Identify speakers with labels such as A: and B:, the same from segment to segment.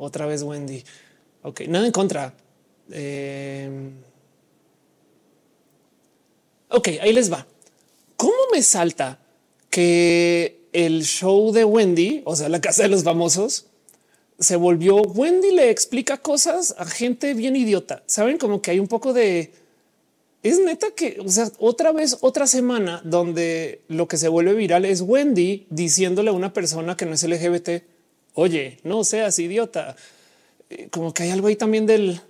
A: otra vez Wendy. Ok, nada en contra. Eh, ok, ahí les va. ¿Cómo me salta que el show de Wendy, o sea, la casa de los famosos, se volvió Wendy le explica cosas a gente bien idiota. Saben como que hay un poco de es neta que, o sea, otra vez, otra semana donde lo que se vuelve viral es Wendy diciéndole a una persona que no es LGBT, oye, no seas idiota. Eh, como que hay algo ahí también del,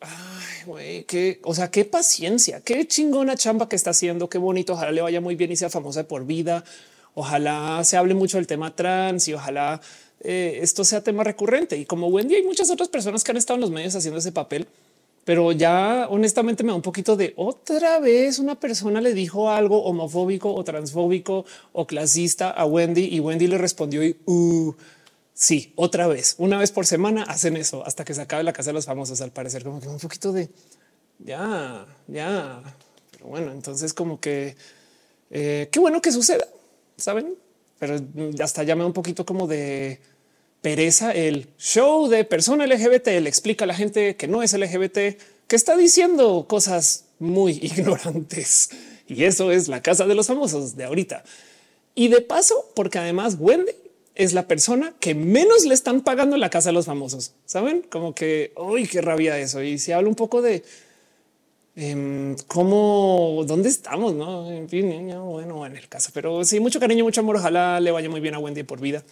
A: ay, güey, que, o sea, qué paciencia, qué chingona chamba que está haciendo, qué bonito, ojalá le vaya muy bien y sea famosa por vida. Ojalá se hable mucho del tema trans y ojalá eh, esto sea tema recurrente. Y como Wendy, hay muchas otras personas que han estado en los medios haciendo ese papel pero ya honestamente me da un poquito de otra vez una persona le dijo algo homofóbico o transfóbico o clasista a Wendy y Wendy le respondió y uh, sí, otra vez, una vez por semana hacen eso hasta que se acabe la casa de los famosos. Al parecer, como que un poquito de ya, ya. Pero bueno, entonces, como que eh, qué bueno que suceda, saben? Pero hasta da un poquito como de pereza el show de persona LGBT. Le explica a la gente que no es LGBT, que está diciendo cosas muy ignorantes. Y eso es la casa de los famosos de ahorita. Y de paso, porque además Wendy es la persona que menos le están pagando la casa de los famosos. Saben como que hoy qué rabia eso. Y si habla un poco de em, cómo, dónde estamos, no? En fin, bueno, en el caso, pero sí, mucho cariño, mucho amor. Ojalá le vaya muy bien a Wendy por vida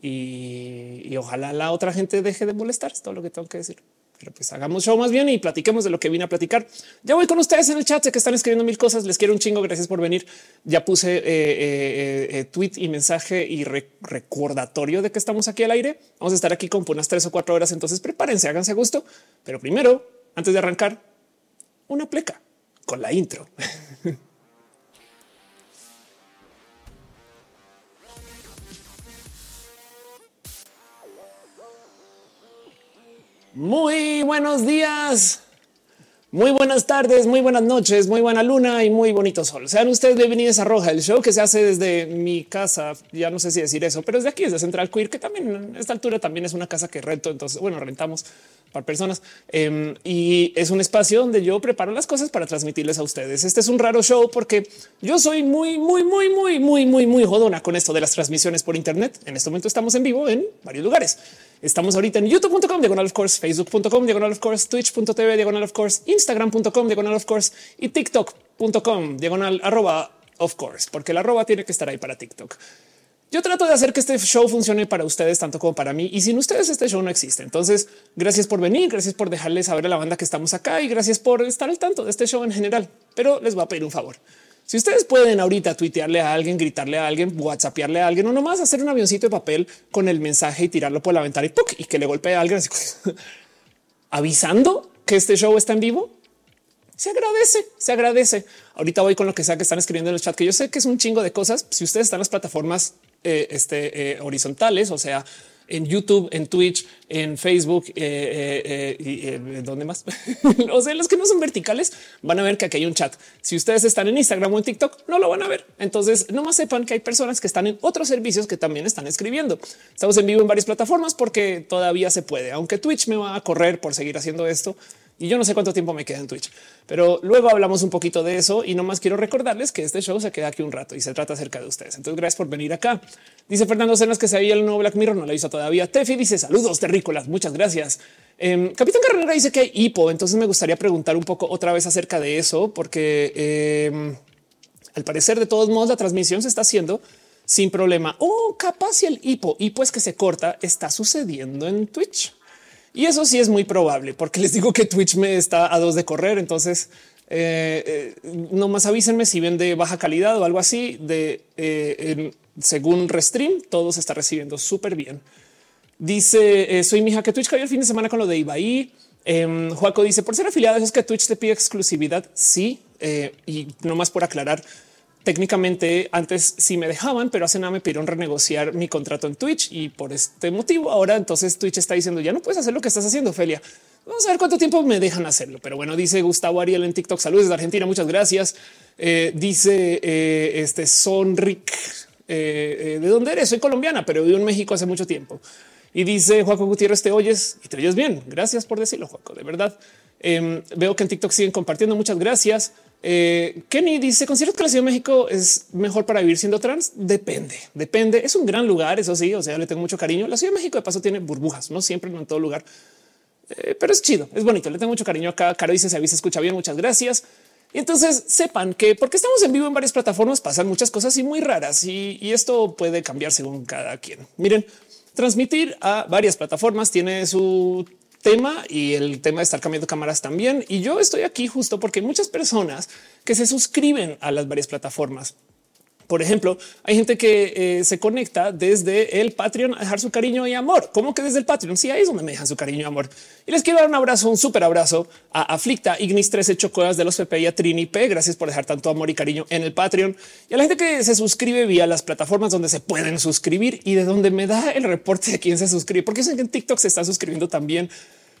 A: y, ojalá la otra gente deje de molestar. Es todo lo que tengo que decir. Pero pues hagamos show más bien y platiquemos de lo que vine a platicar. Ya voy con ustedes en el chat, sé que están escribiendo mil cosas. Les quiero un chingo. Gracias por venir. Ya puse eh, eh, eh, tweet y mensaje y recordatorio de que estamos aquí al aire. Vamos a estar aquí con unas tres o cuatro horas. Entonces prepárense, háganse gusto. Pero primero, antes de arrancar, una pleca con la intro. Muy buenos días, muy buenas tardes, muy buenas noches, muy buena luna y muy bonito sol. Sean ustedes bienvenidos a Roja, el show que se hace desde mi casa. Ya no sé si decir eso, pero desde aquí, desde Central Queer, que también a esta altura también es una casa que rento. Entonces, bueno, rentamos para personas em, y es un espacio donde yo preparo las cosas para transmitirles a ustedes. Este es un raro show porque yo soy muy, muy, muy, muy, muy, muy, muy jodona con esto de las transmisiones por Internet. En este momento estamos en vivo en varios lugares. Estamos ahorita en youtube.com, diagonal of course, facebook.com, diagonal of course, twitch.tv, diagonal of course, instagram.com, diagonal of course y tiktok.com, diagonal arroba of course, porque la arroba tiene que estar ahí para TikTok. Yo trato de hacer que este show funcione para ustedes tanto como para mí y sin ustedes este show no existe. Entonces, gracias por venir, gracias por dejarles saber a la banda que estamos acá y gracias por estar al tanto de este show en general. Pero les voy a pedir un favor. Si ustedes pueden ahorita tuitearle a alguien, gritarle a alguien, whatsappearle a alguien o nomás hacer un avioncito de papel con el mensaje y tirarlo por la ventana y, y que le golpee a alguien avisando que este show está en vivo, se agradece, se agradece. Ahorita voy con lo que sea que están escribiendo en el chat, que yo sé que es un chingo de cosas. Si ustedes están en las plataformas eh, este, eh, horizontales, o sea, en YouTube, en Twitch, en Facebook eh, eh, eh, y dónde más. o sea, los que no son verticales van a ver que aquí hay un chat. Si ustedes están en Instagram o en TikTok, no lo van a ver. Entonces, no más sepan que hay personas que están en otros servicios que también están escribiendo. Estamos en vivo en varias plataformas porque todavía se puede, aunque Twitch me va a correr por seguir haciendo esto y yo no sé cuánto tiempo me queda en Twitch, pero luego hablamos un poquito de eso y no más quiero recordarles que este show se queda aquí un rato y se trata acerca de ustedes. Entonces, gracias por venir acá. Dice Fernando Cenas que se veía el nuevo Black Mirror, no lo hizo todavía. Tefi dice saludos terrícolas, muchas gracias. Eh, Capitán Carrera dice que hay hipo, entonces me gustaría preguntar un poco otra vez acerca de eso, porque eh, al parecer de todos modos la transmisión se está haciendo sin problema. O oh, capaz si el hipo, hipo es que se corta, está sucediendo en Twitch. Y eso sí es muy probable porque les digo que Twitch me está a dos de correr. Entonces, eh, eh, no más avísenme si ven de baja calidad o algo así de eh, según Restream, todo se está recibiendo súper bien. Dice soy mi hija que Twitch cayó el fin de semana con lo de Ibai. Eh, Juaco dice por ser afiliado es que Twitch te pide exclusividad. Sí, y no más por aclarar técnicamente antes sí me dejaban, pero hace nada me pidieron renegociar mi contrato en Twitch y por este motivo ahora entonces Twitch está diciendo ya no puedes hacer lo que estás haciendo, Felia. Vamos a ver cuánto tiempo me dejan hacerlo. Pero bueno, dice Gustavo Ariel en TikTok. Saludos de Argentina. Muchas gracias. Eh, dice eh, este Sonric. Eh, ¿De dónde eres? Soy colombiana, pero vivo en México hace mucho tiempo. Y dice Juaco Gutiérrez, te oyes y te oyes bien. Gracias por decirlo, Juaco. De verdad. Em, veo que en TikTok siguen compartiendo. Muchas gracias. Eh, Kenny dice: ¿Consideras que la Ciudad de México es mejor para vivir siendo trans? Depende, depende. Es un gran lugar. Eso sí, o sea, le tengo mucho cariño. La Ciudad de México, de paso, tiene burbujas, no siempre, no en todo lugar, eh, pero es chido, es bonito. Le tengo mucho cariño acá. Caro dice: Se avisa, escucha bien. Muchas gracias. Y entonces sepan que porque estamos en vivo en varias plataformas pasan muchas cosas y muy raras y, y esto puede cambiar según cada quien. Miren, transmitir a varias plataformas tiene su tema y el tema de estar cambiando cámaras también. Y yo estoy aquí justo porque hay muchas personas que se suscriben a las varias plataformas. Por ejemplo, hay gente que eh, se conecta desde el Patreon a dejar su cariño y amor. ¿Cómo que desde el Patreon? Sí, ahí es donde me dejan su cariño y amor. Y les quiero dar un abrazo, un súper abrazo a Aflicta, Ignis 13 Chocodas de los PP y a Trini P. Gracias por dejar tanto amor y cariño en el Patreon y a la gente que se suscribe vía las plataformas donde se pueden suscribir y de donde me da el reporte de quién se suscribe, porque sé que en TikTok se está suscribiendo también.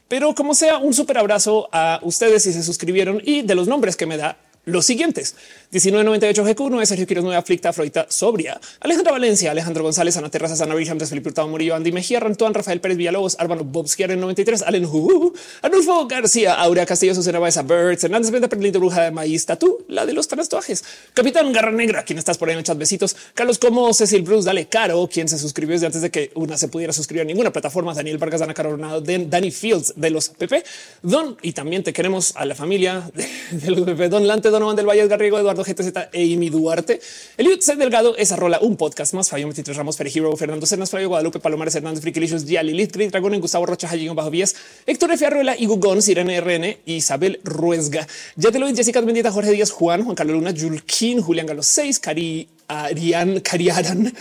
A: Pero como sea, un súper abrazo a ustedes si se suscribieron y de los nombres que me da los siguientes. 1998 GQ9, Sergio Quiroz 9, Aflicta, Afrodita, Sobria, Alejandra Valencia, Alejandro González, Ana Terraza, Sana Virgen, Felipe Hurtado Murillo, Andy Mejía, Rantuan, Rafael Pérez Villalobos, Árbano Bobskier en 93, Allen Hu, Arnulfo García, Aurea Castillo, Susana Baeza, Birds, Hernández Venta, Perlito Bruja de Maíz, Tatú, la de los tatuajes, Capitán Garra Negra, quien estás por ahí en el chat, besitos, Carlos Como, Cecil Bruce, Dale Caro, quien se suscribió desde antes de que una se pudiera suscribir a ninguna plataforma, Daniel Vargas, Dana Coronado, Danny Fields de los PP, Don, y también te queremos a la familia de, los PP, Don Lante, Donovan del Valle, Garrigo, Eduardo GTZ e Amy Duarte. Eliud C. Delgado, esa rola, un podcast más. Fallo 23 Ramos, Hero, Fernando Cernas, Flavio Guadalupe, Palomares Hernández, Frikilicious, Gia, Lilith, Grit, Dragón, Gustavo Rocha, Jayón, Bajo Vías, Héctor F. Arruela, Igugón, Sirene RN, Isabel Ruesga. Ya te lo vi, Jessica Bendita, Jorge Díaz, Juan, Juan Carlos Luna, Julkin, Julián Galo 6, Cari, Arián, Cariaran.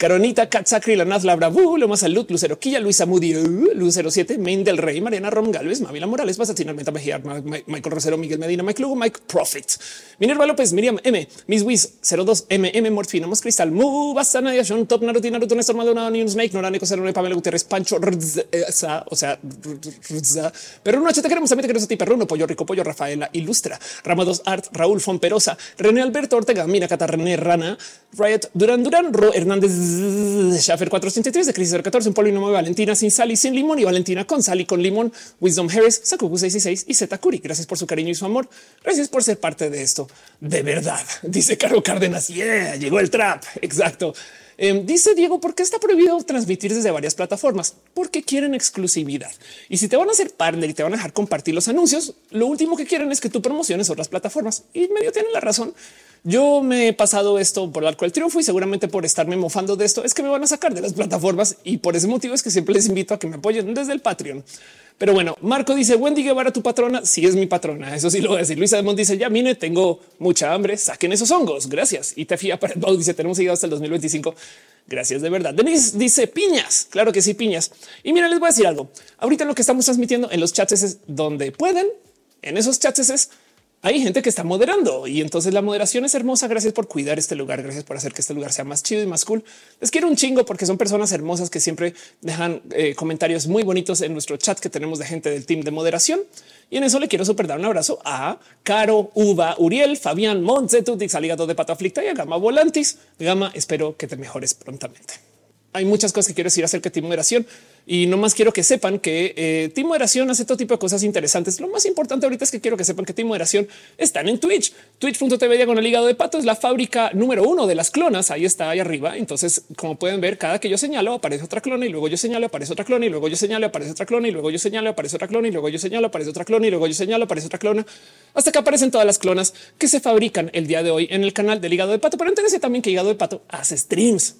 A: Caronita, Katsakri, La Naz, Labra, Loma Salud, Lucero Quilla, Luisa Moody, Lucero 7, Main del Rey, Mariana Rom Galvez, Mavila Morales, Basatina Meta Mejía, Michael Rosero, Miguel Medina, Mike Lugo, Mike Profit, Minerva López, Miriam M, Miss Wiz 02 MM, Morfina, Mos Cristal, Mu, Basana, Yashon, Top, Naruto, Naruto, Néstor Maldonado, News Make, Norane, Cosero, Pamela Guterres, Pancho, o sea, pero no te queremos, también te queremos a ti, Perruno, Pollo Rico, Pollo, Rafaela, Ilustra, Rama 2 Art, Raúl Fomperosa, René Alberto Ortega, Mira Cata, René Rana, Riot, Durán Durán, Ro Hernández, Schaffer 433 de Crisis 14, un polinomio Valentina sin sal y sin limón y Valentina con sal y con limón, Wisdom Harris, Sakuku 66 y Zeta Curi. Gracias por su cariño y su amor. Gracias por ser parte de esto. De verdad, dice Caro Cárdenas. Yeah, llegó el trap. Exacto. Eh, dice Diego, ¿por qué está prohibido transmitir desde varias plataformas? Porque quieren exclusividad. Y si te van a hacer partner y te van a dejar compartir los anuncios, lo último que quieren es que tú promociones otras plataformas. Y medio tienen la razón. Yo me he pasado esto por el arco del triunfo y seguramente por estarme mofando de esto es que me van a sacar de las plataformas y por ese motivo es que siempre les invito a que me apoyen desde el Patreon. Pero bueno, Marco dice Wendy Guevara, tu patrona. Si sí es mi patrona. Eso sí lo voy a decir. Luisa Demont dice ya mire, tengo mucha hambre. Saquen esos hongos. Gracias. Y te fía para dice tenemos seguido hasta el 2025. Gracias de verdad. Denise dice piñas. Claro que sí, piñas. Y mira, les voy a decir algo. Ahorita lo que estamos transmitiendo en los chats es donde pueden. En esos chats es hay gente que está moderando y entonces la moderación es hermosa. Gracias por cuidar este lugar. Gracias por hacer que este lugar sea más chido y más cool. Les quiero un chingo porque son personas hermosas que siempre dejan eh, comentarios muy bonitos en nuestro chat que tenemos de gente del team de moderación. Y en eso le quiero super dar un abrazo a Caro, Uva, Uriel, Fabián, Montzetutix, Aligato de Pato Aflicta y a Gama Volantis. Gama, espero que te mejores prontamente. Hay muchas cosas que quiero decir acerca de team moderación y no más quiero que sepan que eh, Team Moderación hace todo tipo de cosas interesantes. Lo más importante ahorita es que quiero que sepan que Team Moderación están en Twitch. Twitch.tv el hígado de pato es la fábrica número uno de las clonas. Ahí está ahí arriba. Entonces, como pueden ver, cada que yo señalo aparece otra clona y luego yo señalo aparece otra clona y luego yo señalo aparece otra clona y luego yo señalo aparece otra clona y luego yo señalo aparece otra clona y luego yo señalo aparece otra clona hasta que aparecen todas las clonas que se fabrican el día de hoy en el canal del hígado de pato. Pero entérese también que hígado de pato hace streams.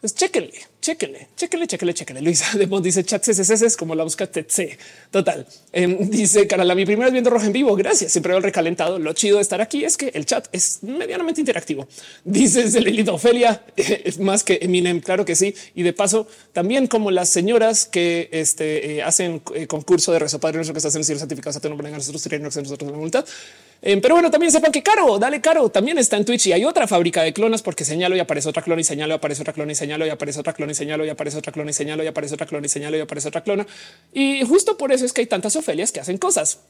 A: Pues chéquenle, chéquenle, chéquenle, chéquenle, chéquenle. Luisa de dice chat es como la busca TC. Total. Em, dice Carala, mi primera vez viendo rojo en vivo. Gracias. Siempre veo el recalentado. Lo chido de estar aquí es que el chat es medianamente interactivo. Dice Celilita Ofelia, es más que Eminem. Claro que sí. Y de paso, también como las señoras que este, eh, hacen eh, concurso de rezo padre nuestro que están haciendo certificados a tener nosotros, nosotros la multa. Eh, pero bueno, también sepan que caro, dale caro, también está en Twitch y hay otra fábrica de clonas porque señalo y aparece otra clona y señalo, aparece otra clona y señalo y aparece otra clona y señalo y aparece otra clona y señalo y aparece otra clona y señalo y aparece otra clona. Y justo por eso es que hay tantas Ofelias que hacen cosas.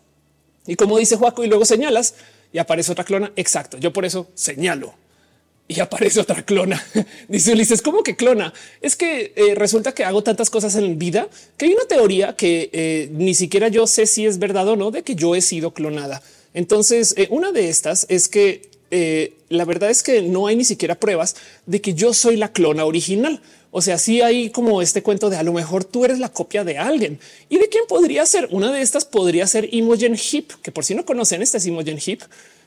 A: Y como dice Juaco y luego señalas y aparece otra clona. Exacto. Yo por eso señalo. y aparece otra clona. Dice Ulises, ¿cómo que clona? Es que eh, resulta que hago tantas cosas en vida que hay una teoría que eh, ni siquiera yo sé si es verdad o no de que yo he sido clonada. Entonces, eh, una de estas es que la verdad es que no hay ni siquiera pruebas de que yo soy la clona original. O sea, sí hay como este cuento de a lo mejor tú eres la copia de alguien y de quién podría ser. Una de estas podría ser Imogen Heap, que por si no conocen, esta es Imogen Heap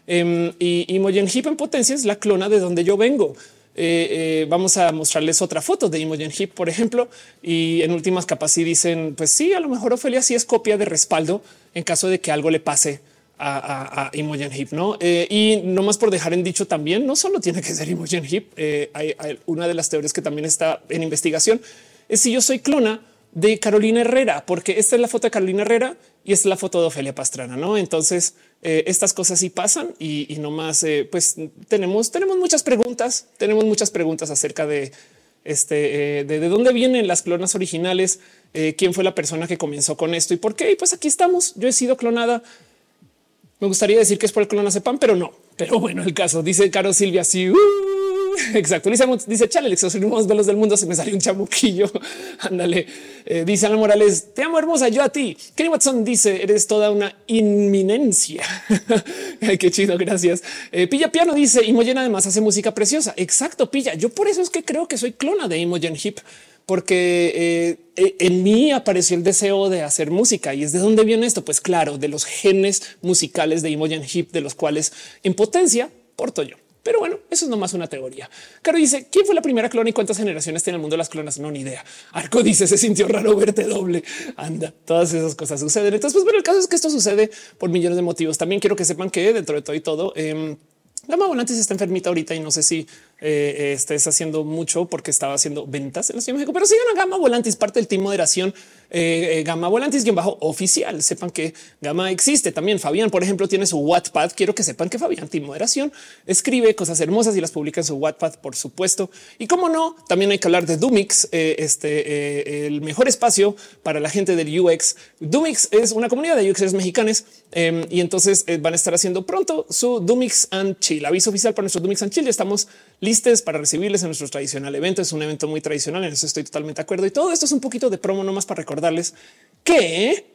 A: em, y Imogen Heap en potencia es la clona de donde yo vengo. Eh, eh, vamos a mostrarles otra foto de Imogen Heap, por ejemplo, y en últimas capas sí dicen, pues sí, a lo mejor Ofelia sí es copia de respaldo en caso de que algo le pase a, Imogen Heap, ¿no? Eh, y no más por dejar en dicho también, no solo tiene que ser Imogen Heap, eh, hay, una de las teorías que también está en investigación, es si yo soy clona de Carolina Herrera, porque esta es la foto de Carolina Herrera y esta es la foto de Ofelia Pastrana, ¿no? Entonces, eh, estas cosas sí pasan y, y no más, pues tenemos, tenemos muchas preguntas, tenemos muchas preguntas acerca de este, de, de, dónde vienen las clonas originales, quién fue la persona que comenzó con esto y por qué. Y pues aquí estamos. Yo he sido clonada me gustaría decir que es por el clonazepam, pero no. Pero bueno, el caso dice Caro Silvia. Sí, uh, exacto. Dice, dice Chale, el más velos del mundo. Se me salió un chamuquillo. Ándale. Eh, dice Ana Morales, te amo hermosa. Yo a ti. Kenny Watson dice, eres toda una inminencia. Qué chido. Gracias. Eh, Pilla Piano dice Imogen además hace música preciosa. Exacto. Pilla. Yo por eso es que creo que soy clona de Imogen Hip porque eh, eh, en mí apareció el deseo de hacer música y es de dónde viene esto. Pues claro, de los genes musicales de Imogen Heap, de los cuales en potencia porto yo. Pero bueno, eso es nomás una teoría. Caro dice quién fue la primera clona y cuántas generaciones tiene el mundo de las clonas. No, ni idea. Arco dice se sintió raro verte doble. Anda, todas esas cosas suceden. Entonces, pues bueno, el caso es que esto sucede por millones de motivos. También quiero que sepan que dentro de todo y todo, eh, Gama Volantis está enfermita ahorita y no sé si eh, estés haciendo mucho porque estaba haciendo ventas en la Ciudad de México, pero sigan a Gama Volantis, parte del team moderación eh, eh, Gama Volantis quien bajo oficial. Sepan que Gama existe también. Fabián, por ejemplo, tiene su Wattpad. Quiero que sepan que Fabián, team moderación, escribe cosas hermosas y las publica en su Wattpad, por supuesto. Y como no, también hay que hablar de Dumix, este el mejor espacio para la gente del UX. Dumix es una comunidad de UXers mexicanos em, y entonces van a estar haciendo pronto su Dumix and Chill. Aviso oficial para nuestro Dumix and Chill. Ya estamos listos para recibirles en nuestro tradicional evento. Es un evento muy tradicional, en eso estoy totalmente de acuerdo. Y todo esto es un poquito de promo nomás para recordarles que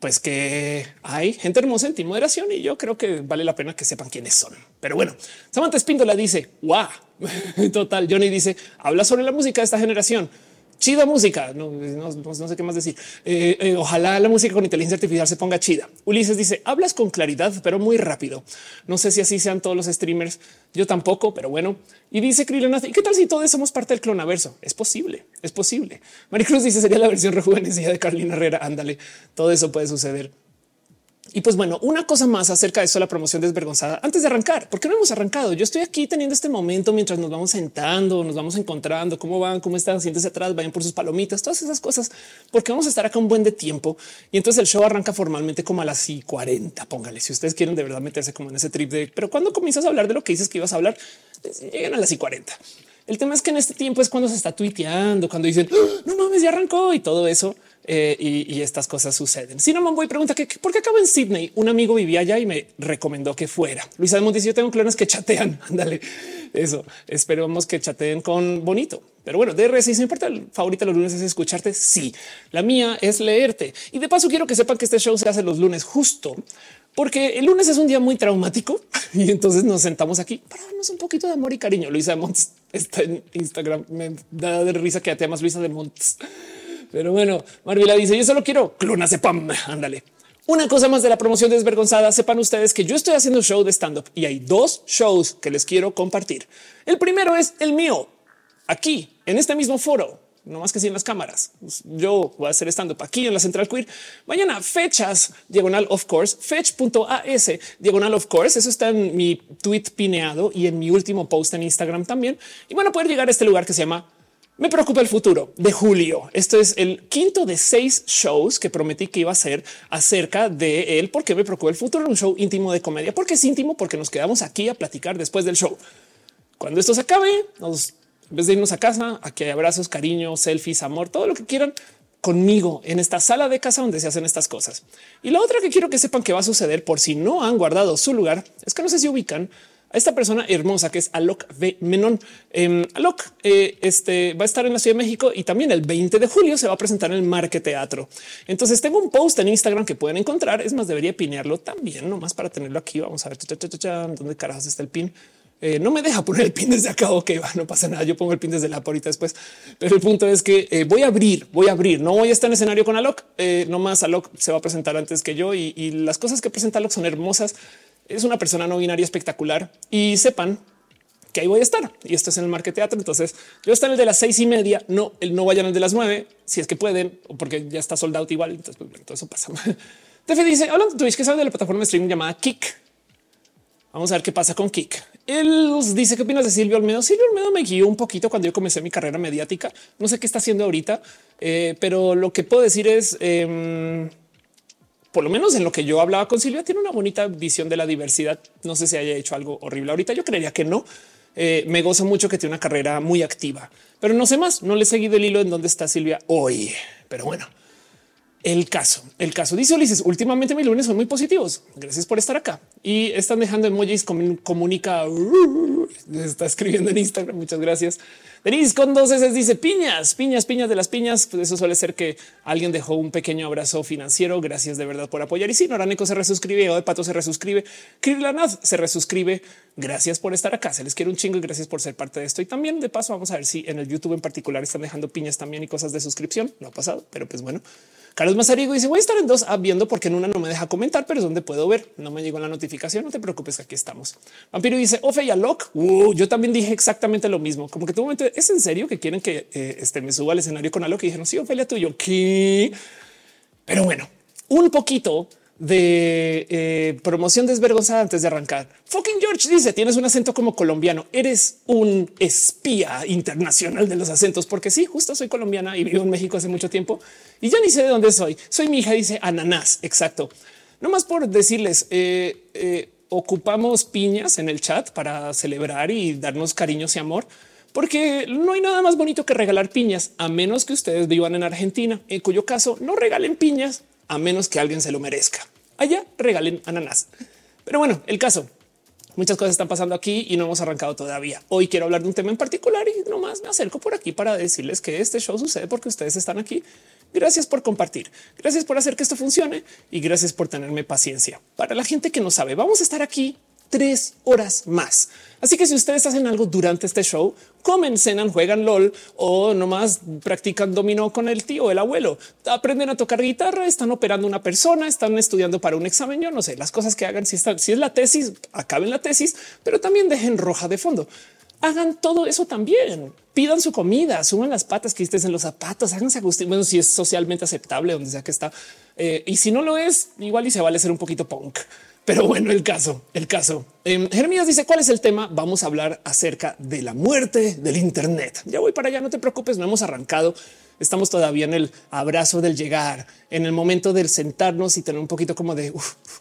A: pues que hay gente hermosa en ti moderación y yo creo que vale la pena que sepan quiénes son. Pero bueno, Samantha Espíndola dice, wow, total. Johnny dice, habla sobre la música de esta generación chida música. No, sé qué más decir. Eh, eh, ojalá la música con inteligencia artificial se ponga chida. Ulises dice hablas con claridad, pero muy rápido. No sé si así sean todos los streamers. Yo tampoco, pero bueno. Y dice Krillanath, ¿y qué tal si todos somos parte del clonaverso? Es posible, es posible. Maricruz dice sería la versión rejuvenecida de Carlina Herrera. Ándale, todo eso puede suceder. Y pues bueno, una cosa más acerca de eso, la promoción desvergonzada antes de arrancar, porque no hemos arrancado. Yo estoy aquí teniendo este momento mientras nos vamos sentando, nos vamos encontrando cómo van, cómo están, siéntense atrás, vayan por sus palomitas, todas esas cosas, porque vamos a estar acá un buen de tiempo. Y entonces el show arranca formalmente como a las 40. Póngale si ustedes quieren de verdad meterse como en ese trip de, pero cuando comienzas a hablar de lo que dices que ibas a hablar, pues, llegan a las 40. El tema es que en este tiempo es cuando se está tuiteando, cuando dicen ¡Ah! no mames, ya arrancó y todo eso. Eh, y, estas cosas suceden. No, voy pregunta que por qué acabo en Sydney. Un amigo vivía allá y me recomendó que fuera. Luisa de dice: Yo tengo clones que chatean. Ándale, eso. Esperemos que chateen con bonito. Pero bueno, DRS, si importa, el favorito de los lunes es escucharte. Sí, la mía es leerte. Y de paso, quiero que sepan que este show se hace los lunes justo porque el lunes es un día muy traumático y entonces nos sentamos aquí para darnos un poquito de amor y cariño. Luisa de está en Instagram. Me da de risa que te llamas Luisa de Monts. Pero bueno, Marvila dice yo solo quiero clonas de pam. Ándale. Una cosa más de la promoción desvergonzada. Sepan ustedes que yo estoy haciendo show de stand up y hay dos shows que les quiero compartir. El primero es el mío aquí en este mismo foro no más que si en las cámaras. Yo voy a hacer stand up aquí en la Central Queer. Mañana fechas diagonal of course, fetch.as diagonal of course. Eso está en mi tweet pineado y en mi último post en Instagram también. Y van a poder llegar a este lugar que se llama me preocupa el futuro de julio. Esto es el quinto de seis shows que prometí que iba a ser acerca de él. ¿Por qué me preocupa el futuro? Un show íntimo de comedia. Porque es íntimo, porque nos quedamos aquí a platicar después del show. Cuando esto se acabe, nos, en vez de irnos a casa, aquí hay abrazos, cariño, selfies, amor, todo lo que quieran conmigo en esta sala de casa donde se hacen estas cosas. Y la otra que quiero que sepan que va a suceder por si no han guardado su lugar es que no sé si ubican esta persona hermosa que es Alok V. Menon. Eh, Alok este, va a estar en la Ciudad de México y también el 20 de julio se va a presentar en el Marque Teatro. Entonces tengo un post en Instagram que pueden encontrar. Es más, debería pinearlo también, nomás para tenerlo aquí. Vamos a ver dónde carajos está el pin. Eh, no me deja poner el pin desde acá. Ok, va, no pasa nada. Yo pongo el pin desde la ahorita después. Pero el punto es que eh, voy a abrir, voy a abrir. No voy a estar en escenario con Alok. Eh, no más Alok se va a presentar antes que yo y, y las cosas que presenta Alok son hermosas. Es una persona no binaria espectacular y sepan que ahí voy a estar. Y esto es en el Market Teatro. Entonces yo estoy en el de las seis y media. No, el no vayan al de las nueve si es que pueden, o porque ya está soldado igual. Entonces pues, todo eso pasa. Tefe dice hablando Twitch que sabe de la plataforma de streaming llamada Kik. Vamos a ver qué pasa con Kik. Él dice qué opinas de Silvio Olmedo. Silvio Olmedo me guió un poquito cuando yo comencé mi carrera mediática. No sé qué está haciendo ahorita, eh, pero lo que puedo decir es eh, por lo menos en lo que yo hablaba con Silvia, tiene una bonita visión de la diversidad. No sé si haya hecho algo horrible ahorita. Yo creería que no. Eh, me gozo mucho que tiene una carrera muy activa, pero no sé más. No le he seguido el hilo en dónde está Silvia hoy, pero bueno. El caso, el caso dice Ulises. Últimamente mis lunes son muy positivos. Gracias por estar acá y están dejando emojis. Comunica, está escribiendo en Instagram. Muchas gracias. Denise con dos veces dice piñas, piñas, piñas de las piñas. Pues eso suele ser que alguien dejó un pequeño abrazo financiero. Gracias de verdad por apoyar. Y si Noraneco se resuscribe, o de Pato se resuscribe, Kirlanaz se resuscribe. Gracias por estar acá. Se les quiere un chingo y gracias por ser parte de esto. Y también de paso, vamos a ver si en el YouTube en particular están dejando piñas también y cosas de suscripción. No ha pasado, pero pues bueno. Carlos Mazarigo dice voy a estar en dos viendo porque en una no me deja comentar, pero es donde puedo ver. No me llegó la notificación. No te preocupes, aquí estamos. Vampiro dice Ofe y Alok. Uh, yo también dije exactamente lo mismo. Como que tu momento es en serio que quieren que eh, este, me suba al escenario con Alok y dijeron sí, Ofelia tuyo. ¿Qué? Pero bueno, un poquito de eh, promoción desvergonzada antes de arrancar. Fucking George dice tienes un acento como colombiano. Eres un espía internacional de los acentos, porque sí, justo soy colombiana y vivo en México hace mucho tiempo y ya ni sé de dónde soy. Soy mi hija, dice ananás. Exacto. No más por decirles, eh, eh, ocupamos piñas en el chat para celebrar y darnos cariños y amor porque no hay nada más bonito que regalar piñas, a menos que ustedes vivan en Argentina, en cuyo caso no regalen piñas, a menos que alguien se lo merezca. Allá regalen ananas. Pero bueno, el caso. Muchas cosas están pasando aquí y no hemos arrancado todavía. Hoy quiero hablar de un tema en particular y nomás me acerco por aquí para decirles que este show sucede porque ustedes están aquí. Gracias por compartir. Gracias por hacer que esto funcione y gracias por tenerme paciencia. Para la gente que no sabe, vamos a estar aquí tres horas más. Así que si ustedes hacen algo durante este show, comen, cenan, juegan LOL o nomás practican dominó con el tío, el abuelo, aprenden a tocar guitarra, están operando una persona, están estudiando para un examen. Yo no sé las cosas que hagan. Si, está, si es la tesis, acaben la tesis, pero también dejen roja de fondo. Hagan todo eso también. Pidan su comida, suban las patas que estés en los zapatos, háganse agustín. Bueno, si es socialmente aceptable, donde sea que está. Eh, y si no lo es, igual y se vale ser un poquito punk. Pero bueno, el caso, el caso. Eh, Jeremías dice cuál es el tema. Vamos a hablar acerca de la muerte del Internet. Ya voy para allá, no te preocupes, no hemos arrancado. Estamos todavía en el abrazo del llegar, en el momento del sentarnos y tener un poquito como de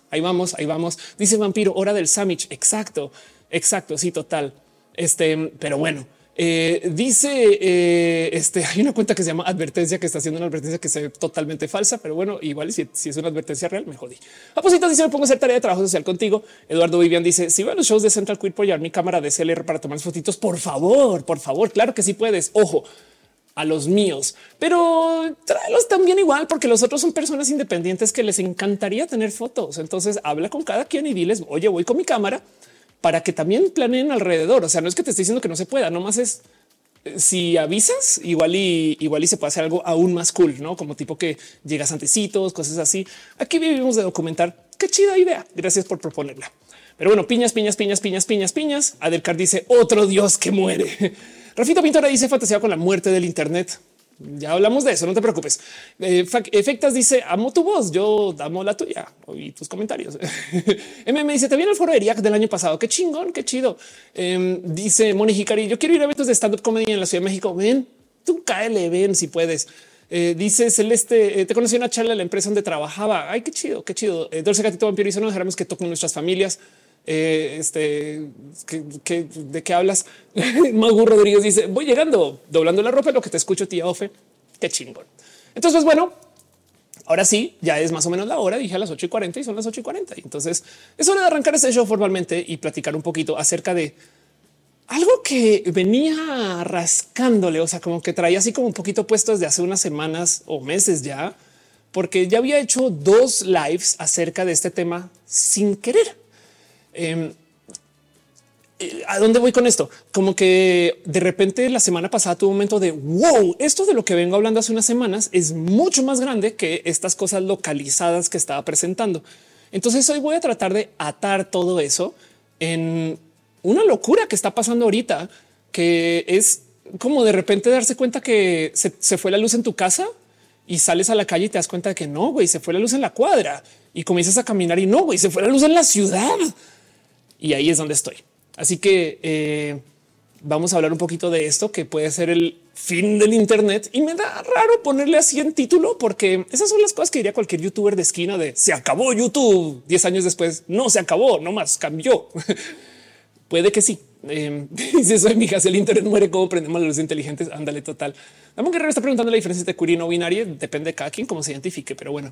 A: ahí vamos, ahí vamos. Dice vampiro, hora del sandwich. Exacto, exacto. Sí, total. Este, pero bueno, eh, dice eh, este hay una cuenta que se llama advertencia que está haciendo una advertencia que se ve totalmente falsa, pero bueno, igual si, es una advertencia real, me jodí. Apositas dice me pongo a hacer tarea de trabajo social contigo. Eduardo Vivian dice si van los shows de Central Queer por llevar mi cámara de CLR para tomar fotitos, por favor, por favor. Claro que sí puedes. Ojo a los míos, pero tráelos también igual, porque los otros son personas independientes que les encantaría tener fotos. Entonces habla con cada quien y diles, oye, voy con mi cámara para que también planeen alrededor. O sea, no es que te esté diciendo que no se pueda, nomás es eh, si avisas, igual y igual y se puede hacer algo aún más cool, no como tipo que llegas antecitos, cosas así. Aquí vivimos de documentar. Qué chida idea. Gracias por proponerla. Pero bueno, piñas, piñas, piñas, piñas, piñas, piñas. Adelcar dice otro dios que muere. Rafita Pintora dice fantasía con la muerte del Internet. Ya hablamos de eso, no te preocupes. Eh, Efectas dice amo tu voz, yo amo la tuya y tus comentarios. M me dice te viene el foro de IAC del año pasado. Qué chingón, qué chido. Em, dice Moni Hikari, yo quiero ir a eventos de stand up comedy en la Ciudad de México. Ven, tú cáele, ven si puedes. Eh, dice Celeste, eh, te conocí una charla en la empresa donde trabajaba. Ay, qué chido, qué chido. Dulce Gatito Vampiro dice no dejaremos que toquen nuestras familias. Eh, este que, de qué hablas. Magu Rodríguez dice voy llegando doblando la ropa. Lo que te escucho, tía Ofe. Qué chingón. Entonces, bueno, Ahora sí, ya es más o menos la hora. Dije a las 8 y 40 y son las 8 y 40. Entonces es hora de arrancar este show formalmente y platicar un poquito acerca de algo que venía rascándole, o sea, como que traía así como un poquito puesto desde hace unas semanas o meses ya, porque ya había hecho dos lives acerca de este tema sin querer. Em, eh, ¿A dónde voy con esto? Como que de repente la semana pasada tuve un momento de wow, esto de lo que vengo hablando hace unas semanas es mucho más grande que estas cosas localizadas que estaba presentando. Entonces hoy voy a tratar de atar todo eso en una locura que está pasando ahorita, que es como de repente darse cuenta que se, fue la luz en tu casa y sales a la calle y te das cuenta de que no, güey, se fue la luz en la cuadra y comienzas a caminar y no, güey, se fue la luz en la ciudad. Y ahí es donde estoy. Así que eh, vamos a hablar un poquito de esto que puede ser el fin del Internet y me da raro ponerle así en título porque esas son las cosas que diría cualquier youtuber de esquina de se acabó YouTube 10 años después. No se acabó, no más cambió. Puede que sí. Eh, dice soy mi si el Internet muere, ¿cómo prendemos las luces inteligentes? Ándale, total. Dame que está preguntando la diferencia entre queer y no binaria. Depende de cada quien cómo se identifique, pero bueno.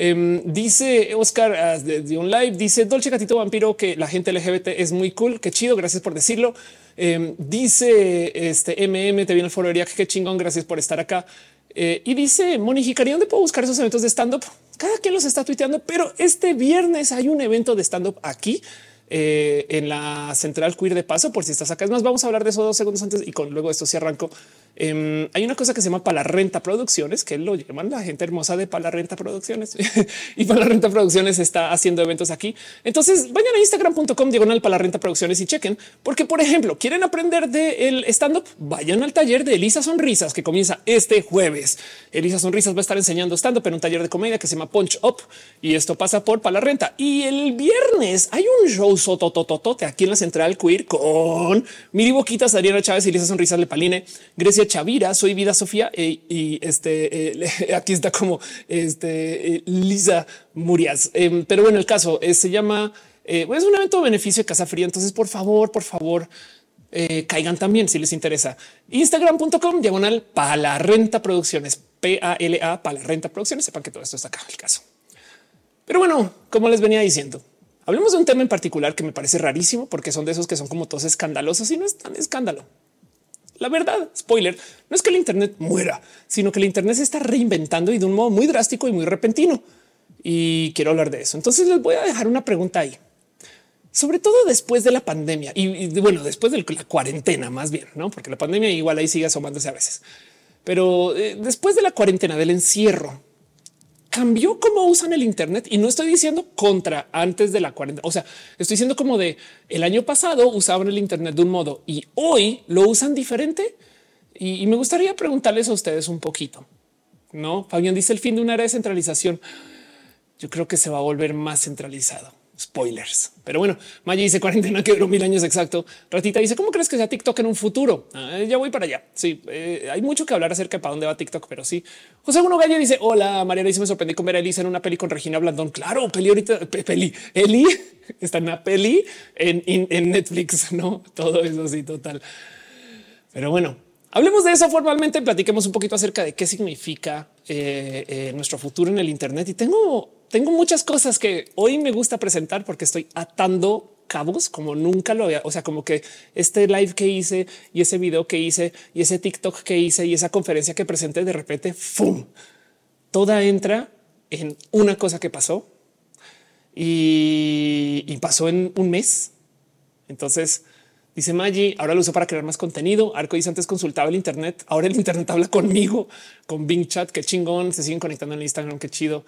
A: Em, dice Oscar de, un live, dice Dolce Gatito Vampiro que la gente LGBT es muy cool. Qué chido. Gracias por decirlo. Em, dice este MM, te viene el foro Qué chingón. Gracias por estar acá. Eh, y dice Moni Hikari, ¿dónde puedo buscar esos eventos de stand up? Cada quien los está tuiteando, pero este viernes hay un evento de stand up aquí eh, en la central queer de paso, por si estás acá. Es más, vamos a hablar de eso dos segundos antes y con luego esto se arrancó. Em, hay una cosa que se llama Palarrenta Producciones, que lo llaman la gente hermosa de Palarrenta Producciones y Palarrenta Producciones está haciendo eventos aquí. Entonces vayan a instagram.com diagonal Palarrenta Producciones y chequen, porque por ejemplo, quieren aprender del stand up, vayan al taller de Elisa Sonrisas que comienza este jueves. Elisa Sonrisas va a estar enseñando stand up en un taller de comedia que se llama Punch Up y esto pasa por Palarrenta. Y el viernes hay un show sotototote aquí en la central queer con Miri Boquitas, Adriana Chávez Elisa Sonrisas Lepaline, Grecia Chavira, soy Vida Sofía eh, y este eh, aquí está como este eh, Lisa Murias. Em, pero bueno, el caso se llama es un evento de beneficio de Casa Fría. Entonces, por favor, por favor, caigan también si les interesa. Instagram.com diagonal para la renta producciones, P A L A para la renta producciones. Sepan que todo esto está acá el caso. Pero bueno, como les venía diciendo, hablemos de un tema en particular que me parece rarísimo porque son de esos que son como todos escandalosos y no es tan escándalo. La verdad, spoiler, no es que el Internet muera, sino que el Internet se está reinventando y de un modo muy drástico y muy repentino. Y quiero hablar de eso. Entonces les voy a dejar una pregunta ahí. Sobre todo después de la pandemia y, bueno, después de la cuarentena más bien, no? Porque la pandemia igual ahí sigue asomándose a veces. Pero eh, después de la cuarentena, del encierro, cambió cómo usan el Internet y no estoy diciendo contra antes de la cuarentena. O sea, estoy diciendo como de el año pasado usaban el Internet de un modo y hoy lo usan diferente. Y, me gustaría preguntarles a ustedes un poquito. No, Fabián dice el fin de una era de centralización. Yo creo que se va a volver más centralizado spoilers. Pero bueno, Maya dice cuarentena que duró mil años exacto. Ratita dice cómo crees que sea TikTok en un futuro? Ah, ya voy para allá. Sí, eh, hay mucho que hablar acerca de para dónde va TikTok, pero sí. José Uno Galle dice hola María dice me sorprendí con ver a Elisa en una peli con Regina Blandón. Claro, peli ahorita, peli, Eli está en una peli en, en Netflix, no todo eso sí, total. Pero bueno, Hablemos de eso formalmente, platiquemos un poquito acerca de qué significa eh, eh, nuestro futuro en el Internet. Y tengo, tengo muchas cosas que hoy me gusta presentar porque estoy atando cabos como nunca lo había. O sea, como que este live que hice y ese video que hice y ese TikTok que hice y esa conferencia que presenté de repente, ¡fum! Toda entra en una cosa que pasó y, pasó en un mes. Entonces, Dice Maggi, ahora lo uso para crear más contenido. Arco dice antes consultaba el Internet. Ahora el Internet habla conmigo con Bing Chat. Qué chingón. Se siguen conectando en Instagram. Qué chido.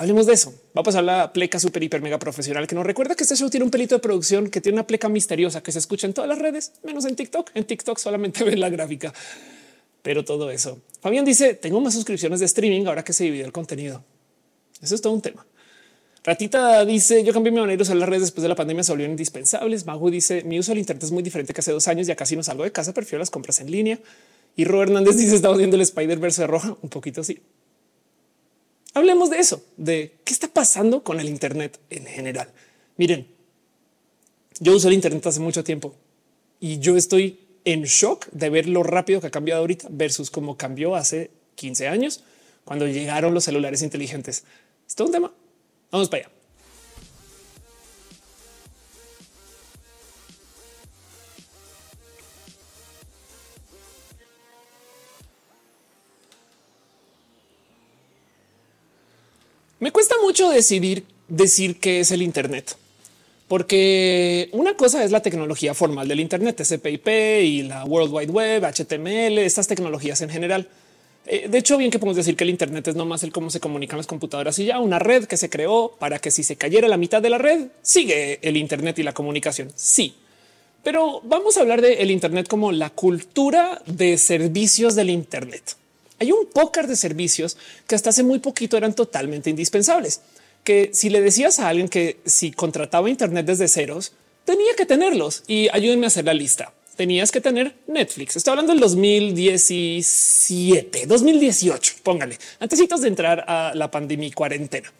A: Hablemos de eso. Va a pasar la pleca super hiper mega profesional que nos recuerda que este show tiene un pelito de producción, que tiene una pleca misteriosa que se escucha en todas las redes, menos en TikTok. En TikTok solamente ven la gráfica, pero todo eso. Fabián dice: Tengo más suscripciones de streaming ahora que se divide el contenido. Eso es todo un tema. Ratita dice yo cambié mi manera de usar las redes después de la pandemia, se volvieron indispensables. Mago dice mi uso del Internet es muy diferente que hace dos años. Ya casi no salgo de casa, prefiero las compras en línea. Y Robert Hernández dice estamos viendo el Spider Verse de roja un poquito así. Hablemos de eso, de qué está pasando con el Internet en general. Miren, yo uso el Internet hace mucho tiempo y yo estoy en shock de ver lo rápido que ha cambiado ahorita versus cómo cambió hace 15 años cuando llegaron los celulares inteligentes. Es un tema. Vamos para allá. Me cuesta mucho decidir decir qué es el Internet, porque una cosa es la tecnología formal del Internet, TCP/IP y la World Wide Web, HTML, estas tecnologías en general. Eh, de hecho, bien que podemos decir que el Internet es no más el cómo se comunican las computadoras y ya una red que se creó para que si se cayera la mitad de la red, sigue el Internet y la comunicación. Sí, pero vamos a hablar del Internet como la cultura de servicios del Internet. Hay un pócar de servicios que hasta hace muy poquito eran totalmente indispensables, que si le decías a alguien que si contrataba Internet desde ceros, tenía que tenerlos y ayúdenme a hacer la lista. Tenías que tener Netflix. Estoy hablando del 2017, 2018. Póngale antes de entrar a la pandemia y cuarentena.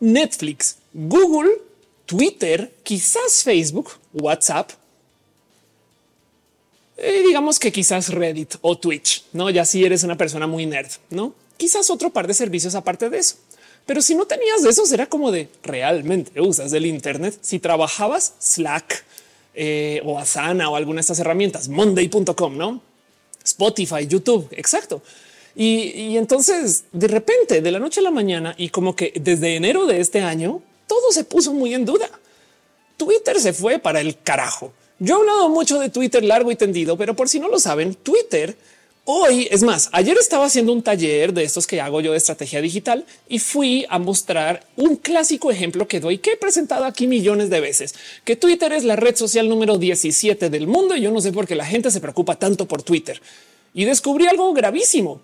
A: Netflix, Google, Twitter, quizás Facebook, WhatsApp, eh, digamos que quizás Reddit o Twitch, no? Ya si eres una persona muy nerd, no? Quizás otro par de servicios aparte de eso. Pero si no tenías de eso, era como de realmente usas del Internet. Si trabajabas Slack eh, o Asana o alguna de estas herramientas, Monday.com, no? Spotify, YouTube, exacto. Y entonces de repente, de la noche a la mañana, y como que desde enero de este año, todo se puso muy en duda. Twitter se fue para el carajo. Yo he hablado mucho de Twitter largo y tendido, pero por si no lo saben, Twitter hoy es más. Ayer estaba haciendo un taller de estos que hago yo de estrategia digital y fui a mostrar un clásico ejemplo que doy que he presentado aquí millones de veces, que Twitter es la red social número 17 del mundo y yo no sé por qué la gente se preocupa tanto por Twitter. Y descubrí algo gravísimo.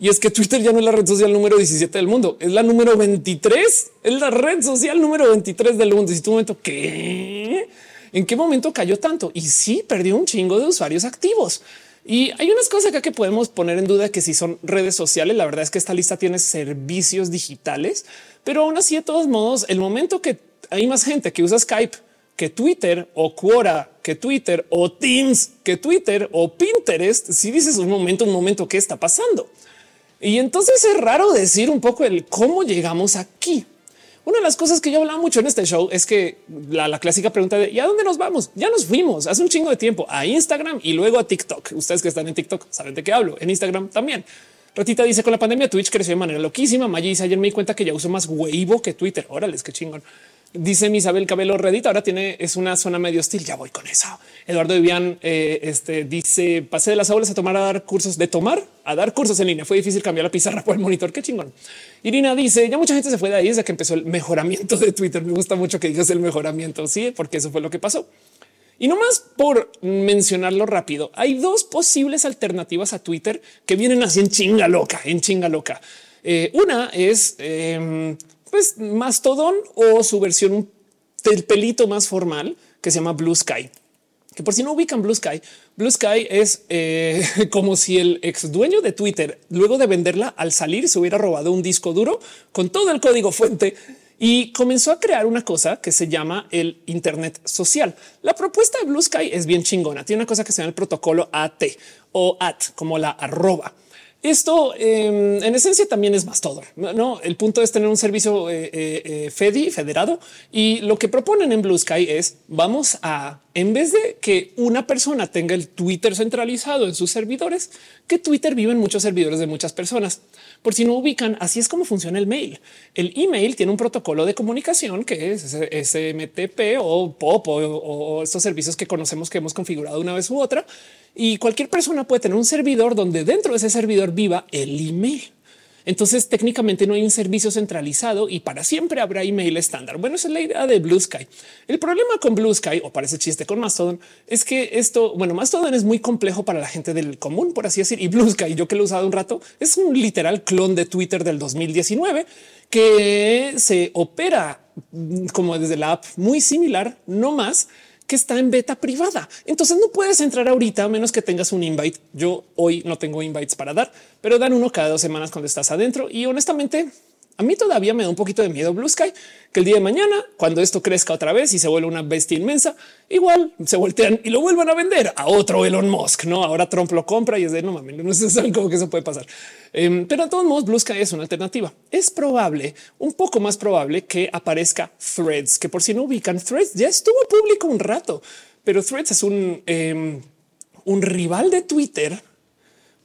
A: Y es que Twitter ya no es la red social número 17 del mundo, es la número 23, es la red social número 23 del mundo. Y si tu momento, ¿qué? ¿En qué momento cayó tanto? Y sí, perdió un chingo de usuarios activos. Y hay unas cosas acá que podemos poner en duda que si son redes sociales, la verdad es que esta lista tiene servicios digitales, pero aún así de todos modos, el momento que hay más gente que usa Skype que Twitter o Quora que Twitter o Teams que Twitter o Pinterest, si dices un momento, un momento, ¿qué está pasando? Y entonces es raro decir un poco el cómo llegamos aquí. Una de las cosas que yo hablaba mucho en este show es que la, clásica pregunta de ¿y a dónde nos vamos? Ya nos fuimos hace un chingo de tiempo a Instagram y luego a TikTok. Ustedes que están en TikTok saben de qué hablo. En Instagram también. Ratita dice con la pandemia Twitch creció de manera loquísima. Maggi dice ayer me di cuenta que ya uso más Weibo que Twitter. Órale, qué chingón. Dice Isabel Cabello Reddit ahora tiene es una zona medio hostil. Ya voy con eso. Eduardo Vivian eh, este, dice pasé de las aulas a tomar a dar cursos de tomar a dar cursos en línea. Fue difícil cambiar la pizarra por el monitor. Qué chingón. Irina dice ya mucha gente se fue de ahí desde que empezó el mejoramiento de Twitter. Me gusta mucho que digas el mejoramiento. Sí, porque eso fue lo que pasó. Y no más por mencionarlo rápido, hay dos posibles alternativas a Twitter que vienen así en chinga loca, en chinga loca. Eh, una es eh, pues Mastodon o su versión del pelito más formal que se llama Blue Sky. Que por si no ubican Blue Sky, Blue Sky es eh, como si el ex dueño de Twitter, luego de venderla al salir, se hubiera robado un disco duro con todo el código fuente y comenzó a crear una cosa que se llama el Internet social. La propuesta de Blue Sky es bien chingona. Tiene una cosa que se llama el protocolo AT o AT como la arroba. Esto em, en esencia también es más todo. No, el punto es tener un servicio eh, eh, eh, FEDI federado y lo que proponen en Blue Sky es vamos a en vez de que una persona tenga el Twitter centralizado en sus servidores, que Twitter vive en muchos servidores de muchas personas. Por si no ubican, así es como funciona el mail. El email tiene un protocolo de comunicación que es SMTP o POP o, o estos servicios que conocemos que hemos configurado una vez u otra y cualquier persona puede tener un servidor donde dentro de ese servidor viva el email. Entonces técnicamente no hay un servicio centralizado y para siempre habrá email estándar. Bueno, esa es la idea de Blue Sky. El problema con Blue Sky o parece chiste con Mastodon es que esto, bueno, Mastodon es muy complejo para la gente del común, por así decir. Y Blue Sky, yo que lo he usado un rato, es un literal clon de Twitter del 2019 que se opera como desde la app muy similar, no más que está en beta privada. Entonces no puedes entrar ahorita a menos que tengas un invite. Yo hoy no tengo invites para dar, pero dan uno cada dos semanas cuando estás adentro. Y honestamente, A mí todavía me da un poquito de miedo Blue Sky, que el día de mañana, cuando esto crezca otra vez y se vuelve una bestia inmensa, igual se voltean y lo vuelvan a vender a otro Elon Musk. No, ahora Trump lo compra y es de no mames, no sé saben cómo que eso puede pasar. Em, pero de todos modos, Blue Sky es una alternativa. Es probable, un poco más probable que aparezca Threads, que por si no ubican Threads ya estuvo público un rato, pero Threads es un, em, un rival de Twitter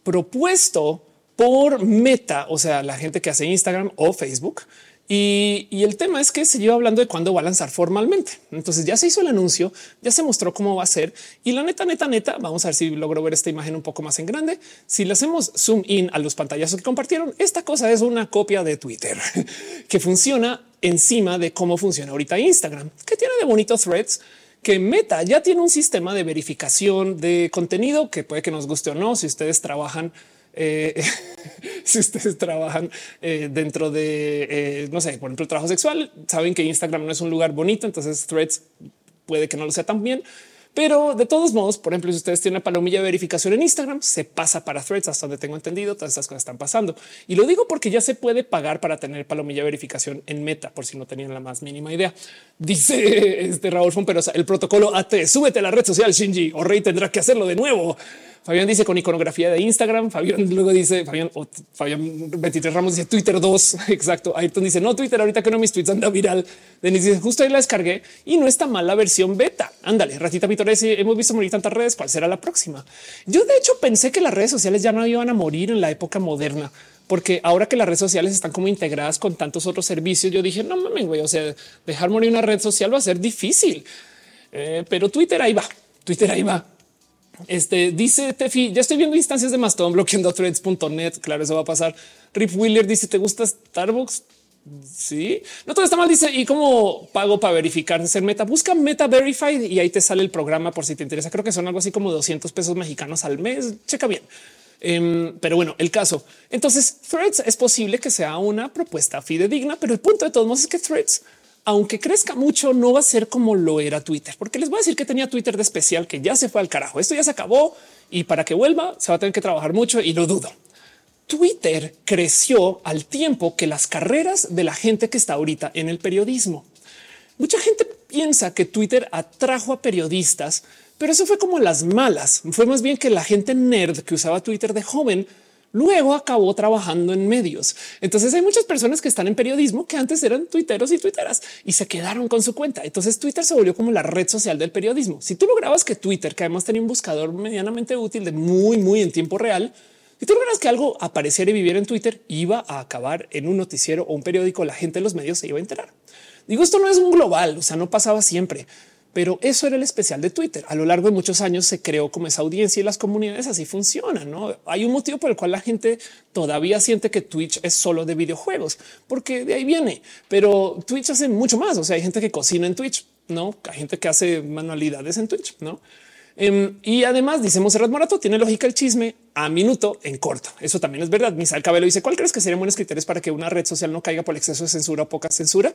A: propuesto por Meta, o sea, la gente que hace Instagram o Facebook. Y, el tema es que se lleva hablando de cuándo va a lanzar formalmente. Entonces ya se hizo el anuncio, ya se mostró cómo va a ser. Y la neta, neta, neta, vamos a ver si logro ver esta imagen un poco más en grande. Si le hacemos zoom in a los pantallazos que compartieron, esta cosa es una copia de Twitter que funciona encima de cómo funciona ahorita Instagram, que tiene de bonitos threads que Meta ya tiene un sistema de verificación de contenido que puede que nos guste o no. Si ustedes trabajan eh, si ustedes trabajan eh, dentro de, eh, no sé, por ejemplo, trabajo sexual, saben que Instagram no es un lugar bonito, entonces threads puede que no lo sea tan bien. Pero de todos modos, por ejemplo, si ustedes tienen una palomilla de verificación en Instagram, se pasa para threads hasta donde tengo entendido. Todas estas cosas están pasando y lo digo porque ya se puede pagar para tener palomilla de verificación en meta, por si no tenían la más mínima idea. Dice este Raúl Fomperosa, el protocolo AT, súbete a la red social Shinji o Rey tendrá que hacerlo de nuevo. Fabián dice con iconografía de Instagram. Fabián luego dice Fabián, Fabián 23 Ramos dice Twitter 2. Exacto. Ayrton dice no Twitter ahorita que no mis tweets anda viral. Denis dice justo ahí la descargué y no está mal la versión beta. Ándale, ratita Pitores. Hemos visto morir tantas redes. ¿Cuál será la próxima? Yo de hecho pensé que las redes sociales ya no iban a morir en la época moderna porque ahora que las redes sociales están como integradas con tantos otros servicios, yo dije no mames, güey, o sea, dejar morir una red social va a ser difícil, eh, pero Twitter ahí va, Twitter ahí va. Este dice Tefi, ya estoy viendo instancias de Mastodon bloqueando threads.net. Claro, eso va a pasar. Rip Wheeler dice: ¿Te gusta Starbucks? Sí, no todo está mal. Dice y cómo pago para verificar ser meta. Busca Meta Verified y ahí te sale el programa por si te interesa. Creo que son algo así como 200 pesos mexicanos al mes. Checa bien. Em, pero bueno, el caso. Entonces, Threads es posible que sea una propuesta fidedigna, pero el punto de todos modos es que Threads aunque crezca mucho, no va a ser como lo era Twitter, porque les voy a decir que tenía Twitter de especial que ya se fue al carajo. Esto ya se acabó y para que vuelva se va a tener que trabajar mucho y lo dudo. Twitter creció al tiempo que las carreras de la gente que está ahorita en el periodismo. Mucha gente piensa que Twitter atrajo a periodistas, pero eso fue como las malas. Fue más bien que la gente nerd que usaba Twitter de joven Luego acabó trabajando en medios. Entonces hay muchas personas que están en periodismo que antes eran tuiteros y tuiteras y se quedaron con su cuenta. Entonces Twitter se volvió como la red social del periodismo. Si tú lograbas que Twitter, que además tenía un buscador medianamente útil de muy, muy en tiempo real, si tú logras que algo apareciera y viviera en Twitter, iba a acabar en un noticiero o un periódico, la gente de los medios se iba a enterar. Digo, esto no es un global, o sea, no pasaba siempre. Pero eso era el especial de Twitter. A lo largo de muchos años se creó como esa audiencia y las comunidades así funcionan. ¿no? Hay un motivo por el cual la gente todavía siente que Twitch es solo de videojuegos, porque de ahí viene. Pero Twitch hace mucho más. O sea, hay gente que cocina en Twitch, no hay gente que hace manualidades en Twitch, no? Em, y además, dice Monserrat Morato, tiene lógica el chisme a minuto en corto. Eso también es verdad. Misal Cabello dice: ¿Cuál crees que serían buenos criterios para que una red social no caiga por exceso de censura o poca censura?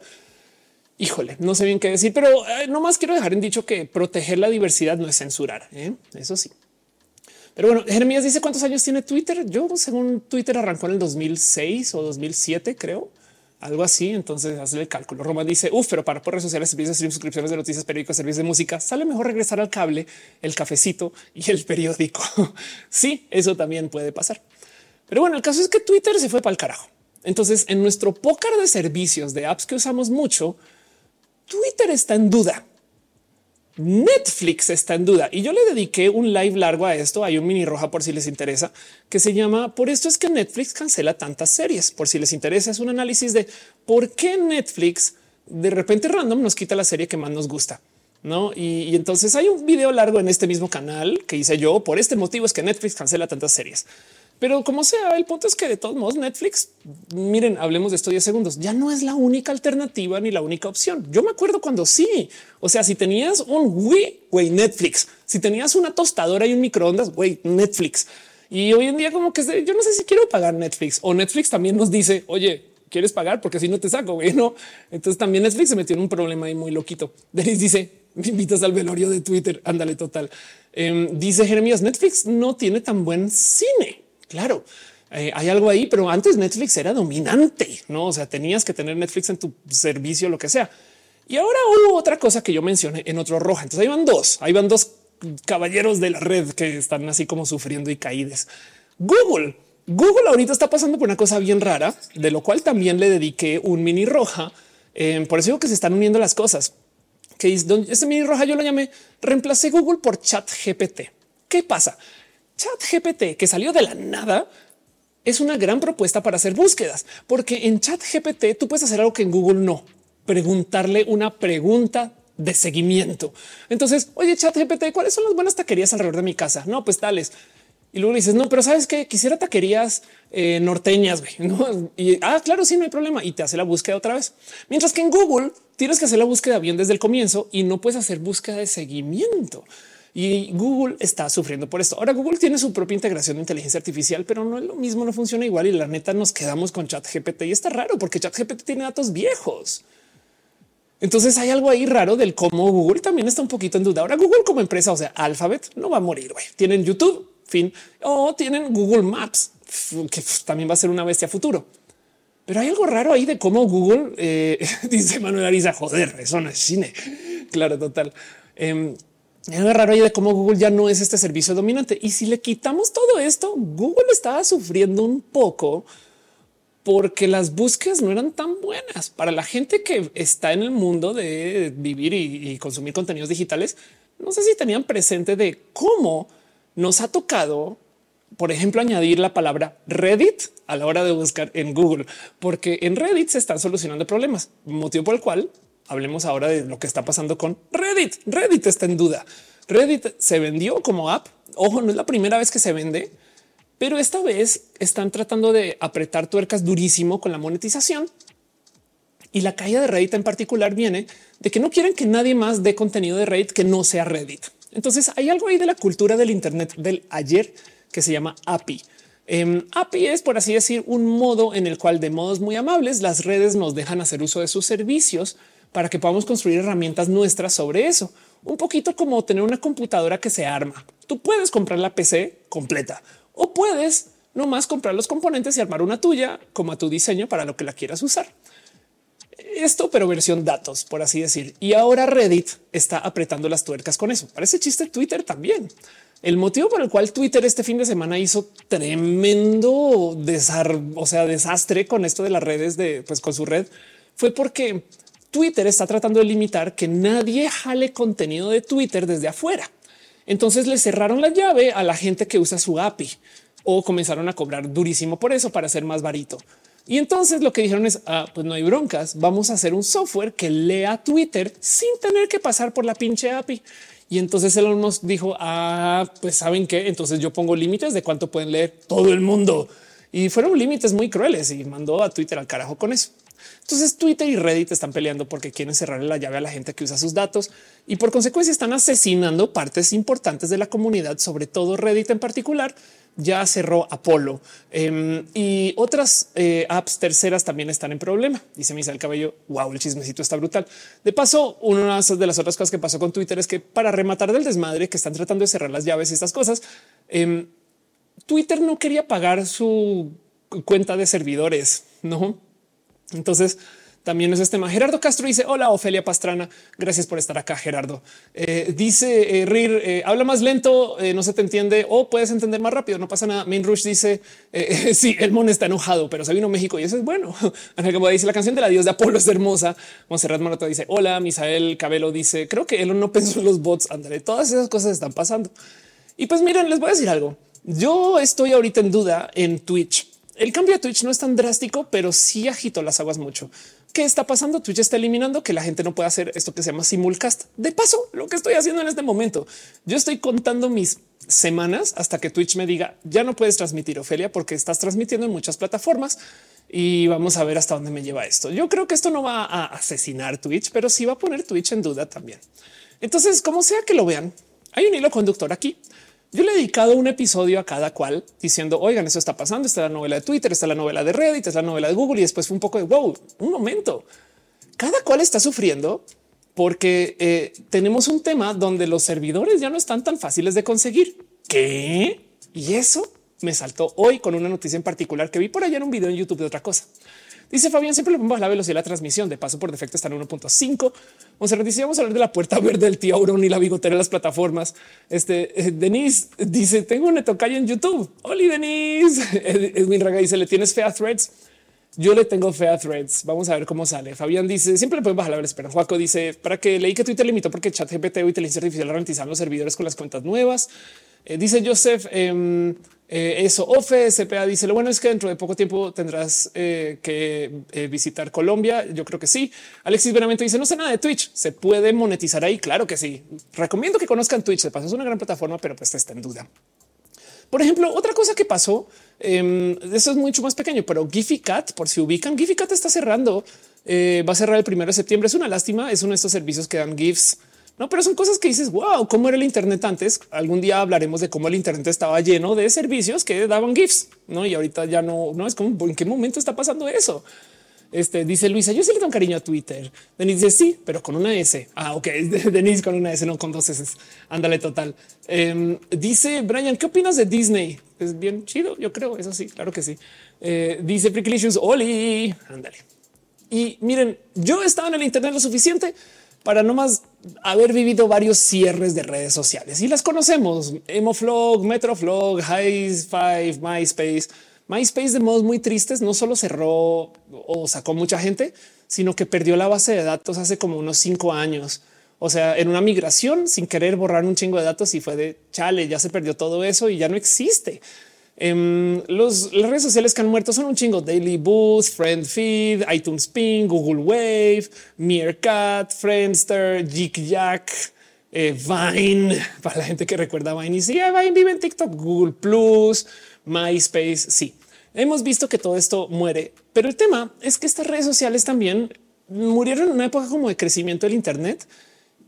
A: Híjole, no sé bien qué decir, pero eh, no más quiero dejar en dicho que proteger la diversidad no es censurar. ¿eh? Eso sí. Pero bueno, Jeremías dice cuántos años tiene Twitter. Yo, según Twitter, arrancó en el 2006 o 2007, creo, algo así. Entonces, hazle el cálculo. Roma dice, uff, pero para por redes sociales, servicios de suscripciones de noticias, periódicos, servicios de música, sale mejor regresar al cable, el cafecito y el periódico. sí, eso también puede pasar. Pero bueno, el caso es que Twitter se fue para el carajo. Entonces, en nuestro pócar de servicios de apps que usamos mucho, Twitter está en duda. Netflix está en duda y yo le dediqué un live largo a esto. Hay un mini roja por si les interesa que se llama Por esto es que Netflix cancela tantas series. Por si les interesa, es un análisis de por qué Netflix de repente random nos quita la serie que más nos gusta. No, y, y entonces hay un video largo en este mismo canal que hice yo. Por este motivo es que Netflix cancela tantas series. Pero como sea, el punto es que de todos modos Netflix, miren, hablemos de esto 10 segundos, ya no es la única alternativa ni la única opción. Yo me acuerdo cuando sí, o sea, si tenías un Wii, güey, Netflix, si tenías una tostadora y un microondas, güey, Netflix. Y hoy en día como que yo no sé si quiero pagar Netflix o Netflix también nos dice, oye, quieres pagar porque si no te saco, güey, no. Entonces también Netflix se metió en un problema ahí muy loquito. Denis dice, me invitas al velorio de Twitter. Ándale, total. Em, dice Jeremías, Netflix no tiene tan buen cine. Claro, Eh, hay algo ahí, pero antes Netflix era dominante, no? O sea, tenías que tener Netflix en tu servicio, lo que sea. Y ahora hubo otra cosa que yo mencioné en otro roja. Entonces ahí van dos, ahí van dos caballeros de la red que están así como sufriendo y caídas. Google. Google ahorita está pasando por una cosa bien rara, de lo cual también le dediqué un mini roja. Eh, por eso digo que se están uniendo las cosas. Que este mini roja yo lo llamé reemplacé Google por Chat GPT. ¿Qué pasa? Chat GPT que salió de la nada es una gran propuesta para hacer búsquedas, porque en Chat GPT tú puedes hacer algo que en Google no preguntarle una pregunta de seguimiento. Entonces, oye, chat GPT, ¿cuáles son las buenas taquerías alrededor de mi casa? No, pues tales. Y luego dices, no, pero sabes que quisiera taquerías eh, norteñas. ¿no? Y ah, claro, sí, no hay problema. Y te hace la búsqueda otra vez. Mientras que en Google tienes que hacer la búsqueda bien desde el comienzo y no puedes hacer búsqueda de seguimiento. Y Google está sufriendo por esto. Ahora Google tiene su propia integración de inteligencia artificial, pero no es lo mismo, no funciona igual. Y la neta nos quedamos con chat GPT y está raro porque chat GPT tiene datos viejos. Entonces hay algo ahí raro del cómo Google también está un poquito en duda. Ahora Google como empresa, o sea, Alphabet no va a morir. Tienen YouTube, fin, o tienen Google Maps, que también va a ser una bestia futuro. Pero hay algo raro ahí de cómo Google eh, dice Manuel Ariza, joder, eso no es cine. Claro, total. Eh, algo raro de cómo Google ya no es este servicio dominante. Y si le quitamos todo esto, Google estaba sufriendo un poco porque las búsquedas no eran tan buenas para la gente que está en el mundo de vivir y, consumir contenidos digitales. No sé si tenían presente de cómo nos ha tocado, por ejemplo, añadir la palabra Reddit a la hora de buscar en Google, porque en Reddit se están solucionando problemas, motivo por el cual hablemos ahora de lo que está pasando con Reddit. Reddit está en duda. Reddit se vendió como app. Ojo, no es la primera vez que se vende pero esta vez están tratando de apretar tuercas durísimo con la monetización. Y la caída de Reddit en particular viene de que no quieren que nadie más dé contenido de Reddit que no sea Reddit. Entonces hay algo ahí de la cultura del Internet del ayer que se llama API. Em, API es, por así decir, un modo en el cual de modos muy amables las redes nos dejan hacer uso de sus servicios para que podamos construir herramientas nuestras sobre eso. Un poquito como tener una computadora que se arma. Tú puedes comprar la PC completa o puedes nomás comprar los componentes y armar una tuya como a tu diseño para lo que la quieras usar. Esto, pero versión datos, por así decir. Y ahora Reddit está apretando las tuercas con eso. Parece chiste Twitter también. El motivo por el cual Twitter este fin de semana hizo tremendo o sea, desastre con esto de las redes de pues con su red fue porque Twitter está tratando de limitar que nadie jale contenido de Twitter desde afuera. Entonces le cerraron la llave a la gente que usa su API o comenzaron a cobrar durísimo por eso para ser más barito. Y entonces lo que dijeron es, ah, pues no hay broncas, vamos a hacer un software que lea Twitter sin tener que pasar por la pinche API. Y entonces él nos dijo, ah, pues saben que entonces yo pongo límites de cuánto pueden leer todo el mundo. Y fueron límites muy crueles y mandó a Twitter al carajo con eso. Entonces Twitter y Reddit están peleando porque quieren cerrarle la llave a la gente que usa sus datos y por consecuencia están asesinando partes importantes de la comunidad, sobre todo Reddit en particular. Ya cerró Apolo em, y otras eh, apps terceras también están en problema. Dice Misa el cabello. Wow, el chismecito está brutal. De paso, una de las otras cosas que pasó con Twitter es que para rematar del desmadre que están tratando de cerrar las llaves y estas cosas, em, Twitter no quería pagar su cuenta de servidores, no? Entonces, también es este tema. Gerardo Castro dice hola Ofelia Pastrana. Gracias por estar acá. Gerardo eh, dice eh, Rir eh, habla más lento, no se te entiende o puedes entender más rápido. No pasa nada. Main Rush dice sí, el mon está enojado, pero se vino México y eso es bueno. Ángel dice la canción de la dios de Apolo es hermosa. Monserrat Morato dice hola. Misael Cabelo dice creo que él no pensó en los bots. André, todas esas cosas están pasando. Y pues miren, les voy a decir algo. Yo estoy ahorita en duda en Twitch el cambio de Twitch no es tan drástico, pero sí agitó las aguas mucho. ¿Qué está pasando? Twitch está eliminando que la gente no pueda hacer esto que se llama simulcast. De paso, lo que estoy haciendo en este momento, yo estoy contando mis semanas hasta que Twitch me diga ya no puedes transmitir Ofelia porque estás transmitiendo en muchas plataformas y vamos a ver hasta dónde me lleva esto. Yo creo que esto no va a asesinar Twitch, pero sí va a poner Twitch en duda también. Entonces, como sea que lo vean, hay un hilo conductor aquí. Yo le he dedicado un episodio a cada cual diciendo, oigan, eso está pasando. Está la novela de Twitter, está la novela de Reddit, es la novela de Google y después fue un poco de wow, un momento. Cada cual está sufriendo porque eh, tenemos un tema donde los servidores ya no están tan fáciles de conseguir. ¿Qué? ¿Y eso? me saltó hoy con una noticia en particular que vi por allá en un video en YouTube de otra cosa. Dice Fabián, siempre le pongo la velocidad de la transmisión. De paso, por defecto está en 1.5. Monserrat dice, vamos a hablar de la puerta verde del tío Auron y la bigotera de las plataformas. Este eh, Denise dice, tengo un netocayo en YouTube. Oli, Denise. Edwin Raga dice, ¿le tienes fe a threads? Yo le tengo fe a threads. Vamos a ver cómo sale. Fabián dice, siempre le pueden bajar la velocidad. Juaco dice, para que leí que Twitter limitó porque chat GPT o inteligencia artificial ralentizan los servidores con las cuentas nuevas. Eh, dice Joseph, eh, eh, eso, OFE, CPA dice, lo bueno es que dentro de poco tiempo tendrás eh, que eh, visitar Colombia. Yo creo que sí. Alexis Benavento dice, no sé nada de Twitch. ¿Se puede monetizar ahí? Claro que sí. Recomiendo que conozcan Twitch. De paso es una gran plataforma, pero pues está en duda. Por ejemplo, otra cosa que pasó, em, eso es mucho más pequeño, pero Giphy Cat, por si ubican, Giphy Cat está cerrando. va a cerrar el primero de septiembre. Es una lástima. Es uno de estos servicios que dan GIFs no, pero son cosas que dices, wow, cómo era el Internet antes. Algún día hablaremos de cómo el Internet estaba lleno de servicios que daban GIFs, no? Y ahorita ya no, no es como en qué momento está pasando eso. Este dice Luisa, yo sí le tengo cariño a Twitter. Denise dice sí, pero con una S. Ah, ok. Denise con una S, no con dos S. Ándale, total. Em, dice Brian, ¿qué opinas de Disney? Es bien chido. Yo creo eso sí, claro que sí. Eh, dice Preclicious, Oli, ándale. Y miren, yo estaba en el Internet lo suficiente para no más haber vivido varios cierres de redes sociales y las conocemos. Emoflog, Metroflog, High Five, MySpace. MySpace de modos muy tristes no solo cerró o sacó mucha gente, sino que perdió la base de datos hace como unos cinco años. O sea, en una migración sin querer borrar un chingo de datos y fue de chale, ya se perdió todo eso y ya no existe. Em, los, las redes sociales que han muerto son un chingo. Daily Boost, Friend Feed, iTunes Ping, Google Wave, Meerkat, Friendster, Jig Jack, eh, Vine, para la gente que recuerda Vine y sí, Vine vive en TikTok, Google Plus, MySpace. Sí, hemos visto que todo esto muere, pero el tema es que estas redes sociales también murieron en una época como de crecimiento del Internet.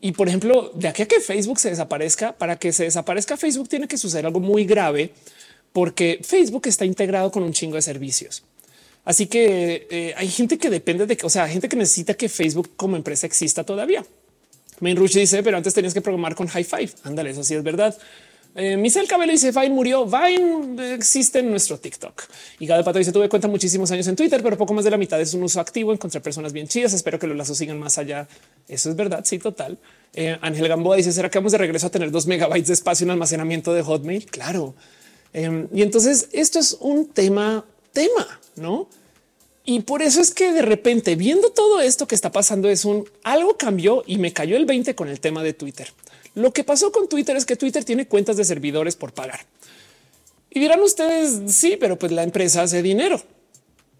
A: Y por ejemplo, de aquí a que Facebook se desaparezca, para que se desaparezca Facebook tiene que suceder algo muy grave porque Facebook está integrado con un chingo de servicios. Así que eh, hay gente que depende de que, o sea, gente que necesita que Facebook como empresa exista todavía. Main Rush dice, pero antes tenías que programar con High Five. Ándale, eso sí es verdad. Eh, Michelle Cabello dice Vine murió. Vine existe en nuestro TikTok y cada Pato dice tuve cuenta muchísimos años en Twitter, pero poco más de la mitad es un uso activo. Encontré personas bien chidas. Espero que los lazos sigan más allá. Eso es verdad. Sí, total. Eh, Ángel Gamboa dice será que vamos de regreso a tener dos megabytes de espacio en almacenamiento de Hotmail? Claro. Em, y entonces esto es un tema, tema, no? Y por eso es que de repente viendo todo esto que está pasando es un algo cambió y me cayó el 20 con el tema de Twitter. Lo que pasó con Twitter es que Twitter tiene cuentas de servidores por pagar. Y dirán ustedes, sí, pero pues la empresa hace dinero.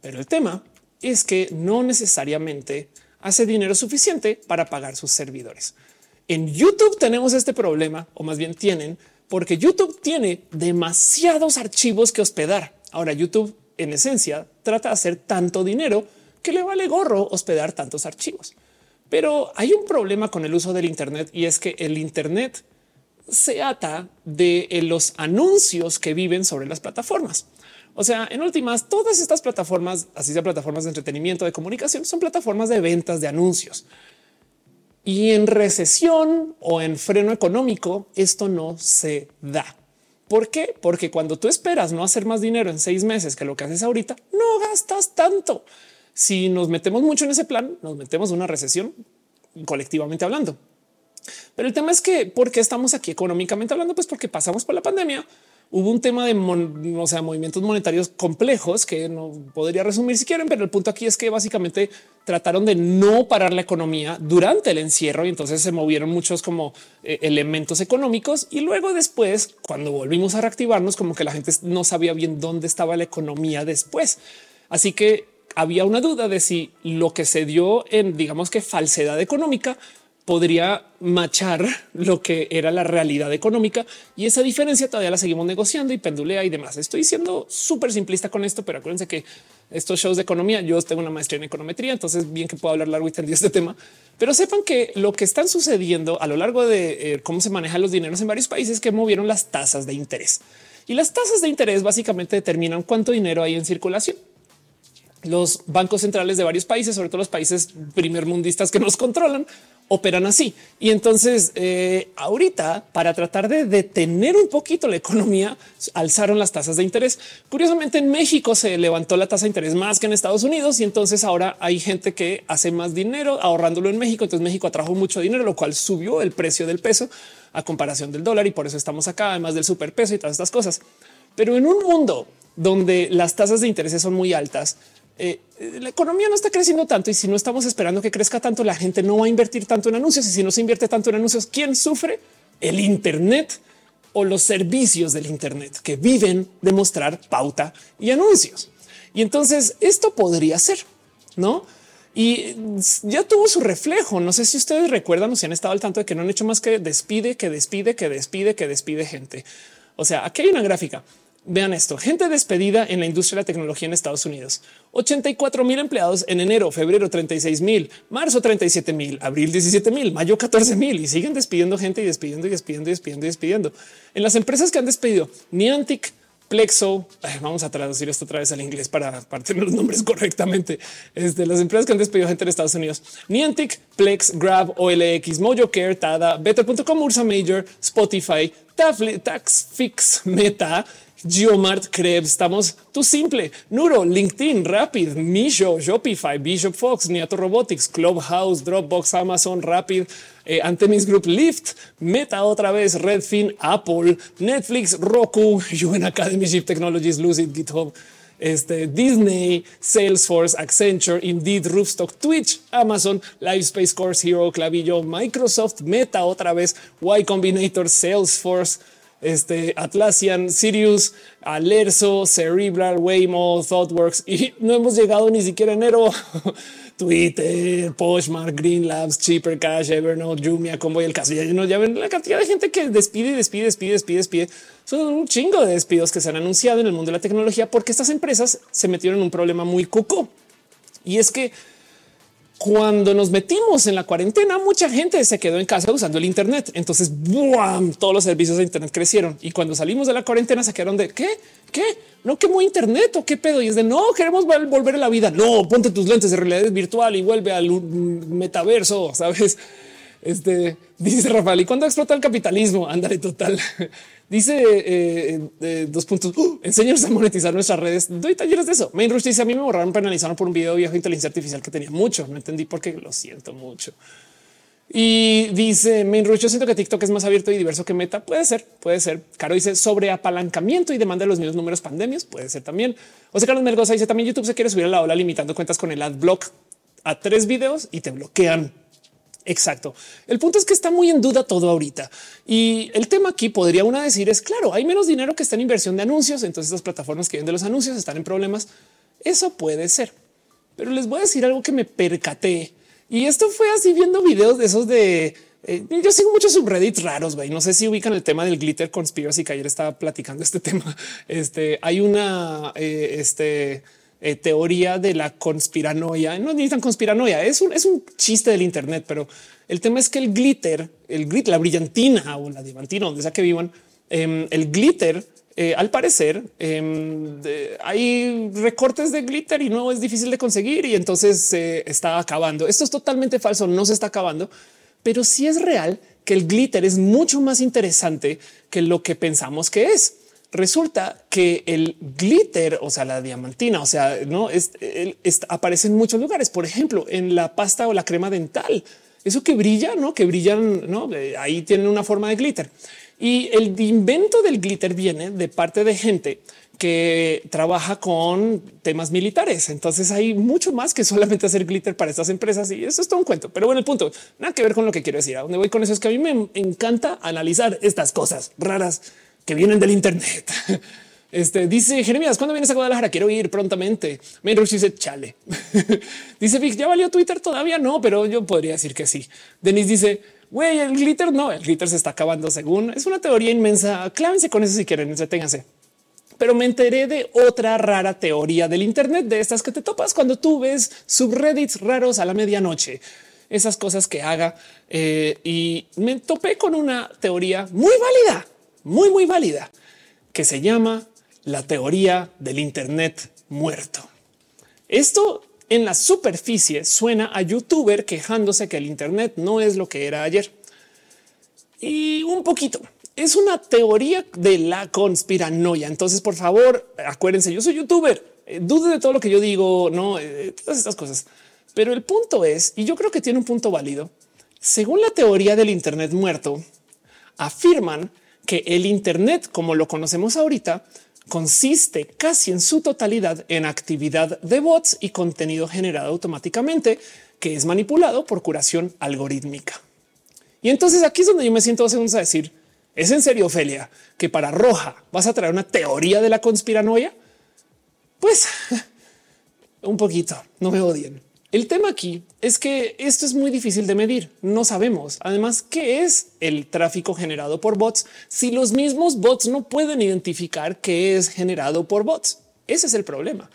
A: Pero el tema es que no necesariamente hace dinero suficiente para pagar sus servidores. En YouTube tenemos este problema, o más bien tienen, porque YouTube tiene demasiados archivos que hospedar. Ahora YouTube en esencia trata de hacer tanto dinero que le vale gorro hospedar tantos archivos. Pero hay un problema con el uso del Internet y es que el Internet se ata de eh, los anuncios que viven sobre las plataformas. O sea, en últimas, todas estas plataformas, así sea plataformas de entretenimiento, de comunicación, son plataformas de ventas de anuncios. Y en recesión o en freno económico, esto no se da. ¿Por qué? Porque cuando tú esperas no hacer más dinero en seis meses que lo que haces ahorita, no gastas tanto. Si nos metemos mucho en ese plan, nos metemos en una recesión colectivamente hablando. Pero el tema es que, ¿por qué estamos aquí económicamente hablando? Pues porque pasamos por la pandemia, hubo un tema de o sea, movimientos monetarios complejos que no podría resumir si quieren, pero el punto aquí es que básicamente trataron de no parar la economía durante el encierro y entonces se movieron muchos como eh, elementos económicos y luego después cuando volvimos a reactivarnos como que la gente no sabía bien dónde estaba la economía después. Así que había una duda de si lo que se dio en digamos que falsedad económica podría machar lo que era la realidad económica. Y esa diferencia todavía la seguimos negociando y pendulea y demás. Estoy siendo súper simplista con esto, pero acuérdense que estos shows de economía, yo tengo una maestría en econometría, entonces bien que puedo hablar largo y tendido este tema, pero sepan que lo que están sucediendo a lo largo de eh, cómo se manejan los dineros en varios países que movieron las tasas de interés. Y las tasas de interés básicamente determinan cuánto dinero hay en circulación. Los bancos centrales de varios países, sobre todo los países primermundistas que nos controlan, operan así. Y entonces eh, ahorita para tratar de detener un poquito la economía, alzaron las tasas de interés. Curiosamente en México se levantó la tasa de interés más que en Estados Unidos y entonces ahora hay gente que hace más dinero ahorrándolo en México. Entonces México atrajo mucho dinero, lo cual subió el precio del peso a comparación del dólar y por eso estamos acá, además del superpeso y todas estas cosas. Pero en un mundo donde las tasas de interés son muy altas, eh, la economía no está creciendo tanto y si no estamos esperando que crezca tanto, la gente no va a invertir tanto en anuncios y si no se invierte tanto en anuncios, ¿quién sufre? El Internet o los servicios del Internet que viven de mostrar pauta y anuncios. Y entonces esto podría ser, ¿no? Y ya tuvo su reflejo. No sé si ustedes recuerdan o si han estado al tanto de que no han hecho más que despide, que despide, que despide, que despide gente. O sea, aquí hay una gráfica Vean esto, gente despedida en la industria de la tecnología en Estados Unidos. 84 mil empleados en enero, febrero 36 mil, marzo 37 mil, abril 17 mil, mayo 14 mil y siguen despidiendo gente y despidiendo y despidiendo y despidiendo y despidiendo. En las empresas que han despedido, Niantic, Plexo, vamos a traducir esto otra vez al inglés para, para tener los nombres correctamente. Es de las empresas que han despedido gente en Estados Unidos. Niantic, Plex, Grab, OLX, Mojo Care, Tada, Better.com, Ursa Major, Spotify, Taxfix, Meta, Geomart, Krebs, estamos tú simple, Nuro, LinkedIn, Rapid, Misho, Shopify, Bishop Fox, Niato Robotics, Clubhouse, Dropbox, Amazon, Rapid, eh, Antemis Group, Lyft, Meta otra vez, Redfin, Apple, Netflix, Roku, UN Academy, Shift Technologies, Lucid, GitHub, este, Disney, Salesforce, Accenture, Indeed, Roofstock, Twitch, Amazon, Livespace Course, Hero, Clavillo, Microsoft, Meta otra vez, Y Combinator, Salesforce, este Atlassian, Sirius, Alerzo, Cerebral, Waymo, ThoughtWorks y no hemos llegado ni siquiera enero. Twitter, Poshmark, Green Labs, Cheaper Cash, Evernote, Jumia, Convoy, el caso. Ya, ya ven la cantidad de gente que despide, despide, despide, despide, despide. Son un chingo de despidos que se han anunciado en el mundo de la tecnología porque estas empresas se metieron en un problema muy cuco. Y es que cuando nos metimos en la cuarentena, mucha gente se quedó en casa usando el Internet. Entonces, ¡buam! todos los servicios de Internet crecieron. Y cuando salimos de la cuarentena, se quedaron de qué, qué, no quemó Internet o qué pedo. Y es de no queremos volver a la vida. No, ponte tus lentes de realidad virtual y vuelve al metaverso. Sabes? Este dice Rafael, ¿y cuándo explota el capitalismo? Ándale, total. Dice eh, eh, dos puntos. Uh, enséñanos a monetizar nuestras redes. Doy talleres de eso. Main Rush dice a mí me borraron, penalizaron por un video viejo de inteligencia artificial que tenía mucho. No entendí por qué. Lo siento mucho. Y dice Main Rush, yo siento que TikTok es más abierto y diverso que Meta. Puede ser, puede ser. Caro dice sobre apalancamiento y demanda de los mismos números pandemias. Puede ser también. O sea, Carlos Melgoza dice también YouTube se quiere subir a la ola limitando cuentas con el ad block a tres videos y te bloquean Exacto. El punto es que está muy en duda todo ahorita. Y el tema aquí podría una decir es claro, hay menos dinero que está en inversión de anuncios. Entonces las plataformas que venden los anuncios están en problemas. Eso puede ser. Pero les voy a decir algo que me percaté. Y esto fue así viendo videos de esos de eh, yo sigo muchos subreddits raros, güey. No sé si ubican el tema del glitter conspiracy que ayer estaba platicando este tema. Este hay una eh, este eh, teoría de la conspiranoia. No ni tan conspiranoia, es un, es un chiste del Internet, pero el tema es que el glitter, el glitter, la brillantina o la diamantina, donde sea que vivan, em, el glitter, eh, al parecer, em, hay recortes de glitter y no es difícil de conseguir y entonces se está acabando. Esto es totalmente falso, no se está acabando, pero sí es real que el glitter es mucho más interesante que lo que pensamos que es resulta que el glitter, o sea, la diamantina, o sea, no es, aparece en muchos lugares. Por ejemplo, en la pasta o la crema dental, eso que brilla, no que brillan, no ahí tienen una forma de glitter. Y el invento del glitter viene de parte de gente que trabaja con temas militares. Entonces hay mucho más que solamente hacer glitter para estas empresas y eso es todo un cuento. Pero bueno, el punto nada que ver con lo que quiero decir. A dónde voy con eso es que a mí me encanta analizar estas cosas raras que vienen del Internet. Este dice Jeremías, cuando vienes a Guadalajara? Quiero ir prontamente. Menos dice chale. dice Vic, ya valió Twitter todavía no, pero yo podría decir que sí. Denis dice, güey, el glitter no, el glitter se está acabando según es una teoría inmensa. Clávense con eso si quieren, entreténganse. Pero me enteré de otra rara teoría del Internet de estas que te topas cuando tú ves subreddits raros a la medianoche esas cosas que haga eh, y me topé con una teoría muy válida muy, muy válida que se llama la teoría del Internet muerto. Esto en la superficie suena a youtuber quejándose que el Internet no es lo que era ayer. Y un poquito es una teoría de la conspiranoia. Entonces, por favor, acuérdense, yo soy youtuber, eh, dude de todo lo que yo digo, no eh, todas estas cosas. Pero el punto es, y yo creo que tiene un punto válido, según la teoría del Internet muerto, afirman que el Internet, como lo conocemos ahorita, consiste casi en su totalidad en actividad de bots y contenido generado automáticamente que es manipulado por curación algorítmica. Y entonces aquí es donde yo me siento dos segundos a decir, ¿es en serio, Ophelia, que para Roja vas a traer una teoría de la conspiranoia? Pues un poquito, no me odien. El tema aquí es que esto es muy difícil de medir. No sabemos. Además, qué es el tráfico generado por bots si los mismos bots no pueden identificar qué es generado por bots. Ese es el problema.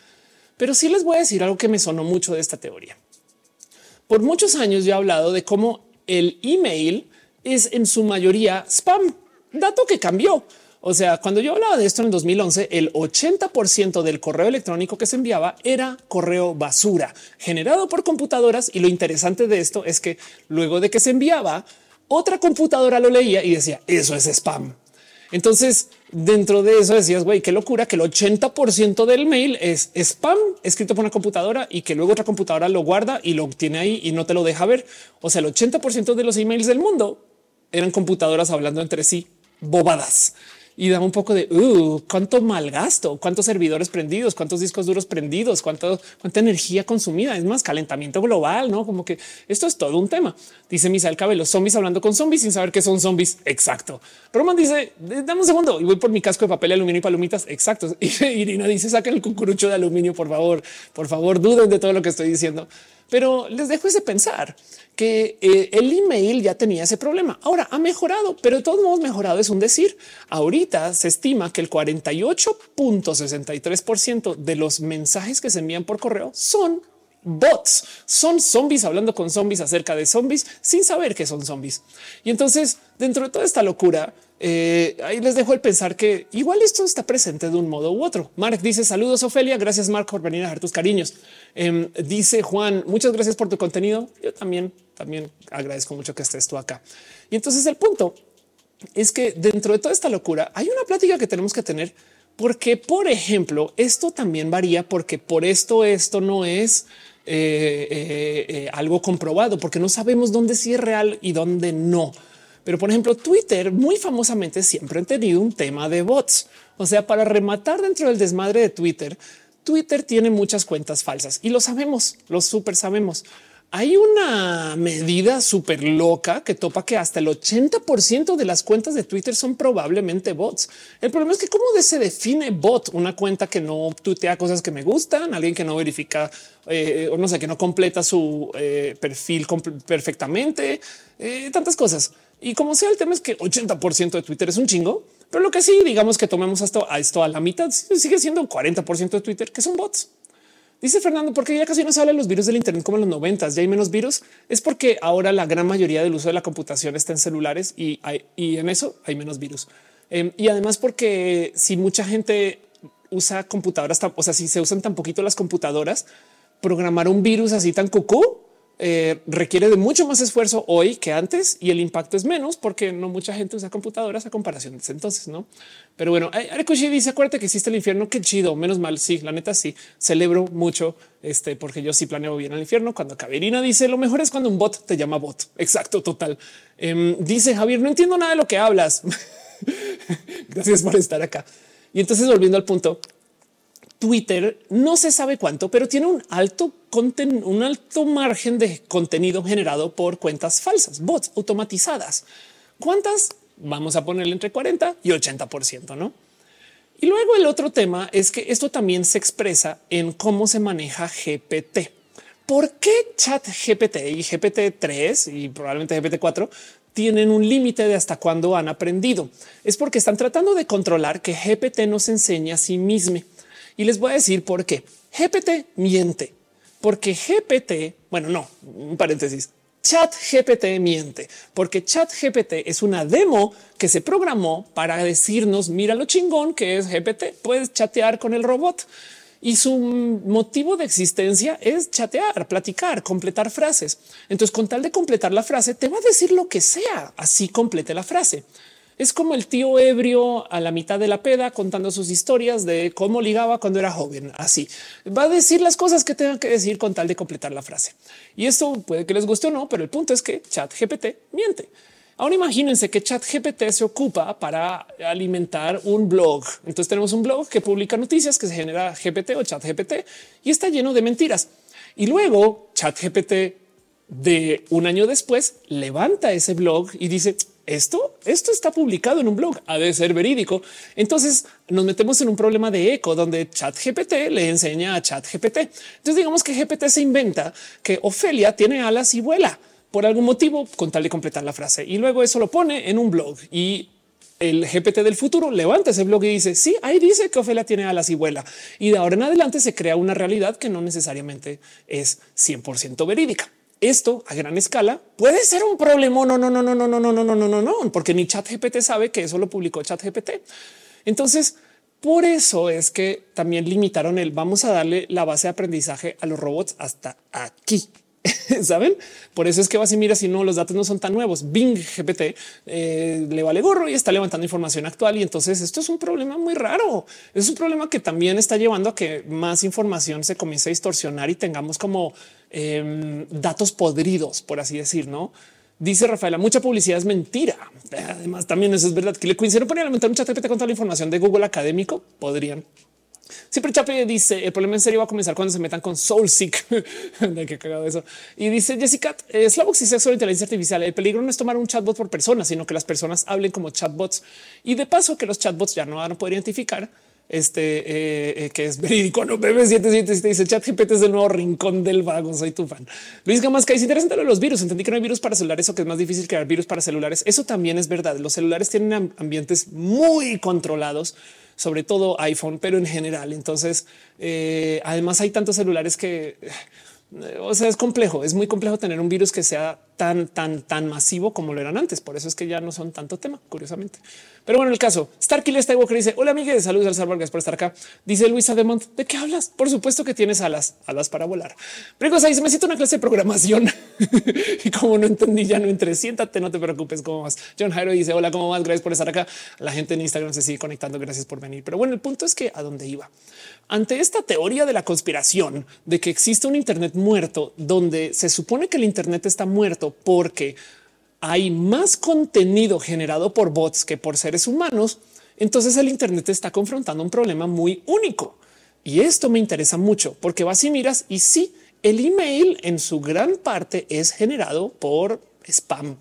A: Pero sí les voy a decir algo que me sonó mucho de esta teoría. Por muchos años yo he hablado de cómo el email es en su mayoría spam, dato que cambió. O sea, cuando yo hablaba de esto en 2011, el 80% del correo electrónico que se enviaba era correo basura generado por computadoras. Y lo interesante de esto es que luego de que se enviaba, otra computadora lo leía y decía eso es spam. Entonces, dentro de eso decías, güey, qué locura que el 80% del mail es spam escrito por una computadora y que luego otra computadora lo guarda y lo tiene ahí y no te lo deja ver. O sea, el 80% de los emails del mundo eran computadoras hablando entre sí bobadas y da un poco de uh, cuánto malgasto, cuántos servidores prendidos, cuántos discos duros prendidos, cuánto, cuánta energía consumida. Es más calentamiento global, no como que esto es todo un tema. Dice Misael Cabello, zombies hablando con zombies sin saber qué son zombies. Exacto. Roman dice, dame un segundo y voy por mi casco de papel, aluminio y palomitas. Exacto. Irina dice, saquen el cucurucho de aluminio, por favor. Por favor, duden de todo lo que estoy diciendo. Pero les dejo ese pensar que eh, el email ya tenía ese problema. Ahora ha mejorado, pero de todos modos mejorado es un decir. Ahorita se estima que el 48.63% de los mensajes que se envían por correo son bots, son zombies hablando con zombies acerca de zombies sin saber que son zombies. Y entonces dentro de toda esta locura, eh, ahí les dejo el pensar que igual esto está presente de un modo u otro. Mark dice saludos Ofelia, gracias Mark por venir a dejar tus cariños. Em, dice Juan, muchas gracias por tu contenido. Yo también, también agradezco mucho que estés tú acá. Y entonces el punto es que dentro de toda esta locura hay una plática que tenemos que tener porque, por ejemplo, esto también varía porque por esto esto no es eh, eh, algo comprobado, porque no sabemos dónde sí es real y dónde no. Pero por ejemplo, Twitter muy famosamente siempre ha tenido un tema de bots. O sea, para rematar dentro del desmadre de Twitter, Twitter tiene muchas cuentas falsas y lo sabemos, lo súper sabemos. Hay una medida súper loca que topa que hasta el 80% de las cuentas de Twitter son probablemente bots. El problema es que cómo se define bot una cuenta que no tuitea cosas que me gustan, alguien que no verifica eh, o no sé, que no completa su eh, perfil perfectamente, eh, tantas cosas. Y como sea, el tema es que 80% de Twitter es un chingo, pero lo que sí, digamos que tomemos esto a esto a la mitad, sigue siendo 40% de Twitter que son bots. Dice Fernando, porque ya casi no se habla de los virus del Internet como en los noventas, ya hay menos virus. Es porque ahora la gran mayoría del uso de la computación está en celulares y, y en eso hay menos virus. Em, y además porque si mucha gente usa computadoras, o sea, si se usan tan poquito las computadoras, programar un virus así tan cucú eh, requiere de mucho más esfuerzo hoy que antes y el impacto es menos porque no mucha gente usa computadoras a comparación de entonces, no? Pero bueno, Arekushi dice: Acuérdate que existe el infierno. Qué chido. Menos mal. Sí, la neta, sí celebro mucho este, porque yo sí planeo bien al infierno. Cuando Caberina dice lo mejor es cuando un bot te llama bot. Exacto, total. Em, dice Javier: No entiendo nada de lo que hablas. Gracias por estar acá. Y entonces, volviendo al punto, Twitter no se sabe cuánto, pero tiene un alto un alto margen de contenido generado por cuentas falsas, bots automatizadas. ¿Cuántas? Vamos a ponerle entre 40 y 80 por ciento, no? Y luego el otro tema es que esto también se expresa en cómo se maneja GPT. ¿Por qué Chat GPT y GPT 3 y probablemente GPT 4 tienen un límite de hasta cuándo han aprendido? Es porque están tratando de controlar que GPT nos enseñe a sí mismo. Y les voy a decir por qué. GPT miente porque GPT, bueno, no, un paréntesis, Chat GPT miente, porque Chat GPT es una demo que se programó para decirnos, mira lo chingón que es GPT, puedes chatear con el robot. y su motivo de existencia es chatear, platicar, completar frases. Entonces, con tal de completar la frase, te va a decir lo que sea. Así complete la frase. Es como el tío ebrio a la mitad de la peda contando sus historias de cómo ligaba cuando era joven. Así va a decir las cosas que tengan que decir con tal de completar la frase. Y esto puede que les guste o no, pero el punto es que Chat GPT miente. Ahora imagínense que Chat GPT se ocupa para alimentar un blog. Entonces tenemos un blog que publica noticias que se genera GPT o Chat GPT y está lleno de mentiras. Y luego Chat GPT de un año después levanta ese blog y dice esto, esto está publicado en un blog, ha de ser verídico. Entonces nos metemos en un problema de eco donde Chat GPT le enseña a Chat GPT. Entonces digamos que GPT se inventa que Ofelia tiene alas y vuela por algún motivo con tal de completar la frase y luego eso lo pone en un blog y el GPT del futuro levanta ese blog y dice sí, ahí dice que Ofelia tiene alas y vuela y de ahora en adelante se crea una realidad que no necesariamente es 100% verídica. Esto a gran escala puede ser un problema. No, no, no, no, no, no, no, no, no, no, no, no, porque ni Chat GPT sabe que eso lo publicó Chat GPT. Entonces, por eso es que también limitaron el vamos a darle la base de aprendizaje a los robots hasta aquí. Saben? Por eso es que vas y mira si no, los datos no son tan nuevos. Bing GPT eh, le vale gorro y está levantando información actual. Y entonces esto es un problema muy raro. Es un problema que también está llevando a que más información se comience a distorsionar y tengamos como em, datos podridos, por así decir, no? Dice Rafaela, mucha publicidad es mentira. Además, también eso es verdad que le coincidieron poner alimentar un chat GPT con toda la información de Google académico. Podrían Siempre Chape dice el problema en serio va a comenzar cuando se metan con Soulseek. de qué cagado eso. Y dice Jessica eh, Slavox y sexo de inteligencia artificial. El peligro no es tomar un chatbot por persona, sino que las personas hablen como chatbots y de paso que los chatbots ya no van a poder identificar este eh, eh, que es verídico. No bebé 777 dice chat GPT es el nuevo rincón del vago. Soy tu fan. Luis Gamasca es interesante de los virus. Entendí que no hay virus para celulares o que es más difícil crear virus para celulares. Eso también es verdad. Los celulares tienen ambientes muy controlados sobre todo iPhone, pero en general. Entonces, eh, además hay tantos celulares que, eh, o sea, es complejo, es muy complejo tener un virus que sea tan, tan, tan masivo como lo eran antes. Por eso es que ya no son tanto tema, curiosamente. Pero bueno, el caso Starkiller Skywalker dice: Hola, amigues, saludos al gracias por estar acá. Dice Luisa Demont: ¿De qué hablas? Por supuesto que tienes alas, alas para volar. Pero se me siento una clase de programación y como no entendí, ya no entré. Siéntate, no te preocupes. ¿Cómo vas? John Jairo dice: Hola, ¿cómo vas? Gracias por estar acá. La gente en Instagram se sigue conectando. Gracias por venir. Pero bueno, el punto es que a dónde iba ante esta teoría de la conspiración de que existe un Internet muerto, donde se supone que el Internet está muerto porque hay más contenido generado por bots que por seres humanos, entonces el Internet está confrontando un problema muy único. Y esto me interesa mucho porque vas y miras y sí, el email en su gran parte es generado por spam.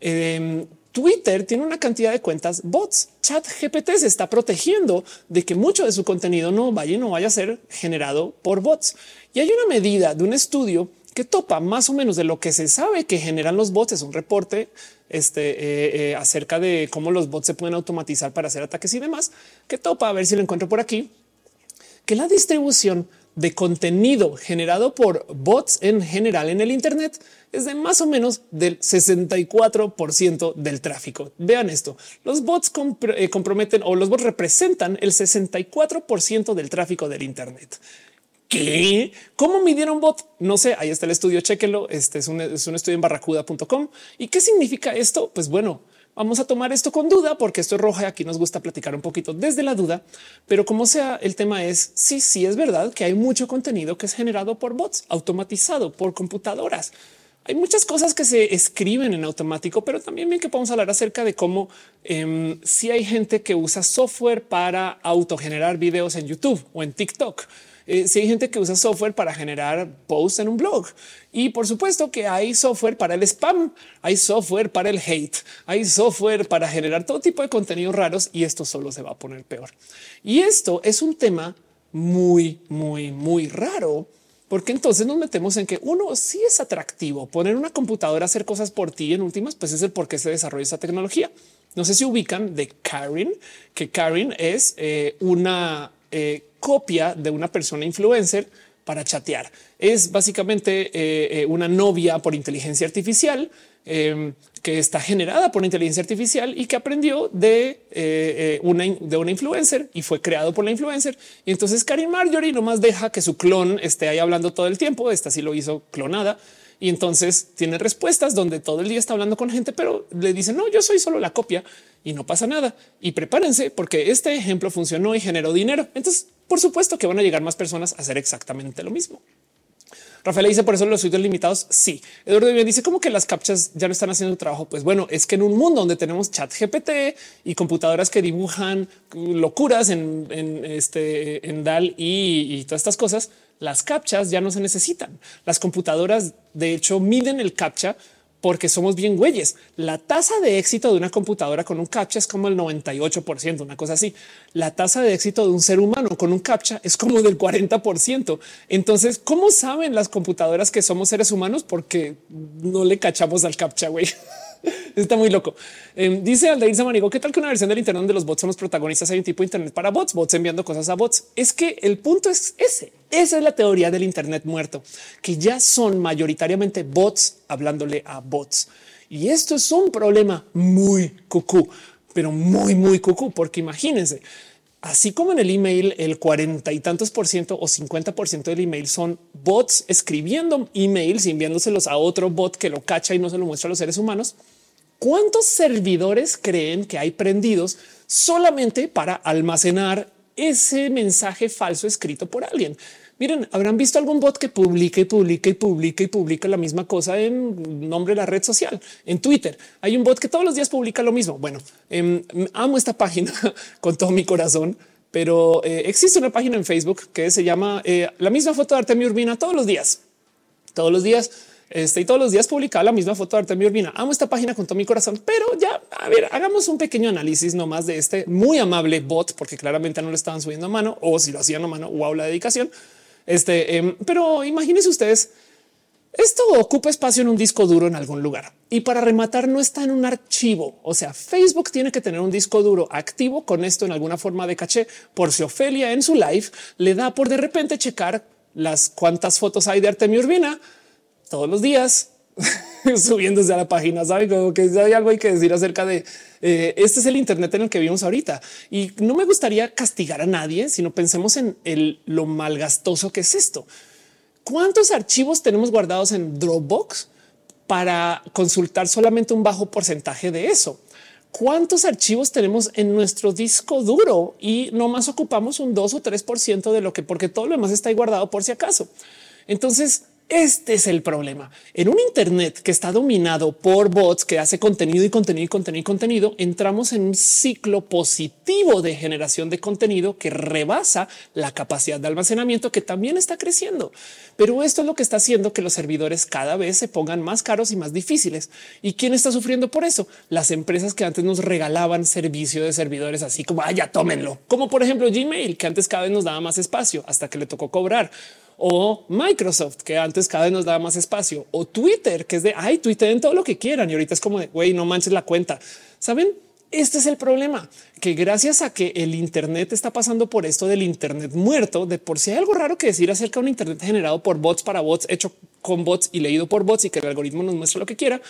A: Em, Twitter tiene una cantidad de cuentas bots. Chat GPT se está protegiendo de que mucho de su contenido no vaya y no vaya a ser generado por bots. Y hay una medida de un estudio que topa más o menos de lo que se sabe que generan los bots. Es un reporte este, eh, eh, acerca de cómo los bots se pueden automatizar para hacer ataques y demás, que topa a ver si lo encuentro por aquí, que la distribución de contenido generado por bots en general en el Internet es de más o menos del 64% del tráfico. Vean esto. Los bots eh, comprometen o los bots representan el 64% del tráfico del Internet. ¿Qué? ¿Cómo midieron bot? No sé, ahí está el estudio, chéquenlo. Este es un, estudio en barracuda.com. ¿Y qué significa esto? Pues bueno, vamos a tomar esto con duda porque esto es roja y aquí nos gusta platicar un poquito desde la duda, pero como sea, el tema es sí, sí es verdad que hay mucho contenido que es generado por bots, automatizado por computadoras. Hay muchas cosas que se escriben en automático, pero también bien que podemos hablar acerca de cómo em, si hay gente que usa software para autogenerar videos en YouTube o en TikTok eh, si hay gente que usa software para generar posts en un blog y por supuesto que hay software para el spam, hay software para el hate, hay software para generar todo tipo de contenidos raros y esto solo se va a poner peor. Y esto es un tema muy, muy, muy raro porque entonces nos metemos en que uno sí es atractivo poner una computadora a hacer cosas por ti. En últimas, pues es el por qué se desarrolla esa tecnología. No sé si ubican de Karen, que Karen es eh, una eh, copia de una persona influencer para chatear. Es básicamente eh, una novia por inteligencia artificial em, que está generada por inteligencia artificial y que aprendió de, una, de una influencer y fue creado por la influencer. Y entonces Karim Marjorie nomás deja que su clon esté ahí hablando todo el tiempo. Esta sí lo hizo clonada y entonces tiene respuestas donde todo el día está hablando con gente, pero le dicen no, yo soy solo la copia y no pasa nada. Y prepárense porque este ejemplo funcionó y generó dinero. Entonces, por supuesto que van a llegar más personas a hacer exactamente lo mismo. Rafael dice por eso los suites limitados. Sí, Eduardo dice como que las captchas ya no están haciendo trabajo. Pues bueno, es que en un mundo donde tenemos chat GPT y computadoras que dibujan locuras en, este en DAL y, y todas estas cosas, las captchas ya no se necesitan. Las computadoras, de hecho, miden el captcha porque somos bien güeyes. La tasa de éxito de una computadora con un captcha es como el 98%, una cosa así. La tasa de éxito de un ser humano con un captcha es como del 40%. Entonces, ¿cómo saben las computadoras que somos seres humanos? Porque no le cachamos al captcha, güey. Está muy loco. Eh, dice Aldair Samanigo, ¿qué tal que una versión del Internet donde los bots son los protagonistas? Hay un tipo de Internet para bots, bots enviando cosas a bots. Es que el punto es ese. Esa es la teoría del Internet muerto, que ya son mayoritariamente bots hablándole a bots. Y esto es un problema muy cucú, pero muy, muy cucú, porque imagínense, así como en el email, el cuarenta y tantos por ciento o 50 por ciento del email son bots escribiendo emails y enviándoselos a otro bot que lo cacha y no se lo muestra a los seres humanos. ¿Cuántos servidores creen que hay prendidos solamente para almacenar ese mensaje falso escrito por alguien? Miren, habrán visto algún bot que publica y publica y publica y publica la misma cosa en nombre de la red social. En Twitter hay un bot que todos los días publica lo mismo. Bueno, em, amo esta página con todo mi corazón, pero eh, existe una página en Facebook que se llama eh, la misma foto de Artemio Urbina todos los días. Todos los días este, y todos los días publicaba la misma foto de Artemio Urbina. Amo esta página con todo mi corazón, pero ya a ver, hagamos un pequeño análisis nomás de este muy amable bot, porque claramente no lo estaban subiendo a mano o si lo hacían a mano, wow, la dedicación. Este, em, pero imagínense ustedes, esto ocupa espacio en un disco duro en algún lugar y para rematar no está en un archivo. O sea, Facebook tiene que tener un disco duro activo con esto en alguna forma de caché por si Ofelia en su live le da por de repente checar las cuantas fotos hay de Artemio Urbina todos los días subiéndose a la página. Sabe como que hay algo hay que decir acerca de eh, este es el Internet en el que vivimos ahorita y no me gustaría castigar a nadie, sino pensemos en lo malgastoso que es esto. ¿Cuántos archivos tenemos guardados en Dropbox para consultar solamente un bajo porcentaje de eso? ¿Cuántos archivos tenemos en nuestro disco duro y no más ocupamos un 2 o 3 por ciento de lo que porque todo lo demás está ahí guardado por si acaso? Entonces, este es el problema. En un Internet que está dominado por bots que hace contenido y contenido y contenido y contenido, entramos en un ciclo positivo de generación de contenido que rebasa la capacidad de almacenamiento que también está creciendo. Pero esto es lo que está haciendo que los servidores cada vez se pongan más caros y más difíciles. ¿Y quién está sufriendo por eso? Las empresas que antes nos regalaban servicio de servidores así como, ah, ya tómenlo. Como por ejemplo Gmail, que antes cada vez nos daba más espacio hasta que le tocó cobrar o Microsoft, que antes cada vez nos daba más espacio, o Twitter, que es de ay, Twitter en todo lo que quieran. Y ahorita es como de güey, no manches la cuenta. Saben, este es el problema, que gracias a que el Internet está pasando por esto del Internet muerto, de por si hay algo raro que decir acerca de un Internet generado por bots para bots, hecho con bots y leído por bots y que el algoritmo nos muestra lo que quiera,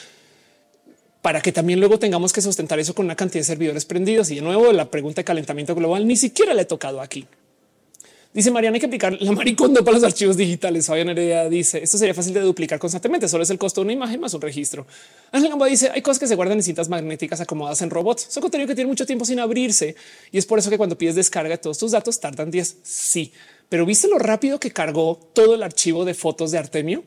A: para que también luego tengamos que sustentar eso con una cantidad de servidores prendidos. Y de nuevo, la pregunta de calentamiento global ni siquiera le he tocado aquí. Dice Mariana, hay que aplicar la maricondo para los archivos digitales. Fabián Heredia dice esto sería fácil de duplicar constantemente. Solo es el costo de una imagen más un registro. Ángel Gamba dice hay cosas que se guardan en cintas magnéticas acomodadas en robots. Son contenido que tiene mucho tiempo sin abrirse y es por eso que cuando pides descarga de todos tus datos tardan 10. Sí, pero viste lo rápido que cargó todo el archivo de fotos de Artemio.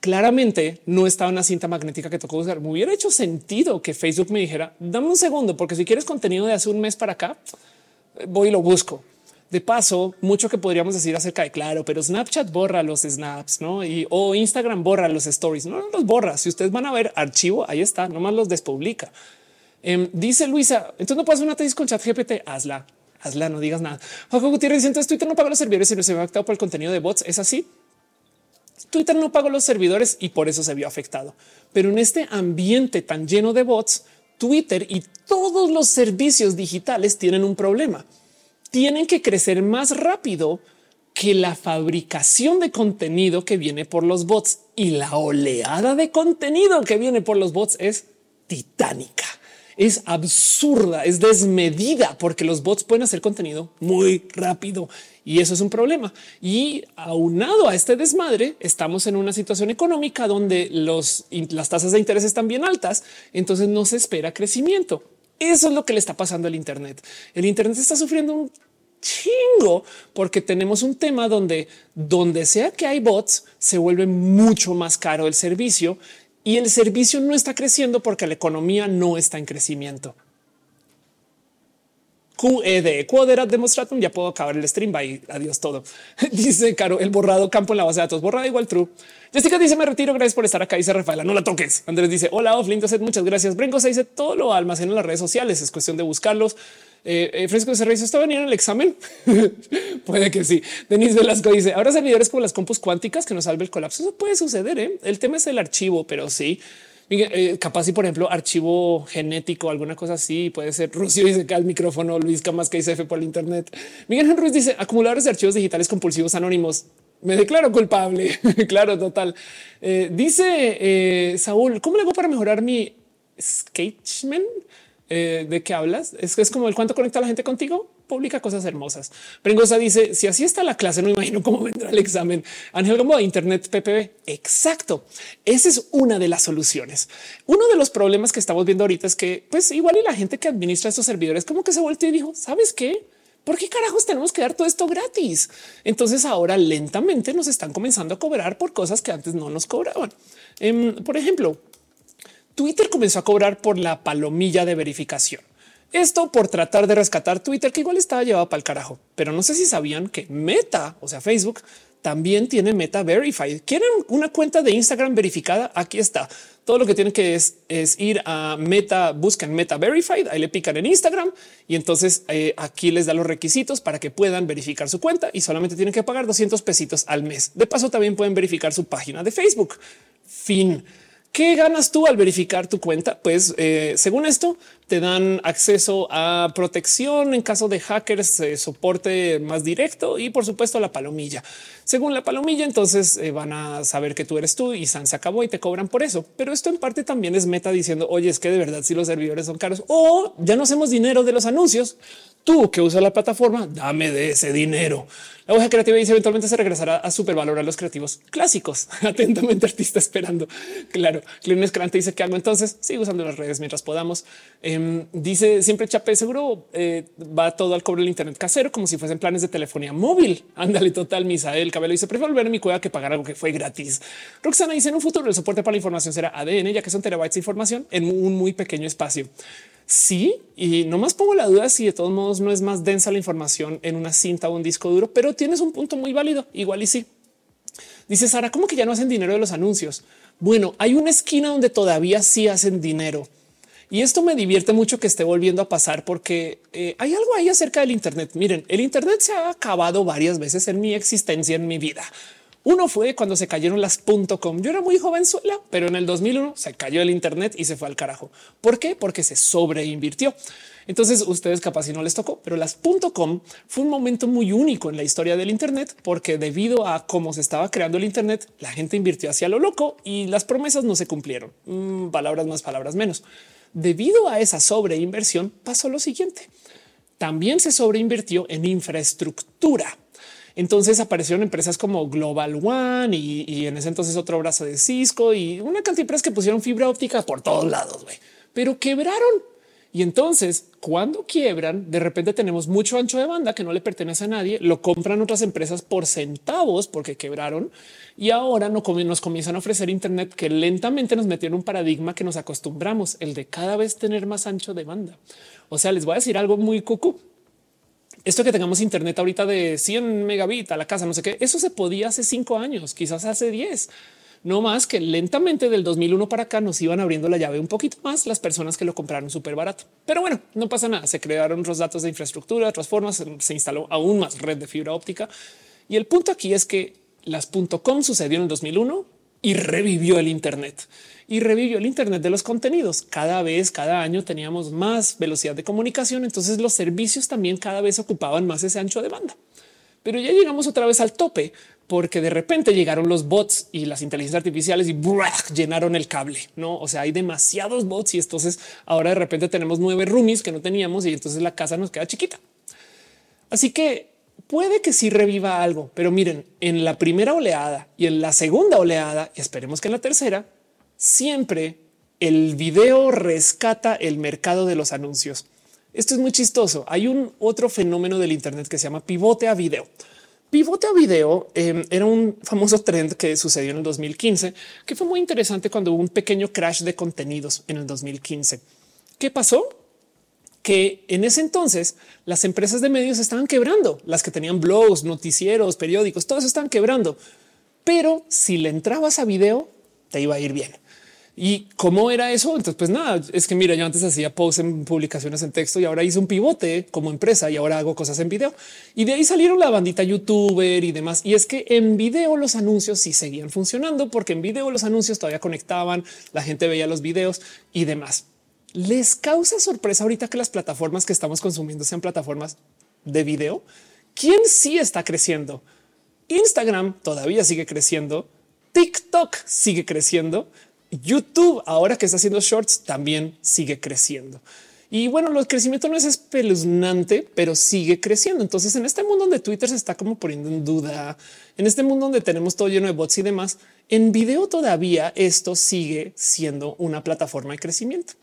A: Claramente no estaba una cinta magnética que tocó usar. Me hubiera hecho sentido que Facebook me dijera dame un segundo, porque si quieres contenido de hace un mes para acá, voy y lo busco de paso, mucho que podríamos decir acerca de claro, pero Snapchat borra los snaps, no? Y o Instagram borra los stories, no los borra. Si ustedes van a ver archivo, ahí está, nomás los despublica. Em, dice Luisa, entonces no puedes una tesis con chat GPT, hazla, hazla, no digas nada. Juan Gutiérrez entonces Twitter no paga los servidores y no se ve afectado por el contenido de bots. Es así. Twitter no pagó los servidores y por eso se vio afectado. Pero en este ambiente tan lleno de bots, Twitter y todos los servicios digitales tienen un problema tienen que crecer más rápido que la fabricación de contenido que viene por los bots y la oleada de contenido que viene por los bots es titánica es absurda, es desmedida, porque los bots pueden hacer contenido muy rápido y eso es un problema. Y aunado a este desmadre, estamos en una situación económica donde las tasas de interés están bien altas, entonces no se espera crecimiento. Eso es lo que le está pasando al Internet. El Internet está sufriendo un chingo porque tenemos un tema donde donde sea que hay bots se vuelve mucho más caro el servicio y el servicio no está creciendo porque la economía no está en crecimiento. QED, Quaderat Demonstratum, ya puedo acabar el stream, bye, adiós todo. dice Caro, el borrado campo en la base de datos, borrado igual true. Jessica dice, me retiro, gracias por estar acá, dice Rafaela, no la toques. Andrés dice, hola, off, lindo set, muchas gracias. Brinco se dice, todo lo almacena en las redes sociales, es cuestión de buscarlos. Eh, eh, Fresco se ¿está venía en el examen? puede que sí. Denise Velasco dice, ahora servidores como las compus cuánticas que nos salve el colapso. Eso puede suceder. ¿eh? El tema es el archivo, pero sí. Eh, capaz si por ejemplo archivo genético, alguna cosa así, puede ser Rusio dice que al micrófono, Luis Camas que dice F por el internet. Miguel Ruiz dice acumuladores de archivos digitales compulsivos anónimos. Me declaro culpable. claro, total. dice Saúl, ¿cómo le hago para mejorar mi sketchman? Eh, de qué hablas. Es que es como el cuánto conecta la gente contigo. Publica cosas hermosas. Pringosa dice si así está la clase, no imagino cómo vendrá el examen. Ángel como Internet PPB. Exacto. Esa es una de las soluciones. Uno de los problemas que estamos viendo ahorita es que, pues, igual y la gente que administra estos servidores, como que se volteó y dijo: Sabes qué? ¿Por qué carajos tenemos que dar todo esto gratis? Entonces ahora lentamente nos están comenzando a cobrar por cosas que antes no nos cobraban. Em, por ejemplo, Twitter comenzó a cobrar por la palomilla de verificación. Esto por tratar de rescatar Twitter, que igual estaba llevado para el carajo. Pero no sé si sabían que Meta, o sea, Facebook, también tiene Meta Verified. ¿Quieren una cuenta de Instagram verificada? Aquí está. Todo lo que tienen que es, ir a Meta, buscan Meta Verified, ahí le pican en Instagram y entonces eh, aquí les da los requisitos para que puedan verificar su cuenta y solamente tienen que pagar 200 pesitos al mes. De paso, también pueden verificar su página de Facebook. Fin. ¿Qué ganas tú al verificar tu cuenta? Pues eh, según esto, te dan acceso a protección en caso de hackers, eh, soporte más directo y por supuesto la palomilla. Según la palomilla, entonces eh, van a saber que tú eres tú y San se acabó y te cobran por eso. Pero esto en parte también es meta diciendo, oye, es que de verdad si los servidores son caros o ya no hacemos dinero de los anuncios, tú que usas la plataforma, dame de ese dinero. La hoja creativa dice eventualmente se regresará a supervalorar los creativos clásicos. Atentamente artista esperando. Claro, Clean Escalante dice que hago entonces sigo usando las redes mientras podamos. Em, dice siempre Chape seguro eh, va todo al cobre del Internet casero como si fuesen planes de telefonía móvil. Ándale total. Misael Cabello dice prefiero volver a mi cueva que pagar algo que fue gratis. Roxana dice en un futuro el soporte para la información será ADN ya que son terabytes de información en un muy pequeño espacio. Sí, y no más pongo la duda si de todos modos no es más densa la información en una cinta o un disco duro, pero tienes un punto muy válido. Igual y sí. Dice Sara, ¿cómo que ya no hacen dinero de los anuncios? Bueno, hay una esquina donde todavía sí hacen dinero. Y esto me divierte mucho que esté volviendo a pasar porque eh, hay algo ahí acerca del Internet. Miren, el Internet se ha acabado varias veces en mi existencia, en mi vida. Uno fue cuando se cayeron las .com. Yo era muy jovenzuela, pero en el 2001 se cayó el Internet y se fue al carajo. ¿Por qué? Porque se sobreinvirtió. Entonces ustedes capaz si no les tocó, pero las .com fue un momento muy único en la historia del Internet porque debido a cómo se estaba creando el Internet, la gente invirtió hacia lo loco y las promesas no se cumplieron. Mm, palabras más, palabras menos. Debido a esa sobreinversión pasó lo siguiente. También se sobreinvirtió en infraestructura. Entonces aparecieron empresas como Global One y, en ese entonces otro brazo de Cisco y una cantidad de empresas que pusieron fibra óptica por todos lados, pero quebraron. Y entonces, cuando quiebran, de repente tenemos mucho ancho de banda que no le pertenece a nadie, lo compran otras empresas por centavos porque quebraron y ahora no nos comienzan a ofrecer Internet que lentamente nos metió en un paradigma que nos acostumbramos, el de cada vez tener más ancho de banda. O sea, les voy a decir algo muy cucú esto que tengamos internet ahorita de 100 megabits a la casa, no sé qué, eso se podía hace cinco años, quizás hace 10. No más que lentamente del 2001 para acá nos iban abriendo la llave un poquito más las personas que lo compraron súper barato. Pero bueno, no pasa nada. Se crearon otros datos de infraestructura, otras formas, se instaló aún más red de fibra óptica. Y el punto aquí es que las .com sucedió en el 2001 y revivió el Internet y revivió el Internet de los contenidos. Cada vez, cada año teníamos más velocidad de comunicación. Entonces los servicios también cada vez ocupaban más ese ancho de banda. pero ya llegamos otra vez al tope porque de repente llegaron los bots y las inteligencias artificiales y llenaron el cable. No, o sea, hay demasiados bots y entonces ahora de repente tenemos nueve roomies que no teníamos y entonces la casa nos queda chiquita. Así que puede que sí reviva algo, pero miren, en la primera oleada y en la segunda oleada, y esperemos que en la tercera, siempre el video rescata el mercado de los anuncios. Esto es muy chistoso. Hay un otro fenómeno del Internet que se llama pivote a video. Pivote a video em, era un famoso trend que sucedió en el 2015, que fue muy interesante cuando hubo un pequeño crash de contenidos en el 2015. ¿Qué pasó? Que en ese entonces las empresas de medios estaban quebrando, las que tenían blogs, noticieros, periódicos, todos estaban quebrando. Pero si le entrabas a video, te iba a ir bien. ¿Y cómo era eso? Entonces, pues nada, es que mira, yo antes hacía posts en publicaciones en texto y ahora hice un pivote como empresa y ahora hago cosas en video. Y de ahí salieron la bandita youtuber y demás. Y es que en video los anuncios sí seguían funcionando porque en video los anuncios todavía conectaban, la gente veía los videos y demás. Les causa sorpresa ahorita que las plataformas que estamos consumiendo sean plataformas de video. ¿Quién sí está creciendo? Instagram todavía sigue creciendo. TikTok sigue creciendo. YouTube, ahora que está haciendo shorts, también sigue creciendo. Y bueno, el crecimiento no es espeluznante, pero sigue creciendo. Entonces, en este mundo donde Twitter se está como poniendo en duda, en este mundo donde tenemos todo lleno de bots y demás, en video todavía esto sigue siendo una plataforma de crecimiento.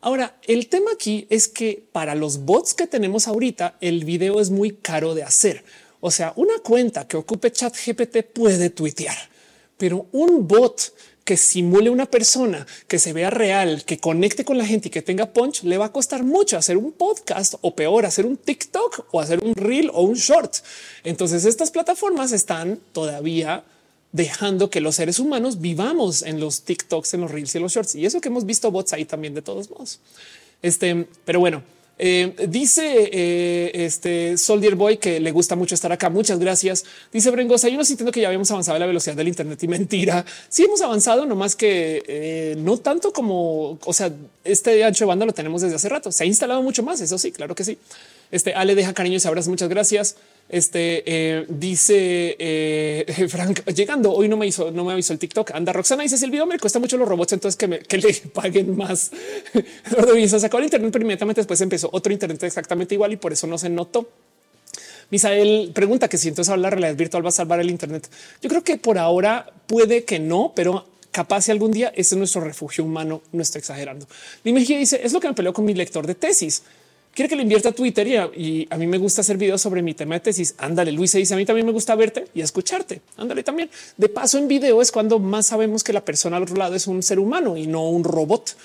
A: Ahora, el tema aquí es que para los bots que tenemos ahorita, el video es muy caro de hacer. O sea, una cuenta que ocupe chat GPT puede tuitear, pero un bot que simule una persona que se vea real, que conecte con la gente y que tenga punch, le va a costar mucho hacer un podcast o peor, hacer un TikTok o hacer un reel o un short. Entonces estas plataformas están todavía dejando que los seres humanos vivamos en los TikToks, en los reels y los shorts. Y eso que hemos visto bots ahí también de todos modos. Este, pero bueno, eh, dice eh, este Soldier Boy que le gusta mucho estar acá. Muchas gracias. Dice Brengosa. Yo no sintiendo que ya habíamos avanzado la velocidad del Internet y mentira. Sí hemos avanzado, no más que eh, no tanto como, o sea, este ancho de banda lo tenemos desde hace rato. Se ha instalado mucho más. Eso sí, claro que sí. Este Ale deja cariños y abrazos. Muchas gracias. Este eh, dice eh, Frank llegando hoy no me hizo, no me avisó el TikTok. Anda Roxana dice si el video me cuesta mucho los robots, entonces que, me, que le paguen más. se sacó el Internet, pero inmediatamente después empezó otro Internet exactamente igual y por eso no se notó. Misael pregunta que si entonces hablar la realidad virtual va a salvar el Internet. Yo creo que por ahora puede que no, pero capaz si algún día ese es nuestro refugio humano. No estoy exagerando. Dime dice es lo que me peleó con mi lector de tesis quiere que le invierta a Twitter y a, mí me gusta hacer videos sobre mi tema de tesis. Ándale, Luis se dice a mí también me gusta verte y escucharte. Ándale también. De paso en video es cuando más sabemos que la persona al otro lado es un ser humano y no un robot.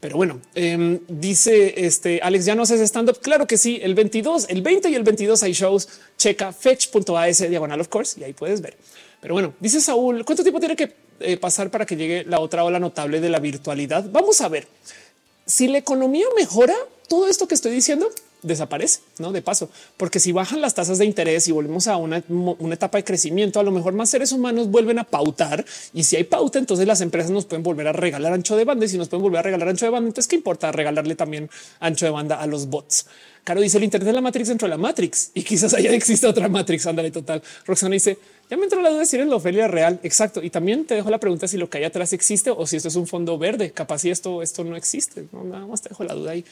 A: Pero bueno, em, dice este Alex, ya no haces stand up. Claro que sí. El 22, el 20 y el 22 hay shows. Checa fetch.as diagonal, of course, y ahí puedes ver. Pero bueno, dice Saúl, ¿cuánto tiempo tiene que eh, pasar para que llegue la otra ola notable de la virtualidad? Vamos a ver si la economía mejora, todo esto que estoy diciendo desaparece, no de paso, porque si bajan las tasas de interés y volvemos a una, etapa de crecimiento, a lo mejor más seres humanos vuelven a pautar y si hay pauta, entonces las empresas nos pueden volver a regalar ancho de banda y si nos pueden volver a regalar ancho de banda, entonces qué importa regalarle también ancho de banda a los bots. Caro dice el Internet de la Matrix dentro de la Matrix y quizás allá existe otra Matrix. Ándale, total. Roxana dice ya me entró la duda de si eres la Ofelia real. Exacto. Y también te dejo la pregunta si lo que hay atrás existe o si esto es un fondo verde. Capaz si esto, esto no existe. No, nada más te dejo la duda ahí.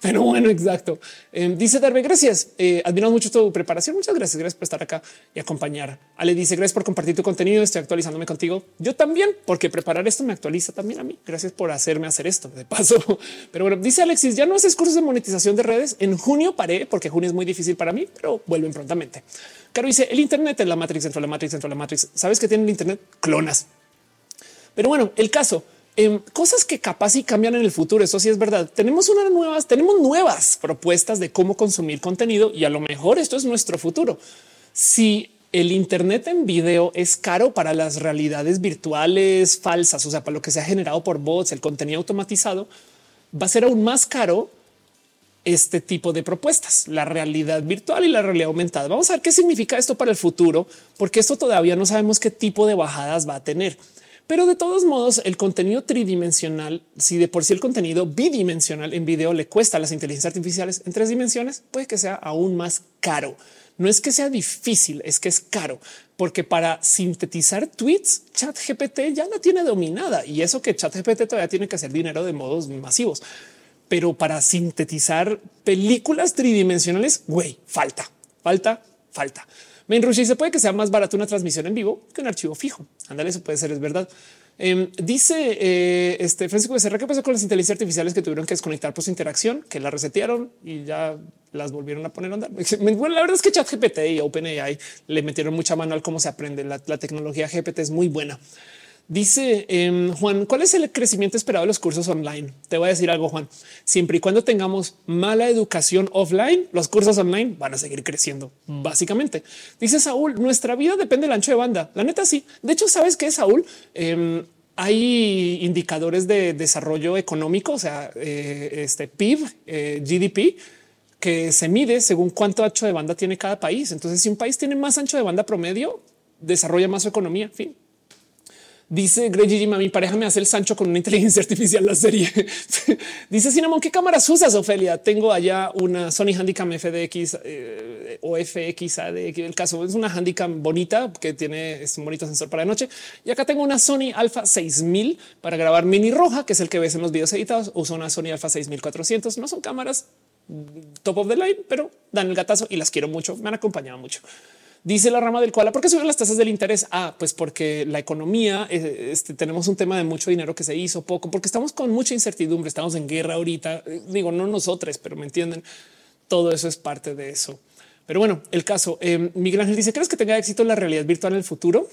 A: Pero bueno, exacto. Eh, dice Darbe, gracias. Eh, admiramos mucho tu preparación. Muchas gracias. Gracias por estar acá y acompañar. Ale dice gracias por compartir tu contenido. Estoy actualizándome contigo. Yo también, porque preparar esto me actualiza también a mí. Gracias por hacerme hacer esto de paso. Pero bueno, dice Alexis, ya no haces cursos de monetización de redes. En junio paré porque junio es muy difícil para mí, pero vuelven prontamente. Caro dice el Internet es la Matrix dentro de la Matrix dentro de la Matrix. Sabes que tienen el Internet clonas. Pero bueno, el caso Em, cosas que capaz y cambian en el futuro. Eso sí es verdad. Tenemos unas nuevas, tenemos nuevas propuestas de cómo consumir contenido y a lo mejor esto es nuestro futuro. Si el Internet en video es caro para las realidades virtuales falsas, o sea, para lo que se ha generado por bots, el contenido automatizado, va a ser aún más caro este tipo de propuestas, la realidad virtual y la realidad aumentada. Vamos a ver qué significa esto para el futuro, porque esto todavía no sabemos qué tipo de bajadas va a tener. Pero de todos modos, el contenido tridimensional, si de por sí el contenido bidimensional en video le cuesta a las inteligencias artificiales en tres dimensiones, puede que sea aún más caro. No es que sea difícil, es que es caro, porque para sintetizar tweets, ChatGPT ya la tiene dominada y eso que ChatGPT todavía tiene que hacer dinero de modos masivos. Pero para sintetizar películas tridimensionales, güey, falta, falta, falta. Main se puede que sea más barato una transmisión en vivo que un archivo fijo. Ándale, eso puede ser, es verdad. Em, dice eh, este Francisco Becerra qué pasó con las inteligencias artificiales que tuvieron que desconectar por su interacción, que la resetearon y ya las volvieron a poner a andar. Bueno, la verdad es que ChatGPT y OpenAI le metieron mucha mano al cómo se aprende. La tecnología GPT es muy buena. Dice em, Juan, ¿cuál es el crecimiento esperado de los cursos online? Te voy a decir algo, Juan. Siempre y cuando tengamos mala educación offline, los cursos online van a seguir creciendo, básicamente. Dice Saúl, nuestra vida depende del ancho de banda. La neta sí. De hecho, ¿sabes qué, Saúl? Em, hay indicadores de desarrollo económico, o sea, eh, este PIB, eh, GDP, que se mide según cuánto ancho de banda tiene cada país. Entonces, si un país tiene más ancho de banda promedio, desarrolla más su economía. Fin. Dice Greg Gigi, mi pareja me hace el Sancho con una inteligencia artificial la serie. Dice Cinnamon, ¿qué cámaras usas, Ofelia? Tengo allá una Sony Handicam FDX eh, o FX El caso es una Handicam bonita que tiene un bonito sensor para de noche. Y acá tengo una Sony Alpha 6000 para grabar mini roja, que es el que ves en los videos editados. Uso una Sony Alpha 6400. No son cámaras top of the line, pero dan el gatazo y las quiero mucho. Me han acompañado mucho. Dice la rama del cual, ¿por qué suben las tasas del interés? Ah, pues porque la economía, eh, este, tenemos un tema de mucho dinero que se hizo poco, porque estamos con mucha incertidumbre, estamos en guerra ahorita. Eh, digo, no nosotros, pero me entienden. Todo eso es parte de eso. Pero bueno, el caso, eh, Miguel Ángel dice, ¿crees que tenga éxito la realidad virtual en el futuro?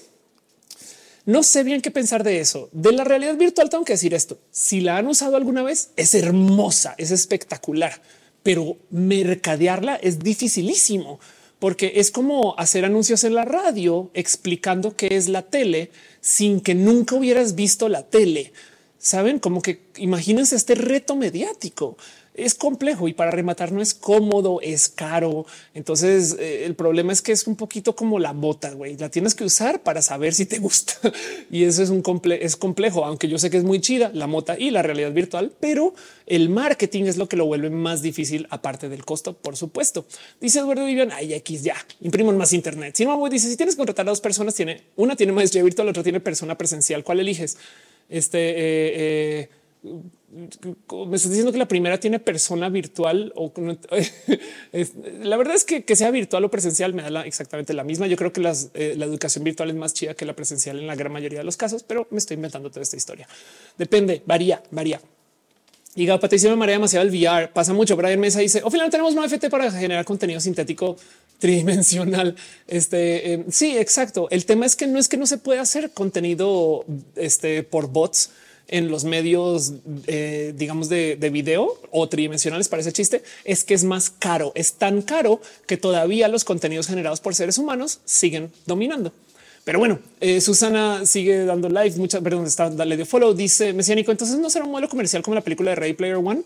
A: No sé bien qué pensar de eso. De la realidad virtual tengo que decir esto. Si la han usado alguna vez, es hermosa, es espectacular, pero mercadearla es dificilísimo porque es como hacer anuncios en la radio explicando qué es la tele sin que nunca hubieras visto la tele. Saben como que imagínense este reto mediático es complejo y para rematar no es cómodo, es caro. Entonces eh, el problema es que es un poquito como la bota, güey. La tienes que usar para saber si te gusta y eso es un es complejo, aunque yo sé que es muy chida la mota y la realidad virtual, pero el marketing es lo que lo vuelve más difícil, aparte del costo, por supuesto. Dice Eduardo Vivian, ay X ya imprimo más Internet. Si no, dice si tienes que contratar a dos personas, tiene una tiene maestría virtual, la otra tiene persona presencial. ¿Cuál eliges? Este eh, eh, me estás diciendo que la primera tiene persona virtual o la verdad es que que sea virtual o presencial me da exactamente la misma. Yo creo que eh, la educación virtual es más chida que la presencial en la gran mayoría de los casos, pero me estoy inventando toda esta historia. Depende, varía, varía. Y Patricia me marea demasiado el VR. Pasa mucho. Brian Mesa dice: Al final tenemos un FT para generar contenido sintético tridimensional. Este eh, sí, exacto. El tema es que no es que no se pueda hacer contenido este, por bots en los medios, eh, digamos, de, video o tridimensionales para ese chiste, es que es más caro. Es tan caro que todavía los contenidos generados por seres humanos siguen dominando. Pero bueno, eh, Susana sigue dando live. Muchas, perdón, está dale de follow. Dice Mesiánico. Entonces no será un modelo comercial como la película de Ray Player One.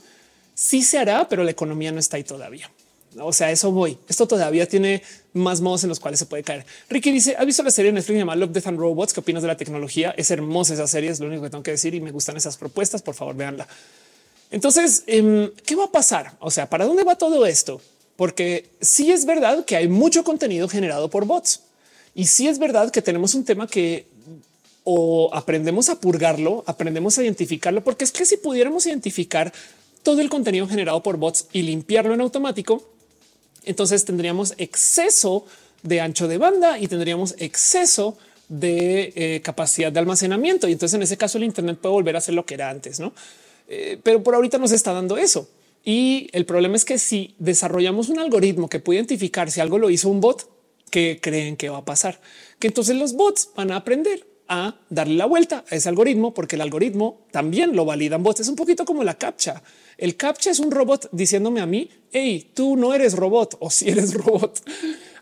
A: Sí se hará, pero la economía no está ahí todavía. O sea, eso voy. Esto todavía tiene más modos en los cuales se puede caer. Ricky dice: ¿Ha visto la serie Netflix llamada Love, Death and Robots? ¿Qué opinas de la tecnología? Es hermosa esa serie, es lo único que tengo que decir y me gustan esas propuestas. Por favor, véanla. Entonces, em, ¿qué va a pasar? O sea, ¿para dónde va todo esto? Porque sí es verdad que hay mucho contenido generado por bots y sí es verdad que tenemos un tema que o aprendemos a purgarlo, aprendemos a identificarlo, porque es que si pudiéramos identificar todo el contenido generado por bots y limpiarlo en automático, entonces tendríamos exceso de ancho de banda y tendríamos exceso de eh, capacidad de almacenamiento. Y entonces en ese caso el Internet puede volver a ser lo que era antes, no? Eh, pero por ahorita nos está dando eso. Y el problema es que si desarrollamos un algoritmo que puede identificar si algo lo hizo un bot, que creen que va a pasar, que entonces los bots van a aprender a darle la vuelta a ese algoritmo, porque el algoritmo también lo validan bots. Es un poquito como la captcha. El captcha es un robot diciéndome a mí, hey, tú no eres robot o si eres robot.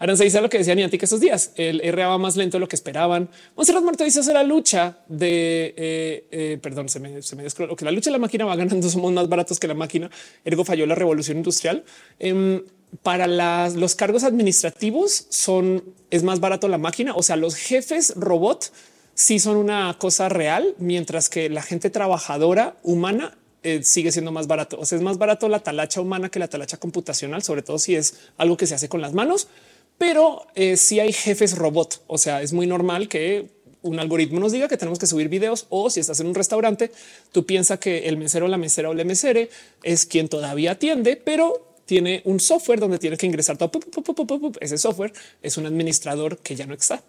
A: Aranza dice lo que decía Niantic estos días. El RA va más lento de lo que esperaban. Monserrat Muerto dice la lucha de eh, eh, perdón, se me, se me que la lucha de la máquina va ganando. Somos más baratos que la máquina. Ergo falló la revolución industrial. Em, para los cargos administrativos son es más barato la máquina. O sea, los jefes robot sí son una cosa real, mientras que la gente trabajadora humana eh, sigue siendo más barato. O sea, es más barato la talacha humana que la talacha computacional, sobre todo si es algo que se hace con las manos, pero eh, si hay jefes robot. O sea, es muy normal que un algoritmo nos diga que tenemos que subir videos o si estás en un restaurante, tú piensas que el mesero, la mesera o la mesere es quien todavía atiende, pero tiene un software donde tiene que ingresar todo. Ese software es un administrador que ya no está.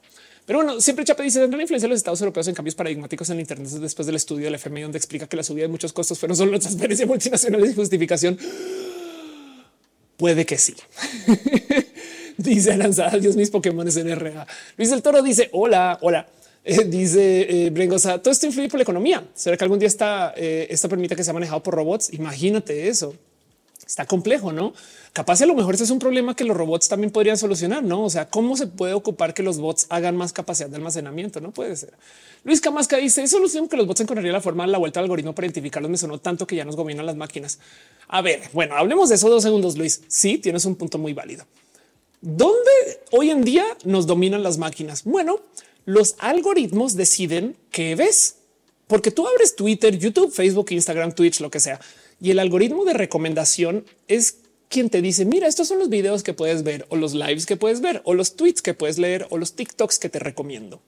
A: Pero bueno, siempre Chape dice la influencia de los Estados europeos en cambios paradigmáticos en Internet después del estudio del FMI, donde explica que la subida de muchos costos fueron solo transferencias multinacionales y justificación. Puede que sí. dice lanzada Dios mis Pokémon en RA. Luis el Toro dice hola, hola. Eh, dice eh, Brengosa, todo esto influye por la economía. ¿Será que algún día está, eh, esto permite que sea manejado por robots? Imagínate eso. Está complejo, ¿no? Capaz a lo mejor ese es un problema que los robots también podrían solucionar, ¿no? O sea, ¿cómo se puede ocupar que los bots hagan más capacidad de almacenamiento? No puede ser. Luis Camasca dice, es solución que los bots encontrarían la forma de la vuelta al algoritmo para identificarlos me sonó tanto que ya nos gobiernan las máquinas. A ver, bueno, hablemos de eso dos segundos, Luis. Sí, tienes un punto muy válido. ¿Dónde hoy en día nos dominan las máquinas? Bueno, los algoritmos deciden qué ves, porque tú abres Twitter, YouTube, Facebook, Instagram, Twitch, lo que sea y el algoritmo de recomendación es quien te dice, mira, estos son los videos que puedes ver o los lives que puedes ver o los tweets que puedes leer o los TikToks que te recomiendo.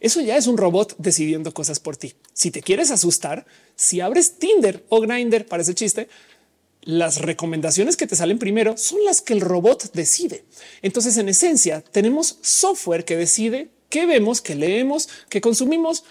A: Eso ya es un robot decidiendo cosas por ti. Si te quieres asustar, si abres Tinder o Grindr, parece chiste, las recomendaciones que te salen primero son las que el robot decide. Entonces, en esencia, tenemos software que decide qué vemos, qué leemos, qué consumimos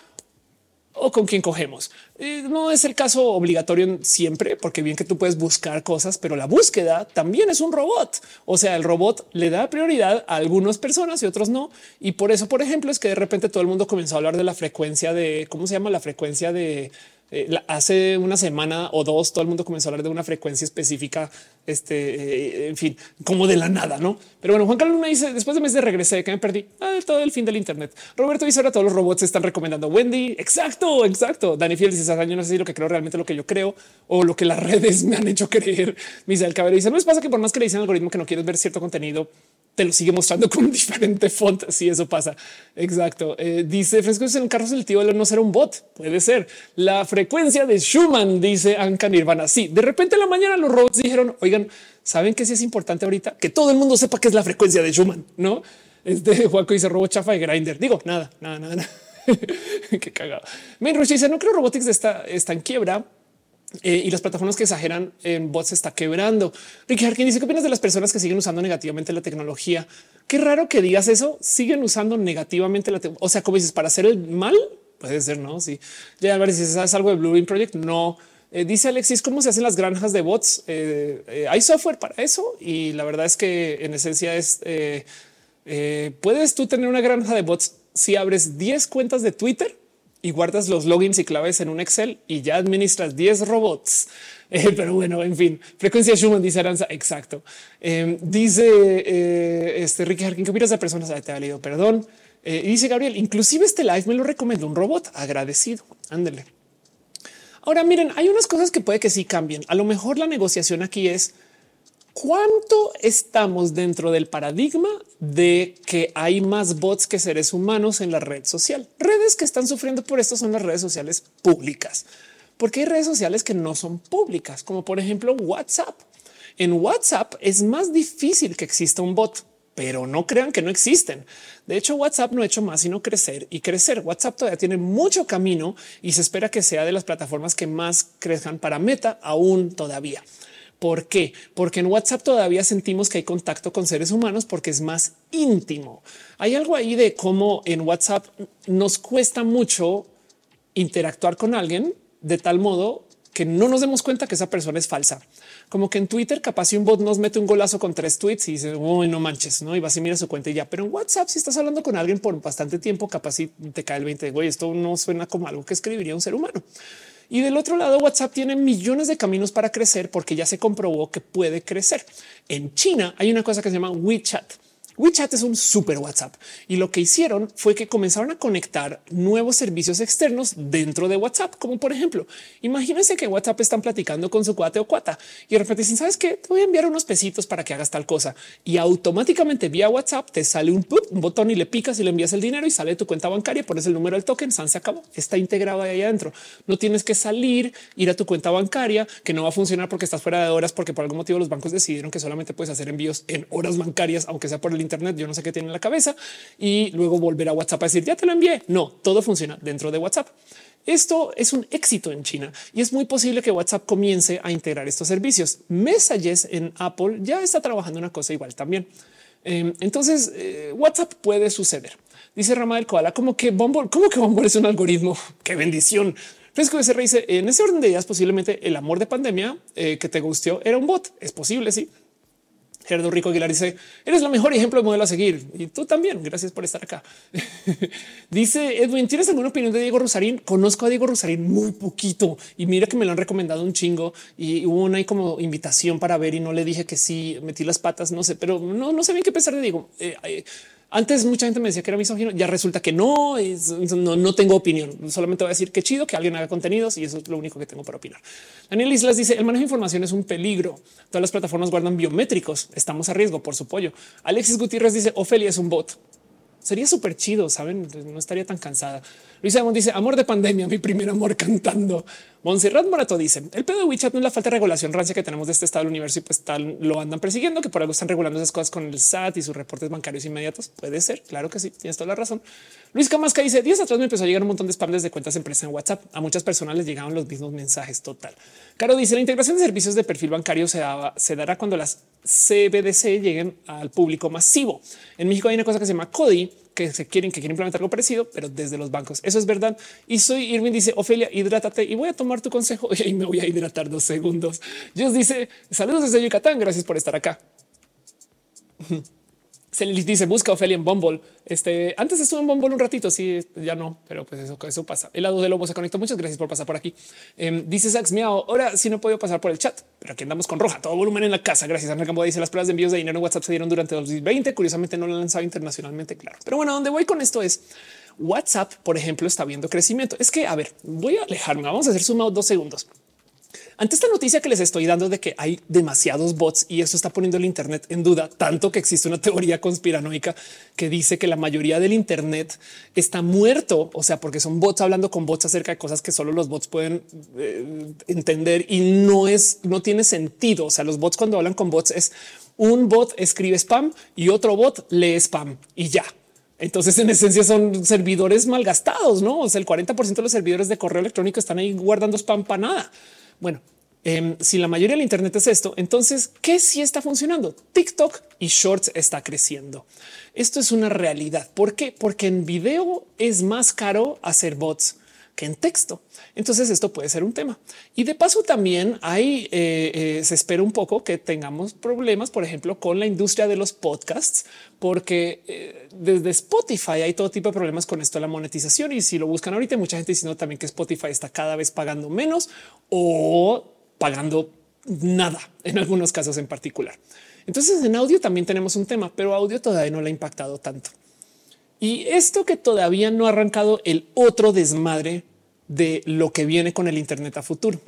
A: o con quién cogemos. Eh, no es el caso obligatorio siempre, porque bien que tú puedes buscar cosas, pero la búsqueda también es un robot. O sea, el robot le da prioridad a algunas personas y otros no. Y por eso, por ejemplo, es que de repente todo el mundo comenzó a hablar de la frecuencia de cómo se llama la frecuencia de eh, hace una semana o dos todo el mundo comenzó a hablar de una frecuencia específica, este, eh, en fin, como de la nada, ¿no? Pero bueno, Juan Carlos me dice, después de meses de regresé, que me perdí ah, todo el fin del Internet. Roberto dice, ahora todos los robots están recomendando Wendy. Exacto, exacto. Dani Fiel dice, yo no sé si lo que creo realmente lo que yo creo o lo que las redes me han hecho creer. Misael Cabero dice, no les pasa que por más que le dicen algoritmo que no quieres ver cierto contenido, te lo sigue mostrando con diferente font. Si eso pasa. Exacto. Eh, dice Fresco en el tío de no ser un bot. Puede ser la frecuencia de Schumann, dice Anka Nirvana. Sí, de repente en la mañana los robots dijeron, oigan, saben que sí es importante ahorita que todo el mundo sepa qué es la frecuencia de Schumann, no? Este Juaco dice robot chafa de grinder. Digo nada, nada, nada. qué cagado. Main dice no creo robotics está, está en quiebra eh, y las plataformas que exageran en bots está quebrando. Ricky Harkin dice qué opinas de las personas que siguen usando negativamente la tecnología. Qué raro que digas eso. Siguen usando negativamente la tecnología. O sea, como dices para hacer el mal, puede ser, no? Sí, ya si sabes algo de Blue Project. No eh, dice Alexis cómo se hacen las granjas de bots. Eh, hay software para eso y la verdad es que en esencia es puedes tú tener una granja de bots si abres 10 cuentas de Twitter y guardas los logins y claves en un Excel y ya administras 10 robots. Eh, pero bueno, en fin, frecuencia Schumann dice Aranza. Exacto. Em, dice eh, este Ricky Harkin, ¿qué opinas de personas? te ha leído, perdón. Eh, y dice Gabriel, inclusive este live me lo recomendó un robot agradecido. Ándele. Ahora miren, hay unas cosas que puede que sí cambien. A lo mejor la negociación aquí es cuánto estamos dentro del paradigma de que hay más bots que seres humanos en la red social. Redes que están sufriendo por esto son las redes sociales públicas, porque hay redes sociales que no son públicas, como por ejemplo WhatsApp. En WhatsApp es más difícil que exista un bot, pero no crean que no existen. De hecho, WhatsApp no ha hecho más sino crecer y crecer. WhatsApp todavía tiene mucho camino y se espera que sea de las plataformas que más crezcan para Meta aún todavía. ¿Por qué? Porque en WhatsApp todavía sentimos que hay contacto con seres humanos porque es más íntimo. Hay algo ahí de cómo en WhatsApp nos cuesta mucho interactuar con alguien de tal modo que no nos demos cuenta que esa persona es falsa. Como que en Twitter capaz si un bot nos mete un golazo con tres tweets y dice, uy, no manches, no, y vas y mira su cuenta y ya. Pero en WhatsApp, si estás hablando con alguien por bastante tiempo, capaz si te cae el 20, güey, esto no suena como algo que escribiría un ser humano. Y del otro lado, WhatsApp tiene millones de caminos para crecer porque ya se comprobó que puede crecer. En China hay una cosa que se llama WeChat WeChat es un super WhatsApp. Y lo que hicieron fue que comenzaron a conectar nuevos servicios externos dentro de WhatsApp, como por ejemplo, imagínense que WhatsApp están platicando con su cuate o cuata y de repente dicen, sabes qué, te voy a enviar unos pesitos para que hagas tal cosa. Y automáticamente vía WhatsApp te sale un, botón y le picas y le envías el dinero y sale tu cuenta bancaria, pones el número del token, San se acabó, está integrado ahí adentro. No tienes que salir, ir a tu cuenta bancaria que no va a funcionar porque estás fuera de horas, porque por algún motivo los bancos decidieron que solamente puedes hacer envíos en horas bancarias, aunque sea por el Internet. Yo no sé qué tiene en la cabeza y luego volver a WhatsApp a decir ya te lo envié. No, todo funciona dentro de WhatsApp. Esto es un éxito en China y es muy posible que WhatsApp comience a integrar estos servicios. Messages en Apple ya está trabajando una cosa igual también. Em, entonces eh, WhatsApp puede suceder. Dice Rama del Koala como que Bumble, como que Bumble es un algoritmo. Qué bendición. Fresco se dice en ese orden de ideas, posiblemente el amor de pandemia eh, que te gustó era un bot. Es posible. Sí. Gerardo Rico Aguilar dice eres el mejor ejemplo de modelo a seguir y tú también. Gracias por estar acá. dice Edwin, ¿tienes alguna opinión de Diego Rosarín? Conozco a Diego Rosarín muy poquito y mira que me lo han recomendado un chingo y hubo una como invitación para ver y no le dije que sí metí las patas. No sé, pero no, no sé bien qué pensar de Diego. Eh, eh, antes mucha gente me decía que era misógino, ya resulta que no, no, tengo opinión, solamente voy a decir que chido que alguien haga contenidos y eso es lo único que tengo para opinar. Daniel Islas dice el manejo de información es un peligro. Todas las plataformas guardan biométricos. Estamos a riesgo por su pollo. Alexis Gutiérrez dice Ofelia es un bot. Sería súper chido, saben? No estaría tan cansada. Luis Amon dice amor de pandemia, mi primer amor cantando. Montserrat Morato dice el pedo de WeChat no es la falta de regulación rancia que tenemos de este estado del universo y pues tal lo andan persiguiendo, que por algo están regulando esas cosas con el SAT y sus reportes bancarios inmediatos. Puede ser. Claro que sí. Tienes toda la razón. Luis Camasca dice días atrás me empezó a llegar un montón de spam desde cuentas de empresa en WhatsApp. A muchas personas les llegaban los mismos mensajes. Total. Caro dice la integración de servicios de perfil bancario se, se dará cuando las CBDC lleguen al público masivo. En México hay una cosa que se llama CODI que se quieren, que quieren implementar algo parecido, pero desde los bancos. Eso es verdad. Y soy Irving dice Ofelia, hidrátate y voy a tomar tu consejo y me voy a hidratar dos segundos. Dios dice saludos desde Yucatán. Gracias por estar acá. Se les dice busca Ofelia en Bumble. Este antes estuve en Bumble un ratito, sí, ya no, pero pues eso, eso pasa. El lado de lobo se conectó. Muchas gracias por pasar por aquí. Em, dice Sax Miao. Ahora sí no puedo pasar por el chat, pero aquí andamos con roja, todo volumen en la casa. Gracias. Ana Campo dice las pruebas de envíos de dinero en WhatsApp se dieron durante 2020. Curiosamente no lo han lanzado internacionalmente. Claro, pero bueno, donde voy con esto es WhatsApp, por ejemplo, está viendo crecimiento. Es que a ver, voy a alejarme. Vamos a hacer sumado dos segundos. Ante esta noticia que les estoy dando de que hay demasiados bots y eso está poniendo el Internet en duda, tanto que existe una teoría conspiranoica que dice que la mayoría del Internet está muerto, o sea, porque son bots hablando con bots acerca de cosas que solo los bots pueden eh, entender y no es, no tiene sentido. O sea, los bots cuando hablan con bots es un bot escribe spam y otro bot lee spam y ya. Entonces, en esencia, son servidores malgastados, no? O sea, el 40 de los servidores de correo electrónico están ahí guardando spam para nada. Bueno, em, si la mayoría del Internet es esto, entonces, ¿qué sí está funcionando? TikTok y Shorts está creciendo. Esto es una realidad. ¿Por qué? Porque en video es más caro hacer bots que en texto. Entonces esto puede ser un tema. Y de paso también hay, eh, eh, se espera un poco que tengamos problemas, por ejemplo, con la industria de los podcasts, porque eh, desde Spotify hay todo tipo de problemas con esto de la monetización. Y si lo buscan ahorita, mucha gente diciendo también que Spotify está cada vez pagando menos o pagando nada en algunos casos en particular. Entonces en audio también tenemos un tema, pero audio todavía no le ha impactado tanto. Y esto que todavía no ha arrancado el otro desmadre de lo que viene con el Internet a futuro.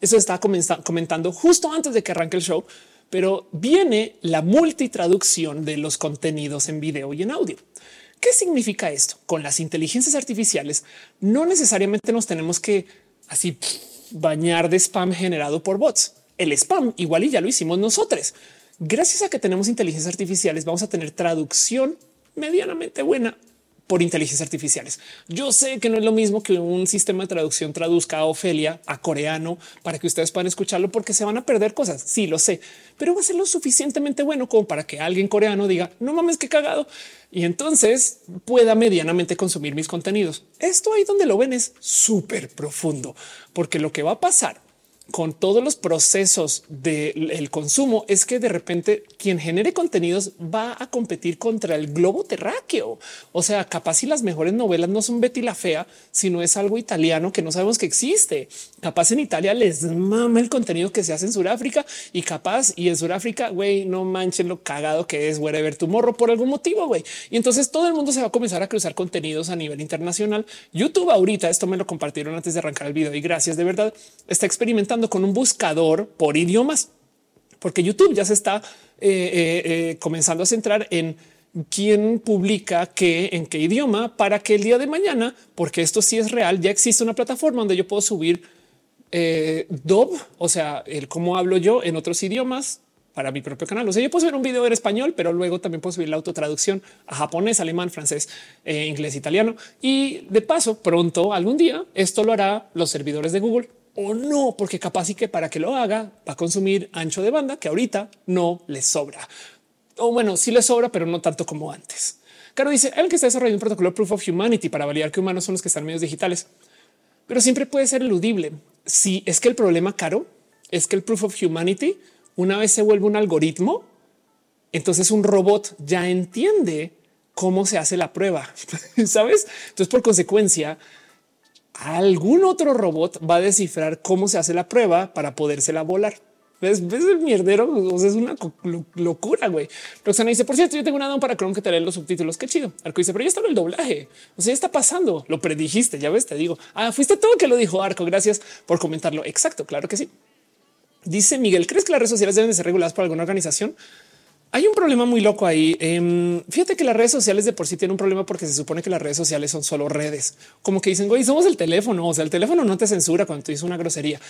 A: Eso está comentando justo antes de que arranque el show, pero viene la multitraducción de los contenidos en video y en audio. ¿Qué significa esto? Con las inteligencias artificiales no necesariamente nos tenemos que así bañar de spam generado por bots. El spam igual y ya lo hicimos nosotros. Gracias a que tenemos inteligencias artificiales vamos a tener traducción medianamente buena por inteligencias artificiales. Yo sé que no es lo mismo que un sistema de traducción traduzca a Ofelia a coreano para que ustedes puedan escucharlo porque se van a perder cosas. Sí, lo sé, pero va a ser lo suficientemente bueno como para que alguien coreano diga no mames, qué cagado y entonces pueda medianamente consumir mis contenidos. Esto ahí donde lo ven es súper profundo porque lo que va a pasar con todos los procesos del consumo es que de repente quien genere contenidos va a competir contra el globo terráqueo. O sea, capaz si las mejores novelas no son Betty la fea, sino es algo italiano que no sabemos que existe. Capaz en Italia les mama el contenido que se hace en Sudáfrica y capaz y en Sudáfrica, güey, no manchen lo cagado que es wherever tu morro por algún motivo, güey. Y entonces todo el mundo se va a comenzar a cruzar contenidos a nivel internacional. YouTube ahorita, esto me lo compartieron antes de arrancar el video y gracias de verdad, está experimentando con un buscador por idiomas, porque YouTube ya se está eh, eh, eh, comenzando a centrar en quién publica qué en qué idioma para que el día de mañana, porque esto sí es real, ya existe una plataforma donde yo puedo subir eh, o sea, el cómo hablo yo en otros idiomas para mi propio canal. O sea, yo puedo subir un video en español, pero luego también puedo subir la autotraducción a japonés, alemán, francés, inglés, italiano. Y de paso, pronto, algún día, esto lo hará los servidores de Google o no, porque capaz y que para que lo haga va a consumir ancho de banda que ahorita no le sobra. O bueno, sí le sobra, pero no tanto como antes. Caro dice el que está desarrollando un protocolo Proof of Humanity para validar que humanos son los que están en medios digitales, pero siempre puede ser eludible. Si es que el problema caro es que el Proof of Humanity una vez se vuelve un algoritmo, entonces un robot ya entiende cómo se hace la prueba, ¿sabes? Entonces, por consecuencia, algún otro robot va a descifrar cómo se hace la prueba para podérsela volar. ¿Ves? ¿Ves el mierdero? Es una locura, güey. Roxana dice, por cierto, yo tengo un addon para Chrome que te lee los subtítulos. Qué chido. Arco dice, pero ya está el doblaje. O sea, ya está pasando. Lo predijiste, ya ves, te digo. Ah, fuiste todo que lo dijo Arco. Gracias por comentarlo. Exacto, claro que sí. Dice Miguel, ¿crees que las redes sociales deben de ser reguladas por alguna organización? Hay un problema muy loco ahí. Em, fíjate que las redes sociales de por sí tienen un problema porque se supone que las redes sociales son solo redes. Como que dicen, güey, somos el teléfono. O sea, el teléfono no te censura cuando tú una grosería.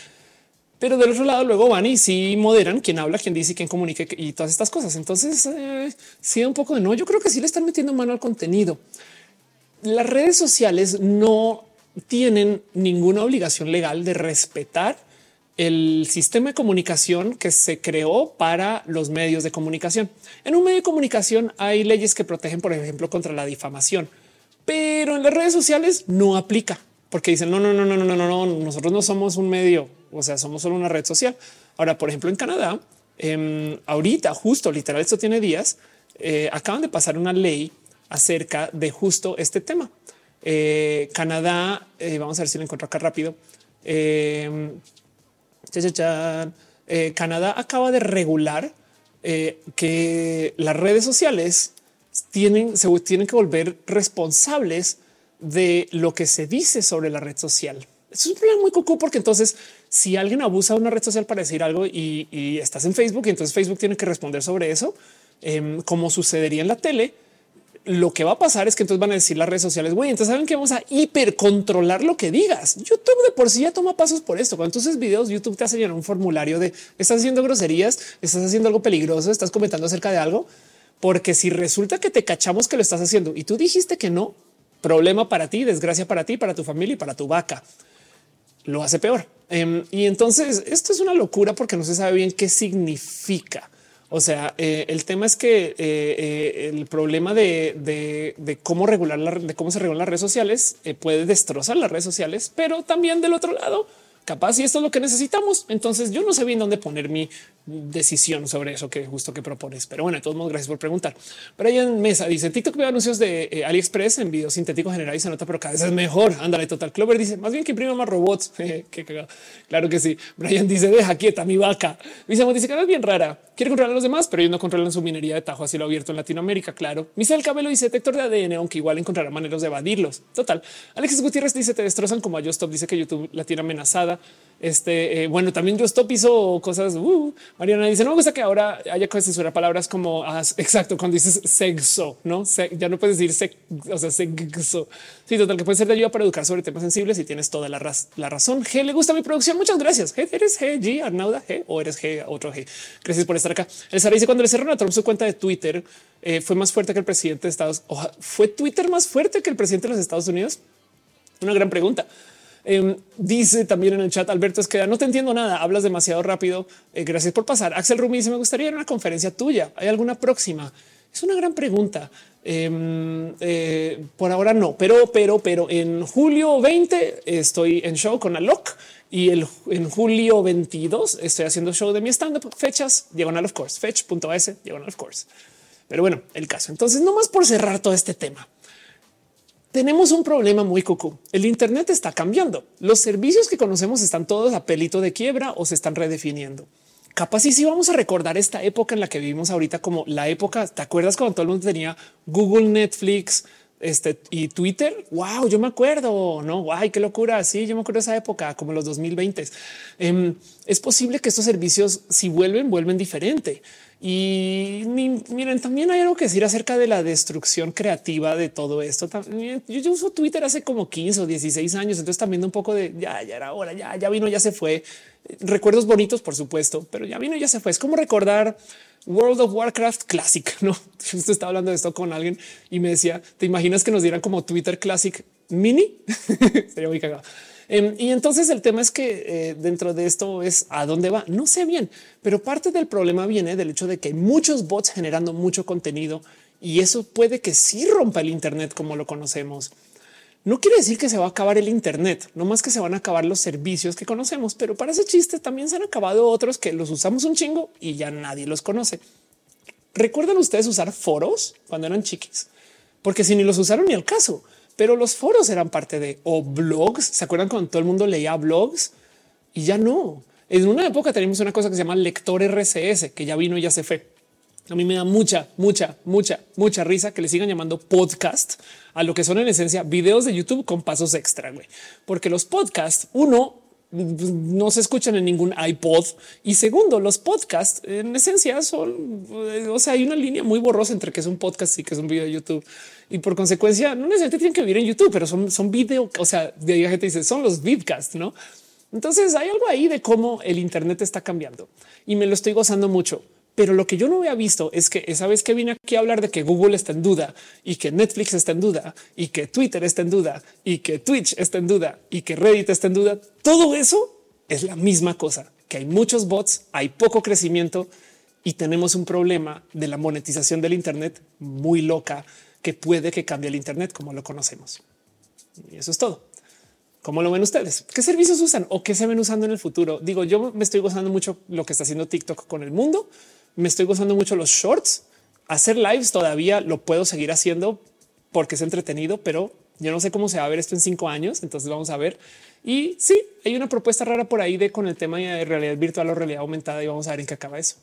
A: Pero del otro lado luego van y sí moderan quién habla, quién dice, quién comunique y todas estas cosas. Entonces, eh, sí, un poco de no. Yo creo que sí le están metiendo mano al contenido. Las redes sociales no tienen ninguna obligación legal de respetar el sistema de comunicación que se creó para los medios de comunicación. En un medio de comunicación hay leyes que protegen, por ejemplo, contra la difamación, pero en las redes sociales no aplica porque dicen no, no, no, no, no, no, no, nosotros no somos un medio, o sea, somos solo una red social. Ahora, por ejemplo, en Canadá, eh, ahorita, justo literal, esto tiene días, eh, acaban de pasar una ley acerca de justo este tema. Eh, Canadá, eh, vamos a ver si lo encuentro acá rápido. Eh, Canadá acaba de regular eh, que las redes sociales tienen, se tienen que volver responsables de lo que se dice sobre la red social. Es un problema muy coco porque entonces si alguien abusa de una red social para decir algo y, estás en Facebook y entonces Facebook tiene que responder sobre eso, em, como sucedería en la tele, lo que va a pasar es que entonces van a decir las redes sociales, güey, entonces saben que vamos a hipercontrolar lo que digas. YouTube de por sí ya toma pasos por esto. Cuando tú haces videos, YouTube te hace llenar un formulario de estás haciendo groserías, estás haciendo algo peligroso, estás comentando acerca de algo, porque si resulta que te cachamos que lo estás haciendo y tú dijiste que no, problema para ti, desgracia para ti, para tu familia y para tu vaca. Lo hace peor. Em, y entonces esto es una locura porque no se sabe bien qué significa. O sea, eh, el tema es que eh, eh, el problema de, cómo regular la, de cómo se regulan las redes sociales puede destrozar las redes sociales, pero también del otro lado capaz y esto es lo que necesitamos. Entonces yo no sé bien dónde poner mi decisión sobre eso que justo que propones. Pero bueno, de todos modos, gracias por preguntar. Brian Mesa dice TikTok veo anuncios de eh, AliExpress en video sintético general y se nota, pero cada vez es mejor. Ándale, total. Clover dice más bien que imprima más robots. claro que sí. Brian dice deja quieta mi vaca. Dice que es bien rara. Quiere controlar a los demás, pero ellos no controlan su minería de tajo. Así lo abierto en Latinoamérica. Claro. Misael Cabello dice detector de ADN, aunque igual encontrará maneras de evadirlos. Total. Alexis Gutiérrez dice te destrozan como a Stop. Dice que YouTube la tiene amenazada. Este, eh, bueno, también yo stop hizo cosas. Uh, Mariana dice: No me gusta que ahora haya que censurar palabras como exacto cuando dices sexo, no ya no puedes decir sexo, o sea, sexo. Sí, total, que puede ser de ayuda para educar sobre temas sensibles y tienes toda la, razón. G le gusta mi producción. Muchas gracias. G, eres G, G, Arnauda G o eres G, otro G. Gracias por estar acá. El Sara dice: Cuando le cerraron a Trump su cuenta de Twitter, eh, fue más fuerte que el presidente de Estados Unidos. Fue Twitter más fuerte que el presidente de los Estados Unidos. Una gran pregunta. Em, dice también en el chat Alberto es que no te entiendo nada, hablas demasiado rápido. Eh, gracias por pasar. Axel Rumi dice me gustaría ir a una conferencia tuya. ¿Hay alguna próxima? Es una gran pregunta. Em, eh, por ahora no, pero, pero, pero en julio 20 estoy en show con Alok y el, en julio 22 estoy haciendo show de mi stand up. Fechas diagonal of course, fetch.es diagonal of course. Pero bueno, el caso. Entonces, no más por cerrar todo este tema tenemos un problema muy coco. El Internet está cambiando. Los servicios que conocemos están todos a pelito de quiebra o se están redefiniendo. Capaz y si vamos a recordar esta época en la que vivimos ahorita como la época. ¿Te acuerdas cuando todo el mundo tenía Google, Netflix, este y Twitter? Wow, yo me acuerdo, no? Guay, qué locura. Sí, yo me acuerdo de esa época, como los 2020. Em, es posible que estos servicios, si vuelven, vuelven diferente. Y miren, también hay algo que decir acerca de la destrucción creativa de todo esto. Yo, uso Twitter hace como 15 o 16 años, entonces también un poco de ya, ya era hora, ya, ya vino, ya se fue. Recuerdos bonitos, por supuesto, pero ya vino ya se fue. Es como recordar World of Warcraft Classic. No, justo estaba hablando de esto con alguien y me decía, ¿te imaginas que nos dieran como Twitter Classic Mini? Sería muy cagado. Em, y entonces el tema es que eh, dentro de esto es a dónde va. No sé bien, pero parte del problema viene del hecho de que hay muchos bots generando mucho contenido y eso puede que sí rompa el Internet como lo conocemos. No quiere decir que se va a acabar el Internet, no más que se van a acabar los servicios que conocemos, pero para ese chiste también se han acabado otros que los usamos un chingo y ya nadie los conoce. ¿Recuerdan ustedes usar foros cuando eran chiquis? Porque si ni los usaron ni al caso, pero los foros eran parte de o blogs. ¿Se acuerdan cuando todo el mundo leía blogs? Y ya no. En una época teníamos una cosa que se llama lector RCS, que ya vino y ya se fue. A mí me da mucha, mucha, mucha, mucha risa que le sigan llamando podcast a lo que son en esencia videos de YouTube con pasos extra, güey. Porque los podcasts, uno, no se escuchan en ningún iPod y segundo, los podcasts en esencia son, o sea, hay una línea muy borrosa entre que es un podcast y que es un video de YouTube y por consecuencia no necesariamente tienen que vivir en YouTube, pero son, son video, o sea, de ahí gente dice son los vidcasts, no? Entonces hay algo ahí de cómo el Internet está cambiando y me lo estoy gozando mucho. Pero lo que yo no había visto es que esa vez que vine aquí a hablar de que Google está en duda y que Netflix está en duda y que Twitter está en duda y que Twitch está en duda y que Reddit está en duda, todo eso es la misma cosa, que hay muchos bots, hay poco crecimiento y tenemos un problema de la monetización del Internet muy loca que puede que cambie el Internet como lo conocemos. Y eso es todo. ¿Cómo lo ven ustedes? ¿Qué servicios usan o qué se ven usando en el futuro? Digo, yo me estoy gozando mucho lo que está haciendo TikTok con el mundo me estoy gozando mucho los shorts. Hacer lives todavía lo puedo seguir haciendo porque es entretenido, pero yo no sé cómo se va a ver esto en cinco años. Entonces vamos a ver. Y sí, hay una propuesta rara por ahí de con el tema de realidad virtual o realidad aumentada y vamos a ver en qué acaba eso.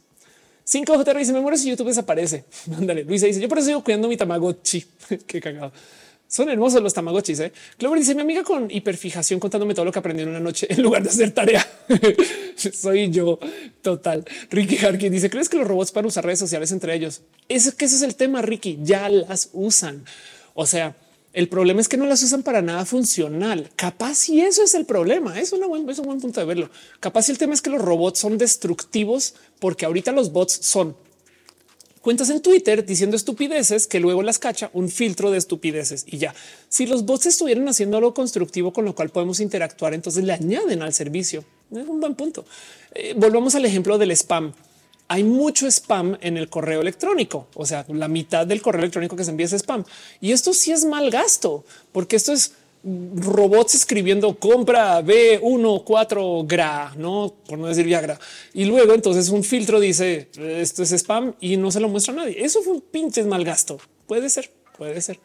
A: 5J dice me muero si YouTube desaparece. Ándale. Luisa dice yo por eso sigo cuidando mi Tamagotchi. qué cagado. Son hermosos los tamagotchis. ¿eh? Clover dice mi amiga con hiperfijación contándome todo lo que aprendí en una noche en lugar de hacer tarea. Soy yo total. Ricky Harkin dice crees que los robots para usar redes sociales entre ellos? Es que ese es el tema. Ricky ya las usan. O sea, el problema es que no las usan para nada funcional. Capaz y eso es el problema. Es, es un buen punto de verlo. Capaz y el tema es que los robots son destructivos porque ahorita los bots son cuentas en Twitter diciendo estupideces que luego las cacha un filtro de estupideces y ya. Si los bots estuvieran haciendo algo constructivo con lo cual podemos interactuar, entonces le añaden al servicio. Es un buen punto. Eh, volvamos al ejemplo del spam. Hay mucho spam en el correo electrónico, o sea, la mitad del correo electrónico que se envía es spam. Y esto sí es mal gasto, porque esto es robots escribiendo compra B14 gra, no por no decir Viagra. Y luego entonces un filtro dice esto es spam y no se lo muestra a nadie. Eso fue un pinche mal gasto. Puede ser, puede ser.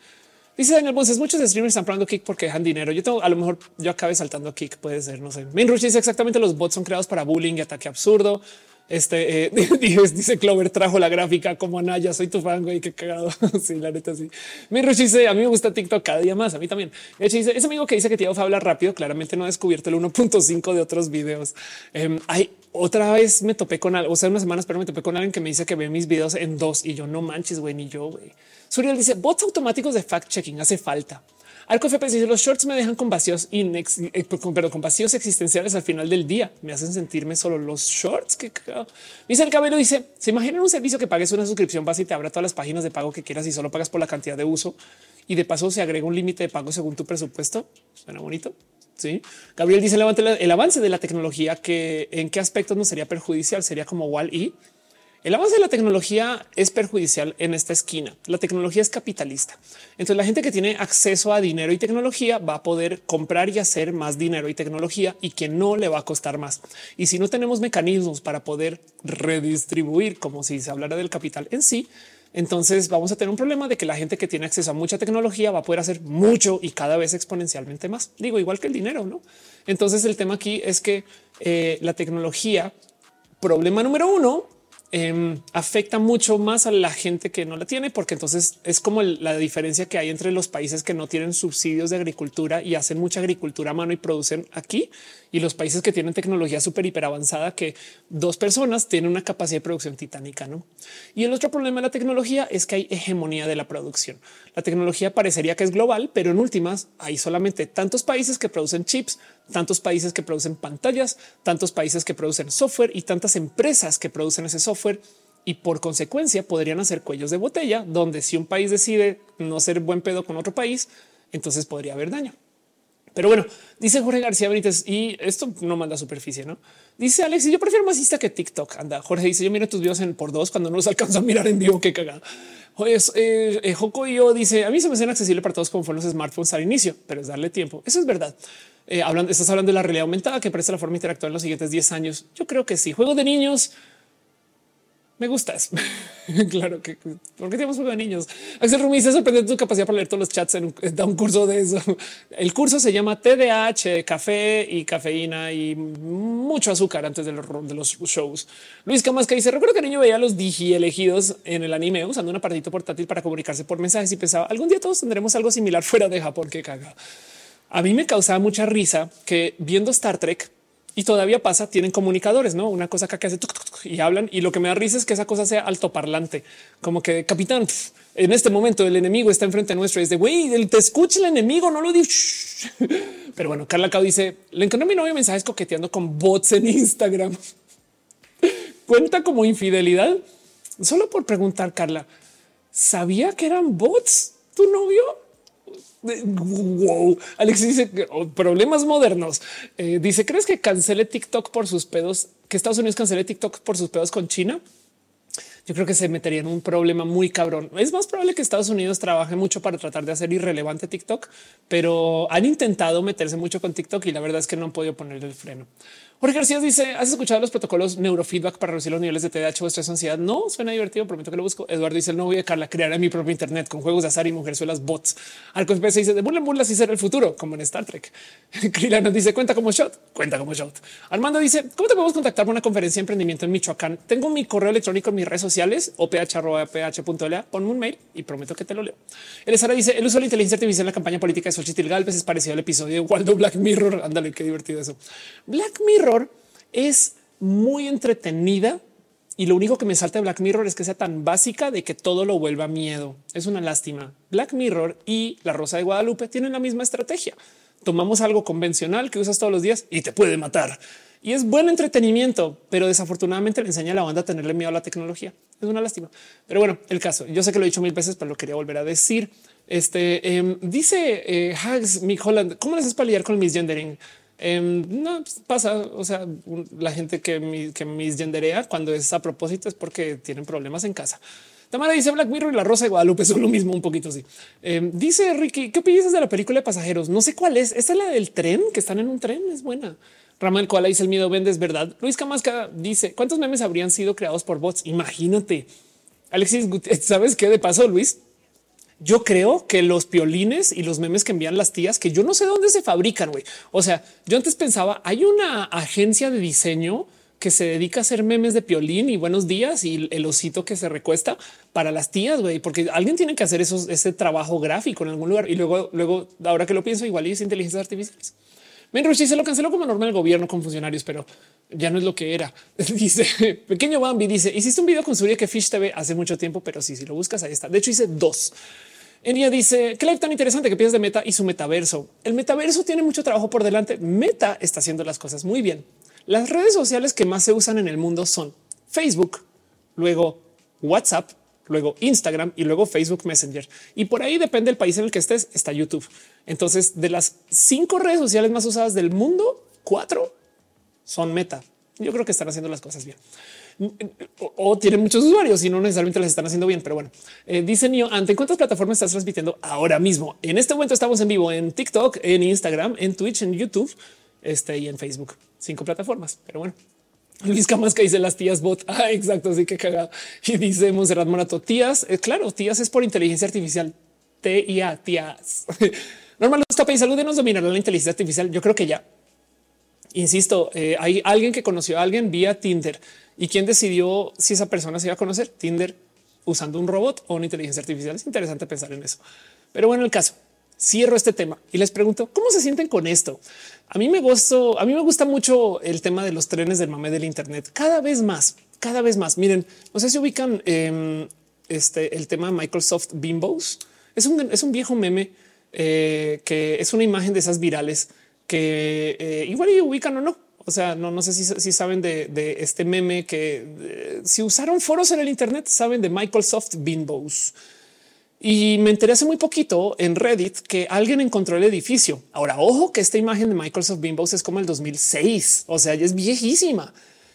A: Dice Daniel Bonces, muchos streamers están probando Kick porque dejan dinero. Yo tengo, a lo mejor yo acabe saltando Kick, puede ser, no sé. Main dice exactamente los bots son creados para bullying y ataque absurdo. Este eh, dice Clover trajo la gráfica como Anaya. Soy tu fan, güey. Qué cagado. sí, la neta, sí. Mi dice a mí me gusta TikTok cada día más. A mí también. Ese amigo que dice que Tío habla rápido. Claramente no ha descubierto el 1.5 de otros videos. Em, hay otra vez me topé con algo, o sea, unas semanas, pero me topé con alguien que me dice que ve mis videos en dos y yo no manches, güey, ni yo, güey. Suriel dice bots automáticos de fact checking hace falta. Arco FP dice los shorts me dejan con vacíos, inex, eh, con, con vacíos existenciales al final del día. Me hacen sentirme solo los shorts. Que dice el cabello dice se imaginan un servicio que pagues una suscripción base y te abra todas las páginas de pago que quieras y solo pagas por la cantidad de uso y de paso se agrega un límite de pago según tu presupuesto. Suena bonito. Sí. Gabriel dice el avance de la tecnología que en qué aspectos no sería perjudicial sería como Wall y el avance de la tecnología es perjudicial en esta esquina. La tecnología es capitalista. Entonces la gente que tiene acceso a dinero y tecnología va a poder comprar y hacer más dinero y tecnología y que no le va a costar más. Y si no tenemos mecanismos para poder redistribuir como si se hablara del capital en sí, entonces vamos a tener un problema de que la gente que tiene acceso a mucha tecnología va a poder hacer mucho y cada vez exponencialmente más. Digo, igual que el dinero, ¿no? Entonces el tema aquí es que eh, la tecnología, problema número uno, Em, afecta mucho más a la gente que no la tiene, porque entonces es como la diferencia que hay entre los países que no tienen subsidios de agricultura y hacen mucha agricultura a mano y producen aquí y los países que tienen tecnología súper hiper avanzada que dos personas tienen una capacidad de producción titánica. ¿no? Y el otro problema de la tecnología es que hay hegemonía de la producción. La tecnología parecería que es global, pero en últimas hay solamente tantos países que producen chips, tantos países que producen pantallas, tantos países que producen software y tantas empresas que producen ese software y por consecuencia podrían hacer cuellos de botella donde si un país decide no ser buen pedo con otro país, entonces podría haber daño. Pero bueno, dice Jorge García Benítez y esto no manda superficie, no dice Alex. Yo prefiero más Insta que TikTok. Anda, Jorge dice yo miro tus videos en por dos cuando no los alcanzo a mirar en vivo. Qué cagada. Oye, eh, eh, y yo dice a mí se me hace accesible para todos como fueron los smartphones al inicio, pero es darle tiempo. Eso es verdad. Eh, estás hablando de la realidad aumentada que parece la forma interactual en los siguientes 10 años. Yo creo que sí. Juego de niños me gustas. claro que porque tenemos juego de niños. Axel Rumi se sorprende tu capacidad para leer todos los chats en un, da un curso de eso. El curso se llama TDAH, café y cafeína y mucho azúcar antes de los, de los shows. Luis Camasca dice: Recuerdo que el niño veía a los digi elegidos en el anime usando un aparatito portátil para comunicarse por mensajes y pensaba algún día todos tendremos algo similar fuera de Japón. Que caga. A mí me causaba mucha risa que viendo Star Trek y todavía pasa, tienen comunicadores, no una cosa que hace y hablan. Y lo que me da risa es que esa cosa sea altoparlante, como que capitán, en este momento el enemigo está enfrente nuestro. Es de güey, te escucha el enemigo, no lo digo. Pero bueno, Carla Cao dice: Le encontré a mi novio mensajes coqueteando con bots en Instagram. Cuenta como infidelidad. Solo por preguntar, Carla, ¿sabía que eran bots tu novio? Wow. Alex dice oh, problemas modernos. Eh, dice: ¿Crees que cancele TikTok por sus pedos? Que Estados Unidos cancele TikTok por sus pedos con China? Yo creo que se metería en un problema muy cabrón. Es más probable que Estados Unidos trabaje mucho para tratar de hacer irrelevante TikTok, pero han intentado meterse mucho con TikTok y la verdad es que no han podido poner el freno. Jorge García dice: ¿Has escuchado los protocolos neurofeedback para reducir los niveles de TDAH o estrés ansiedad? No suena divertido, prometo que lo busco. Eduardo dice: El no voy a Carla crearé mi propio Internet con juegos de azar y mujerzuelas bots. Arcos PC dice: De burla en burla, si será el futuro, como en Star Trek. Krilana dice: Cuenta como shot, cuenta como shot. Armando dice: ¿Cómo te podemos contactar para una conferencia de emprendimiento en Michoacán? Tengo mi correo electrónico en mis redes sociales o ph.ph.la. Ponme un mail y prometo que te lo leo. El Sara dice: El uso de la inteligencia artificial en la campaña política de Xochitl Galvez es parecido al episodio de Waldo Black Mirror. Ándale, qué divertido eso. Black Mirror es muy entretenida y lo único que me salta de Black Mirror es que sea tan básica de que todo lo vuelva miedo. Es una lástima. Black Mirror y La Rosa de Guadalupe tienen la misma estrategia. Tomamos algo convencional que usas todos los días y te puede matar. Y es buen entretenimiento, pero desafortunadamente le enseña a la banda a tenerle miedo a la tecnología. Es una lástima. Pero bueno, el caso, yo sé que lo he dicho mil veces, pero lo quería volver a decir. Este em, dice eh, Hags Mick Holland, ¿cómo les es para lidiar con el misgendering? Em, no pues, pasa. O sea, la gente que, mi, que misgenderea cuando es a propósito es porque tienen problemas en casa. Tamara dice Black Mirror y la Rosa de Guadalupe son lo mismo, un poquito así. Em, dice Ricky, ¿qué opinas de la película de pasajeros? No sé cuál es. Esta es la del tren que están en un tren. Es buena. Ramal Koala dice el miedo vende es verdad. Luis Camasca dice cuántos memes habrían sido creados por bots. Imagínate. Alexis, ¿sabes qué? De paso, Luis, yo creo que los piolines y los memes que envían las tías, que yo no sé dónde se fabrican, güey. O sea, yo antes pensaba, hay una agencia de diseño que se dedica a hacer memes de piolín y buenos días y el osito que se recuesta para las tías, güey, porque alguien tiene que hacer esos, ese trabajo gráfico en algún lugar. Y luego, luego, ahora que lo pienso, igual es inteligencia artificial. Men se lo canceló como normal el gobierno con funcionarios, pero ya no es lo que era. Dice pequeño Bambi, dice hiciste un video con Surya que Fish TV hace mucho tiempo, pero sí, si lo buscas, ahí está. De hecho, hice dos. Enya dice qué live tan interesante que piensas de Meta y su metaverso. El metaverso tiene mucho trabajo por delante. Meta está haciendo las cosas muy bien. Las redes sociales que más se usan en el mundo son Facebook, luego WhatsApp, luego Instagram y luego Facebook Messenger. Y por ahí depende del país en el que estés, está YouTube. Entonces, de las cinco redes sociales más usadas del mundo, cuatro son Meta. Yo creo que están haciendo las cosas bien o, tienen muchos usuarios y no necesariamente las están haciendo bien. Pero bueno, eh, dice Nio, ¿ante cuántas plataformas estás transmitiendo ahora mismo? En este momento estamos en vivo en TikTok, en Instagram, en Twitch, en YouTube este, y en Facebook. Cinco plataformas. Pero bueno, Luis Camasca dice las tías bot. Ah, exacto. Así que caga. Y dice Monserrat Morato, tías. Eh, claro, tías es por inteligencia artificial. T y A, tías. Normal, stop y salud nos dominará la inteligencia artificial. Yo creo que ya Insisto, eh, hay alguien que conoció a alguien vía Tinder y quién decidió si esa persona se iba a conocer Tinder usando un robot o una inteligencia artificial. Es interesante pensar en eso. Pero bueno, el caso cierro este tema y les pregunto cómo se sienten con esto. A mí me a mí me gusta mucho el tema de los trenes del mame del Internet. Cada vez más, cada vez más. Miren, no sé si ubican em, este el tema de Microsoft Bimbos. Es un, es un viejo meme eh, que es una imagen de esas virales que eh, igual ubican o no. O sea, no, no sé si, saben de, este meme que eh, si usaron foros en el Internet, saben de Microsoft Bimbos. Y me enteré hace muy poquito en Reddit que alguien encontró el edificio. Ahora, ojo que esta imagen de Microsoft Bimbos es como el 2006, o sea, ya es viejísima.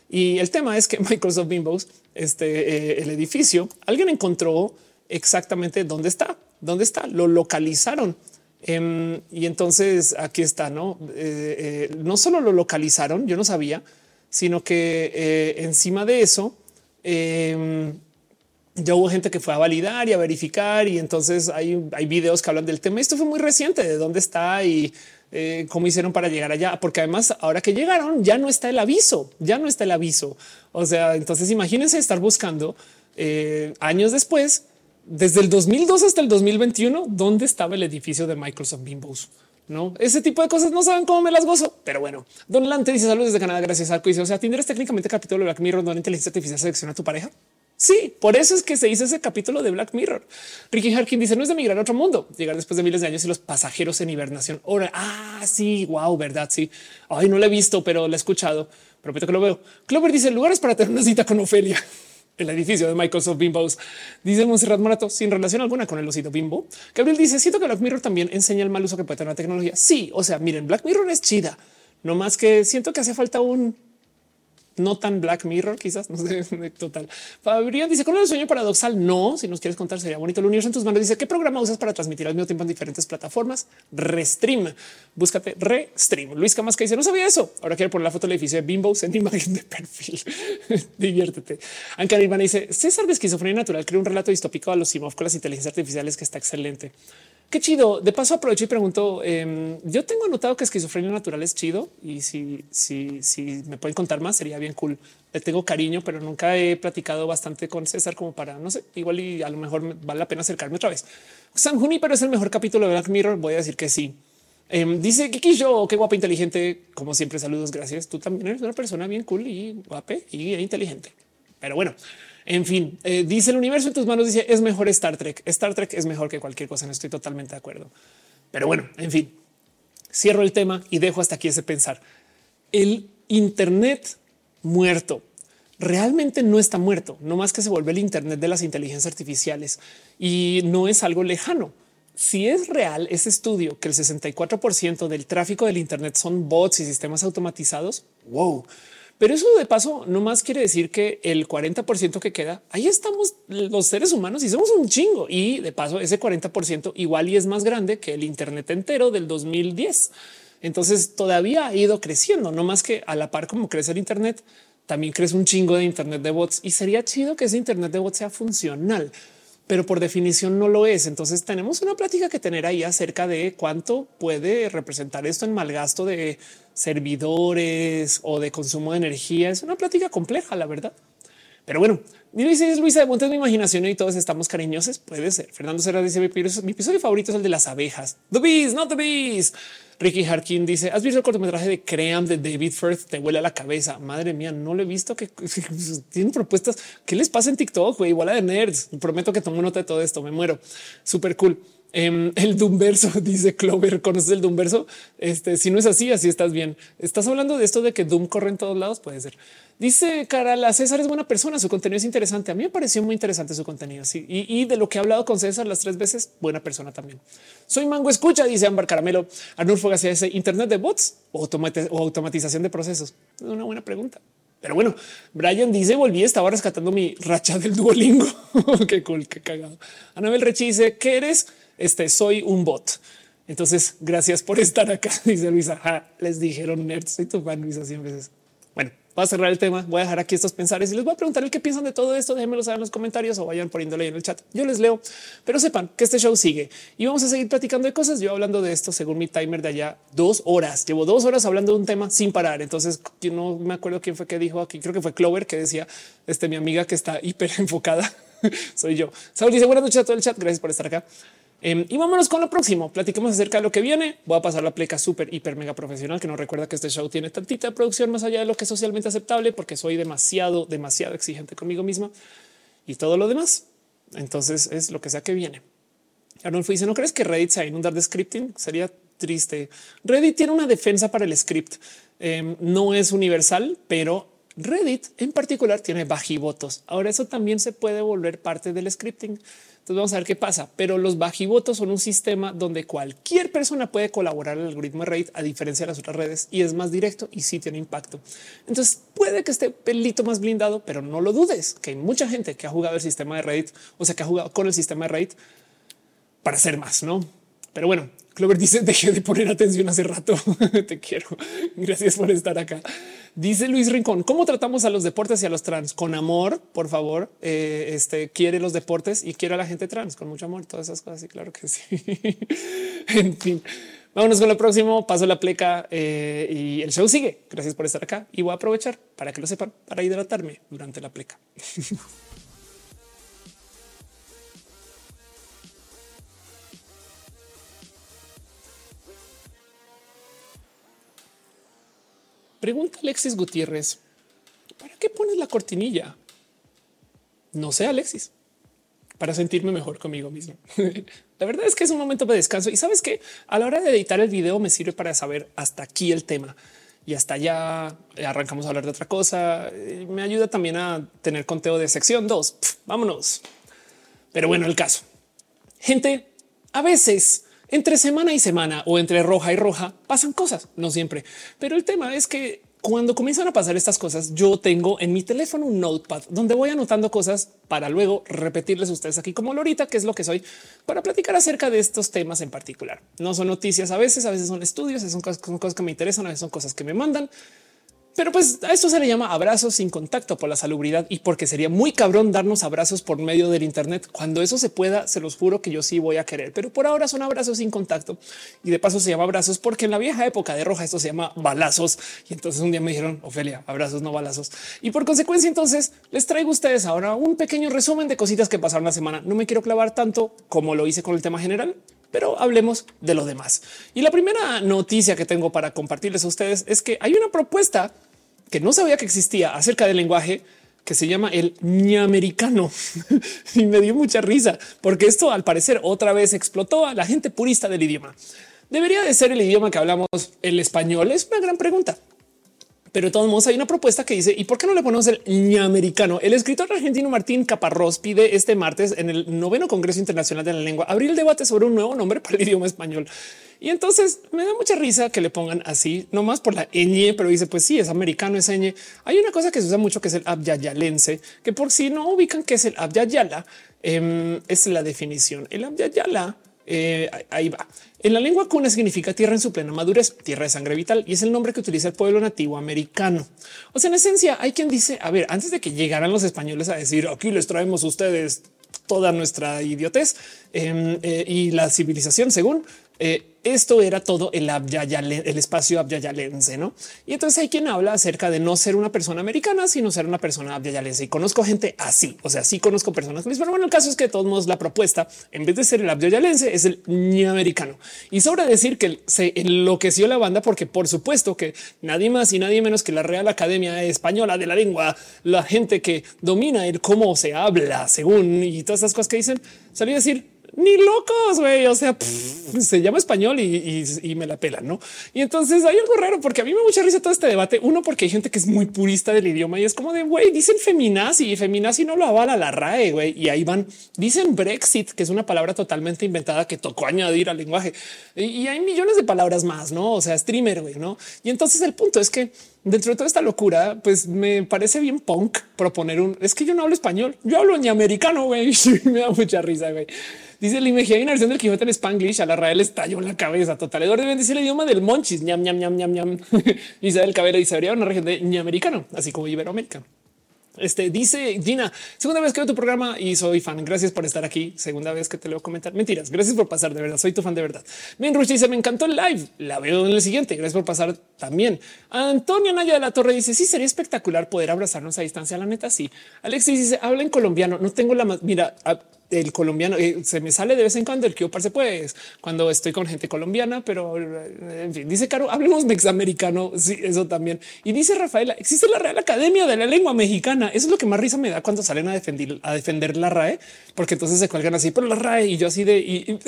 A: Y el tema es que Microsoft Bimbos, este, eh, el edificio, alguien encontró exactamente dónde está, dónde está, lo localizaron. Em, y entonces aquí está, no? Eh, eh, no solo lo localizaron, yo no sabía, sino que encima de eso, em, ya hubo gente que fue a validar y a verificar y entonces hay, hay videos que hablan del tema. Esto fue muy reciente, de dónde está y eh, cómo hicieron para llegar allá, porque además ahora que llegaron ya no está el aviso, ya no está el aviso. O sea, entonces imagínense estar buscando eh, años después, desde el 2002 hasta el 2021, dónde estaba el edificio de Microsoft Bimbos. No, ese tipo de cosas no saben cómo me las gozo, pero bueno, Don Lante dice saludos desde Canadá. Gracias, Arco. Dice, o sea, Tinder es técnicamente capítulo de Black Mirror donde la inteligencia artificial selecciona a tu pareja. Sí, por eso es que se hizo ese capítulo de Black Mirror. Ricky Harkin dice no es de migrar a otro mundo, llegar después de miles de años y los pasajeros en hibernación. Ahora, ah, sí, wow, verdad. Sí. Ay, no lo he visto, pero lo he escuchado. Prometo que lo veo. Clover dice lugares para tener una cita con Ofelia. El edificio de Microsoft Bimbos. Dice Monserrat Morato sin relación alguna con el osito Bimbo. Gabriel dice siento que Black Mirror también enseña el mal uso que puede tener la tecnología. Sí, o sea, miren, Black Mirror es chida, no más que siento que hace falta un no tan Black Mirror, quizás no sé. Total. Fabrián dice con el sueño paradoxal. No, si nos quieres contar, sería bonito. El universo en tus manos dice qué programa usas para transmitir al mismo tiempo en diferentes plataformas. Restream. Búscate Restream. Luis Camas que dice no sabía eso. Ahora quiero poner la foto del edificio de Bimbo en imagen de perfil. Diviértete. Anka Ivana dice César de esquizofrenia natural crea un relato distópico a los Simov con las inteligencias artificiales que está excelente. Qué chido. De paso aprovecho y pregunto. Em, yo tengo anotado que esquizofrenia natural es chido y si, si, si me pueden contar más sería bien cool. Tengo cariño, pero nunca he platicado bastante con César como para no sé. Igual y a lo mejor vale la pena acercarme otra vez. San pero es el mejor capítulo de Black Mirror. Voy a decir que sí. Em, dice que yo, qué guapa, inteligente. Como siempre, saludos. Gracias. Tú también eres una persona bien cool y guapa y inteligente. Pero bueno, en fin, eh, dice el universo en tus manos, dice es mejor Star Trek. Star Trek es mejor que cualquier cosa. No estoy totalmente de acuerdo. Pero bueno, en fin, cierro el tema y dejo hasta aquí ese pensar. El Internet muerto realmente no está muerto, no más que se vuelve el Internet de las inteligencias artificiales y no es algo lejano. Si es real ese estudio que el 64% del tráfico del Internet son bots y sistemas automatizados, wow, pero eso de paso no más quiere decir que el 40% que queda, ahí estamos los seres humanos y somos un chingo. Y de paso ese 40% igual y es más grande que el Internet entero del 2010. Entonces todavía ha ido creciendo, no más que a la par como crece el Internet, también crece un chingo de Internet de bots y sería chido que ese Internet de bots sea funcional pero por definición no lo es. Entonces tenemos una plática que tener ahí acerca de cuánto puede representar esto en mal gasto de servidores o de consumo de energía. Es una plática compleja, la verdad. Pero bueno, dice Luisa de Montes, mi imaginación y todos estamos cariñosos. Puede ser. Fernando Serra dice mi episodio favorito es el de las abejas. The bees, not the bees. Ricky Harkin dice: ¿Has visto el cortometraje de Cream de David Firth? Te huele a la cabeza. Madre mía, no lo he visto. Que tienen propuestas. ¿Qué les pasa en TikTok? Güey, igual de nerds. Prometo que tomo nota de todo esto. Me muero. Súper cool. Em, el Doomverso dice Clover. ¿Conoces el Doomverso? Este, si no es así, así estás bien. Estás hablando de esto de que Doom corre en todos lados. Puede ser. Dice Cara, la César es buena persona. Su contenido es interesante. A mí me pareció muy interesante su contenido. Sí, y, de lo que he hablado con César las tres veces, buena persona también. Soy Mango Escucha, dice Ambar Caramelo. Arnulfo García dice Internet de bots o, o automatización de procesos. Es una buena pregunta. Pero bueno, Brian dice volví, estaba rescatando mi racha del Duolingo. qué cool, qué cagado. Anabel Rechi dice que eres este soy un bot. Entonces, gracias por estar acá. Dice Luisa. les dijeron nerds. Soy tu fan, Luisa, 100 veces. Bueno, voy a cerrar el tema. Voy a dejar aquí estos pensares y les voy a preguntar el qué piensan de todo esto. Déjenmelo saber en los comentarios o vayan poniéndole en el chat. Yo les leo, pero sepan que este show sigue y vamos a seguir platicando de cosas. Yo hablando de esto según mi timer de allá dos horas. Llevo dos horas hablando de un tema sin parar. Entonces yo no me acuerdo quién fue que dijo aquí. Creo que fue Clover que decía este mi amiga que está hiper enfocada. Soy yo. Saúl dice buenas noches a todo el chat. Gracias por estar acá. Em, y vámonos con lo próximo. Platiquemos acerca de lo que viene. Voy a pasar la pleca súper, hiper, mega profesional que nos recuerda que este show tiene tantita producción más allá de lo que es socialmente aceptable, porque soy demasiado, demasiado exigente conmigo misma y todo lo demás. Entonces es lo que sea que viene. Arnulfo dice: ¿No crees que Reddit se va a inundar de scripting? Sería triste. Reddit tiene una defensa para el script. Em, no es universal, pero Reddit en particular tiene bajivotos. Ahora eso también se puede volver parte del scripting. Entonces vamos a ver qué pasa. Pero los bajivotos son un sistema donde cualquier persona puede colaborar al algoritmo de Reddit a diferencia de las otras redes y es más directo y sí tiene impacto. Entonces puede que esté pelito más blindado, pero no lo dudes que hay mucha gente que ha jugado el sistema de Reddit, o sea, que ha jugado con el sistema de Reddit para hacer más, no? Pero bueno, Clover dice dejé de poner atención hace rato. Te quiero. Gracias por estar acá. Dice Luis Rincón, ¿cómo tratamos a los deportes y a los trans? Con amor, por favor. Eh, este quiere los deportes y quiere a la gente trans con mucho amor. Todas esas cosas. Y claro que sí. en fin, vámonos con lo próximo. Paso la pleca eh, y el show sigue. Gracias por estar acá y voy a aprovechar para que lo sepan para hidratarme durante la pleca. Pregunta Alexis Gutiérrez, ¿para qué pones la cortinilla? No sé, Alexis, para sentirme mejor conmigo mismo. la verdad es que es un momento de descanso y sabes que a la hora de editar el video me sirve para saber hasta aquí el tema y hasta ya arrancamos a hablar de otra cosa. Me ayuda también a tener conteo de sección 2. Vámonos. Pero bueno, el caso. Gente, a veces entre semana y semana o entre roja y roja pasan cosas, no siempre. Pero el tema es que cuando comienzan a pasar estas cosas, yo tengo en mi teléfono un notepad donde voy anotando cosas para luego repetirles a ustedes aquí como Lorita, que es lo que soy, para platicar acerca de estos temas en particular. No son noticias a veces, a veces son estudios, son cosas, son cosas que me interesan, a veces son cosas que me mandan. Pero pues a esto se le llama abrazos sin contacto por la salubridad y porque sería muy cabrón darnos abrazos por medio del Internet. Cuando eso se pueda, se los juro que yo sí voy a querer, pero por ahora son abrazos sin contacto y de paso se llama abrazos porque en la vieja época de roja esto se llama balazos. Y entonces un día me dijeron Ofelia, abrazos, no balazos. Y por consecuencia, entonces les traigo a ustedes ahora un pequeño resumen de cositas que pasaron la semana. No me quiero clavar tanto como lo hice con el tema general, pero hablemos de lo demás. Y la primera noticia que tengo para compartirles a ustedes es que hay una propuesta que no sabía que existía acerca del lenguaje que se llama el ñamericano y me dio mucha risa porque esto al parecer otra vez explotó a la gente purista del idioma. Debería de ser el idioma que hablamos el español. Es una gran pregunta. Pero de todos modos hay una propuesta que dice, ¿y por qué no le ponemos el ñamericano? El escritor argentino Martín Caparrós pide este martes en el noveno Congreso Internacional de la Lengua abrir el debate sobre un nuevo nombre para el idioma español. Y entonces me da mucha risa que le pongan así, no más por la ñ, pero dice, pues sí, es americano, es ñ. Hay una cosa que se usa mucho que es el abyayalense, que por si no ubican que es el abyayala, eh, es la definición. El abyayala eh, ahí va. En la lengua cuna significa tierra en su plena madurez, tierra de sangre vital, y es el nombre que utiliza el pueblo nativo americano. O sea, en esencia, hay quien dice, a ver, antes de que llegaran los españoles a decir, aquí les traemos a ustedes toda nuestra idiotez em, eh, y la civilización, según eh, esto era todo el el espacio abyayalense, ¿no? Y entonces hay quien habla acerca de no ser una persona americana, sino ser una persona abyayalense. Y conozco gente así, o sea, sí conozco personas, pero bueno, el caso es que de todos modos la propuesta, en vez de ser el abyayalense, es el americano. Y sobre decir que se enloqueció la banda porque por supuesto que nadie más y nadie menos que la Real Academia Española de la Lengua, la gente que domina el cómo se habla según y todas esas cosas que dicen, salió a decir ni locos, güey. O sea, se llama español y, me la pelan, no? Y entonces hay algo raro porque a mí me mucha risa todo este debate. Uno, porque hay gente que es muy purista del idioma y es como de güey, dicen feminazi y feminazi no lo avala la RAE, güey. Y ahí van, dicen Brexit, que es una palabra totalmente inventada que tocó añadir al lenguaje y, hay millones de palabras más, no? O sea, streamer, güey, no? Y entonces el punto es que dentro de toda esta locura, pues me parece bien punk proponer un es que yo no hablo español, yo hablo ni americano. Güey, me da mucha risa. Güey. Dice el IMG, hay una versión del Quijote en Spanglish. A la Rael estalló la cabeza total. Eduardo dice el idioma del monchis. ñam, ñam, ñam, ñam, ñam. Isabel Cabello dice habría una región de americano, así como Iberoamérica. Este dice Gina, segunda vez que veo tu programa y soy fan. Gracias por estar aquí. Segunda vez que te leo comentar. Mentiras. Gracias por pasar. De verdad, soy tu fan de verdad. Min Rush dice: Me encantó el live. La veo en el siguiente. Gracias por pasar también. Antonio Naya de la Torre dice: Sí, sería espectacular poder abrazarnos a distancia. La neta, sí. Alexis dice: Habla en colombiano. No tengo la más. Mira, el colombiano eh, se me sale de vez en cuando el que parce pues cuando estoy con gente colombiana, pero eh, en fin, dice Caro, hablemos mexamericano. Sí, eso también. Y dice Rafaela, existe la Real Academia de la Lengua Mexicana. Eso es lo que más risa me da cuando salen a defender, a defender la RAE, porque entonces se cuelgan así, pero la RAE y yo así de y,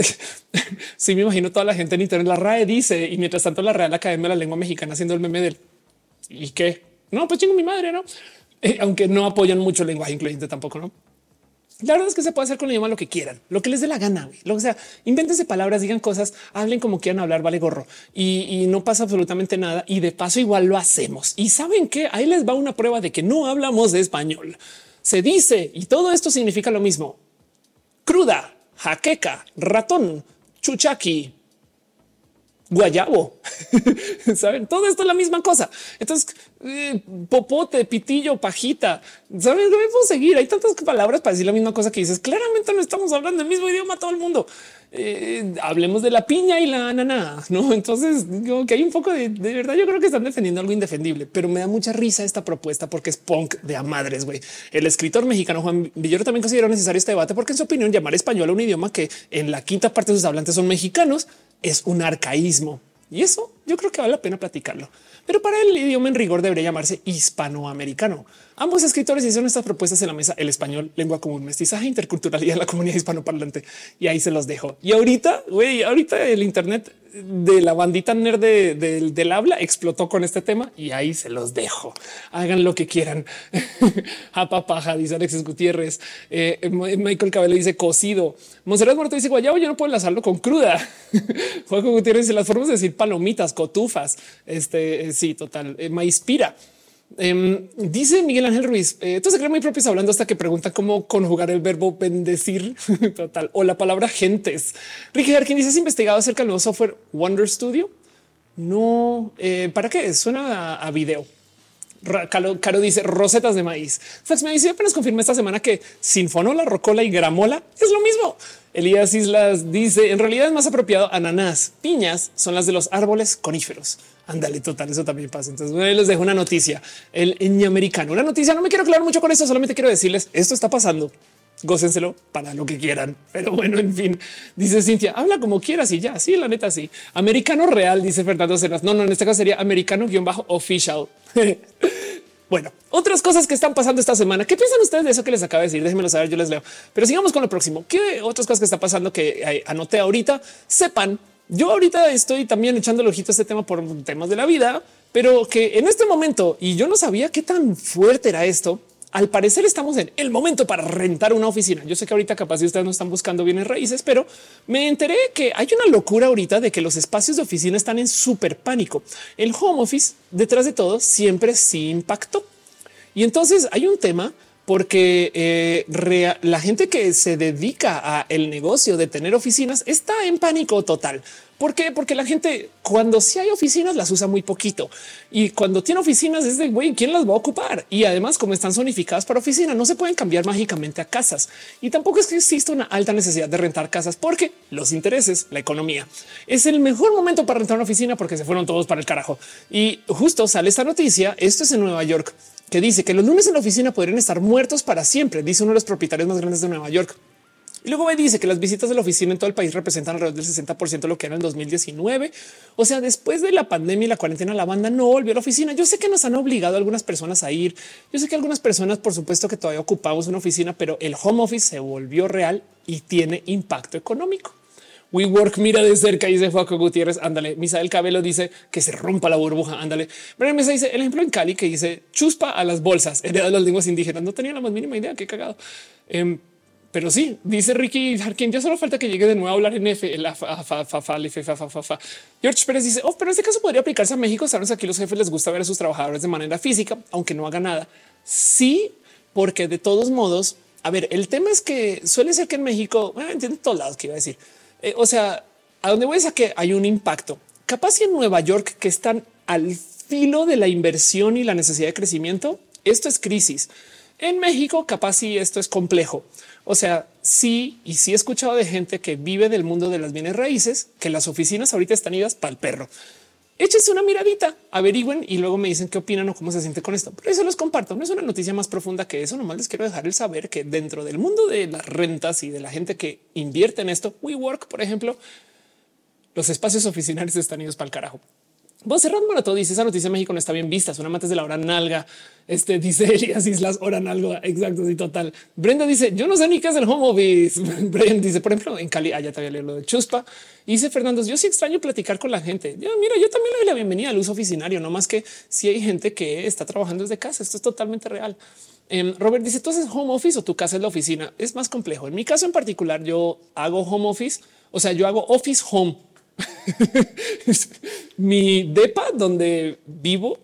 A: sí me imagino toda la gente en internet. La RAE dice y mientras tanto la Real Academia de la Lengua Mexicana haciendo el meme del y qué no, pues chingo mi madre, no, eh, aunque no apoyan mucho el lenguaje incluyente tampoco, no? La verdad es que se puede hacer con el idioma lo que quieran, lo que les dé la gana. Lo que sea, invéntense palabras, digan cosas, hablen como quieran hablar, vale gorro y, no pasa absolutamente nada. Y de paso, igual lo hacemos. Y saben que ahí les va una prueba de que no hablamos de español. Se dice y todo esto significa lo mismo: cruda, jaqueca, ratón, chuchaqui, guayabo. Saben, todo esto es la misma cosa. Entonces, eh, popote, pitillo, pajita. Saben, me puedo seguir. Hay tantas palabras para decir la misma cosa que dices. Claramente no estamos hablando el mismo idioma todo el mundo. Eh, hablemos de la piña y la ananá, no? Entonces, como que hay un poco de, de verdad. Yo creo que están defendiendo algo indefendible, pero me da mucha risa esta propuesta porque es punk de a madres. Güey, el escritor mexicano Juan Villoro también consideró necesario este debate porque, en su opinión, llamar español a un idioma que en la quinta parte de sus hablantes son mexicanos es un arcaísmo y eso yo creo que vale la pena platicarlo. Pero para el idioma en rigor debería llamarse hispanoamericano. Ambos escritores hicieron estas propuestas en la mesa, el español, lengua común, mestizaje, interculturalidad en la comunidad hispanoparlante. Y ahí se los dejo. Y ahorita, güey, ahorita el Internet de la bandita nerd del habla explotó con este tema y ahí se los dejo. Hagan lo que quieran. A papaja, dice Alexis Gutiérrez. Eh, Michael Cabello dice cocido. Monserrat Muerto dice guayabo. Yo no puedo enlazarlo con cruda. Juego Gutiérrez dice las formas de decir palomitas, cotufas. Este eh, sí, total. Eh. Em, dice Miguel Ángel Ruiz, eh, se cree muy propios hablando hasta que pregunta cómo conjugar el verbo bendecir total o la palabra gentes. Ricky Harkin dice, ¿has investigado acerca del nuevo software Wonder Studio? No, eh, ¿para qué? Suena a, video. Caro, dice rosetas de maíz. Fax me dice apenas confirmé esta semana que sinfonola, rocola y gramola es lo mismo. Elías Islas dice en realidad es más apropiado ananás. Piñas son las de los árboles coníferos. Ándale, total, eso también pasa. Entonces les dejo una noticia, el americano. Una noticia, no me quiero aclarar mucho con esto, solamente quiero decirles, esto está pasando. Gócenselo para lo que quieran. Pero bueno, en fin, dice Cintia, habla como quieras y ya. Sí, la neta, sí. Americano real, dice Fernando Cenas. No, no, en este caso sería americano guion bajo official. Bueno, otras cosas que están pasando esta semana. ¿Qué piensan ustedes de eso que les acabo de decir? Déjenmelo saber, yo les leo. Pero sigamos con lo próximo. ¿Qué otras cosas que está pasando que eh, anoté ahorita? Sepan yo ahorita estoy también echando el ojito a este tema por temas de la vida, pero que en este momento, y yo no sabía qué tan fuerte era esto, al parecer estamos en el momento para rentar una oficina. Yo sé que ahorita capaz si ustedes no están buscando bienes raíces, pero me enteré que hay una locura ahorita de que los espacios de oficina están en súper pánico. El home office detrás de todo siempre sí impactó. Y entonces hay un tema porque eh, la gente que se dedica a el negocio de tener oficinas está en pánico total. ¿Por qué? Porque la gente cuando sí hay oficinas las usa muy poquito y cuando tiene oficinas es de güey, ¿quién las va a ocupar? Y además como están zonificadas para oficina no se pueden cambiar mágicamente a casas y tampoco es que exista una alta necesidad de rentar casas porque los intereses, la economía es el mejor momento para rentar una oficina porque se fueron todos para el carajo. Y justo sale esta noticia. Esto es en Nueva York que dice que los lunes en la oficina podrían estar muertos para siempre, dice uno de los propietarios más grandes de Nueva York. Y luego me dice que las visitas de la oficina en todo el país representan alrededor del 60% de lo que era en el 2019. O sea, después de la pandemia y la cuarentena, la banda no volvió a la oficina. Yo sé que nos han obligado a algunas personas a ir. Yo sé que algunas personas, por supuesto, que todavía ocupamos una oficina, pero el home office se volvió real y tiene impacto económico. WeWork mira de cerca y dice Juaco Gutiérrez. Ándale. Misael Cabello dice que se rompa la burbuja. Ándale. Brian Mesa dice el ejemplo en Cali que dice chuspa a las bolsas. de las lenguas indígenas. No tenía la más mínima idea. Qué cagado. Em, Pero sí, dice Ricky Harkin, ya solo falta que llegue de nuevo a hablar en F, fa, George Pérez dice, oh, pero en este caso podría aplicarse a México. Sabes, aquí los jefes les gusta ver a sus trabajadores de manera física, aunque no haga nada. Sí, porque de todos modos, a ver, el tema es que suele ser que en México, bueno, entiendo todos lados que iba a decir. Eh, o sea, a donde voy es a que hay un impacto. Capaz y en Nueva York que están al filo de la inversión y la necesidad de crecimiento, esto es crisis. En México, capaz si esto es complejo. O sea, sí, y sí he escuchado de gente que vive del mundo de las bienes raíces, que las oficinas ahorita están idas para el perro. Échense una miradita, averigüen y luego me dicen qué opinan o cómo se siente con esto. Pero eso los comparto. No es una noticia más profunda que eso. Nomás les quiero dejar el saber que dentro del mundo de las rentas y de la gente que invierte en esto, WeWork, por ejemplo, los espacios oficinales están idos para el carajo. Vos cerrando todo dice esa noticia en México no está bien vista. Son amantes de la hora nalga. Este dice Elias Islas hora nalga. Exacto. Sí, total. Brenda dice yo no sé ni qué es el home office. Brenda dice por ejemplo en Cali. Allá todavía leo lo de Chuspa. Y dice Fernando yo sí extraño platicar con la gente. Yo, mira, yo también le doy la bienvenida al uso oficinario, no más que si hay gente que está trabajando desde casa. Esto es totalmente real. Em, Robert dice tú haces home office o tu casa es la oficina. Es más complejo. En mi caso en particular, yo hago home office. O sea, yo hago office home Mi depa donde vivo,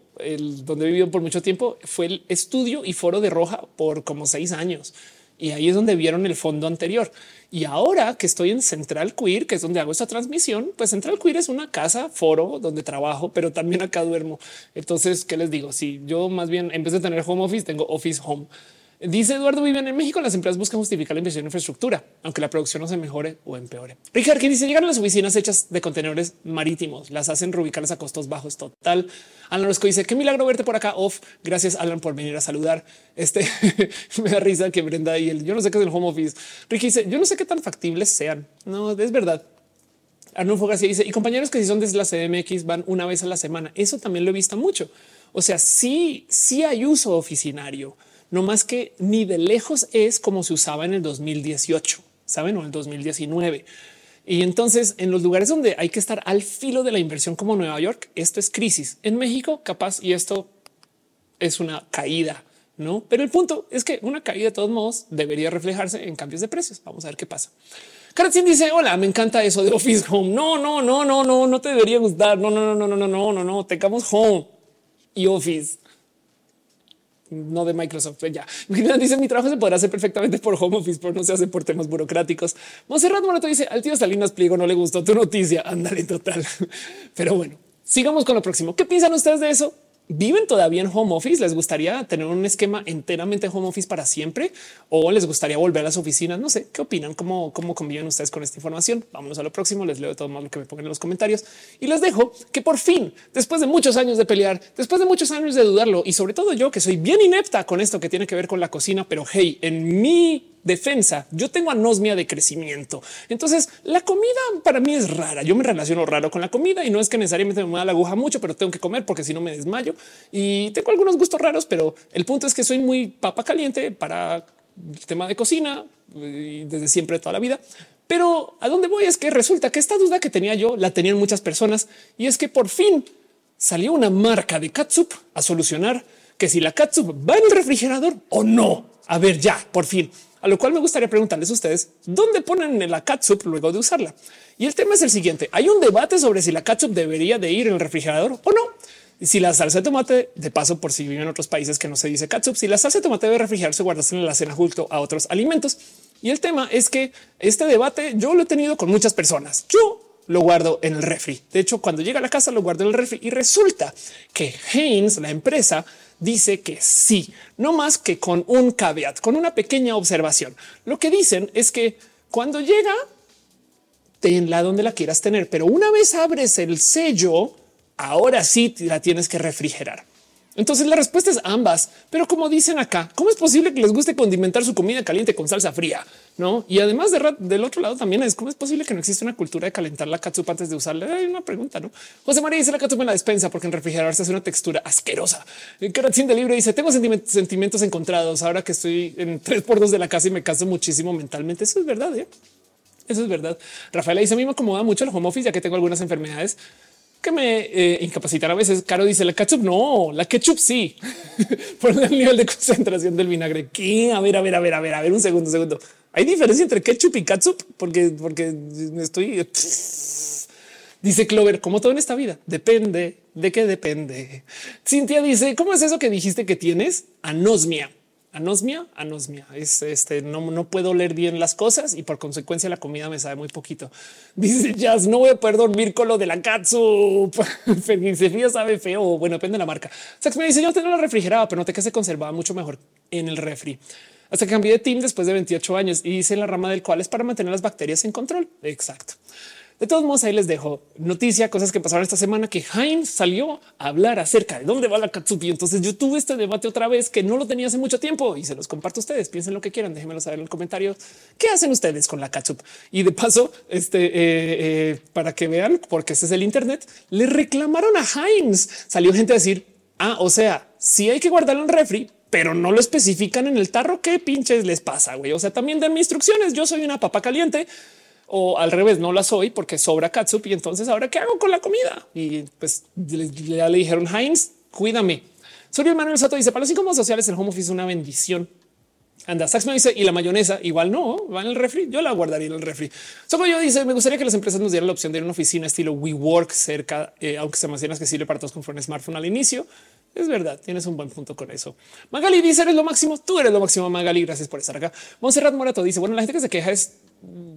A: donde he vivido por mucho tiempo, fue el estudio y foro de Roja por como seis años. Y ahí es donde vieron el fondo anterior. Y ahora que estoy en Central Queer, que es donde hago esta transmisión, pues Central Queer es una casa, foro donde trabajo, pero también acá duermo. Entonces, ¿qué les digo? Si yo más bien en vez de tener home office, tengo office home. Dice Eduardo Vivian en México, las empresas buscan justificar la inversión en infraestructura, aunque la producción no se mejore o empeore. Richard, que dice llegan a las oficinas hechas de contenedores marítimos, las hacen reubicarlas a costos bajos. Total. Alan Rosco dice qué milagro verte por acá. Off. Gracias, Alan, por venir a saludar. Este me da risa que Brenda y el yo no sé qué es el home office. Ricky dice yo no sé qué tan factibles sean. No es verdad. Arnulfo García dice y compañeros que si son desde la CDMX van una vez a la semana. Eso también lo he visto mucho. O sea, sí, sí hay uso oficinario no más que ni de lejos es como se usaba en el 2018, saben, o el 2019. Y entonces en los lugares donde hay que estar al filo de la inversión como Nueva York, esto es crisis. En México, capaz, y esto es una caída, no? Pero el punto es que una caída de todos modos debería reflejarse en cambios de precios. Vamos a ver qué pasa. Karatsin dice: Hola, me encanta eso de Office Home. No, no, no, no, no, no te debería gustar. No, no, no, no, no, no, no, no. Tengamos Home y Office no de Microsoft. Ya dice mi trabajo se podrá hacer perfectamente por home office, pero no se hace por temas burocráticos. Monserrat Morato dice al tío Salinas Pliego no le gustó tu noticia. Ándale total. Pero bueno, sigamos con lo próximo. ¿Qué piensan ustedes de eso? Viven todavía en home office, les gustaría tener un esquema enteramente home office para siempre o les gustaría volver a las oficinas. No sé qué opinan, cómo, cómo conviven ustedes con esta información. Vámonos a lo próximo. Les leo todo lo que me pongan en los comentarios y les dejo que por fin, después de muchos años de pelear, después de muchos años de dudarlo y sobre todo yo que soy bien inepta con esto que tiene que ver con la cocina, pero hey, en mi defensa. Yo tengo anosmia de crecimiento. Entonces la comida para mí es rara. Yo me relaciono raro con la comida y no es que necesariamente me da la aguja mucho, pero tengo que comer porque si no me desmayo y tengo algunos gustos raros, pero el punto es que soy muy papa caliente para el tema de cocina y desde siempre toda la vida. Pero a dónde voy es que resulta que esta duda que tenía yo la tenían muchas personas y es que por fin salió una marca de catsup a solucionar que si la catsup va en el refrigerador o no. A ver, ya por fin. A lo cual me gustaría preguntarles a ustedes dónde ponen la catsup luego de usarla. Y el tema es el siguiente. Hay un debate sobre si la catsup debería de ir en el refrigerador o no. Y si la salsa de tomate, de paso, por si viven en otros países que no se dice catsup, si la salsa de tomate debe refrigerarse, guardarse en la cena junto a otros alimentos. Y el tema es que este debate yo lo he tenido con muchas personas. Yo lo guardo en el refri. De hecho, cuando llega a la casa lo guardo en el refri y resulta que Heinz, la empresa, dice que sí, no más que con un caveat, con una pequeña observación. Lo que dicen es que cuando llega, tenla donde la quieras tener, pero una vez abres el sello, ahora sí la tienes que refrigerar. Entonces la respuesta es ambas, pero como dicen acá, ¿cómo es posible que les guste condimentar su comida caliente con salsa fría? No, y además de, del otro lado también es cómo es posible que no existe una cultura de calentar la catsup antes de usarla. Hay una pregunta, no? José María dice la catsup en la despensa porque en refrigerador se hace una textura asquerosa. Caratín de libro dice tengo sentimientos encontrados ahora que estoy en tres por dos de la casa y me caso muchísimo mentalmente. Eso es verdad. ¿eh? Eso es verdad. Rafaela dice a mí me acomoda mucho el home office ya que tengo algunas enfermedades que me eh, a veces. Caro dice la ketchup no, la ketchup sí. por el nivel de concentración del vinagre. ¿Qué? A ver, a ver, a ver, a ver, a ver, un segundo, un segundo. Hay diferencia entre ketchup y catsup porque, porque estoy. Dice Clover, como todo en esta vida, depende de qué depende. Cintia dice, ¿cómo es eso que dijiste que tienes? Anosmia. Anosmia, anosmia. Es este, no, no puedo leer bien las cosas y por consecuencia la comida me sabe muy poquito. Dice Jazz, no voy a poder dormir con lo de la catsup. Fía sabe feo. Bueno, depende de la marca. Sex me dice, yo tengo la refrigerada, pero noté que se conservaba mucho mejor en el refri. Hasta que cambié de team después de 28 años y hice la rama del cual es para mantener las bacterias en control. Exacto. De todos modos, ahí les dejo noticia, cosas que pasaron esta semana que Heinz salió a hablar acerca de dónde va la Katsupi. Entonces yo tuve este debate otra vez que no lo tenía hace mucho tiempo y se los comparto a ustedes. Piensen lo que quieran, déjenmelo saber en el comentario. ¿Qué hacen ustedes con la Katsup? Y de paso, este eh, eh, para que vean, porque este es el Internet, le reclamaron a Heinz. Salió gente a decir, ah, o sea, si hay que guardarlo en refri, pero no lo especifican en el tarro. ¿Qué pinches les pasa? güey? O sea, también denme instrucciones. Yo soy una papa caliente o al revés, no la soy porque sobra catsup y entonces ahora qué hago con la comida? Y pues ya le dijeron Heinz, cuídame. Soy Manuel Soto dice para los incómodos sociales el home office es una bendición. Anda, Sax me dice y la mayonesa igual no va en el refri. Yo la guardaría en el refri. Solo yo dice me gustaría que las empresas nos dieran la opción de una oficina estilo WeWork cerca, eh, aunque se mencionas que sirve para todos con un smartphone al inicio. Es verdad, tienes un buen punto con eso. Magali dice eres lo máximo. Tú eres lo máximo, Magali. Gracias por estar acá. Monserrat Morato dice bueno, la gente que se queja es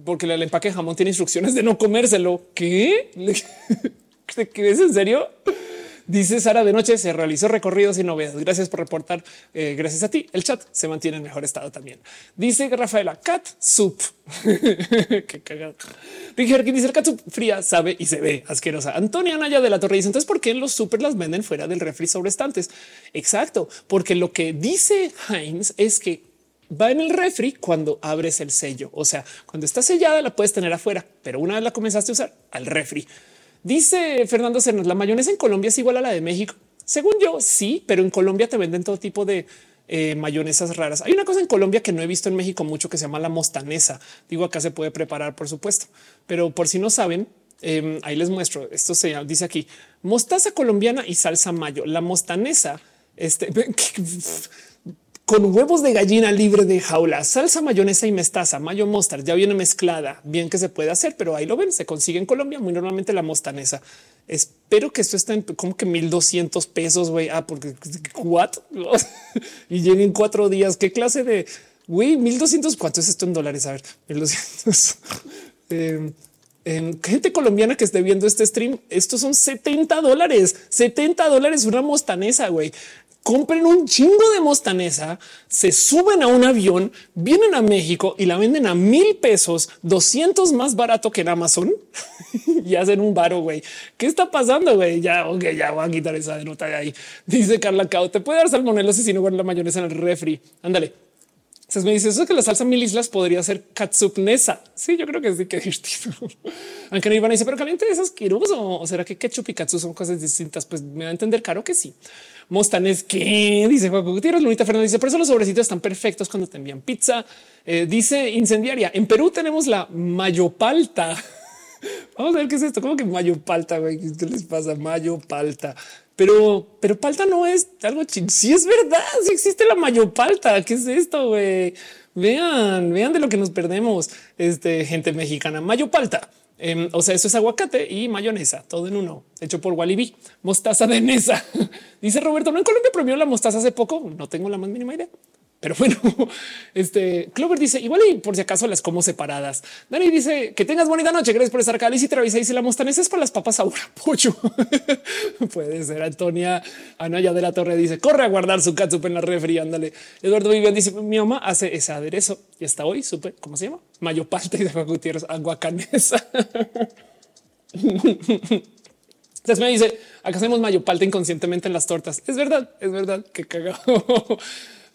A: porque el empaque de jamón tiene instrucciones de no comérselo. ¿Qué? ¿Qué es en serio? Dice Sara de noche se realizó recorridos y novedades. Gracias por reportar. Eh, gracias a ti. El chat se mantiene en mejor estado también. Dice Rafaela cat soup. Qué cagado. Ricky dice el cat soup fría sabe y se ve asquerosa. Antonia Naya de la Torre dice entonces por qué los super las venden fuera del refri sobre estantes? Exacto, porque lo que dice Heinz es que va en el refri cuando abres el sello. O sea, cuando está sellada la puedes tener afuera, pero una vez la comenzaste a usar al refri. Dice Fernando Cernos, la mayonesa en Colombia es igual a la de México. Según yo, sí, pero en Colombia te venden todo tipo de eh, mayonesas raras. Hay una cosa en Colombia que no he visto en México mucho que se llama la mostanesa. Digo, acá se puede preparar, por supuesto, pero por si no saben, em, ahí les muestro. Esto se dice aquí mostaza colombiana y salsa mayo. La mostanesa, este con huevos de gallina libre de jaula, salsa, mayonesa y mestaza, mayo mostar, ya viene mezclada, bien que se puede hacer, pero ahí lo ven, se consigue en Colombia muy normalmente la mostanesa. Espero que esto esté en como que 1200 pesos, güey. Ah, porque what? y lleguen cuatro días. ¿Qué clase de güey? 1200? ¿Cuánto es esto en dólares? A ver, 1200. eh, em, gente colombiana que esté viendo este stream, estos son 70 dólares, 70 dólares una mostanesa, güey compren un chingo de mostanesa, se suben a un avión, vienen a México y la venden a mil pesos, 200 más barato que en Amazon y hacen un baro. Güey, ¿qué está pasando? Güey, ya, ok, ya voy a quitar esa nota de ahí. Dice Carla Cao, te puede dar salmonella si no guardas la mayonesa en el refri. Ándale. Entonces me dice eso es que la salsa mil islas podría ser katsupnesa. Sí, yo creo que sí que divertido. Aunque no iban a decir, pero caliente es asqueroso. O será que ketchup y katsu son cosas distintas? Pues me va a entender caro que sí. Mostanes que dice Juan Gutiérrez. Lunita Fernández dice por eso los sobrecitos están perfectos cuando te envían pizza. Eh, dice incendiaria. En Perú tenemos la mayopalta. Vamos a ver qué es esto. ¿Cómo que mayopalta? ¿Qué les pasa? Mayopalta. Pero, pero palta no es algo chido. Sí es verdad. Sí existe la mayopalta. ¿Qué es esto? güey? Vean, vean de lo que nos perdemos. Este gente mexicana. Mayopalta Em, o sea, eso es aguacate y mayonesa, todo en uno, hecho por Walibi. Mostaza de mesa. Dice Roberto, ¿no en Colombia prohibió la mostaza hace poco? No tengo la más mínima idea. Pero bueno, este Clover dice igual y por si acaso las como separadas. Dani dice que tengas bonita noche. Gracias por estar acá. Alicia Travisa dice la mostanesa es para las papas ahora pollo. Puede ser. Antonia Anaya de la Torre dice corre a guardar su catsup en la refri. Ándale. Eduardo Vivian dice mi mamá hace ese aderezo y hasta hoy supe cómo se llama mayo palta y de Gutiérrez aguacanesa. Entonces me dice acá hacemos mayo palta inconscientemente en las tortas. Es verdad, es verdad que cagado.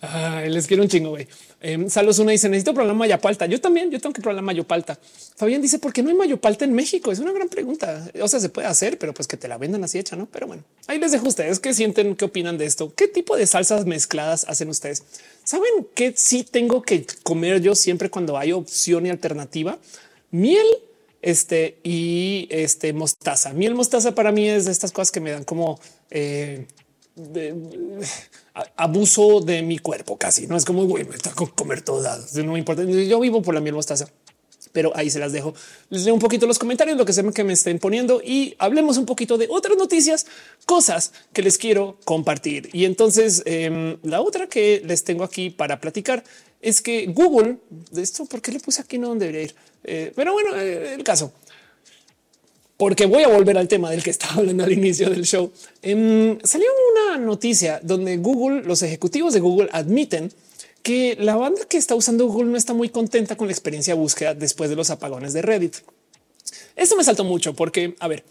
A: Les quiero un chingo, güey. Eh, Salos una dice, necesito probar mayopalta. Yo también, yo tengo que probar mayopalta. Fabián dice, ¿por qué no hay mayopalta en México? Es una gran pregunta. O sea, se puede hacer, pero pues que te la vendan así hecha, ¿no? Pero bueno, ahí les dejo a ustedes qué sienten, qué opinan de esto. ¿Qué tipo de salsas mezcladas hacen ustedes? ¿Saben qué sí tengo que comer yo siempre cuando hay opción y alternativa? Miel este y este mostaza. Miel mostaza para mí es de estas cosas que me dan como... Eh, abuso de mi cuerpo casi. No es como güey, me está comer todas. No me importa. Yo vivo por la miel mostaza pero ahí se las dejo. Les leo un poquito los comentarios, lo que sea que me estén poniendo y hablemos un poquito de otras noticias, cosas que les quiero compartir. Y entonces em, la otra que les tengo aquí para platicar es que Google, de esto, ¿por qué le puse aquí no debería ir? Eh, pero bueno, eh, el caso porque voy a volver al tema del que estaba hablando al inicio del show. Em, salió una noticia donde Google, los ejecutivos de Google admiten que la banda que está usando Google no está muy contenta con la experiencia de búsqueda después de los apagones de Reddit. Esto me saltó mucho porque, a ver,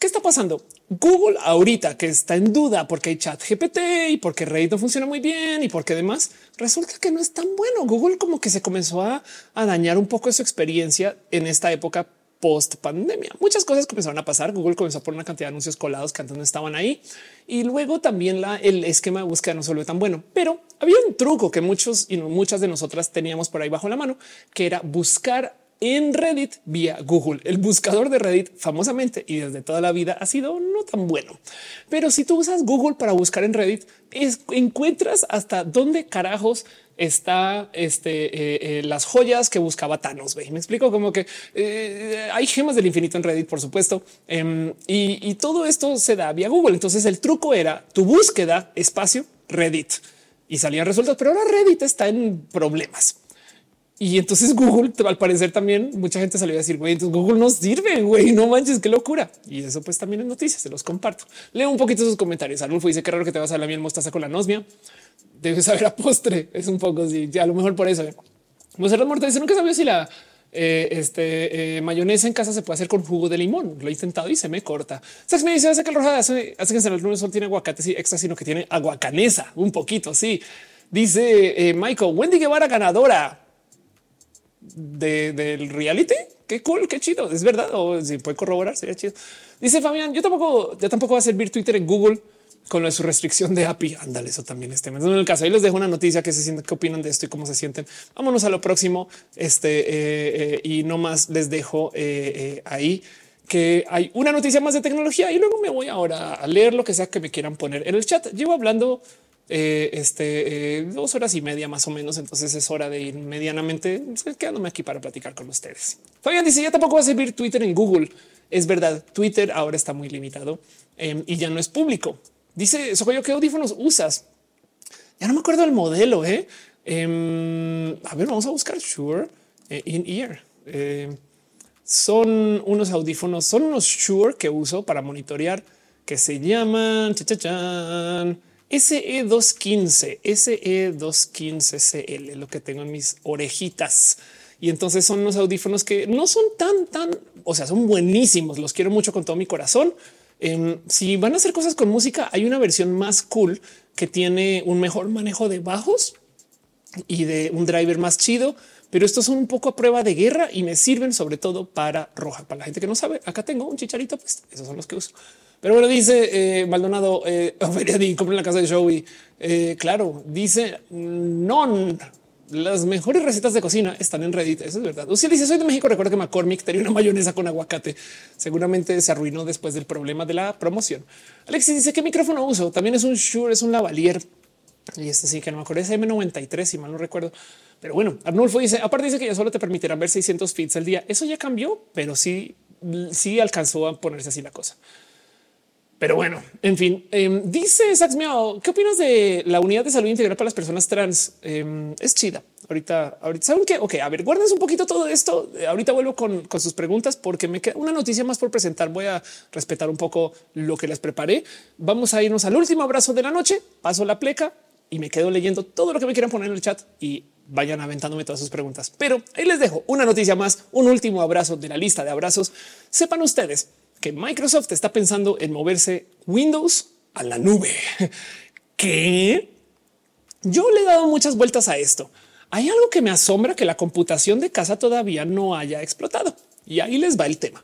A: ¿qué está pasando? Google ahorita que está en duda porque hay chat GPT y porque Reddit no funciona muy bien y porque demás resulta que no es tan bueno. Google como que se comenzó a, a dañar un poco su experiencia en esta época post pandemia. Muchas cosas comenzaron a pasar. Google comenzó a poner una cantidad de anuncios colados que antes no estaban ahí. Y luego también el esquema de búsqueda no se volvió tan bueno, pero había un truco que muchos y muchas de nosotras teníamos por ahí bajo la mano, que era buscar en Reddit vía Google. El buscador de Reddit famosamente y desde toda la vida ha sido no tan bueno. Pero si tú usas Google para buscar en Reddit, encuentras hasta dónde carajos está este, eh, eh, las joyas que buscaba Thanos. Me explico como que eh, hay gemas del infinito en Reddit, por supuesto, em, y, todo esto se da vía Google. Entonces el truco era tu búsqueda espacio Reddit y salían resultados, pero ahora Reddit está en problemas. Y entonces Google, al parecer también mucha gente salió a decir, güey, entonces Google nos sirve, güey, no manches, qué locura. Y eso pues también es noticias, se los comparto. Leo un poquito sus comentarios. Arnulfo dice, qué raro que te vas a la miel mostaza con la nosmia debes saber a postre. Es un poco así, ya a lo mejor por eso. Monserrat Morta dice nunca sabía si la eh, este, eh, mayonesa en casa se puede hacer con jugo de limón. Lo he intentado y se me corta. Sax me dice hace que el roja hace, que en el solo tiene aguacate y extra, sino que tiene aguacanesa un poquito. Sí, dice eh, Michael Wendy Guevara ganadora de, del reality. Qué cool, qué chido. Es verdad. O si puede corroborar, sería chido. Dice Fabián, yo tampoco, yo tampoco va a servir Twitter en Google con su restricción de API. Ándale, eso también es. En el caso, ahí les dejo una noticia que se sienten, qué opinan de esto y cómo se sienten. Vámonos a lo próximo. Este eh, eh, y no más les dejo eh, ahí que hay una noticia más de tecnología y luego me voy ahora a leer lo que sea que me quieran poner en el chat. Llevo hablando este dos horas y media más o menos. Entonces es hora de ir medianamente quedándome aquí para platicar con ustedes. Fabián dice ya tampoco va a servir Twitter en Google. Es verdad, Twitter ahora está muy limitado y ya no es público. Dice yo ¿qué audífonos usas? Ya no me acuerdo del modelo. ¿eh? Em, a ver, vamos a buscar Shure eh, in ear. Eh, son unos audífonos, son unos Shure que uso para monitorear que se llaman SE215, SE215CL, lo que tengo en mis orejitas. Y entonces son unos audífonos que no son tan, tan, o sea, son buenísimos. Los quiero mucho con todo mi corazón Em, si van a hacer cosas con música, hay una versión más cool que tiene un mejor manejo de bajos y de un driver más chido, pero estos son un poco a prueba de guerra y me sirven sobre todo para roja. Para la gente que no sabe, acá tengo un chicharito, pues esos son los que uso. Pero bueno, dice eh, Maldonado, eh, compren la casa de Joey. Eh, claro, dice no las mejores recetas de cocina están en Reddit. Eso es verdad. Si dice soy de México, recuerdo que McCormick tenía una mayonesa con aguacate. Seguramente se arruinó después del problema de la promoción. Alexis dice qué micrófono uso. También es un Shure, es un lavalier. Y este sí que no me acuerdo, es M93, si mal no recuerdo. Pero bueno, Arnulfo dice, aparte dice que ya solo te permitirán ver 600 feeds al día. Eso ya cambió, pero sí, sí alcanzó a ponerse así la cosa. Pero bueno, en fin, em, dice Sax Miao, ¿qué opinas de la unidad de salud integral para las personas trans? Em, es chida. Ahorita, ahorita saben que, ok, a ver, guarden un poquito todo esto. Eh, ahorita vuelvo con, sus preguntas porque me queda una noticia más por presentar. Voy a respetar un poco lo que les preparé. Vamos a irnos al último abrazo de la noche. Paso la pleca y me quedo leyendo todo lo que me quieran poner en el chat y vayan aventándome todas sus preguntas. Pero ahí les dejo una noticia más, un último abrazo de la lista de abrazos. Sepan ustedes que Microsoft está pensando en moverse Windows a la nube. Que yo le he dado muchas vueltas a esto. Hay algo que me asombra que la computación de casa todavía no haya explotado. Y ahí les va el tema.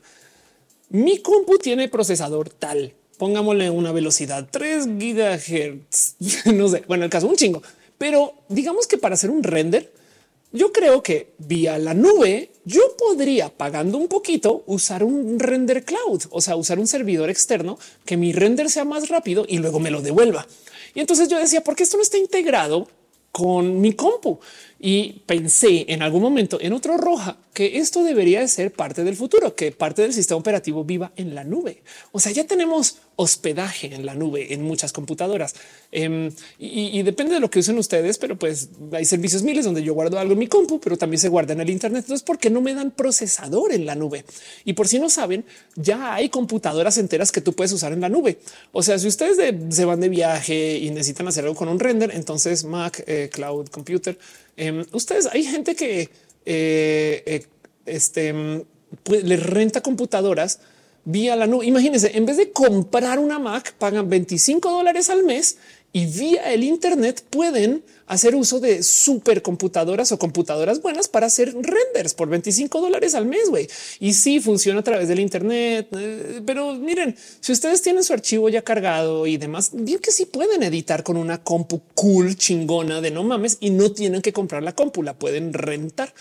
A: Mi compu tiene procesador tal, pongámosle una velocidad 3 gigahertz, no sé, bueno, el caso un chingo, pero digamos que para hacer un render yo creo que vía la nube yo podría pagando un poquito usar un render cloud, o sea, usar un servidor externo que mi render sea más rápido y luego me lo devuelva. Y entonces yo decía, ¿por qué esto no está integrado con mi compu? Y pensé en algún momento en otro roja que esto debería de ser parte del futuro, que parte del sistema operativo viva en la nube. O sea, ya tenemos hospedaje en la nube en muchas computadoras em, y, depende de lo que usen ustedes, pero pues hay servicios miles donde yo guardo algo en mi compu, pero también se guarda en el Internet. Entonces, ¿por qué no me dan procesador en la nube? Y por si no saben, ya hay computadoras enteras que tú puedes usar en la nube. O sea, si ustedes se van de viaje y necesitan hacer algo con un render, entonces Mac, eh, Cloud Computer, em, ustedes hay gente que eh, eh, este, pues, les renta computadoras vía la nube. Imagínense, en vez de comprar una Mac, pagan 25 dólares al mes y vía el Internet pueden hacer uso de supercomputadoras o computadoras buenas para hacer renders por 25 dólares al mes. Y sí funciona a través del Internet. Eh, pero miren, si ustedes tienen su archivo ya cargado y demás, bien que sí pueden editar con una compu cool chingona de no mames y no tienen que comprar la compu, la pueden rentar.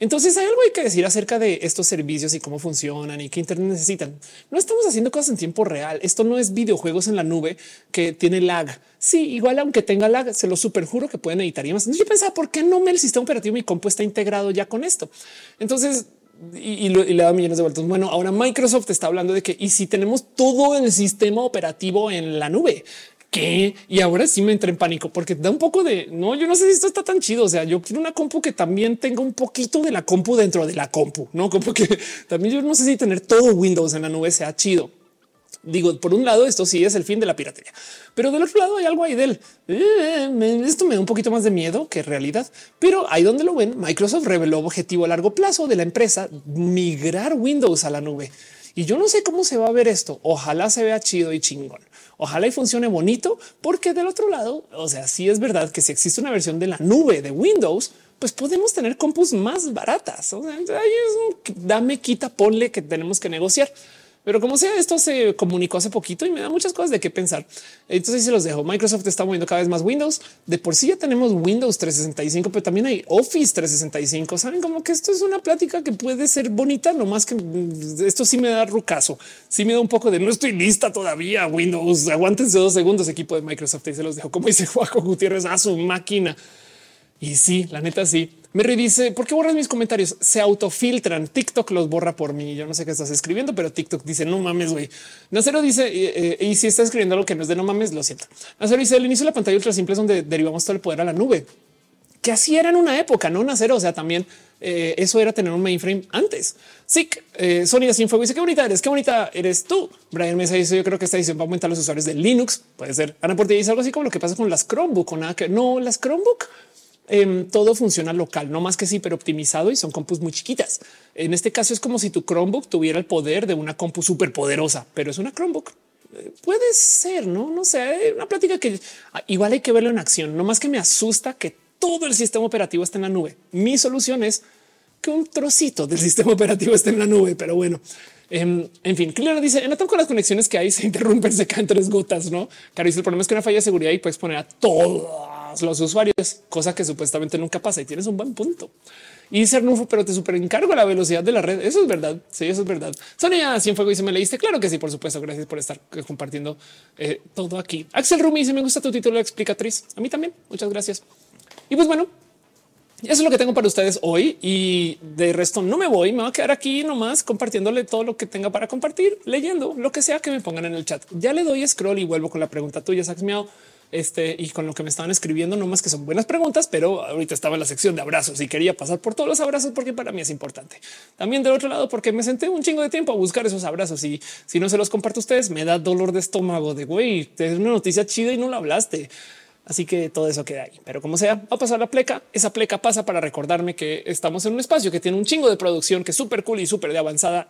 A: Entonces hay algo hay que decir acerca de estos servicios y cómo funcionan y qué Internet necesitan. No estamos haciendo cosas en tiempo real. Esto no es videojuegos en la nube que tiene lag. Sí, igual aunque tenga lag, se lo superjuro que pueden editar y más. Yo pensaba por qué no me el sistema operativo mi compu está integrado ya con esto. Entonces y, le da millones de vueltas. Bueno, ahora Microsoft está hablando de que y si tenemos todo el sistema operativo en la nube, qué? Y ahora sí me entré en pánico porque da un poco de no, yo no sé si esto está tan chido. O sea, yo quiero una compu que también tenga un poquito de la compu dentro de la compu, no como que también yo no sé si tener todo Windows en la nube sea chido. Digo, por un lado, esto sí es el fin de la piratería, pero del otro lado hay algo ahí del eh, esto me da un poquito más de miedo que realidad. Pero ahí donde lo ven, Microsoft reveló objetivo a largo plazo de la empresa migrar Windows a la nube. Y yo no sé cómo se va a ver esto. Ojalá se vea chido y chingón. Ojalá y funcione bonito, porque del otro lado, o sea, sí es verdad que si existe una versión de la nube de Windows, pues podemos tener compus más baratas. O sea, ahí es un dame, quita, ponle que tenemos que negociar. Pero como sea, esto se comunicó hace poquito y me da muchas cosas de qué pensar. Entonces se los dejo. Microsoft está moviendo cada vez más Windows. De por sí ya tenemos Windows 365, pero también hay Office 365. Saben como que esto es una plática que puede ser bonita, no más que esto sí me da rucazo. Sí me da un poco de no estoy lista todavía. Windows, aguántense dos segundos, equipo de Microsoft y se los dejo. Como dice Juaco Gutiérrez a su máquina. Y sí, la neta sí. Me dice, ¿por qué borras mis comentarios? Se autofiltran. TikTok los borra por mí. Yo no sé qué estás escribiendo, pero TikTok dice no mames, güey. Nacero dice, eh, eh, y si está escribiendo algo que no es de no mames, lo siento. Nacero dice, el inicio de la pantalla ultra simple es donde derivamos todo el poder a la nube. Que así era en una época, no Nacero. O sea, también eh, eso era tener un mainframe antes. Sí, eh, Sonia sin fuego dice qué bonita eres, qué bonita eres tú. Brian Mesa dice yo creo que esta edición va a aumentar los usuarios de Linux. Puede ser. Ana Porte dice algo así como lo que pasa con las Chromebook o nada que no las Chromebook Em, todo funciona local, no más que sí, pero optimizado y son compus muy chiquitas. En este caso es como si tu Chromebook tuviera el poder de una compu súper poderosa, pero es una Chromebook. Eh, puede ser, no, no sé, una plática que ah, igual hay que verlo en acción. No más que me asusta que todo el sistema operativo esté en la nube. Mi solución es que un trocito del sistema operativo esté en la nube, pero bueno. Em, en fin, Clara dice en con las conexiones que hay se interrumpen, se caen tres gotas. No, Caro dice el problema es que una falla de seguridad y puedes poner a todo los usuarios, cosa que supuestamente nunca pasa y tienes un buen punto. Y ser nufo, pero te super encargo la velocidad de la red. Eso es verdad. Sí, eso es verdad. Sonia fuego y se me leíste. Claro que sí, por supuesto. Gracias por estar compartiendo eh, todo aquí. Axel Rumi dice me gusta tu título de explicatriz. A mí también. Muchas gracias. Y pues bueno, eso es lo que tengo para ustedes hoy y de resto no me voy, me voy a quedar aquí nomás compartiéndole todo lo que tenga para compartir, leyendo lo que sea que me pongan en el chat. Ya le doy scroll y vuelvo con la pregunta tuya, Sax Miao este y con lo que me estaban escribiendo, no más que son buenas preguntas, pero ahorita estaba en la sección de abrazos y quería pasar por todos los abrazos porque para mí es importante. También del otro lado, porque me senté un chingo de tiempo a buscar esos abrazos y si no se los comparto a ustedes, me da dolor de estómago de güey, es una noticia chida y no la hablaste. Así que todo eso queda ahí. Pero como sea, va a pasar la pleca. Esa pleca pasa para recordarme que estamos en un espacio que tiene un chingo de producción que es súper cool y súper de avanzada.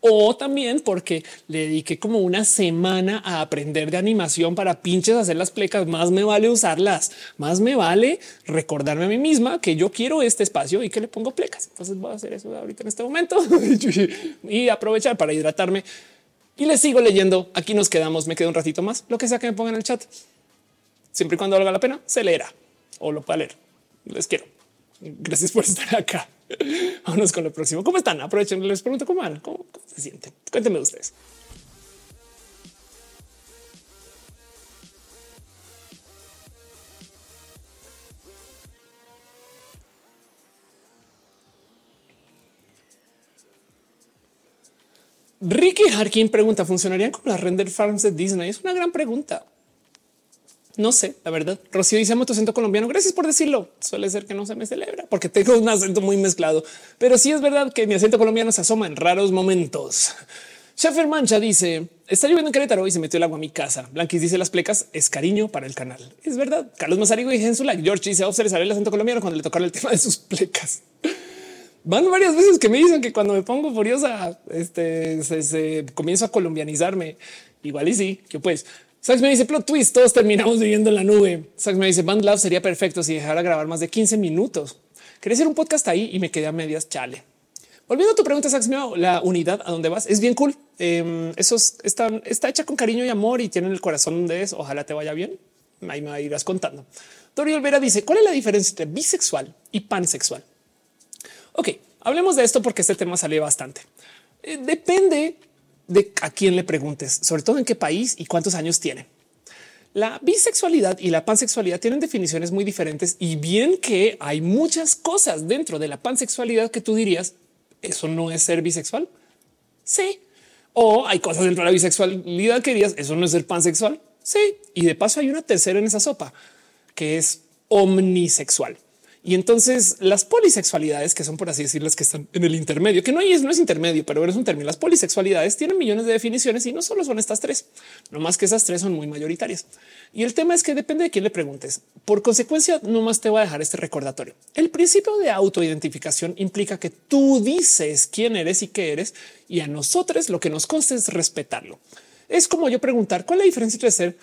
A: O también porque le dediqué como una semana a aprender de animación para pinches hacer las plecas. Más me vale usarlas, más me vale recordarme a mí misma que yo quiero este espacio y que le pongo plecas. Entonces voy a hacer eso ahorita en este momento y aprovechar para hidratarme. Y les sigo leyendo. Aquí nos quedamos. Me quedo un ratito más. Lo que sea que me pongan en el chat Siempre y cuando valga la pena, se leerá o lo pueda leer. Les quiero. Gracias por estar acá. Vámonos con lo próximo. ¿Cómo están? Aprovechen, les pregunto cómo van, cómo, cómo se sienten. Cuéntenme ustedes. Ricky Harkin pregunta: ¿Funcionarían con las render farms de Disney? Es una gran pregunta. No sé, la verdad. Rocío dice tu acento colombiano. Gracias por decirlo. Suele ser que no se me celebra porque tengo un acento muy mezclado, pero sí es verdad que mi acento colombiano se asoma en raros momentos. Sheffer Mancha dice está lloviendo en Querétaro y se metió el agua a mi casa. Blanquis dice las plecas es cariño para el canal. Es verdad. Carlos Mazarigo y Gensula George dice observar el acento colombiano cuando le tocara el tema de sus plecas. Van varias veces que me dicen que cuando me pongo furiosa, este comienzo a colombianizarme. Igual y sí, que pues Sax me dice plot twist. Todos terminamos viviendo en la nube. Sax me dice Band Lab sería perfecto si dejara grabar más de 15 minutos. Quería hacer un podcast ahí y me quedé a medias. Chale. Volviendo a tu pregunta, Sax, la unidad a dónde vas es bien cool. Eh, eso está, hecha con cariño y amor y tienen el corazón donde es. Ojalá te vaya bien. Ahí me irás contando. Tori Olvera dice cuál es la diferencia entre bisexual y pansexual. Ok, hablemos de esto porque este tema sale bastante. Eh, depende de a quién le preguntes, sobre todo en qué país y cuántos años tiene. La bisexualidad y la pansexualidad tienen definiciones muy diferentes y bien que hay muchas cosas dentro de la pansexualidad que tú dirías eso no es ser bisexual. Sí. O hay cosas dentro de la bisexualidad que dirías eso no es ser pansexual. Sí. Y de paso hay una tercera en esa sopa que es omnisexual. Y entonces las polisexualidades, que son por así decirlas, que están en el intermedio, que no es, no es intermedio, pero es un término. Las polisexualidades tienen millones de definiciones y no solo son estas tres, no más que esas tres son muy mayoritarias. Y el tema es que depende de quién le preguntes. Por consecuencia, no más te voy a dejar este recordatorio. El principio de autoidentificación implica que tú dices quién eres y qué eres, y a nosotros lo que nos consta es respetarlo. Es como yo preguntar cuál es la diferencia entre ser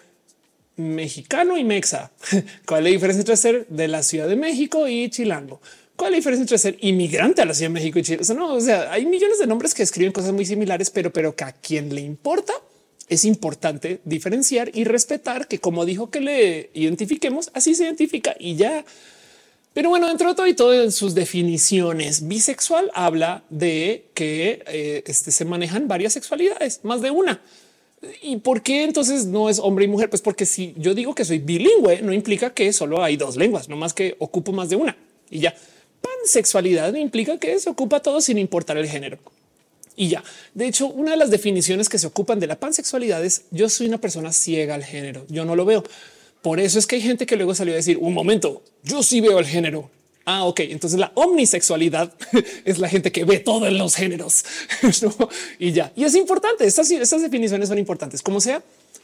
A: mexicano y mexa. ¿Cuál es la diferencia entre ser de la Ciudad de México y chilango? ¿Cuál es la diferencia entre ser inmigrante a la Ciudad de México y Chile? O sea, no, o sea, hay millones de nombres que escriben cosas muy similares, pero, pero que a quien le importa es importante diferenciar y respetar que como dijo que le identifiquemos, así se identifica y ya. Pero bueno, dentro de todo y todo en sus definiciones, bisexual habla de que eh, este, se manejan varias sexualidades, más de una. ¿Y por qué entonces no es hombre y mujer? Pues porque si yo digo que soy bilingüe, no implica que solo hay dos lenguas, no más que ocupo más de una y ya. Pansexualidad implica que se ocupa todo sin importar el género. Y ya, de hecho, una de las definiciones que se ocupan de la pansexualidad es yo soy una persona ciega al género. Yo no lo veo. Por eso es que hay gente que luego salió a decir un momento, yo sí veo el género. Ah, ok. Entonces la omnisexualidad es la gente que ve todo en los géneros y ya. Y es importante. Estas, estas definiciones son importantes. Como sea,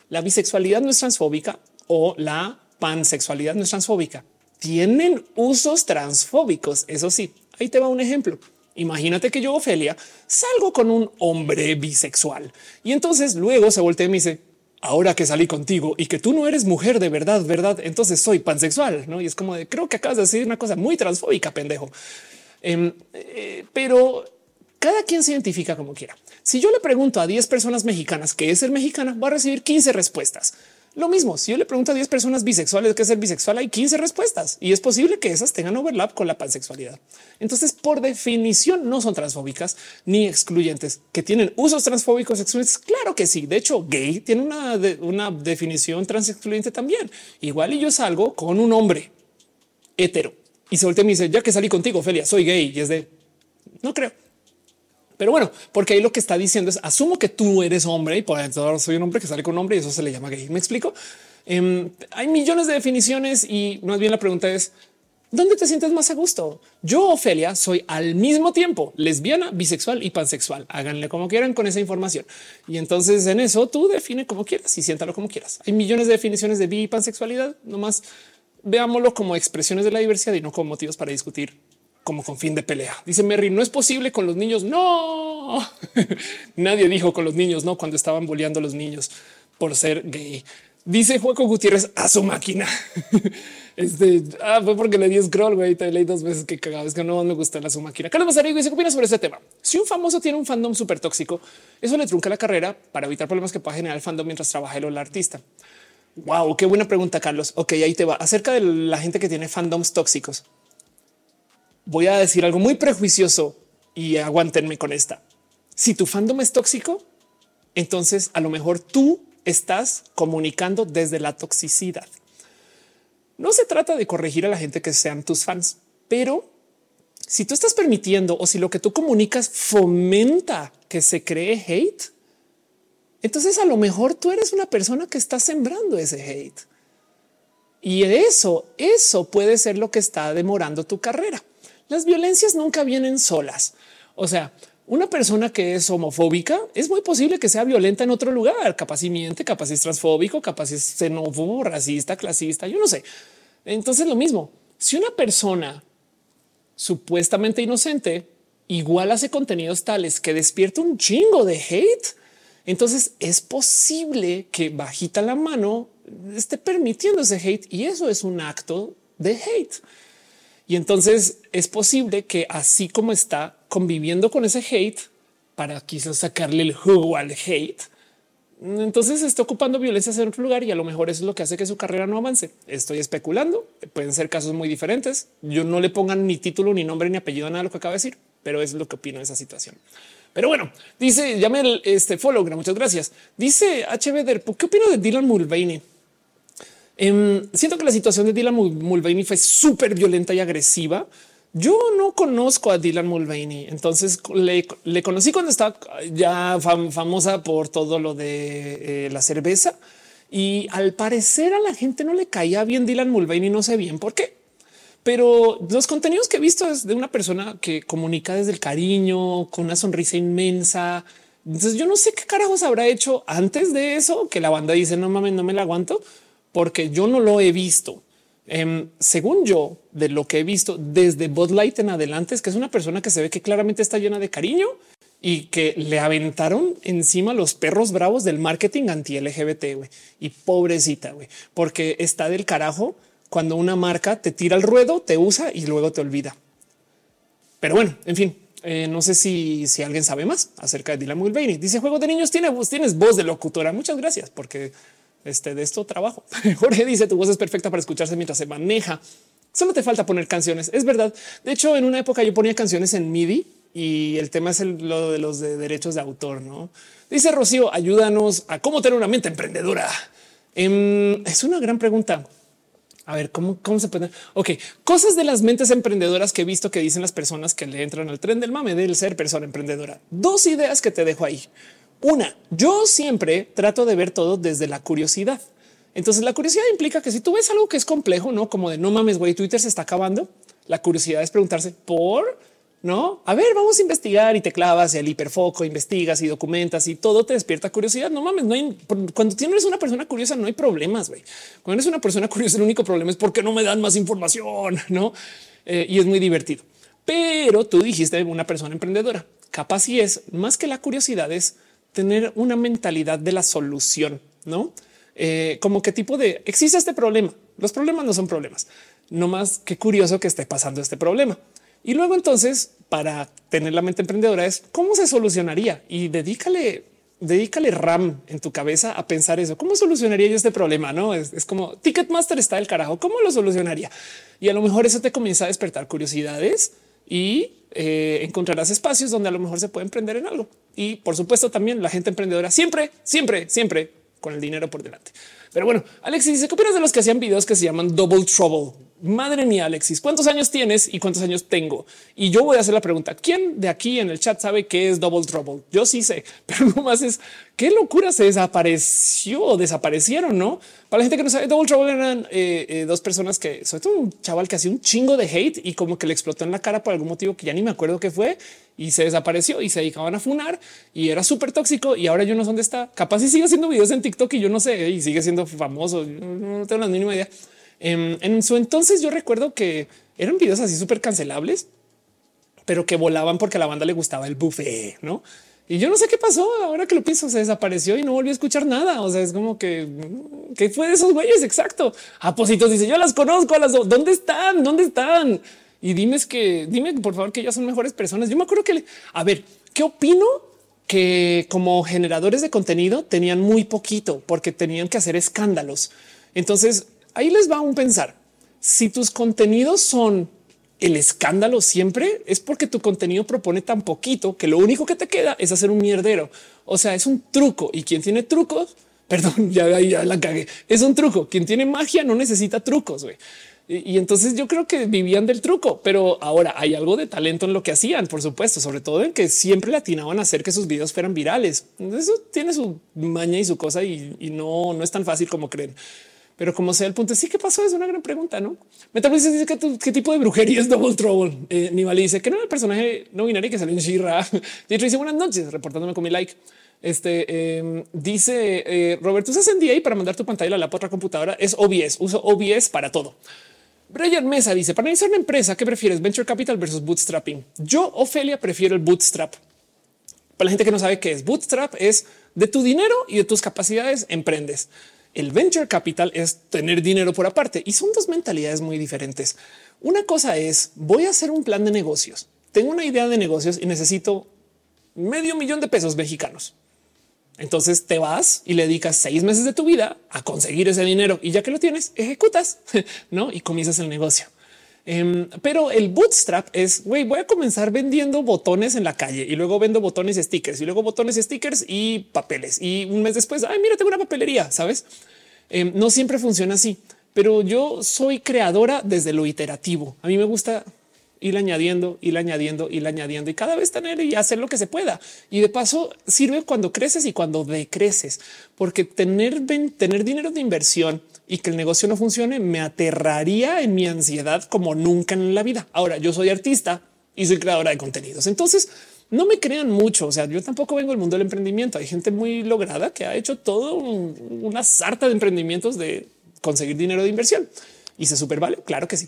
A: la bisexualidad no es transfóbica o la pansexualidad no es transfóbica. Tienen usos transfóbicos. Eso sí, ahí te va un ejemplo. Imagínate que yo, Ofelia, salgo con un hombre bisexual y entonces luego se voltea y me dice, ahora que salí contigo y que tú no eres mujer de verdad, verdad, entonces soy pansexual, ¿no? Y es como de, creo que acabas de decir una cosa muy transfóbica, pendejo. Em, eh, pero cada quien se identifica como quiera. Si yo le pregunto a 10 personas mexicanas qué es ser mexicana, va a recibir 15 respuestas. Lo mismo, si yo le pregunto a 10 personas bisexuales qué es ser bisexual, hay 15 respuestas y es posible que esas tengan overlap con la pansexualidad. Entonces, por definición, no son transfóbicas ni excluyentes que tienen usos transfóbicos excluyentes. Claro que sí. De hecho, gay tiene una, una definición transexcluyente también. Igual y yo salgo con un hombre hetero y se voltea y me dice ya que salí contigo, Felia, soy gay y es de no creo. Pero bueno, porque ahí lo que está diciendo es asumo que tú eres hombre y por eso soy un hombre que sale con un hombre y eso se le llama gay. Me explico. Em, hay millones de definiciones y más bien la pregunta es ¿Dónde te sientes más a gusto? Yo, Ofelia, soy al mismo tiempo lesbiana, bisexual y pansexual. Háganle como quieran con esa información. Y entonces en eso tú define como quieras y siéntalo como quieras. Hay millones de definiciones de bi y pansexualidad. Nomás veámoslo como expresiones de la diversidad y no como motivos para discutir como con fin de pelea. Dice Merry, no es posible con los niños. No, nadie dijo con los niños, no cuando estaban boleando a los niños por ser gay. Dice Juaco Gutiérrez a su máquina. este ah, fue porque le di scroll, güey. Te leí dos veces que cada vez que no me gusta la su máquina. Carlos Mazarigo dice qué opinas sobre este tema. Si un famoso tiene un fandom súper tóxico, eso le trunca la carrera para evitar problemas que pueda generar el fandom mientras trabaja el o la artista. Wow, qué buena pregunta, Carlos. Ok, ahí te va acerca de la gente que tiene fandoms tóxicos voy a decir algo muy prejuicioso y aguántenme con esta. Si tu fandom es tóxico, entonces a lo mejor tú estás comunicando desde la toxicidad. No se trata de corregir a la gente que sean tus fans, pero si tú estás permitiendo o si lo que tú comunicas fomenta que se cree hate, entonces a lo mejor tú eres una persona que está sembrando ese hate. Y eso, eso puede ser lo que está demorando tu carrera. Las violencias nunca vienen solas. O sea, una persona que es homofóbica es muy posible que sea violenta en otro lugar, capaz y miente, capaz es transfóbico, capaz es xenófobo, racista, clasista, yo no sé. Entonces lo mismo, si una persona supuestamente inocente igual hace contenidos tales que despierta un chingo de hate, entonces es posible que bajita la mano esté permitiendo ese hate y eso es un acto de hate. Y entonces es posible que así como está conviviendo con ese hate para quizás sacarle el jugo al hate, entonces está ocupando violencia en otro lugar y a lo mejor eso es lo que hace que su carrera no avance. Estoy especulando, pueden ser casos muy diferentes. Yo no le pongan ni título, ni nombre, ni apellido a nada de lo que acaba de decir, pero es lo que opino de esa situación. Pero bueno, dice, llame el este follow, muchas gracias. Dice HB ¿qué opino de Dylan Mulvaney? Em, siento que la situación de Dylan Mulvaney fue súper violenta y agresiva. Yo no conozco a Dylan Mulvaney, entonces le, conocí cuando estaba ya famosa por todo lo de eh, la cerveza y al parecer a la gente no le caía bien Dylan Mulvaney, no sé bien por qué. Pero los contenidos que he visto es de una persona que comunica desde el cariño, con una sonrisa inmensa. Entonces yo no sé qué carajos habrá hecho antes de eso, que la banda dice no mames, no me la aguanto, porque yo no lo he visto. Em, según yo, de lo que he visto desde Bud Light en adelante, es que es una persona que se ve que claramente está llena de cariño y que le aventaron encima los perros bravos del marketing anti LGBT y pobrecita, porque está del carajo cuando una marca te tira el ruedo, te usa y luego te olvida. Pero bueno, en fin, eh, no sé si, si alguien sabe más acerca de Dylan Mulvaney. Dice juego de niños tiene tienes voz de locutora. Muchas gracias porque este de esto trabajo. Jorge dice tu voz es perfecta para escucharse mientras se maneja. Solo te falta poner canciones. Es verdad. De hecho, en una época yo ponía canciones en MIDI y el tema es lo de los derechos de autor. No dice Rocío, ayúdanos a cómo tener una mente emprendedora. Em, es una gran pregunta. A ver, ¿cómo, cómo se puede? Ok, cosas de las mentes emprendedoras que he visto que dicen las personas que le entran al tren del mame del ser persona emprendedora. Dos ideas que te dejo ahí. Una, yo siempre trato de ver todo desde la curiosidad. Entonces la curiosidad implica que si tú ves algo que es complejo, no como de no mames, güey, Twitter se está acabando. La curiosidad es preguntarse por no, a ver, vamos a investigar y te clavas el hiperfoco, investigas y documentas y todo te despierta curiosidad. No mames, no hay cuando tienes una persona curiosa, no hay problemas. Cuando eres una persona curiosa, el único problema es porque no me dan más información, no? Eh, y es muy divertido. Pero tú dijiste una persona emprendedora. Capaz y es más que la curiosidad, es tener una mentalidad de la solución, no? Eh, como qué tipo de existe este problema. Los problemas no son problemas, no más que curioso que esté pasando este problema. Y luego entonces para tener la mente emprendedora es cómo se solucionaría y dedícale, dedícale RAM en tu cabeza a pensar eso. ¿Cómo solucionaría yo este problema? No es, como Ticketmaster está del carajo. ¿Cómo lo solucionaría? Y a lo mejor eso te comienza a despertar curiosidades y eh, encontrarás espacios donde a lo mejor se puede emprender en algo. Y por supuesto también la gente emprendedora siempre, siempre, siempre con el dinero por delante. Pero bueno, Alexis dice, ¿qué opinas de los que hacían videos que se llaman Double Trouble? Madre mía, Alexis, ¿cuántos años tienes y cuántos años tengo? Y yo voy a hacer la pregunta. ¿Quién de aquí en el chat sabe qué es Double Trouble? Yo sí sé, pero no más es qué locura se desapareció, desaparecieron, no? Para la gente que no sabe, Double Trouble eran eh, eh, dos personas que, sobre todo un chaval que hacía un chingo de hate y como que le explotó en la cara por algún motivo que ya ni me acuerdo qué fue y se desapareció y se dedicaban a funar y era súper tóxico. Y ahora yo no sé dónde está. Capaz si sigue haciendo videos en TikTok y yo no sé y sigue siendo famoso. No tengo la mínima idea. Em, en, su entonces yo recuerdo que eran videos así súper cancelables, pero que volaban porque a la banda le gustaba el buffet, ¿no? Y yo no sé qué pasó ahora que lo pienso, se desapareció y no volvió a escuchar nada. O sea, es como que ¿qué fue de esos güeyes. Exacto. Apositos dice yo las conozco a las dos. ¿Dónde están? ¿Dónde están? Y dime que dime por favor que ellas son mejores personas. Yo me acuerdo que a ver qué opino que como generadores de contenido tenían muy poquito porque tenían que hacer escándalos. Entonces ahí les va un pensar. Si tus contenidos son el escándalo siempre es porque tu contenido propone tan poquito que lo único que te queda es hacer un mierdero. O sea, es un truco y quien tiene trucos, perdón, ya, ya la cagué. Es un truco. Quien tiene magia no necesita trucos. Y, entonces yo creo que vivían del truco, pero ahora hay algo de talento en lo que hacían, por supuesto, sobre todo en que siempre le atinaban a hacer que sus videos fueran virales. Eso tiene su maña y su cosa y, no, no es tan fácil como creen. Pero como sea el punto, sí que pasó, es una gran pregunta, ¿no? Metamorfosis dice que qué tipo de brujería es Double Trouble. Eh, Nivali dice que no era el personaje no binario que salió en Shira. Dicho dice buenas noches, reportándome con mi like. Este em, dice eh, Roberto, usas NDA para mandar tu pantalla a la otra computadora. Es OBS, uso OBS para todo. Brian Mesa dice para iniciar una empresa, ¿qué prefieres? Venture Capital versus Bootstrapping. Yo, Ofelia, prefiero el Bootstrap. Para la gente que no sabe qué es Bootstrap, es de tu dinero y de tus capacidades emprendes. El Venture Capital es tener dinero por aparte y son dos mentalidades muy diferentes. Una cosa es voy a hacer un plan de negocios. Tengo una idea de negocios y necesito medio millón de pesos mexicanos. Entonces te vas y le dedicas seis meses de tu vida a conseguir ese dinero y ya que lo tienes, ejecutas no y comienzas el negocio. Em, pero el bootstrap es güey, voy a comenzar vendiendo botones en la calle y luego vendo botones stickers y luego botones, stickers y papeles. Y un mes después, ay, mira, tengo una papelería, sabes? Em, no siempre funciona así, pero yo soy creadora desde lo iterativo. A mí me gusta ir añadiendo, ir añadiendo, ir añadiendo y cada vez tener y hacer lo que se pueda. Y de paso sirve cuando creces y cuando decreces, porque tener, tener dinero de inversión y que el negocio no funcione me aterraría en mi ansiedad como nunca en la vida. Ahora yo soy artista y soy creadora de contenidos. Entonces no me crean mucho. O sea, yo tampoco vengo del mundo del emprendimiento. Hay gente muy lograda que ha hecho todo una sarta de emprendimientos de conseguir dinero de inversión y se super vale. Claro que sí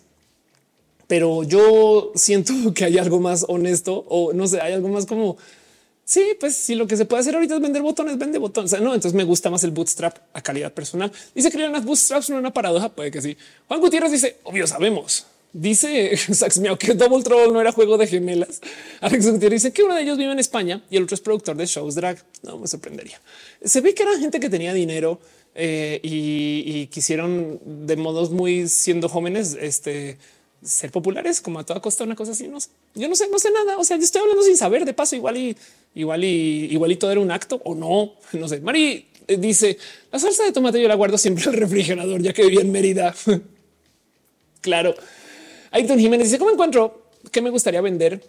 A: pero yo siento que hay algo más honesto o no sé, hay algo más como sí, pues si lo que se puede hacer ahorita es vender botones, vende botones. no, entonces me gusta más el bootstrap a calidad personal. Dice que las bootstraps son una paradoja. Puede que sí. Juan Gutiérrez dice obvio sabemos. Dice Sax Miao que Double Trouble no era juego de gemelas. Alex Gutiérrez dice que uno de ellos vive en España y el otro es productor de shows drag. No me sorprendería. Se ve que era gente que tenía dinero eh, y, quisieron de modos muy siendo jóvenes, este ser populares como a toda costa, una cosa así. No yo no sé, no sé nada. O sea, yo estoy hablando sin saber de paso. Igual y igual y igual y todo era un acto o no. No sé. Mari eh, dice la salsa de tomate yo la guardo siempre en el refrigerador, ya que vivía en Mérida. claro. Aiton Jiménez dice cómo encuentro que me gustaría vender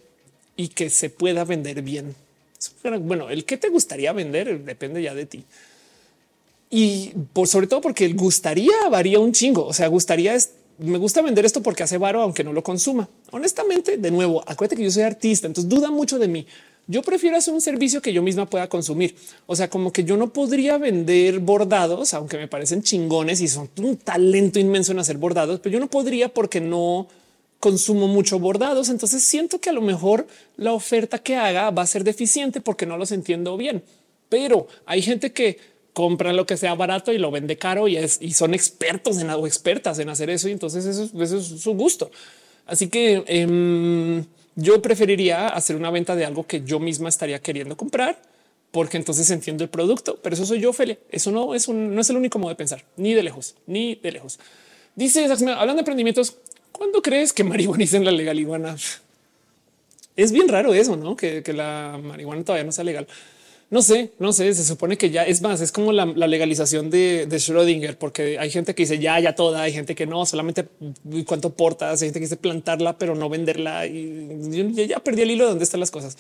A: y que se pueda vender bien. Bueno, el que te gustaría vender depende ya de ti. Y por sobre todo porque el gustaría varía un chingo. O sea, gustaría es me gusta vender esto porque hace varo, aunque no lo consuma. Honestamente, de nuevo, acuérdate que yo soy artista, entonces duda mucho de mí. Yo prefiero hacer un servicio que yo misma pueda consumir. O sea, como que yo no podría vender bordados, aunque me parecen chingones y son un talento inmenso en hacer bordados, pero yo no podría porque no consumo mucho bordados. Entonces siento que a lo mejor la oferta que haga va a ser deficiente porque no los entiendo bien. Pero hay gente que compran lo que sea barato y lo vende caro y es y son expertos en o expertas en hacer eso. Y entonces eso, es su gusto. Así que em, yo preferiría hacer una venta de algo que yo misma estaría queriendo comprar porque entonces entiendo el producto. Pero eso soy yo, Fele. Eso no es un, no es el único modo de pensar, ni de lejos, ni de lejos. Dice hablando de emprendimientos, ¿cuándo crees que marihuana en la legal iguana? Es bien raro eso, no que la marihuana todavía no sea legal. No sé, no sé, se supone que ya es más, es como la, legalización de, de, Schrödinger, porque hay gente que dice ya, ya toda, hay gente que no, solamente cuánto portas, hay gente que dice plantarla, pero no venderla. Y yo ya perdí el hilo de dónde están las cosas.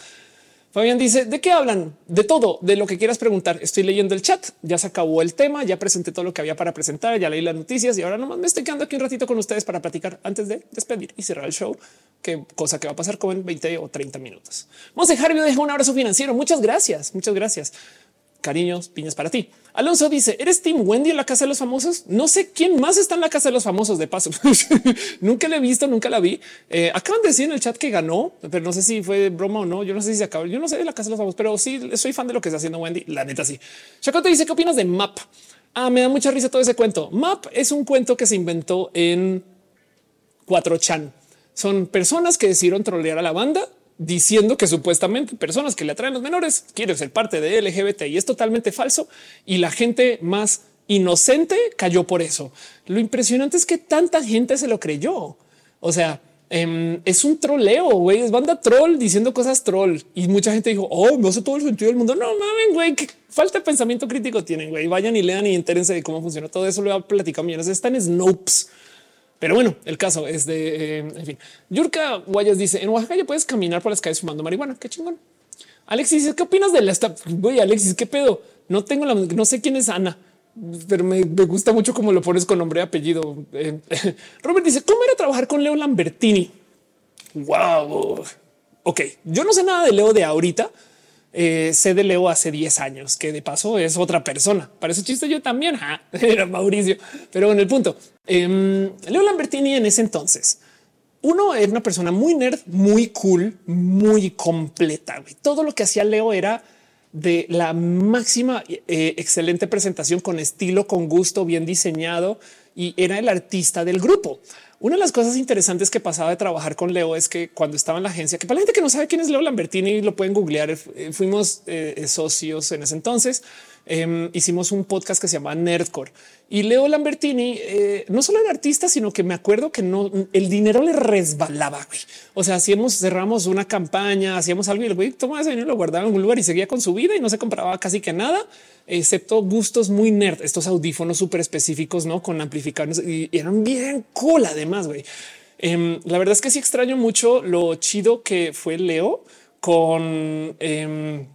A: Fabián dice de qué hablan de todo, de lo que quieras preguntar. Estoy leyendo el chat. Ya se acabó el tema. Ya presenté todo lo que había para presentar. Ya leí las noticias y ahora nomás me estoy quedando aquí un ratito con ustedes para platicar antes de despedir y cerrar el show. Qué cosa que va a pasar como en 20 o 30 minutos. Monse Harvey deja un abrazo financiero. Muchas gracias. Muchas gracias. Cariños, piñas para ti. Alonso dice, ¿eres Team Wendy en la Casa de los Famosos? No sé quién más está en la Casa de los Famosos, de paso. nunca la he visto, nunca la vi. Eh, acaban de decir en el chat que ganó, pero no sé si fue broma o no. Yo no sé si se acabó. Yo no sé de la Casa de los Famosos, pero sí soy fan de lo que está haciendo Wendy. La neta sí. te dice, ¿qué opinas de MAP? Ah, me da mucha risa todo ese cuento. MAP es un cuento que se inventó en 4chan. Son personas que decidieron trolear a la banda diciendo que supuestamente personas que le atraen los menores quieren ser parte de LGBT y es totalmente falso. Y la gente más inocente cayó por eso. Lo impresionante es que tanta gente se lo creyó. O sea, em, es un troleo, güey, es banda troll diciendo cosas troll y mucha gente dijo, oh, no hace todo el sentido del mundo. No mames, güey, falta de pensamiento crítico tienen, güey. Vayan y lean y entérense de cómo funciona todo eso. Lo he platicado millones. Están Snopes Pero bueno, el caso es de, eh, en fin, Yurka Guayas dice, en Oaxaca ya puedes caminar por las calles fumando marihuana. Qué chingón. Alexis, ¿qué opinas de la esta? Güey, Alexis, ¿qué pedo? No tengo la, no sé quién es Ana, pero me, gusta mucho cómo lo pones con nombre y apellido. Eh, Robert dice, ¿cómo era trabajar con Leo Lambertini? Wow. Ok, yo no sé nada de Leo de ahorita. Eh, de Leo hace 10 años, que de paso es otra persona. Para ese chiste yo también era Mauricio, pero en el punto, em, Leo Lambertini en ese entonces, uno era una persona muy nerd, muy cool, muy completa. Todo lo que hacía Leo era de la máxima eh, excelente presentación con estilo, con gusto, bien diseñado y era el artista del grupo. Una de las cosas interesantes que pasaba de trabajar con Leo es que cuando estaba en la agencia, que para la gente que no sabe quién es Leo Lambertini, lo pueden googlear. Eh, fuimos eh, socios en ese entonces. Em, hicimos un podcast que se llama Nerdcore y Leo Lambertini eh, no solo era artista, sino que me acuerdo que no el dinero le resbalaba. O sea, hacíamos, cerramos una campaña, hacíamos algo y el güey tomaba ese dinero, lo guardaba en un lugar y seguía con su vida y no se compraba casi que nada, excepto gustos muy nerd, estos audífonos súper específicos, no con amplificadores y eran bien cool. Además, güey, em, la verdad es que sí extraño mucho lo chido que fue Leo con em,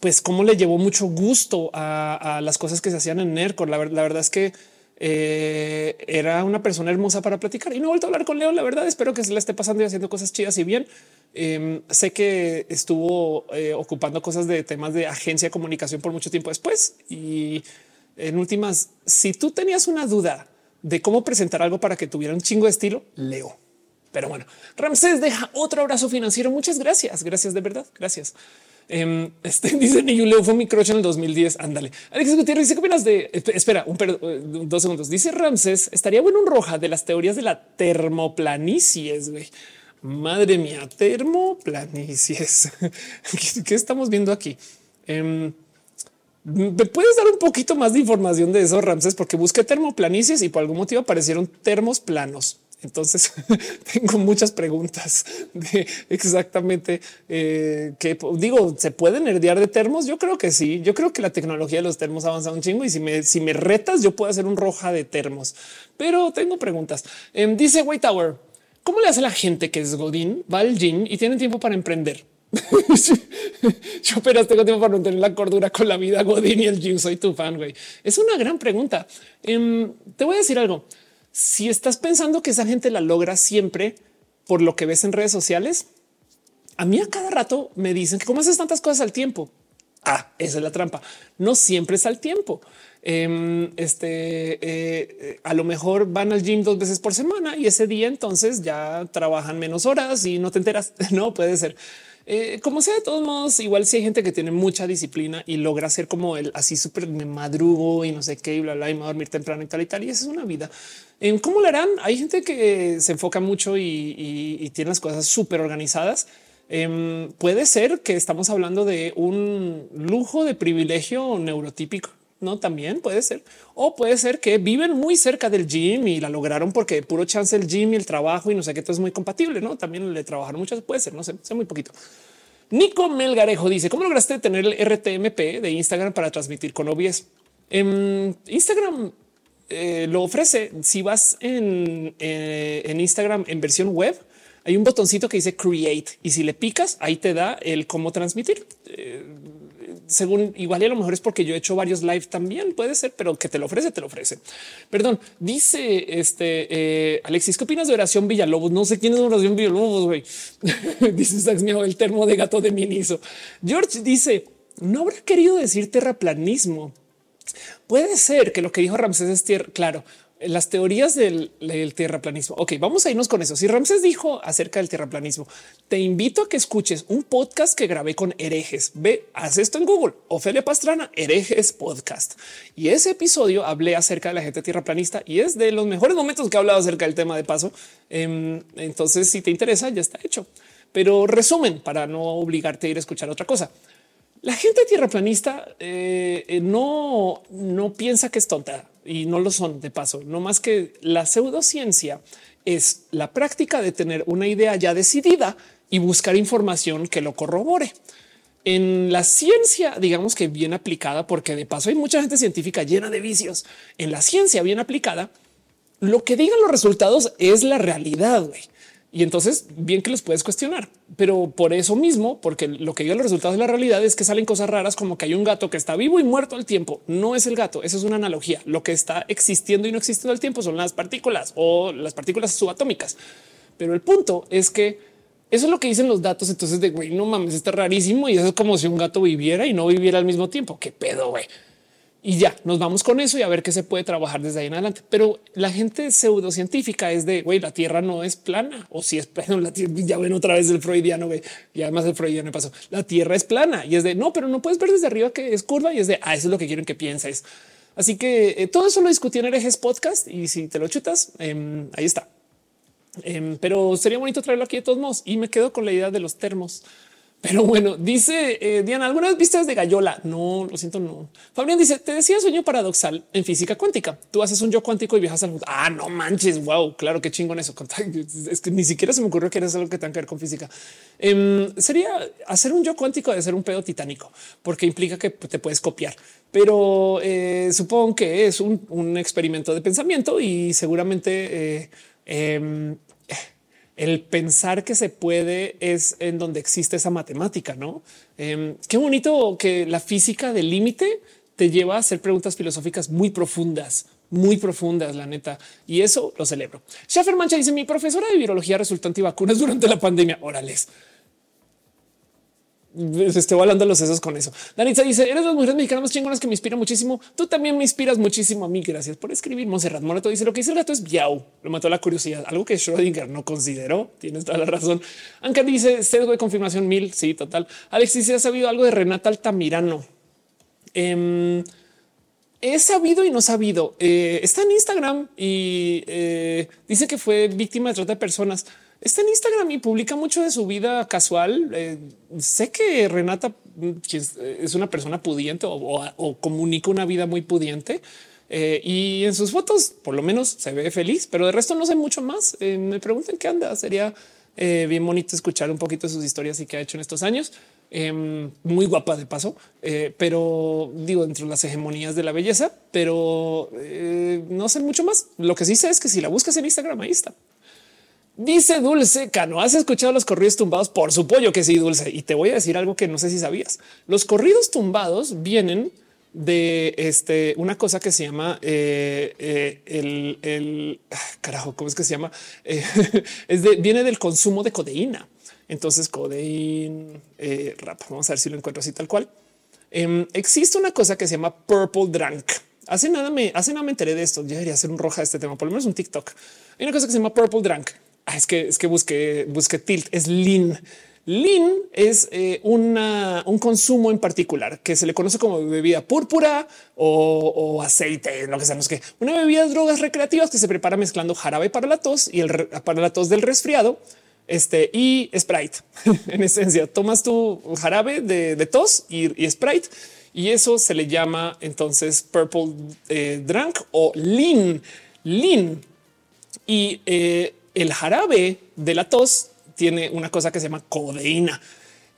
A: pues cómo le llevó mucho gusto a, las cosas que se hacían en NERCOR. La, verdad es que eh, era una persona hermosa para platicar y no he vuelto a hablar con Leo. La verdad espero que se le esté pasando y haciendo cosas chidas y bien. Em, sé que estuvo eh, ocupando cosas de temas de agencia de comunicación por mucho tiempo después y en últimas, si tú tenías una duda de cómo presentar algo para que tuviera un chingo de estilo, Leo. Pero bueno, Ramsés deja otro abrazo financiero. Muchas gracias. Gracias de verdad. Gracias. Um, este dice Leo fue mi crush en el 2010. Ándale. Alex Gutiérrez dice qué opinas de espera un eh, dos segundos. Dice Ramses estaría bueno un roja de las teorías de la termoplanicies. Güey. Madre mía, termoplanicies. ¿Qué estamos viendo aquí? Um, ¿Me puedes dar un poquito más de información de eso, Ramses? Porque busqué termoplanicies y por algún motivo aparecieron termos planos. Entonces tengo muchas preguntas de exactamente eh, qué digo. ¿Se pueden herdear de termos? Yo creo que sí. Yo creo que la tecnología de los termos ha avanzado un chingo y si me, si me retas, yo puedo hacer un roja de termos, pero tengo preguntas. Em, dice White Tower, ¿cómo le hace la gente que es Godín, va al gym y tiene tiempo para emprender? yo apenas tengo tiempo para mantener la cordura con la vida Godín y el gym. Soy tu fan, güey. Es una gran pregunta. Em, te voy a decir algo si estás pensando que esa gente la logra siempre por lo que ves en redes sociales, a mí a cada rato me dicen que cómo haces tantas cosas al tiempo. Ah, esa es la trampa. No siempre es al tiempo. Em, este eh, a lo mejor van al gym dos veces por semana y ese día entonces ya trabajan menos horas y no te enteras. No puede ser. Eh, como sea, de todos modos, igual si hay gente que tiene mucha disciplina y logra ser como el así súper madrugo y no sé qué y bla, bla, y me a dormir temprano y tal y tal. Y esa es una vida. En cómo lo harán. Hay gente que se enfoca mucho y, tiene las cosas súper organizadas. Em, puede ser que estamos hablando de un lujo de privilegio neurotípico. No, también puede ser. O puede ser que viven muy cerca del gym y la lograron porque puro chance el gym y el trabajo y no sé qué, todo es muy compatible. No, también le trabajaron muchas. Puede ser, no sé, sé muy poquito. Nico Melgarejo dice cómo lograste tener el RTMP de Instagram para transmitir con OBS. En Instagram eh, lo ofrece. Si vas en, eh, en Instagram en versión web, hay un botoncito que dice create y si le picas ahí te da el cómo transmitir. Eh, según igual y a lo mejor es porque yo he hecho varios live también puede ser, pero que te lo ofrece, te lo ofrece. Perdón, dice este Alexis, ¿qué opinas de oración Villalobos? No sé quién es oración Villalobos, güey. dice Sax el termo de gato de Miniso. George dice, no habrá querido decir terraplanismo. Puede ser que lo que dijo Ramsés es tierra. Claro, las teorías del, tierraplanismo. Ok, vamos a irnos con eso. Si Ramses dijo acerca del tierraplanismo, te invito a que escuches un podcast que grabé con herejes. Ve, haz esto en Google. Ofelia Pastrana, herejes podcast. Y ese episodio hablé acerca de la gente tierraplanista y es de los mejores momentos que he hablado acerca del tema de paso. Em, entonces, si te interesa, ya está hecho. Pero resumen para no obligarte a ir a escuchar otra cosa. La gente tierraplanista eh, eh, no, no piensa que es tonta y no lo son de paso, no más que la pseudociencia es la práctica de tener una idea ya decidida y buscar información que lo corrobore. En la ciencia, digamos que bien aplicada, porque de paso hay mucha gente científica llena de vicios. En la ciencia bien aplicada, lo que digan los resultados es la realidad. Y entonces, bien que los puedes cuestionar, pero por eso mismo, porque lo que digan los resultados de la realidad es que salen cosas raras como que hay un gato que está vivo y muerto al tiempo. No es el gato, eso es una analogía. Lo que está existiendo y no existiendo al tiempo son las partículas o las partículas subatómicas. Pero el punto es que eso es lo que dicen los datos. Entonces, de güey, no mames, está rarísimo y eso es como si un gato viviera y no viviera al mismo tiempo. Qué pedo, güey y ya nos vamos con eso y a ver qué se puede trabajar desde ahí en adelante. Pero la gente pseudocientífica es de güey, la tierra no es plana o si es plana. La tierra, ya ven otra vez el freudiano güey, y además el freudiano pasó. La tierra es plana y es de no, pero no puedes ver desde arriba que es curva y es de ah, eso es lo que quieren que pienses. Así que eh, todo eso lo discutí en herejes podcast y si te lo chutas, em, ahí está. Em, pero sería bonito traerlo aquí de todos modos y me quedo con la idea de los termos. Pero bueno, dice eh, Diana, ¿alguna vez viste de Gallola? No, lo siento, no. Fabián dice, te decía sueño paradoxal en física cuántica. Tú haces un yo cuántico y viajas al mundo. Ah, no manches, wow, claro, qué chingón eso. Es que ni siquiera se me ocurrió que era algo que tenga que ver con física. Em, sería hacer un yo cuántico de ser un pedo titánico, porque implica que te puedes copiar. Pero eh, supongo que es un, experimento de pensamiento y seguramente... El pensar que se puede es en donde existe esa matemática, ¿no? Em, qué bonito que la física del límite te lleva a hacer preguntas filosóficas muy profundas, muy profundas, la neta. Y eso lo celebro. Schaffer Mancha dice, mi profesora de virología resultó antivacunas durante la pandemia. Órales se estoy hablando de los sesos con eso. Danitza dice: Eres las mujeres mexicanas más chingonas que me inspira muchísimo. Tú también me inspiras muchísimo a mí. Gracias por escribir. Monserrat Moreto dice: Lo que dice el gato es biau. Lo mató la curiosidad, algo que Schrödinger no consideró. Tienes toda la razón. Anka dice: Sesgo de confirmación mil. Sí, total. Alexis, ¿se ha sabido algo de Renata Altamirano? Eh, he sabido y no sabido. Eh, está en Instagram y eh, dice que fue víctima de trata de personas está en Instagram y publica mucho de su vida casual. Eh, sé que Renata es, una persona pudiente o, comunica una vida muy pudiente. Eh, y en sus fotos por lo menos se ve feliz, pero de resto no sé mucho más. Eh, me preguntan qué anda. Sería bien bonito escuchar un poquito de sus historias y qué ha hecho en estos años. Em, muy guapa de paso, pero digo dentro de las hegemonías de la belleza, pero no sé mucho más. Lo que sí sé es que si la buscas en Instagram, ahí está. Dice Dulce Cano, ¿has escuchado los corridos tumbados? Por supuesto que sí, Dulce. Y te voy a decir algo que no sé si sabías. Los corridos tumbados vienen de este, una cosa que se llama eh, eh, el, ah, carajo, ¿cómo es que se llama? Eh, es de, viene del consumo de codeína. Entonces, codeína, rap. Vamos a ver si lo encuentro así tal cual. Em, existe una cosa que se llama purple drunk. Hace nada me, hace nada me enteré de esto. Yo debería hacer un roja de este tema, por lo menos un TikTok. Hay una cosa que se llama purple drunk es que es que busqué, busqué tilt, es lean. Lean es eh, un consumo en particular que se le conoce como bebida púrpura o, aceite, lo que sea, no es que una bebida de drogas recreativas que se prepara mezclando jarabe para la tos y el para la tos del resfriado. Este y Sprite. en esencia, tomas tu jarabe de, tos y, Sprite y eso se le llama entonces purple eh, drunk o lean. Lean y eh, el jarabe de la tos tiene una cosa que se llama codeína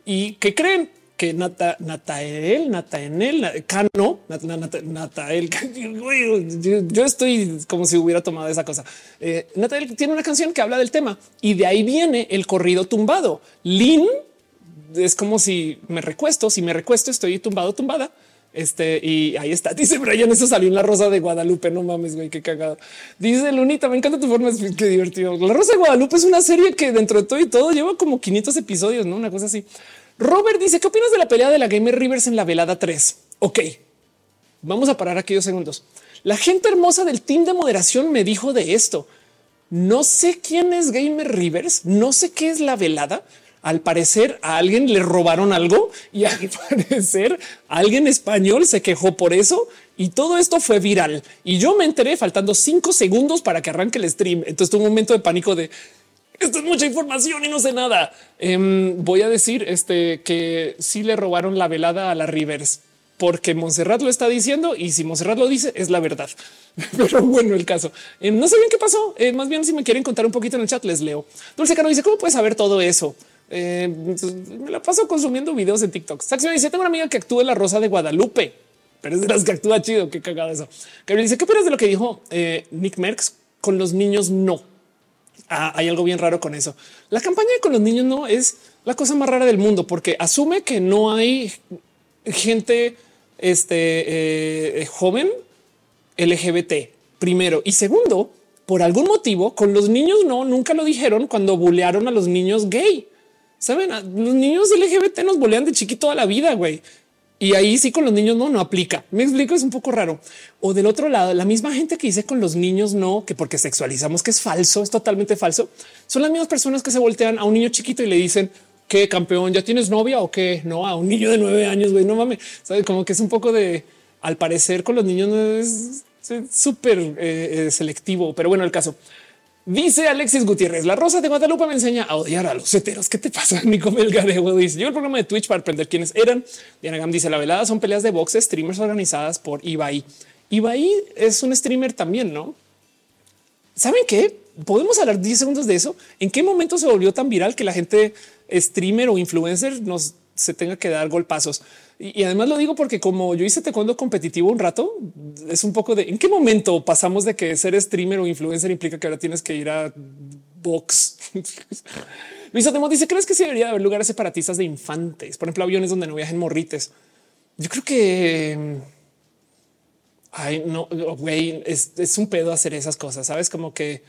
A: y que creen que Nata, Natael, Nataenel, Cano, Natael, yo, estoy como si hubiera tomado esa cosa. Eh, Natael tiene una canción que habla del tema y de ahí viene el corrido tumbado. Lin es como si me recuesto, si me recuesto estoy tumbado, tumbada este y ahí está. Dice Brian, eso salió en la Rosa de Guadalupe. No mames, güey, qué cagado. Dice Lunita, me encanta tu forma. Qué divertido. La Rosa de Guadalupe es una serie que dentro de todo y todo lleva como 500 episodios, no una cosa así. Robert dice: ¿Qué opinas de la pelea de la Gamer Rivers en la velada 3? Ok, vamos a parar aquí dos segundos. La gente hermosa del team de moderación me dijo de esto. No sé quién es Gamer Rivers, no sé qué es la velada, al parecer a alguien le robaron algo y al parecer alguien español se quejó por eso y todo esto fue viral y yo me enteré faltando cinco segundos para que arranque el stream. Entonces tuve un momento de pánico de esto es mucha información y no sé nada. Em, voy a decir este que sí le robaron la velada a la Rivers porque Monserrat lo está diciendo y si Monserrat lo dice es la verdad. Pero bueno, el caso em, no sé bien qué pasó. Eh, más bien, si me quieren contar un poquito en el chat, les leo. Dulce Cano dice cómo puedes saber todo eso. Eh, me la paso consumiendo videos en TikTok. Saxon dice: Tengo una amiga que actúa en la Rosa de Guadalupe, pero es de las que actúa chido. Qué cagado eso. Que dice: ¿Qué opinas de lo que dijo eh, Nick Merckx con los niños no. Ah, hay algo bien raro con eso. La campaña con los niños no es la cosa más rara del mundo porque asume que no hay gente este, eh, joven LGBT primero y segundo, por algún motivo con los niños no, nunca lo dijeron cuando bulearon a los niños gay. Saben, los niños LGBT nos bolean de chiquito a la vida, güey. Y ahí sí con los niños no, no aplica. Me explico, es un poco raro. O del otro lado, la misma gente que dice con los niños no, que porque sexualizamos que es falso, es totalmente falso. Son las mismas personas que se voltean a un niño chiquito y le dicen que campeón, ya tienes novia o qué? No, a un niño de nueve años, güey, no mames. Sabe como que es un poco de al parecer con los niños no es súper eh, eh, selectivo, pero bueno, el caso. Dice Alexis Gutiérrez, la rosa de Guadalupe me enseña a odiar a los heteros. ¿Qué te pasa? Nico Melgareo dice, yo el programa de Twitch para aprender quiénes eran. Diana Gam dice, la velada son peleas de boxe, streamers organizadas por Ibai. Ibai es un streamer también, ¿no? ¿Saben qué? Podemos hablar 10 segundos de eso. ¿En qué momento se volvió tan viral que la gente streamer o influencer nos se tenga que dar golpazos? Y, además lo digo porque como yo hice taekwondo competitivo un rato, es un poco de en qué momento pasamos de que ser streamer o influencer implica que ahora tienes que ir a box. Luis Otemo dice, ¿crees que sí debería haber lugares separatistas de infantes? Por ejemplo, aviones donde no viajen morrites. Yo creo que... Ay, no, güey, es, es, un pedo hacer esas cosas, ¿sabes? Como que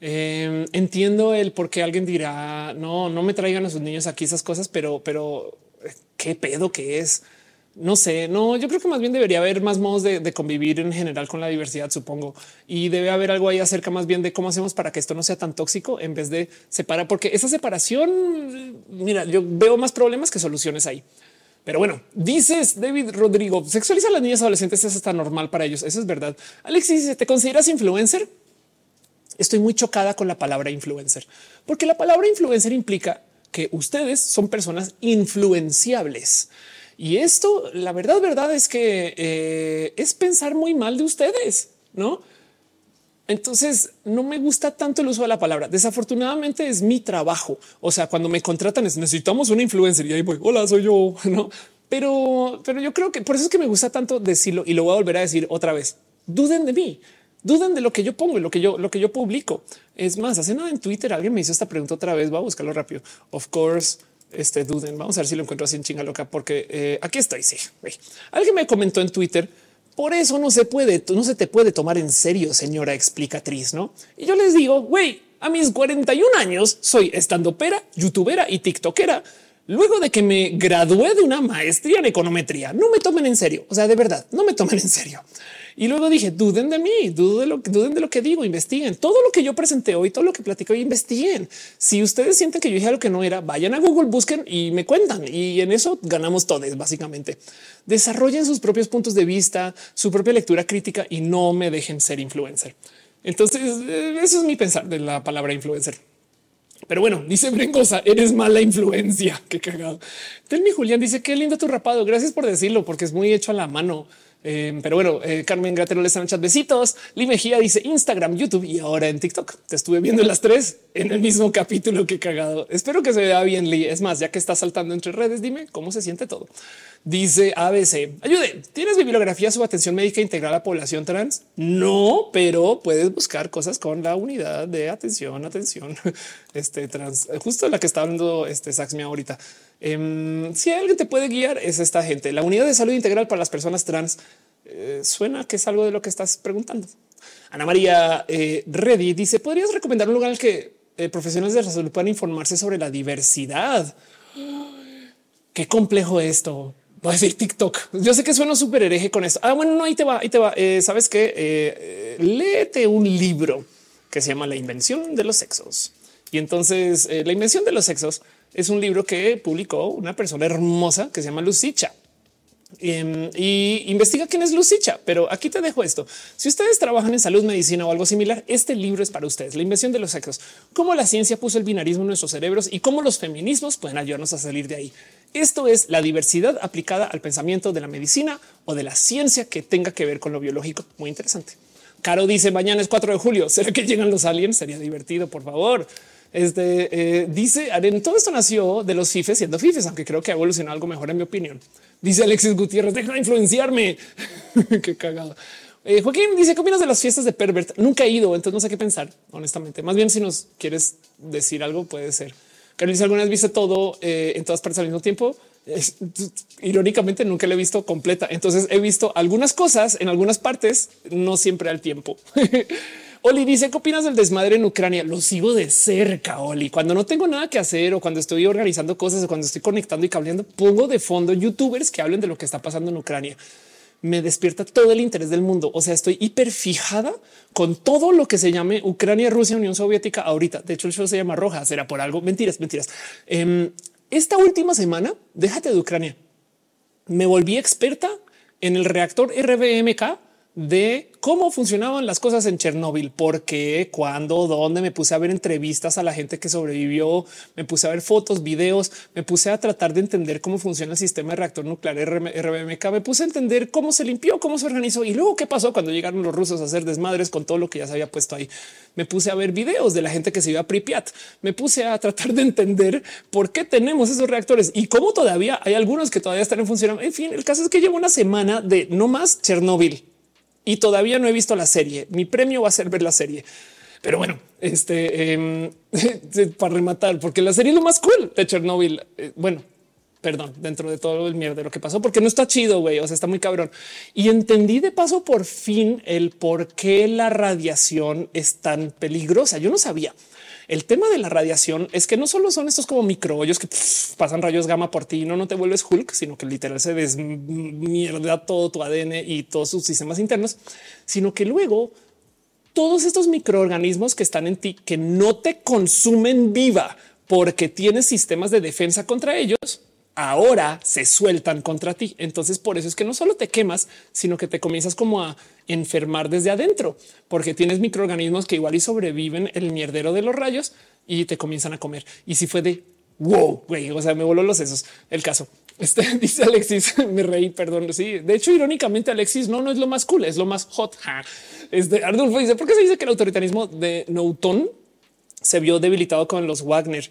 A: em, entiendo el por qué alguien dirá, no, no me traigan a sus niños aquí esas cosas, pero, pero qué pedo que es. No sé, no, yo creo que más bien debería haber más modos de, convivir en general con la diversidad, supongo, y debe haber algo ahí acerca más bien de cómo hacemos para que esto no sea tan tóxico en vez de separar, porque esa separación, mira, yo veo más problemas que soluciones ahí. Pero bueno, dices David Rodrigo, sexualiza a las niñas adolescentes es hasta normal para ellos. Eso es verdad. Alexis, ¿te consideras influencer? Estoy muy chocada con la palabra influencer, porque la palabra influencer implica que ustedes son personas influenciables. Y esto, la verdad, verdad es que eh, es pensar muy mal de ustedes, ¿no? Entonces no me gusta tanto el uso de la palabra. Desafortunadamente es mi trabajo. O sea, cuando me contratan es necesitamos una influencer y ahí voy. Hola, soy yo. No, pero, pero yo creo que por eso es que me gusta tanto decirlo y lo voy a volver a decir otra vez. Duden de mí dudan de lo que yo pongo y lo que yo, lo que yo publico. Es más, hace nada en Twitter alguien me hizo esta pregunta otra vez. Va a buscarlo rápido. Of course, este duden. Vamos a ver si lo encuentro así en chinga loca, porque eh, aquí estoy. Sí, alguien me comentó en Twitter. Por eso no se puede, no se te puede tomar en serio, señora explicatriz, no? Y yo les digo, güey, a mis 41 años soy estando pera, youtubera y tiktokera. Luego de que me gradué de una maestría en econometría, no me tomen en serio. O sea, de verdad, no me tomen en serio. Y luego dije, duden de mí, duden de lo, duden de lo que digo, investiguen todo lo que yo presenté hoy, todo lo que platico investiguen. Si ustedes sienten que yo dije lo que no era, vayan a Google, busquen y me cuentan. Y en eso ganamos todos, básicamente. Desarrollen sus propios puntos de vista, su propia lectura crítica y no me dejen ser influencer. Entonces, eh, eso es mi pensar de la palabra influencer. Pero bueno, dice Brengosa, eres mala influencia. Qué cagado. Telmi Julián dice qué lindo tu rapado. Gracias por decirlo, porque es muy hecho a la mano. Eh, pero bueno, eh, Carmen Gratero les en chat besitos. Lee Mejía dice Instagram, YouTube y ahora en TikTok. Te estuve viendo las tres en el mismo capítulo que cagado. Espero que se vea bien, Lee. Es más, ya que está saltando entre redes, dime cómo se siente todo. Dice ABC, ayude. ¿Tienes bibliografía sobre atención médica integral a población trans? No, pero puedes buscar cosas con la unidad de atención, atención, este trans, justo la que está hablando este Saxmia ahorita. Em, si alguien te puede guiar es esta gente. La unidad de salud integral para las personas trans eh, suena que es algo de lo que estás preguntando. Ana María eh, Reddy dice, ¿podrías recomendar un lugar al que eh, profesionales de la salud puedan informarse sobre la diversidad? Qué complejo esto. Voy a decir TikTok. Yo sé que suena súper hereje con esto. Ah, bueno, no, ahí te va, ahí te va. Sabes que léete un libro que se llama La invención de los sexos. Y entonces la invención de los sexos es un libro que publicó una persona hermosa que se llama Lucicha. Em, y investiga quién es Lucicha. Pero aquí te dejo esto. Si ustedes trabajan en salud, medicina o algo similar, este libro es para ustedes. La invención de los sexos, cómo la ciencia puso el binarismo en nuestros cerebros y cómo los feminismos pueden ayudarnos a salir de ahí. Esto es la diversidad aplicada al pensamiento de la medicina o de la ciencia que tenga que ver con lo biológico. Muy interesante. Caro dice mañana es 4 de julio. ¿Será que llegan los aliens? Sería divertido, por favor. Este eh, dice todo esto nació de los FIFES siendo FIFES, aunque creo que ha evolucionado algo mejor en mi opinión. Dice Alexis Gutiérrez, deja de influenciarme. Qué cagado. Eh, Joaquín dice, ¿qué opinas de las fiestas de pervert? Nunca he ido, entonces no sé qué pensar, honestamente. Más bien, si nos quieres decir algo, puede ser. Carlos dice, ¿alguna vez viste todo eh, en todas partes al mismo tiempo? irónicamente nunca la he visto completa. Entonces he visto algunas cosas en algunas partes, no siempre al tiempo. Oli dice, ¿qué opinas del desmadre en Ucrania? Lo sigo de cerca, Oli. Cuando no tengo nada que hacer o cuando estoy organizando cosas o cuando estoy conectando y cableando, pongo de fondo youtubers que hablen de lo que está pasando en Ucrania. Me despierta todo el interés del mundo. O sea, estoy hiper fijada con todo lo que se llame Ucrania, Rusia, Unión Soviética ahorita. De hecho, el show se llama Roja. Será por algo. Mentiras, mentiras. Em, esta última semana, déjate de Ucrania. Me volví experta en el reactor RBMK de cómo funcionaban las cosas en Chernóbil, porque cuando, dónde me puse a ver entrevistas a la gente que sobrevivió, me puse a ver fotos, videos, me puse a tratar de entender cómo funciona el sistema de reactor nuclear RBMK, me puse a entender cómo se limpió, cómo se organizó y luego qué pasó cuando llegaron los rusos a hacer desmadres con todo lo que ya se había puesto ahí. Me puse a ver videos de la gente que se iba a Pripyat, me puse a tratar de entender por qué tenemos esos reactores y cómo todavía hay algunos que todavía están en funcionamiento. En fin, el caso es que llevo una semana de no más Chernóbil y todavía no he visto la serie. Mi premio va a ser ver la serie. Pero bueno, este em, para rematar, porque la serie es lo más cool de Chernobyl. Eh, bueno, perdón, dentro de todo el mierda de lo que pasó, porque no está chido, güey. O sea, está muy cabrón. Y entendí de paso por fin el por qué la radiación es tan peligrosa. Yo no sabía. El tema de la radiación es que no solo son estos como microhoyos que pasan rayos gamma por ti y no, no te vuelves Hulk, sino que literal se desmierda todo tu ADN y todos sus sistemas internos, sino que luego todos estos microorganismos que están en ti que no te consumen viva porque tienes sistemas de defensa contra ellos, ahora se sueltan contra ti. Entonces por eso es que no solo te quemas, sino que te comienzas como a enfermar desde adentro, porque tienes microorganismos que igual y sobreviven el mierdero de los rayos y te comienzan a comer. Y si fue de wow, güey, o sea, me voló los sesos. El caso este dice Alexis, me reí, perdón. Sí, de hecho, irónicamente, Alexis no, no es lo más cool, es lo más hot. Este Ardulfo dice: ¿Por qué se dice que el autoritarismo de Newton se vio debilitado con los Wagner?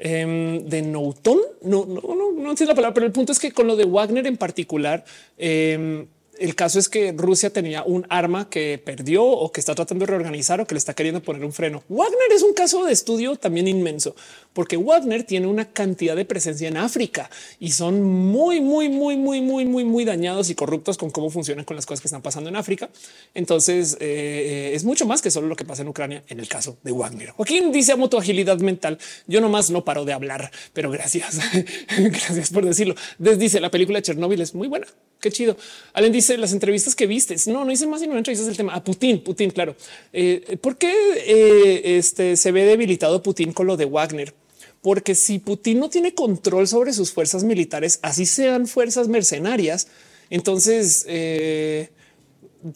A: Em, de Nouton. No, no, no, no sé la palabra, pero el punto es que con lo de Wagner en particular, eh, el caso es que Rusia tenía un arma que perdió o que está tratando de reorganizar o que le está queriendo poner un freno. Wagner es un caso de estudio también inmenso, porque Wagner tiene una cantidad de presencia en África y son muy, muy, muy, muy, muy, muy, muy dañados y corruptos con cómo funcionan con las cosas que están pasando en África. Entonces eh, es mucho más que solo lo que pasa en Ucrania en el caso de Wagner. Joaquín dice amo tu agilidad mental. Yo nomás no paro de hablar, pero gracias. gracias por decirlo. dice la película de Chernóbil es muy buena. Qué chido. Allen dice las entrevistas que viste. No, no hice más sino entrevistas del tema a Putin. Putin, claro. Eh, ¿Por qué eh, este, se ve debilitado Putin con lo de Wagner? Porque si Putin no tiene control sobre sus fuerzas militares, así sean fuerzas mercenarias, entonces eh,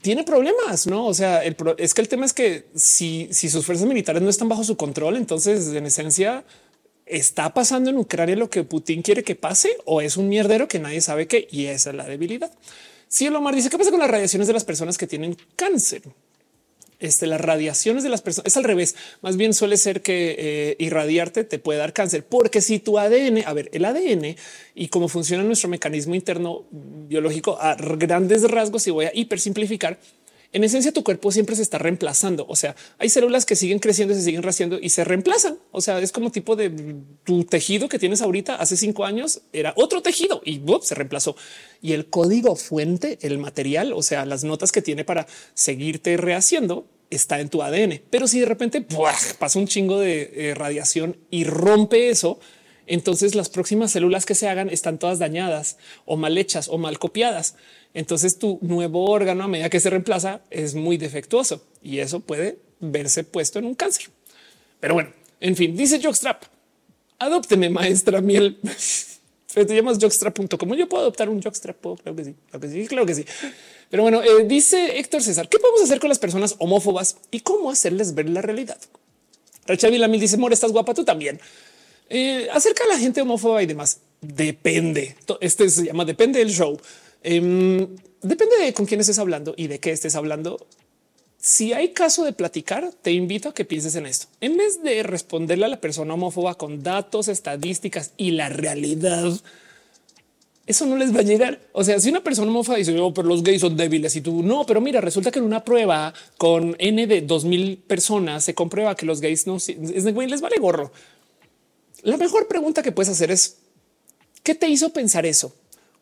A: tiene problemas, no? O sea, es que el tema es que si, si sus fuerzas militares no están bajo su control, entonces en esencia está pasando en Ucrania lo que Putin quiere que pase o es un mierdero que nadie sabe qué y esa es la debilidad. Si el Omar dice qué pasa con las radiaciones de las personas que tienen cáncer. Este, las radiaciones de las personas es al revés. Más bien suele ser que eh, irradiarte te puede dar cáncer, porque si tu ADN, a ver, el ADN y cómo funciona nuestro mecanismo interno biológico a grandes rasgos, y voy a hiper simplificar, en esencia tu cuerpo siempre se está reemplazando. O sea, hay células que siguen creciendo, se siguen raciendo y se reemplazan. O sea, es como tipo de tu tejido que tienes ahorita hace cinco años era otro tejido y se reemplazó. Y el código fuente, el material, o sea, las notas que tiene para seguirte rehaciendo está en tu ADN. Pero si de repente pasa un chingo de eh, radiación y rompe eso, entonces las próximas células que se hagan están todas dañadas o mal hechas o mal copiadas. Entonces tu nuevo órgano a medida que se reemplaza es muy defectuoso y eso puede verse puesto en un cáncer. Pero bueno, en fin, dice Jockstrap, adópteme maestra miel. Te llamas jockstrap.com. Yo puedo adoptar un jockstrap. Claro que sí, claro que sí, claro que sí. Pero bueno, eh, dice Héctor César, ¿qué podemos hacer con las personas homófobas y cómo hacerles ver la realidad? Racha Vilamil dice, More, estás guapa tú también. Eh, acerca a la gente homófoba y demás. Depende. Este se llama Depende del show. Em, depende de con quién estés hablando y de qué estés hablando. Si hay caso de platicar, te invito a que pienses en esto. En vez de responderle a la persona homófoba con datos, estadísticas y la realidad, eso no les va a llegar. O sea, si una persona mofa dice, oh, pero los gays son débiles y tú no, pero mira, resulta que en una prueba con N de dos mil personas se comprueba que los gays no les vale gorro. La mejor pregunta que puedes hacer es ¿qué te hizo pensar eso?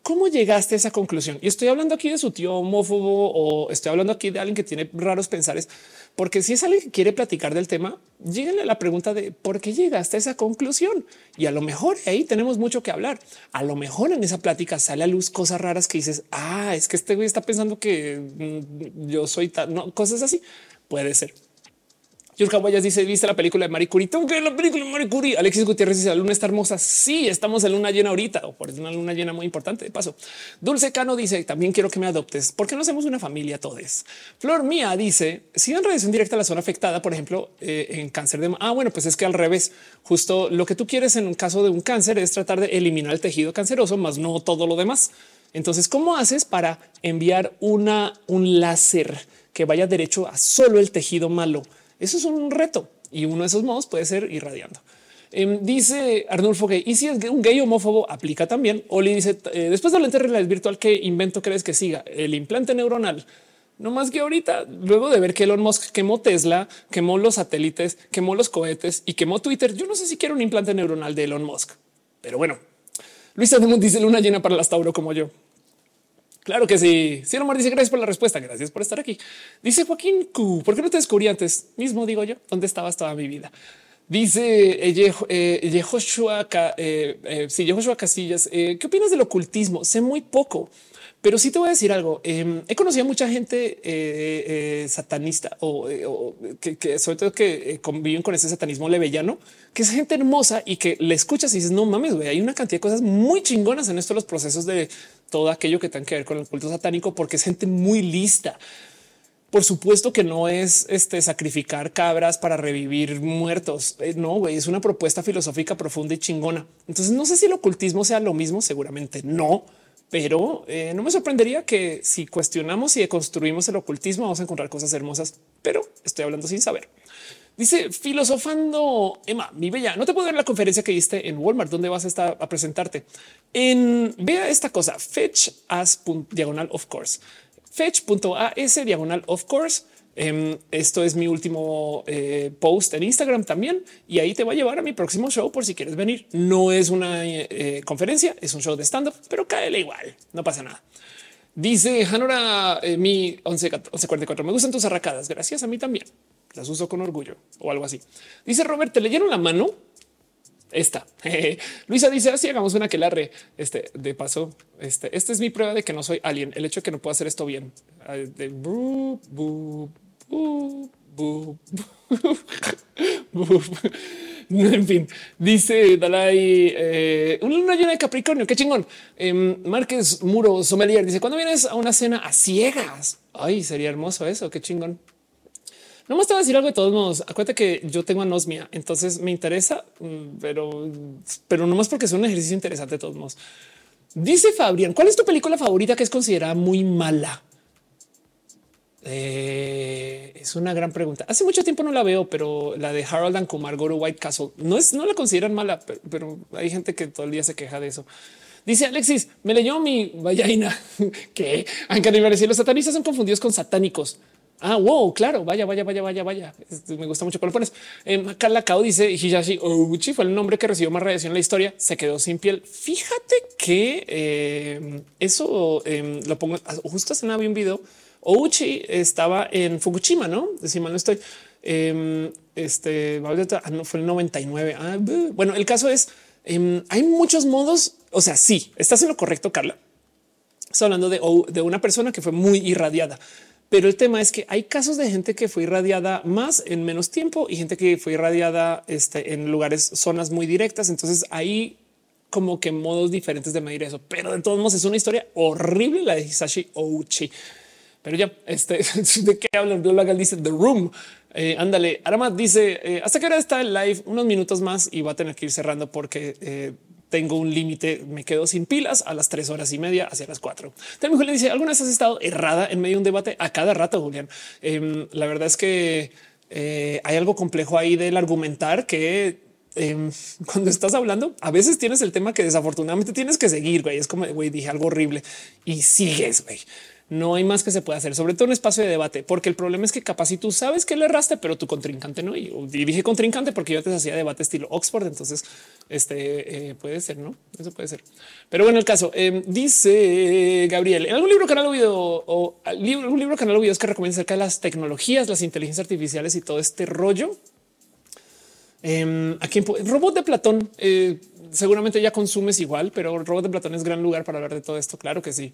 A: ¿Cómo llegaste a esa conclusión? Y estoy hablando aquí de su tío homófobo o estoy hablando aquí de alguien que tiene raros pensares, porque si es alguien que quiere platicar del tema, lléguenle a la pregunta de por qué llegaste a esa conclusión. Y a lo mejor ahí tenemos mucho que hablar. A lo mejor en esa plática sale a luz cosas raras que dices, ah, es que este güey está pensando que mm, yo soy tal, no, cosas así. Puede ser. Yurka Guayas dice: ¿Viste la película de Marie Curie? ¿Tengo que ver la película de Marie Curie? Alexis Gutiérrez dice: La luna está hermosa. Sí, estamos en luna llena ahorita, o por una luna llena muy importante. De paso, Dulce Cano dice: También quiero que me adoptes. porque no hacemos una familia todos? Flor Mía dice: Si en radiación directa a la zona afectada, por ejemplo, eh, en cáncer de. Ah, bueno, pues es que al revés, justo lo que tú quieres en un caso de un cáncer es tratar de eliminar el tejido canceroso, más no todo lo demás. Entonces, ¿cómo haces para enviar una, un láser que vaya derecho a solo el tejido malo? Eso es un reto y uno de esos modos puede ser irradiando. Em, dice Arnulfo que y si es un gay homófobo aplica también. Oli dice eh, después de la realidad virtual, ¿qué invento crees que siga? El implante neuronal. No más que ahorita, luego de ver que Elon Musk quemó Tesla, quemó los satélites, quemó los cohetes y quemó Twitter. Yo no sé si quiero un implante neuronal de Elon Musk, pero bueno. Luis Ademund dice luna llena para las Tauro como yo. Claro que sí. Si Omar dice gracias por la respuesta. Gracias por estar aquí. Dice Joaquín Q. ¿Por qué no te descubrí antes? Mismo digo yo. ¿Dónde estabas toda mi vida? Dice eh, eh, eh, eh, sí, Casillas. ¿Qué opinas del ocultismo? Sé muy poco. Pero sí te voy a decir algo. Em, he conocido a mucha gente eh, eh, satanista o, eh, que, sobre todo que conviven con ese satanismo levellano, que es gente hermosa y que le escuchas y dices no mames, güey, hay una cantidad de cosas muy chingonas en esto, los procesos de todo aquello que tenga que ver con el culto satánico, porque es gente muy lista. Por supuesto que no es este sacrificar cabras para revivir muertos. no, güey, es una propuesta filosófica profunda y chingona. Entonces no sé si el ocultismo sea lo mismo, seguramente no pero eh, no me sorprendería que si cuestionamos y construimos el ocultismo vamos a encontrar cosas hermosas, pero estoy hablando sin saber. Dice filosofando Emma, mi bella, no te puedo ver la conferencia que diste en Walmart, donde vas a estar a presentarte. En vea esta cosa, fetch as diagonal of course, fetch.as diagonal of course Em, esto es mi último eh, post en Instagram también y ahí te va a llevar a mi próximo show por si quieres venir. No es una eh, conferencia, es un show de stand up, pero cáele igual, no pasa nada. Dice Hanora eh, mi 1144. Me gustan tus arracadas. Gracias a mí también. Las uso con orgullo o algo así. Dice Robert, ¿te leyeron la mano? Esta Luisa dice así hagamos una que la re este de paso. Este, esta es mi prueba de que no soy alien. El hecho de que no puedo hacer esto bien. En fin, dice Dalai una luna llena de Capricornio. Qué chingón. Eh, Márquez Muro Sommelier dice cuando vienes a una cena a ciegas. Ay, sería hermoso eso. Qué chingón. No más te voy a decir algo de todos modos. Acuérdate que yo tengo anosmia, entonces me interesa, mm, pero, pero no más porque es un ejercicio interesante de todos modos. Dice Fabrián, ¿cuál es tu película favorita que es considerada muy mala? Eh, es una gran pregunta. Hace mucho tiempo no la veo, pero la de Harold and Kumar Go to White Castle no es, no la consideran mala, pero, hay gente que todo el día se queja de eso. Dice Alexis, me leyó mi vallaina que aunque los satanistas son confundidos con satánicos. Ah, wow, claro, vaya, vaya, vaya, vaya, vaya. Me gusta mucho lo pones. Eh, Carla Kao dice Hiyashi Ouchi fue el nombre que recibió más radiación en la historia. Se quedó sin piel. Fíjate que em, eso em, lo pongo justo hace nada vi un video. Ouchi estaba en Fukushima, no? Si mal no estoy. este ah, no fue el 99. Ah, bueno, el caso es hay muchos modos. O sea, sí, estás en lo correcto, Carla. Está hablando de una persona que fue muy irradiada pero el tema es que hay casos de gente que fue irradiada más en menos tiempo y gente que fue irradiada este, en lugares, zonas muy directas. Entonces hay como que modos diferentes de medir eso, pero de todos modos es una historia horrible la de Hisashi Ouchi. Pero ya, este, ¿de qué hablan? Blogger dice The Room. Eh, ándale, Aramat dice, eh, ¿hasta qué hora está el live? Unos minutos más y va a tener que ir cerrando porque eh, tengo un límite, me quedo sin pilas a las tres horas y media hacia las cuatro. También Julián dice alguna vez has estado errada en medio de un debate a cada rato, Julián. Em, la verdad es que eh, hay algo complejo ahí del argumentar que em, cuando estás hablando, a veces tienes el tema que desafortunadamente tienes que seguir. Güey, es como güey, dije algo horrible y sigues. Güey no hay más que se pueda hacer, sobre todo un espacio de debate, porque el problema es que capaz si tú sabes que le erraste, pero tu contrincante no. Y dije contrincante porque yo te hacía debate estilo Oxford. Entonces, este eh, puede ser, no? Eso puede ser. Pero bueno, el caso em, dice Gabriel en algún libro, canal o video o libro, un libro, canal o videos que recomienda acerca de las tecnologías, las inteligencias artificiales y todo este rollo. Eh, aquí robot de Platón. Eh, seguramente ya consumes igual, pero robot de Platón es gran lugar para hablar de todo esto. Claro que sí.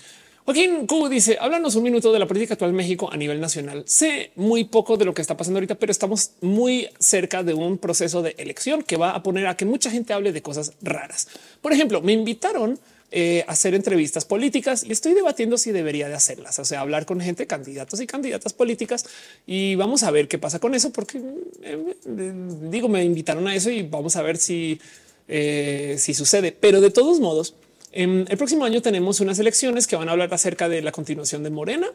A: Joaquín Q dice, háblanos un minuto de la política actual en México a nivel nacional. Sé muy poco de lo que está pasando ahorita, pero estamos muy cerca de un proceso de elección que va a poner a que mucha gente hable de cosas raras. Por ejemplo, me invitaron eh, a hacer entrevistas políticas y estoy debatiendo si debería de hacerlas, o sea, hablar con gente, candidatos y candidatas políticas y vamos a ver qué pasa con eso, porque eh, digo, me invitaron a eso y vamos a ver si, eh, si sucede. Pero de todos modos, el próximo año tenemos unas elecciones que van a hablar acerca de la continuación de Morena,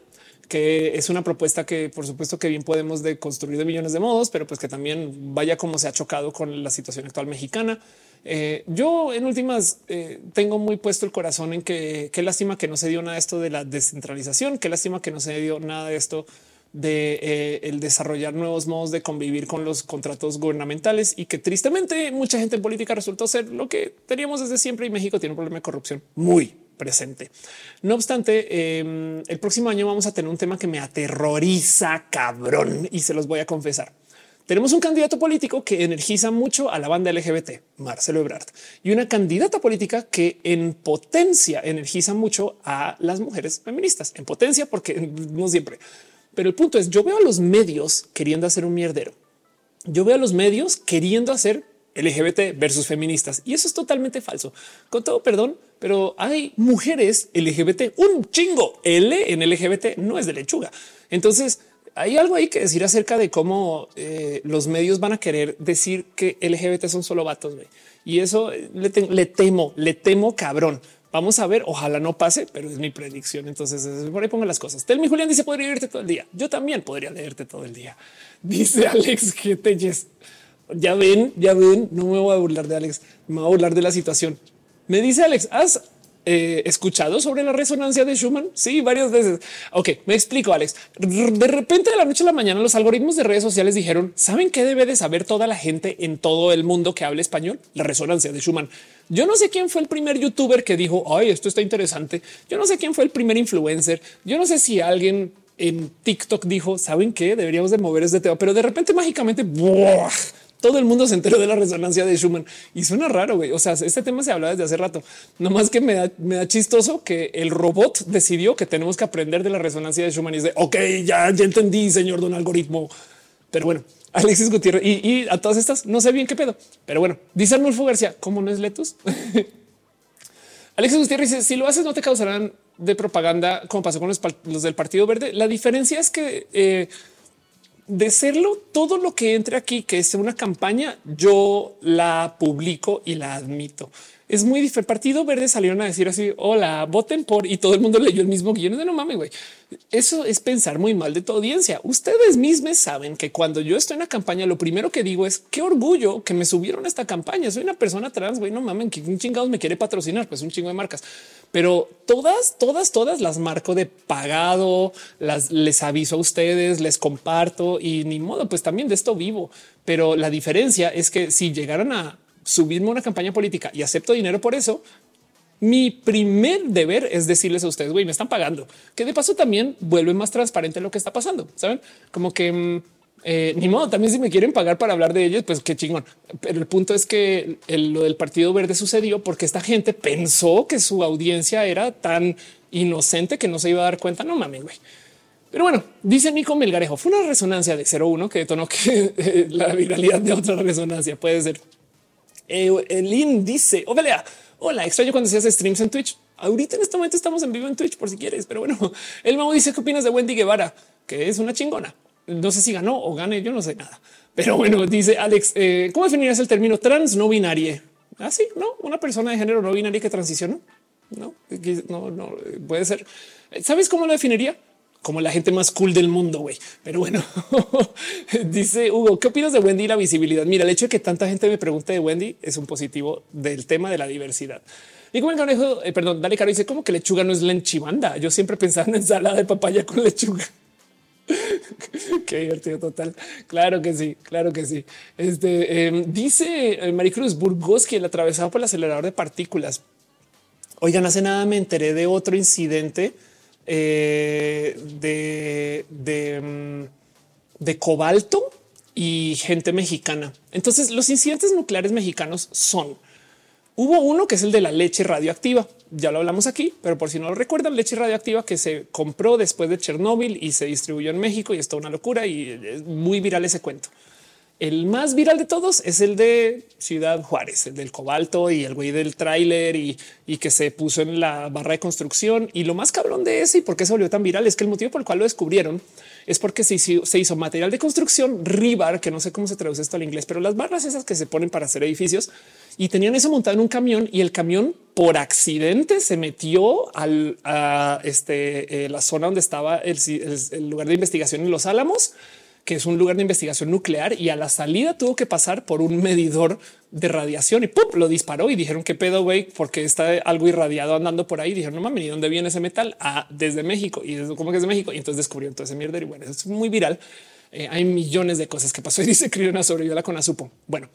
A: que es una propuesta que por supuesto que bien podemos de construir de millones de modos, pero pues que también vaya como se ha chocado con la situación actual mexicana. Eh, yo en últimas eh, tengo muy puesto el corazón en que qué lástima que no se dio nada de esto de la descentralización, qué lástima que no se dio nada de esto de eh, el desarrollar nuevos modos de convivir con los contratos gubernamentales y que tristemente mucha gente en política resultó ser lo que teníamos desde siempre y México tiene un problema de corrupción muy presente. No obstante, em, el próximo año vamos a tener un tema que me aterroriza cabrón y se los voy a confesar. Tenemos un candidato político que energiza mucho a la banda LGBT, Marcelo Ebrard, y una candidata política que en potencia energiza mucho a las mujeres feministas, en potencia porque no siempre pero el punto es, yo veo a los medios queriendo hacer un mierdero. Yo veo a los medios queriendo hacer LGBT versus feministas y eso es totalmente falso. Con todo perdón, pero hay mujeres LGBT, un chingo. L en LGBT no es de lechuga. Entonces hay algo ahí que decir acerca de cómo eh, los medios van a querer decir que LGBT son solo vatos. Y eso le, le temo, le temo cabrón. Vamos a ver, ojalá no pase, pero es mi predicción. Entonces por ahí pongo las cosas. Telmi Julián dice podría leerte todo el día. Yo también podría leerte todo el día. Dice Alex GTS. Ya ven, ya ven, no me voy a burlar de Alex, me voy a burlar de la situación. Me dice Alex, ¿has eh, escuchado sobre la resonancia de Schumann? Sí, varias veces. Ok, me explico, Alex. De repente, de la noche a la mañana, los algoritmos de redes sociales dijeron: ¿Saben qué debe de saber toda la gente en todo el mundo que hable español? La resonancia de Schumann. Yo no sé quién fue el primer youtuber que dijo, ay, esto está interesante. Yo no sé quién fue el primer influencer. Yo no sé si alguien en TikTok dijo, ¿saben qué? Deberíamos de mover este tema, pero de repente mágicamente todo el mundo se enteró de la resonancia de Schumann y suena raro. güey. O sea, este tema se habla desde hace rato, no más que me da, me da chistoso que el robot decidió que tenemos que aprender de la resonancia de Schumann y dice, ok, ya, ya entendí, señor don algoritmo. Pero bueno, Alexis Gutiérrez y, a todas estas no sé bien qué pedo, pero bueno, dice Arnulfo García, ¿cómo no es Letus? Alexis Gutiérrez dice si lo haces no te causarán de propaganda como pasó con los, del Partido Verde. La diferencia es que eh, de serlo, todo lo que entre aquí, que es una campaña, yo la publico y la admito es muy diferente. Partido Verde salieron a decir así: Hola, voten por y todo el mundo leyó el mismo guion de no mames, güey. Eso es pensar muy mal de tu audiencia. Ustedes mismos saben que cuando yo estoy en la campaña, lo primero que digo es qué orgullo que me subieron a esta campaña. Soy una persona trans, güey. No mames, que un chingados me quiere patrocinar, pues un chingo de marcas, pero todas, todas, todas las marco de pagado, las les aviso a ustedes, les comparto y ni modo, pues también de esto vivo. Pero la diferencia es que si llegaran a subirme una campaña política y acepto dinero por eso, mi primer deber es decirles a ustedes, güey, me están pagando, que de paso también vuelve más transparente lo que está pasando. Saben como que mm, eh, ni modo. También si me quieren pagar para hablar de ellos, pues qué chingón. Pero el punto es que lo del Partido Verde sucedió porque esta gente pensó que su audiencia era tan inocente que no se iba a dar cuenta. No mames, güey. Pero bueno, dice Nico Melgarejo, fue una resonancia de 0-1 que detonó que la viralidad de otra resonancia puede ser. Elin dice, Ovelea, hola, extraño cuando se streams en Twitch. Ahorita en este momento estamos en vivo en Twitch por si quieres, pero bueno, el mago dice qué opinas de Wendy Guevara, que es una chingona. No sé si ganó o gane, yo no sé nada. Pero bueno, dice Alex, eh, ¿cómo definirías el término trans no binaria? Así, ah, no, una persona de género no binaria que transicionó. No, no, no puede ser. ¿Sabes cómo lo definiría? Como la gente más cool del mundo, güey. Pero bueno, dice Hugo, ¿qué opinas de Wendy y la visibilidad? Mira, el hecho de que tanta gente me pregunte de Wendy es un positivo del tema de la diversidad. Y como el conejo, eh, perdón, dale caro, dice como que lechuga no es la enchivanda. Yo siempre pensaba en ensalada de papaya con lechuga. Qué divertido total. Claro que sí, claro que sí. Este em, dice eh, Maricruz Burgos que el atravesado por el acelerador de partículas. Oigan, hace nada me enteré de otro incidente eh, de, em, de cobalto y gente mexicana. Entonces, los incidentes nucleares mexicanos son Hubo uno que es el de la leche radioactiva. Ya lo hablamos aquí, pero por si no lo recuerdan, leche radioactiva que se compró después de Chernóbil y se distribuyó en México y está una locura y es muy viral ese cuento. El más viral de todos es el de Ciudad Juárez, el del cobalto y el güey del tráiler y, que se puso en la barra de construcción. Y lo más cabrón de ese y por qué se volvió tan viral es que el motivo por el cual lo descubrieron es porque se hizo, material de construcción rebar, que no sé cómo se traduce esto al inglés, pero las barras esas que se ponen para hacer edificios y tenían eso montado en un camión y el camión por accidente se metió al, a este, eh, la zona donde estaba el lugar de investigación en Los Álamos que es un lugar de investigación nuclear y a la salida tuvo que pasar por un medidor de radiación y ¡pum! lo disparó y dijeron que pedo güey porque está algo irradiado andando por ahí. Dijeron no mames, ¿y dónde viene ese metal? Ah, desde México y desde cómo que es de México. Y entonces descubrieron todo ese mierda y bueno, es muy viral. Eh, hay millones de cosas que pasó y dice una sobrevivió la Conasupo. Bueno,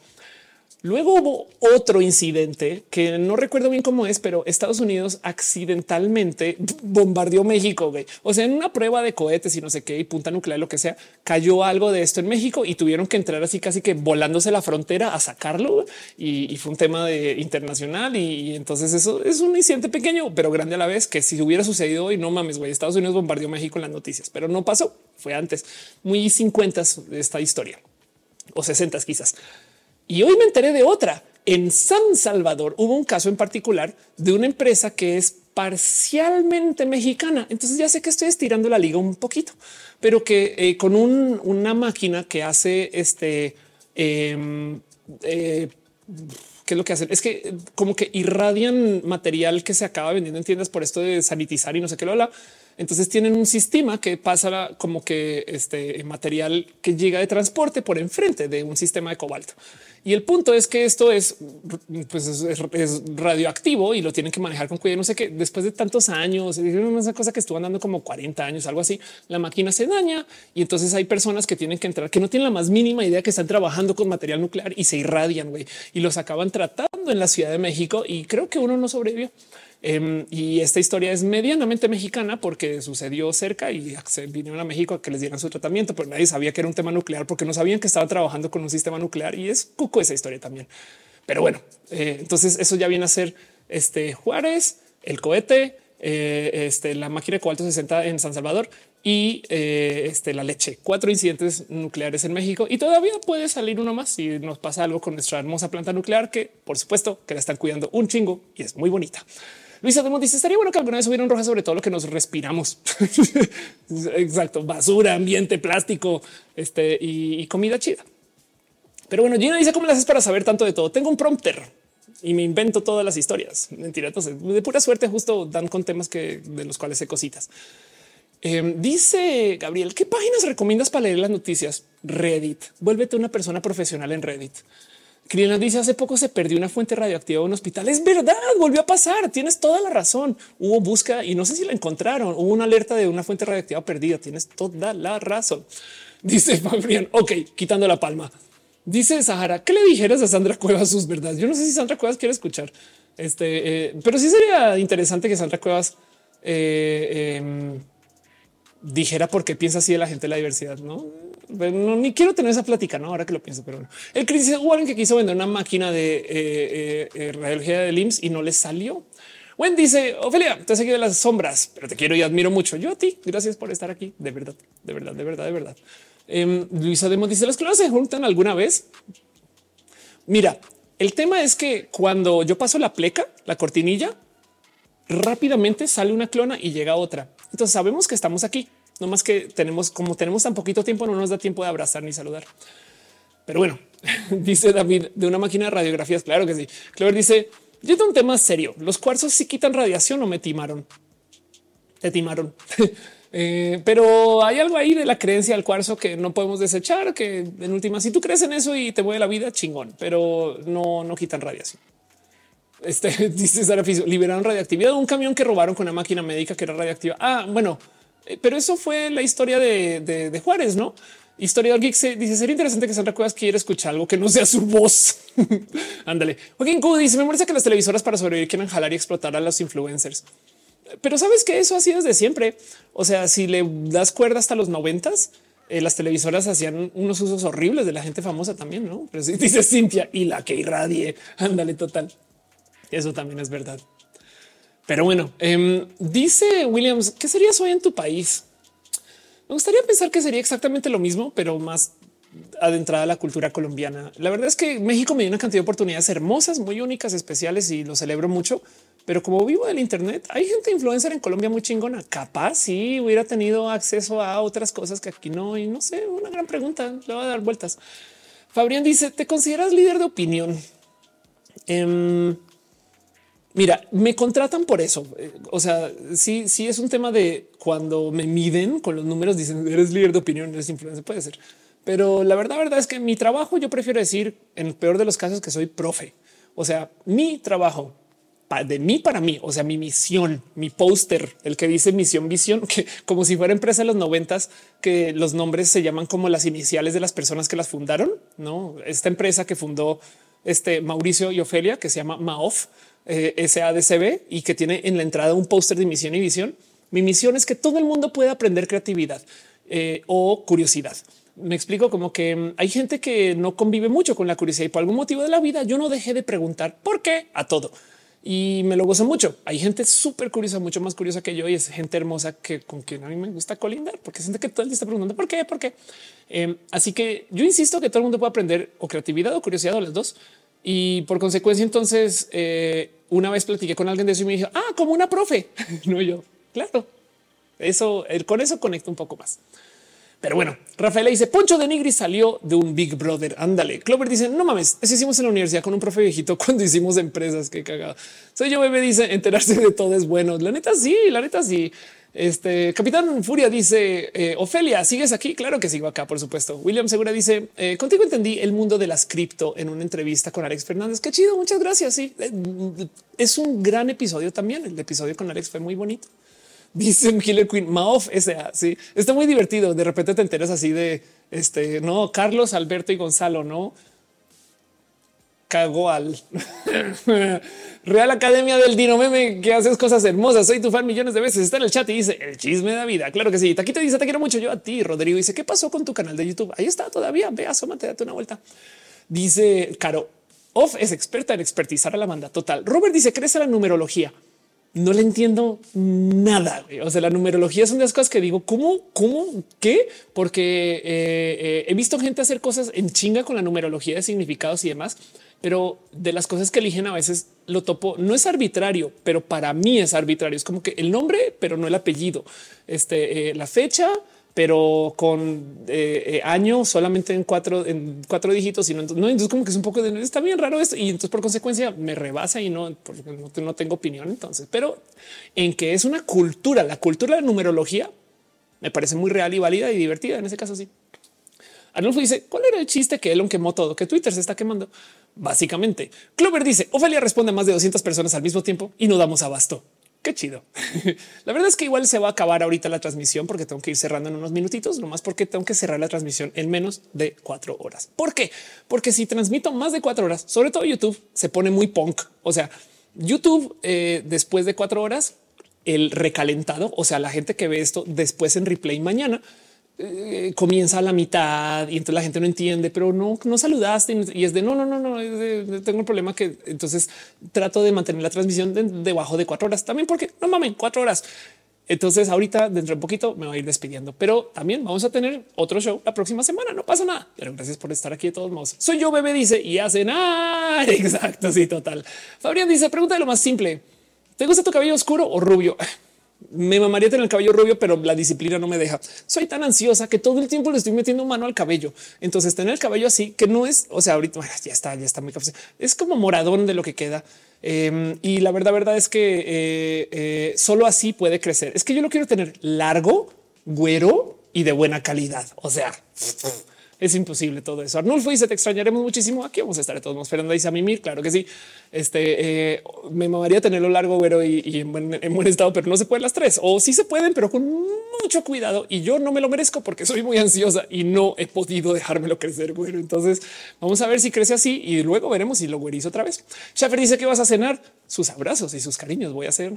A: Luego hubo otro incidente que no recuerdo bien cómo es, pero Estados Unidos accidentalmente bombardeó México. O sea, en una prueba de cohetes y no sé qué y punta nuclear, lo que sea, cayó algo de esto en México y tuvieron que entrar así casi que volándose la frontera a sacarlo. Y, fue un tema de internacional. Y, entonces eso es un incidente pequeño, pero grande a la vez que si hubiera sucedido hoy, no mames, güey, Estados Unidos bombardeó México en las noticias, pero no pasó. Fue antes, muy 50 esta historia o 60 quizás. Y hoy me enteré de otra. En San Salvador hubo un caso en particular de una empresa que es parcialmente mexicana. Entonces ya sé que estoy estirando la liga un poquito, pero que eh, con una máquina que hace este, em, eh, ¿qué es lo que hacen? Es que como que irradian material que se acaba vendiendo en tiendas por esto de sanitizar y no sé qué lo habla. Entonces tienen un sistema que pasa como que este material que llega de transporte por enfrente de un sistema de cobalto. Y el punto es que esto es, pues es, radioactivo y lo tienen que manejar con cuidado. No sé qué después de tantos años, una cosa que estuvo andando como 40 años, algo así, la máquina se daña y entonces hay personas que tienen que entrar que no tienen la más mínima idea que están trabajando con material nuclear y se irradian y los acaban tratando en la Ciudad de México y creo que uno no sobrevivió. Em, y esta historia es medianamente mexicana porque sucedió cerca y se vinieron a México a que les dieran su tratamiento, pero nadie sabía que era un tema nuclear porque no sabían que estaban trabajando con un sistema nuclear y es cuco esa historia también. Pero bueno, eh, entonces eso ya viene a ser este Juárez, el cohete, eh, este, la máquina de cobalto 60 en San Salvador y eh, este, la leche. Cuatro incidentes nucleares en México y todavía puede salir uno más si nos pasa algo con nuestra hermosa planta nuclear que por supuesto que la están cuidando un chingo y es muy bonita. Luisa Demos dice estaría bueno que alguna vez hubieran roja sobre todo lo que nos respiramos. Exacto. Basura, ambiente, plástico, este y, comida chida. Pero bueno, Gina dice cómo le haces para saber tanto de todo. Tengo un prompter y me invento todas las historias. Mentira. Entonces, de pura suerte, justo dan con temas que de los cuales sé cositas. Em, dice Gabriel, ¿qué páginas recomiendas para leer las noticias? Reddit. Vuélvete una persona profesional en Reddit. Criana dice hace poco se perdió una fuente radioactiva en un hospital. Es verdad, volvió a pasar. Tienes toda la razón. Hubo búsqueda y no sé si la encontraron. Hubo una alerta de una fuente radioactiva perdida. Tienes toda la razón. Dice Fabrián. Ok, quitando la palma. Dice Sahara, ¿qué le dijeras a Sandra Cuevas sus verdades? Yo no sé si Sandra Cuevas quiere escuchar este, eh, pero sí sería interesante que Sandra Cuevas eh, em, dijera por qué piensa así de la gente de la diversidad. No, no ni quiero tener esa plática, no ahora que lo pienso, pero bueno. El Chris dice alguien que quiso vender una máquina de eh, eh, eh, radiología de LIMS y no le salió. Wen dice Ofelia, te seguido de las sombras, pero te quiero y admiro mucho. Yo a ti. Gracias por estar aquí. De verdad, de verdad, de verdad, de verdad. Eh, Luisa Demo dice las clonas se juntan alguna vez. Mira, el tema es que cuando yo paso la pleca, la cortinilla, rápidamente sale una clona y llega otra. Entonces sabemos que estamos aquí. No más que tenemos, como tenemos tan poquito tiempo, no nos da tiempo de abrazar ni saludar. Pero bueno, dice David de una máquina de radiografías. Claro que sí. Clover dice: Yo tengo un tema serio. Los cuarzos sí quitan radiación o me timaron. Te timaron. Eh, pero hay algo ahí de la creencia al cuarzo que no podemos desechar, que en última, si tú crees en eso y te mueve la vida, chingón, pero no, no quitan radiación. Este dice Sara liberaron radioactividad de un camión que robaron con una máquina médica que era radiactiva. Ah, bueno, pero eso fue la historia de, de, Juárez, no? Historiador Geek se dice sería interesante que Sandra Cuevas quiera escuchar algo que no sea su voz. Ándale. Joaquín Q dice me parece que las televisoras para sobrevivir quieren jalar y explotar a los influencers. Pero sabes que eso ha sido desde siempre. O sea, si le das cuerda hasta los noventas, eh, las televisoras hacían unos usos horribles de la gente famosa también, no? Pero si dice Cintia y la que irradie, ándale total. Eso también es verdad. Pero bueno, em, dice Williams, ¿qué serías hoy en tu país? Me gustaría pensar que sería exactamente lo mismo, pero más adentrada a la cultura colombiana. La verdad es que México me dio una cantidad de oportunidades hermosas, muy únicas, especiales y lo celebro mucho. Pero como vivo del Internet, hay gente influencer en Colombia muy chingona. Capaz si hubiera tenido acceso a otras cosas que aquí no. Y no sé, una gran pregunta. Le voy a dar vueltas. Fabrián dice: ¿Te consideras líder de opinión? Em, Mira, me contratan por eso. Eh, o sea, sí, sí es un tema de cuando me miden con los números, dicen eres líder de opinión, eres influencer, puede ser. Pero la verdad, verdad es que mi trabajo, yo prefiero decir en el peor de los casos que soy profe. O sea, mi trabajo de mí para mí, o sea, mi misión, mi póster, el que dice misión, visión, que como si fuera empresa de los noventas, que los nombres se llaman como las iniciales de las personas que las fundaron. No, esta empresa que fundó este Mauricio y Ofelia, que se llama Maof, eh, SADCB y que tiene en la entrada un póster de misión y visión. Mi misión es que todo el mundo pueda aprender creatividad eh, o curiosidad. Me explico como que mm, hay gente que no convive mucho con la curiosidad y por algún motivo de la vida yo no dejé de preguntar por qué a todo y me lo gozo mucho. Hay gente súper curiosa, mucho más curiosa que yo y es gente hermosa que con quien a mí me gusta colindar porque siente que todo el día está preguntando por qué, por qué. Em, así que yo insisto que todo el mundo puede aprender o creatividad o curiosidad o las dos. Y por consecuencia, entonces, eh, una vez platiqué con alguien de eso y me dijo, ah, como una profe. no yo, claro. Eso, con eso conecto un poco más. Pero bueno, Rafael dice Poncho de Nigri salió de un Big Brother. Ándale. Clover dice no mames, eso hicimos en la universidad con un profe viejito cuando hicimos empresas. Qué cagado. Soy yo, bebé. Dice enterarse de todo es bueno. La neta, sí, la neta, sí. Este Capitán Furia dice eh, Ofelia, sigues aquí. Claro que sigo acá, por supuesto. William Segura dice eh, contigo entendí el mundo de las cripto en una entrevista con Alex Fernández. Qué chido. Muchas gracias. Sí, eh, es un gran episodio también. El episodio con Alex fue muy bonito. Dice Killer Queen Maof S.A. Sí, está muy divertido. De repente te enteras así de este, no, Carlos, Alberto y Gonzalo, no cago al Real Academia del Dino Meme que haces cosas hermosas. Soy tu fan millones de veces. Está en el chat y dice el chisme de vida. Claro que sí. Taquito dice te quiero mucho. Yo a ti, Rodrigo dice qué pasó con tu canal de YouTube. Ahí está todavía. Ve, asómate, date una vuelta. Dice Caro Off es experta en expertizar a la banda total. Robert dice crece la numerología no le entiendo nada. O sea, la numerología son de las cosas que digo, ¿cómo? ¿Cómo? ¿Qué? Porque eh, eh, he visto gente hacer cosas en chinga con la numerología de significados y demás, pero de las cosas que eligen a veces lo topo. No es arbitrario, pero para mí es arbitrario. Es como que el nombre, pero no el apellido. Este, eh, la fecha, pero con eh, eh, año solamente en cuatro, en cuatro dígitos y no, entonces como que es un poco de está bien raro esto y entonces por consecuencia me rebasa y no, porque no, tengo opinión entonces, pero en que es una cultura, la cultura de numerología me parece muy real y válida y divertida en ese caso sí. Arnulfo dice cuál era el chiste que Elon quemó todo, que Twitter se está quemando. Básicamente, Clover dice Ofelia responde a más de 200 personas al mismo tiempo y no damos abasto. Qué chido. la verdad es que igual se va a acabar ahorita la transmisión porque tengo que ir cerrando en unos minutitos, nomás porque tengo que cerrar la transmisión en menos de cuatro horas. ¿Por qué? Porque si transmito más de cuatro horas, sobre todo YouTube, se pone muy punk. O sea, YouTube eh, después de cuatro horas, el recalentado, o sea, la gente que ve esto después en replay mañana, eh, comienza a la mitad y entonces la gente no entiende, pero no, no saludaste y es de no, no, no, no, tengo un problema que entonces trato de mantener la transmisión debajo de cuatro horas también porque no mamen cuatro horas. Entonces ahorita dentro de un poquito me voy a ir despidiendo, pero también vamos a tener otro show la próxima semana. No pasa nada, pero gracias por estar aquí de todos modos. Soy yo, bebé, dice y hacen nada. Exacto. Sí, total. Fabrián dice pregunta de lo más simple. ¿Te gusta tu cabello oscuro o rubio? me mamaría tener el cabello rubio, pero la disciplina no me deja. Soy tan ansiosa que todo el tiempo le estoy metiendo mano al cabello. Entonces tener el cabello así que no es, o sea, ahorita ya está, ya está muy café. Es como moradón de lo que queda. Em, y la verdad, verdad es que eh, eh, solo así puede crecer. Es que yo lo quiero tener largo, güero y de buena calidad. O sea, es imposible todo eso. Arnulfo dice te extrañaremos muchísimo. Aquí vamos a estar todos esperando. Dice a mimir. Claro que sí. Este eh, me mamaría tenerlo largo, güero y, en, buen, estado, pero no se pueden las tres o sí se pueden, pero con mucho cuidado. Y yo no me lo merezco porque soy muy ansiosa y no he podido dejármelo crecer. Güero, entonces vamos a ver si crece así y luego veremos si lo güerizo otra vez. Schaffer dice que vas a cenar sus abrazos y sus cariños. Voy a hacer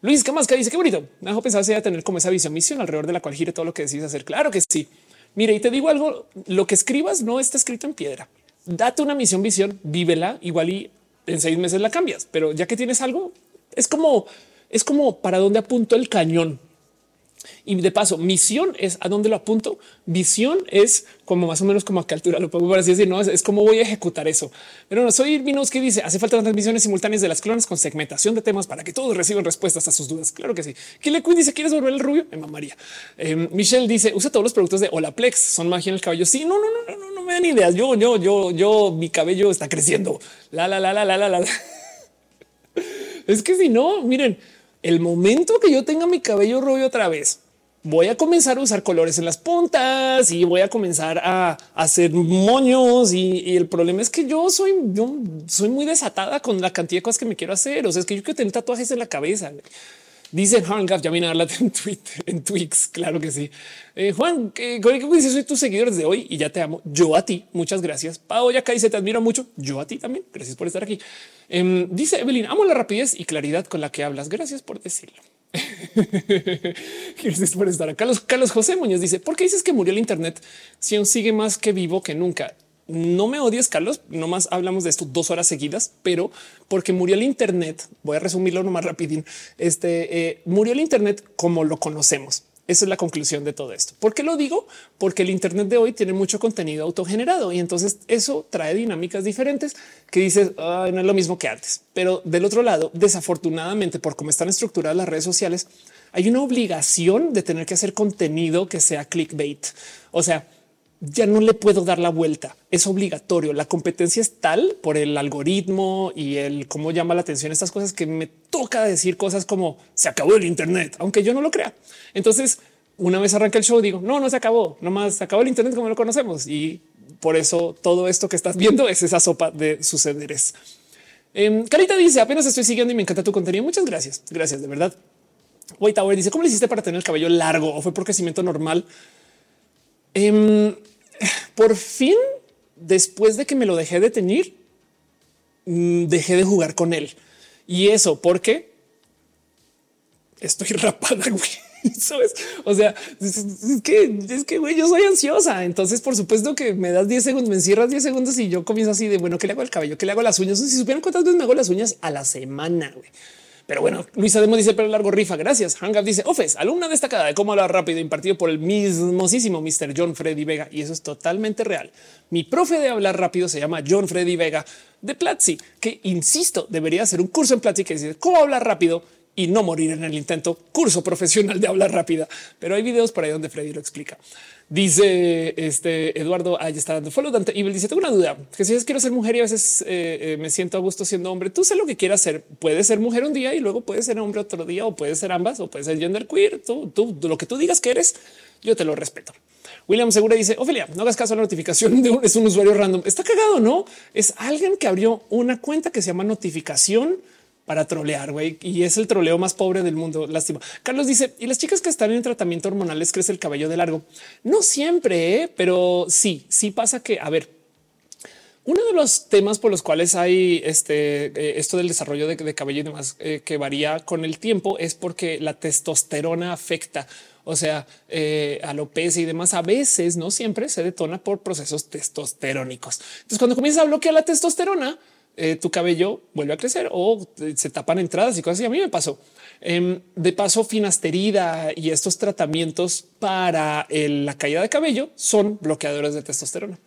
A: Luis que dice qué bonito. Me dejo pensar si a tener como esa visión misión alrededor de la cual gire todo lo que decides hacer. Claro que sí. Mire, y te digo algo, lo que escribas no está escrito en piedra. Date una misión, visión, vívela, igual y en seis meses la cambias, pero ya que tienes algo, es como, es como para dónde apunto el cañón. Y de paso, misión es a dónde lo apunto. Visión es como más o menos como a qué altura lo pongo así decir. No es, como voy a ejecutar eso. Pero no soy Irvinos que dice hace falta transmisiones simultáneas de las clones con segmentación de temas para que todos reciban respuestas a sus dudas. Claro que sí. le dice quieres volver el rubio en María. Eh, Michelle dice usa todos los productos de Olaplex. Son magia en el cabello. Sí, no, no, no, no, no me dan ideas. Yo, yo, yo, yo, mi cabello está creciendo. La, la, la, la, la, la, la. Es que si no, miren, el momento que yo tenga mi cabello rubio otra vez, voy a comenzar a usar colores en las puntas y voy a comenzar a hacer moños. Y, el problema es que yo soy, yo soy muy desatada con la cantidad de cosas que me quiero hacer. O sea, es que yo quiero tener tatuajes en la cabeza. Dice viene a hablar en Twitter, en Twix. Claro que sí. Eh, Juan, ¿qué, dice? Soy tu seguidor desde hoy y ya te amo. Yo a ti. Muchas gracias. Pau, ya dice te admiro mucho. Yo a ti también. Gracias por estar aquí. Em, dice Evelyn, amo la rapidez y claridad con la que hablas. Gracias por decirlo. Gracias por estar acá. Carlos, Carlos José Muñoz dice, ¿por qué dices que murió el Internet si aún sigue más que vivo que nunca? No me odies, Carlos. No más hablamos de esto dos horas seguidas, pero porque murió el Internet. Voy a resumirlo nomás rapidín. Este eh, murió el Internet como lo conocemos. Esa es la conclusión de todo esto. ¿Por qué lo digo? Porque el Internet de hoy tiene mucho contenido autogenerado y entonces eso trae dinámicas diferentes que dices no es lo mismo que antes. Pero del otro lado, desafortunadamente, por cómo están estructuradas las redes sociales, hay una obligación de tener que hacer contenido que sea clickbait. O sea, ya no le puedo dar la vuelta. Es obligatorio. La competencia es tal por el algoritmo y el cómo llama la atención estas cosas que me toca decir cosas como se acabó el Internet, aunque yo no lo crea. Entonces, una vez arranca el show, digo no, no se acabó, nomás se acabó el Internet como lo conocemos. Y por eso todo esto que estás viendo es esa sopa de sucederes. Eh, Carita dice apenas estoy siguiendo y me encanta tu contenido. Muchas gracias. Gracias de verdad. White Tower dice cómo le hiciste para tener el cabello largo o fue por crecimiento normal. Em, por fin, después de que me lo dejé de mm, dejé de jugar con él. Y eso porque estoy rapada, O sea, es que es que güey, yo soy ansiosa. Entonces, por supuesto que me das 10 segundos, me encierras 10 segundos y yo comienzo así de bueno, ¿qué le hago al cabello? ¿Qué le hago a las uñas? Si supieran cuántas veces me hago las uñas a la semana, güey. Pero bueno, Luisa Demo dice pero largo rifa. Gracias. Hangap dice Ofes, alumna destacada de cómo hablar rápido, impartido por el mismosísimo Mr. John Freddy Vega. Y eso es totalmente real. Mi profe de hablar rápido se llama John Freddy Vega de Platzi, que insisto, debería hacer un curso en Platzi que dice cómo hablar rápido y no morir en el intento. Curso profesional de hablar rápida. Pero hay videos por ahí donde Freddy lo explica. Dice este Eduardo, ahí está dando follow. Dante Evil dice: Tengo una duda que si es quiero ser mujer y a veces eh, eh, me siento a gusto siendo hombre. Tú sé lo que quieras ser. Puedes ser mujer un día y luego puedes ser hombre otro día, o puedes ser ambas, o puedes ser gender queer. Tú, tú, lo que tú digas que eres, yo te lo respeto. William Segura dice: Ophelia, no hagas caso a la notificación de es un usuario random. Está cagado, no es alguien que abrió una cuenta que se llama notificación para trolear, güey. Y es el troleo más pobre del mundo. Lástima. Carlos dice, y las chicas que están en tratamiento hormonal les crece el cabello de largo. No siempre, ¿eh? pero sí, sí pasa que, a ver, uno de los temas por los cuales hay este, eh, esto del desarrollo de, cabello y demás eh, que varía con el tiempo es porque la testosterona afecta. O sea, alopecia y demás a veces, no siempre se detona por procesos testosterónicos. Entonces, cuando comienza a bloquear la testosterona, eh, tu cabello vuelve a crecer o se tapan entradas y cosas así. A mí me pasó. Em, de paso, finasterida y estos tratamientos para la caída de cabello son bloqueadores de testosterona.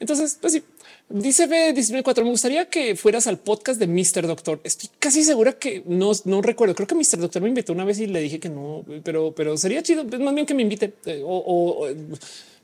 A: Entonces, pues sí, dice B194. Me gustaría que fueras al podcast de Mr. Doctor. Estoy casi segura que no, no recuerdo. Creo que Mr. Doctor me invitó una vez y le dije que no, pero, pero sería chido. Más bien que me invite eh, o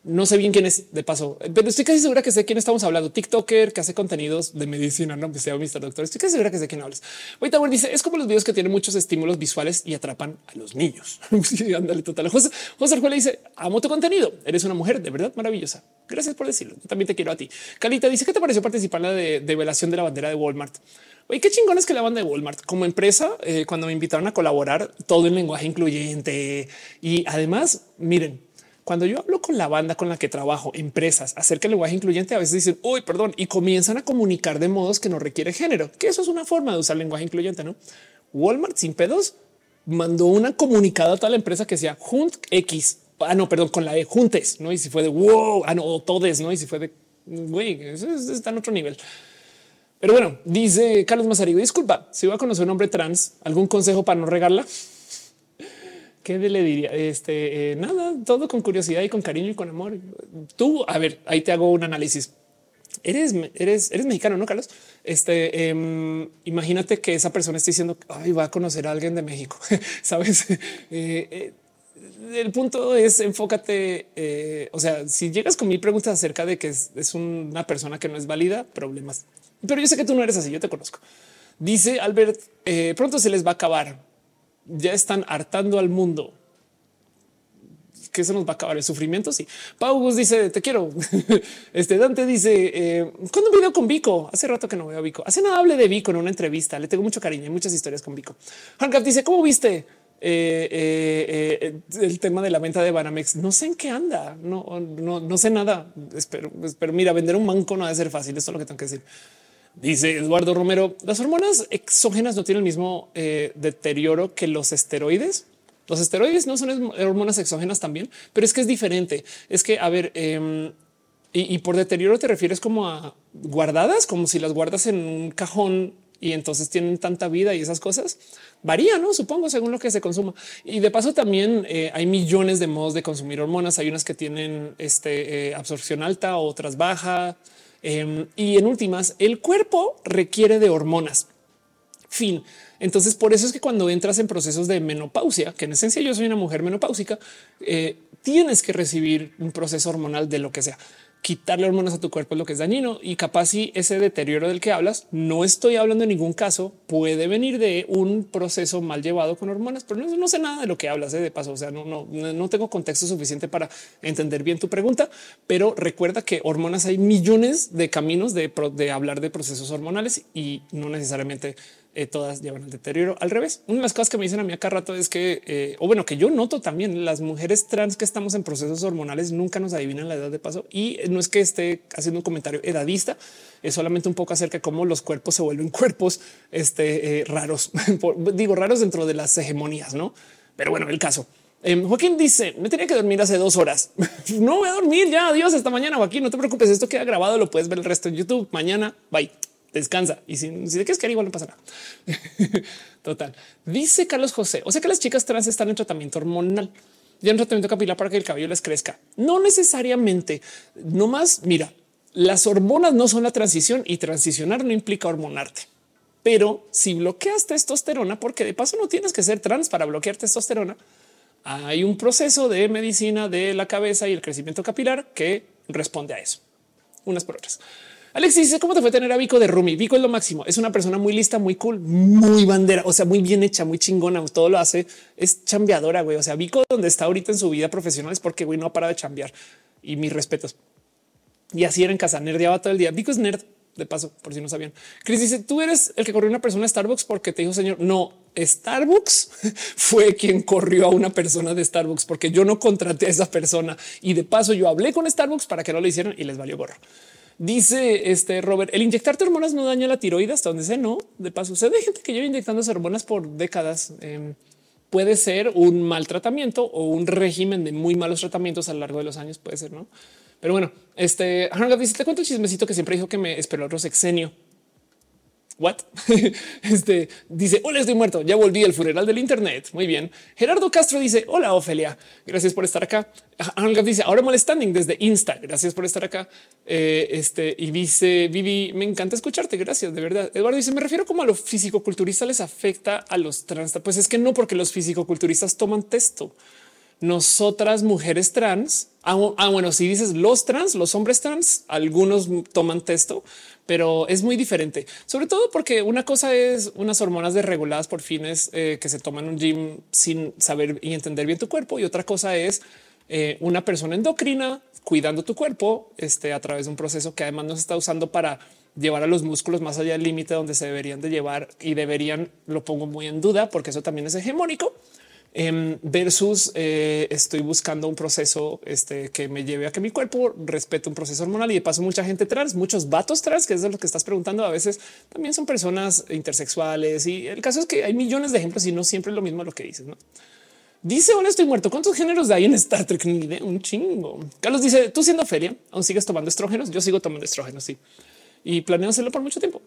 A: No sé bien quién es de paso, pero estoy casi segura que sé quién estamos hablando. TikToker que hace contenidos de medicina, no me sea Mr. Doctor. Estoy casi segura que sé quién hablas. Ahorita dice es como los videos que tienen muchos estímulos visuales y atrapan a los niños. Ándale, total. José, José le dice amo tu contenido. Eres una mujer de verdad maravillosa. Gracias por decirlo. También te quiero a ti. Calita dice que te pareció participar en la de, de velación de la bandera de Walmart. Oye, qué chingón es que la banda de Walmart como empresa, eh, cuando me invitaron a colaborar, todo en lenguaje incluyente y además, miren, cuando yo hablo con la banda con la que trabajo, empresas acerca del lenguaje incluyente, a veces dicen, uy, perdón, y comienzan a comunicar de modos que no requiere género, que eso es una forma de usar lenguaje incluyente, ¿no? Walmart sin pedos mandó una comunicada a toda la empresa que sea Junt X. Ah, no, perdón, con la E, Juntes, ¿no? Y si fue de wow, ah, no, todes, ¿no? Y si fue de, güey, eso está en otro nivel. Pero bueno, dice Carlos Mazarigo, disculpa, si voy a conocer un hombre trans, ¿algún consejo para no regarla? ¿Qué le diría? Este, eh, nada, todo con curiosidad y con cariño y con amor. Tú, a ver, ahí te hago un análisis. Eres, eres, eres mexicano, ¿no, Carlos? Este, em, imagínate que esa persona esté diciendo, ay, va a conocer a alguien de México, ¿sabes? Eh, eh, el punto es enfócate. o sea, si llegas con mi pregunta acerca de que es, una persona que no es válida, problemas. Pero yo sé que tú no eres así. Yo te conozco. Dice Albert, pronto se les va a acabar ya están hartando al mundo. Que se nos va a acabar el sufrimiento. Sí, Pau dice te quiero. Este Dante dice eh, cuando un video con Vico. Hace rato que no veo a Vico. Hace nada hable de Vico en una entrevista. Le tengo mucho cariño y muchas historias con Vico. Hancap dice cómo viste eh, eh, el tema de la venta de Banamex. No sé en qué anda. No, no, no sé nada. Espero, pero mira, vender un banco no debe ser fácil. Esto es lo que tengo que decir. Dice Eduardo Romero, las hormonas exógenas no tienen el mismo eh, deterioro que los esteroides. Los esteroides no son hormonas exógenas también, pero es que es diferente. Es que, a ver, em, y, por deterioro te refieres como a guardadas, como si las guardas en un cajón y entonces tienen tanta vida y esas cosas. Varía, no supongo, según lo que se consuma. Y de paso, también eh, hay millones de modos de consumir hormonas. Hay unas que tienen este, eh, absorción alta, otras baja. Em, y en últimas, el cuerpo requiere de hormonas. Fin. Entonces, por eso es que cuando entras en procesos de menopausia, que en esencia yo soy una mujer menopáusica, eh, tienes que recibir un proceso hormonal de lo que sea quitarle hormonas a tu cuerpo es lo que es dañino y capaz si ese deterioro del que hablas, no estoy hablando en ningún caso, puede venir de un proceso mal llevado con hormonas, pero no, sé nada de lo que hablas ¿eh? de paso. O sea, no, no, no tengo contexto suficiente para entender bien tu pregunta, pero recuerda que hormonas hay millones de caminos de hablar de procesos hormonales y no necesariamente eh, todas llevan al deterioro. Al revés, una de las cosas que me dicen a mí acá rato es que, eh, o bueno, que yo noto también las mujeres trans que estamos en procesos hormonales nunca nos adivinan la edad de paso y no es que esté haciendo un comentario edadista, es solamente un poco acerca de cómo los cuerpos se vuelven cuerpos este, eh, raros, digo raros dentro de las hegemonías, no? Pero bueno, el caso. Em, Joaquín dice me tenía que dormir hace dos horas. no voy a dormir ya. Adiós hasta mañana. Joaquín, no te preocupes. Esto queda grabado. Lo puedes ver el resto en YouTube mañana. Bye descansa y si, si te quieres quedar igual no pasa nada. Total. Dice Carlos José. O sea que las chicas trans están en tratamiento hormonal ya en tratamiento capilar para que el cabello les crezca. No necesariamente. No más. Mira, las hormonas no son la transición y transicionar no implica hormonarte. Pero si bloqueas testosterona, porque de paso no tienes que ser trans para bloquear testosterona, hay un proceso de medicina de la cabeza y el crecimiento capilar que responde a eso. Unas por otras. Alexis dice cómo te fue tener a Vico de Rumi. Vico es lo máximo. Es una persona muy lista, muy cool, muy bandera, o sea, muy bien hecha, muy chingona. Todo lo hace. Es chambeadora, güey. O sea, Vico donde está ahorita en su vida profesional es porque güey no ha parado de chambear y mis respetos. Y así era en casa, nerdeaba todo el día. Vico es nerd de paso, por si no sabían. Chris dice tú eres el que corrió una persona de Starbucks porque te dijo señor. No, Starbucks fue quien corrió a una persona de Starbucks porque yo no contraté a esa persona y de paso yo hablé con Starbucks para que no lo hicieran y les valió gorro. Dice este Robert, el inyectarte hormonas no daña la tiroides hasta donde sé, no. De paso, se de gente que lleva inyectando hormonas por décadas. Em, puede ser un mal tratamiento o un régimen de muy malos tratamientos a lo largo de los años. Puede ser, no? Pero bueno, este dice: Te cuento el chismecito que siempre dijo que me esperó otro sexenio. What? este dice: Hola, estoy muerto. Ya volví al funeral del Internet. Muy bien. Gerardo Castro dice: Hola, Ofelia. Gracias por estar acá. Angel dice: Ahora molestanding desde Insta. Gracias por estar acá. Eh, este y dice: Vivi, me encanta escucharte. Gracias de verdad. Eduardo dice: Me refiero como a los fisicoculturistas les afecta a los trans. Pues es que no, porque los fisicoculturistas toman texto. Nosotras, mujeres trans, Ah, ah, bueno, si dices los trans, los hombres trans, algunos toman texto, pero es muy diferente, sobre todo porque una cosa es unas hormonas desreguladas por fines eh, que se toman un gym sin saber y entender bien tu cuerpo y otra cosa es eh, una persona endocrina cuidando tu cuerpo este, a través de un proceso que además nos está usando para llevar a los músculos más allá del límite donde se deberían de llevar y deberían, lo pongo muy en duda porque eso también es hegemónico Em, versus eh, estoy buscando un proceso este, que me lleve a que mi cuerpo respete un proceso hormonal y de paso mucha gente trans, muchos vatos trans, que es de lo que estás preguntando, a veces también son personas intersexuales y el caso es que hay millones de ejemplos y no siempre es lo mismo lo que dices. Dice, hola, estoy muerto. ¿Cuántos géneros hay en Star Trek? Ni idea, un chingo. Carlos dice, tú siendo feria, aún sigues tomando estrógenos. Yo sigo tomando estrógenos, sí. Y planeo hacerlo por mucho tiempo.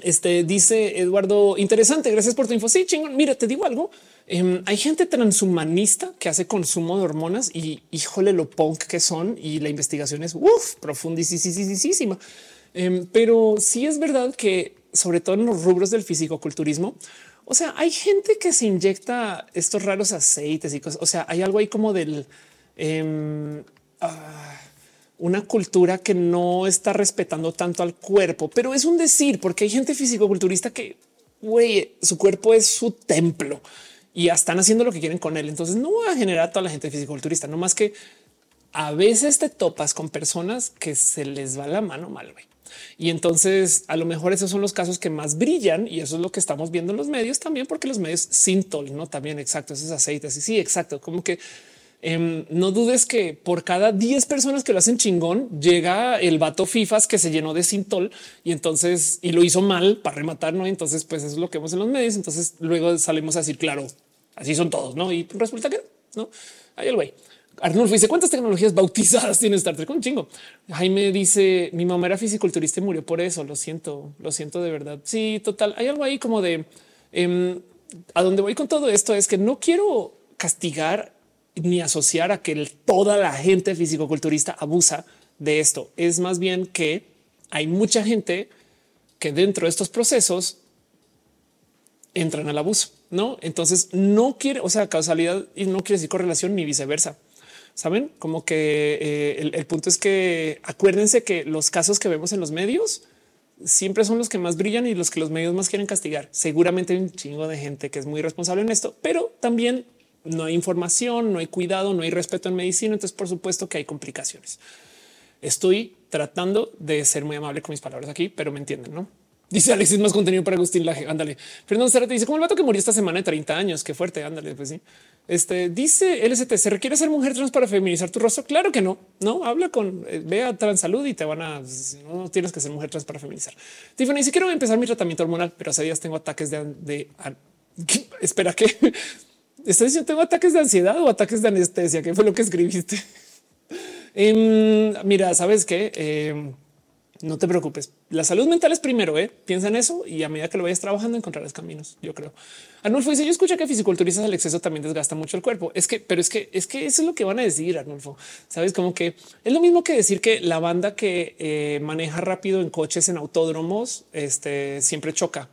A: Este dice Eduardo, interesante. Gracias por tu info. Sí, chingón. Mira, te digo algo. Em, hay gente transhumanista que hace consumo de hormonas y híjole lo punk que son y la investigación es uf, profundísima. Em, pero sí es verdad que sobre todo en los rubros del fisicoculturismo, o sea, hay gente que se inyecta estos raros aceites y cosas. O sea, hay algo ahí como del em, ah, una cultura que no está respetando tanto al cuerpo, pero es un decir, porque hay gente fisicoculturista que güey, su cuerpo es su templo y están haciendo lo que quieren con él. Entonces no va a generar a toda la gente fisiculturista, no más que a veces te topas con personas que se les va la mano mal. Y entonces a lo mejor esos son los casos que más brillan y eso es lo que estamos viendo en los medios también, porque los medios Sintol, no también exacto, esos aceites. Y sí, exacto, como que em, no dudes que por cada 10 personas que lo hacen chingón, llega el vato FIFAs que se llenó de Sintol y entonces y lo hizo mal para rematar. No, entonces, pues eso es lo que vemos en los medios. Entonces luego salimos a decir, claro, así son todos, no? Y resulta que no hay el güey. Arnulfo dice cuántas tecnologías bautizadas tiene Star Trek. Un chingo. Jaime dice mi mamá era fisiculturista y murió por eso. Lo siento, lo siento de verdad. Sí, total. Hay algo ahí como de em, a dónde voy con todo esto es que no quiero castigar ni asociar a que toda la gente fisicoculturista abusa de esto. Es más bien que hay mucha gente que dentro de estos procesos entran al abuso. No, entonces no quiere, o sea, causalidad y no quiere decir correlación ni viceversa. Saben como que eh, el, punto es que acuérdense que los casos que vemos en los medios siempre son los que más brillan y los que los medios más quieren castigar. Seguramente hay un chingo de gente que es muy responsable en esto, pero también no hay información, no hay cuidado, no hay respeto en medicina. Entonces, por supuesto que hay complicaciones. Estoy tratando de ser muy amable con mis palabras aquí, pero me entienden, no? Dice Alexis más contenido para Agustín Laje. Ándale. Fernando te dice como el vato que murió esta semana de 30 años. Qué fuerte. Ándale. Pues sí. Este dice LST. Se requiere ser mujer trans para feminizar tu rostro. Claro que no. No habla con eh, ve a Transalud y te van a no tienes que ser mujer trans para feminizar. Tiffany, si quiero empezar mi tratamiento hormonal, pero hace días tengo ataques de, espera que estás diciendo tengo ataques de ansiedad o ataques de anestesia. ¿Qué fue lo que escribiste? Em, mira, sabes que em, no te preocupes. La salud mental es primero. ¿eh? Piensa en eso y a medida que lo vayas trabajando encontrarás caminos. Yo creo. Arnulfo dice: Yo escucho que fisiculturistas al exceso también desgasta mucho el cuerpo. Es que, pero es que es que eso es lo que van a decir. Arnulfo, sabes como que es lo mismo que decir que la banda que eh, maneja rápido en coches en autódromos este, siempre choca.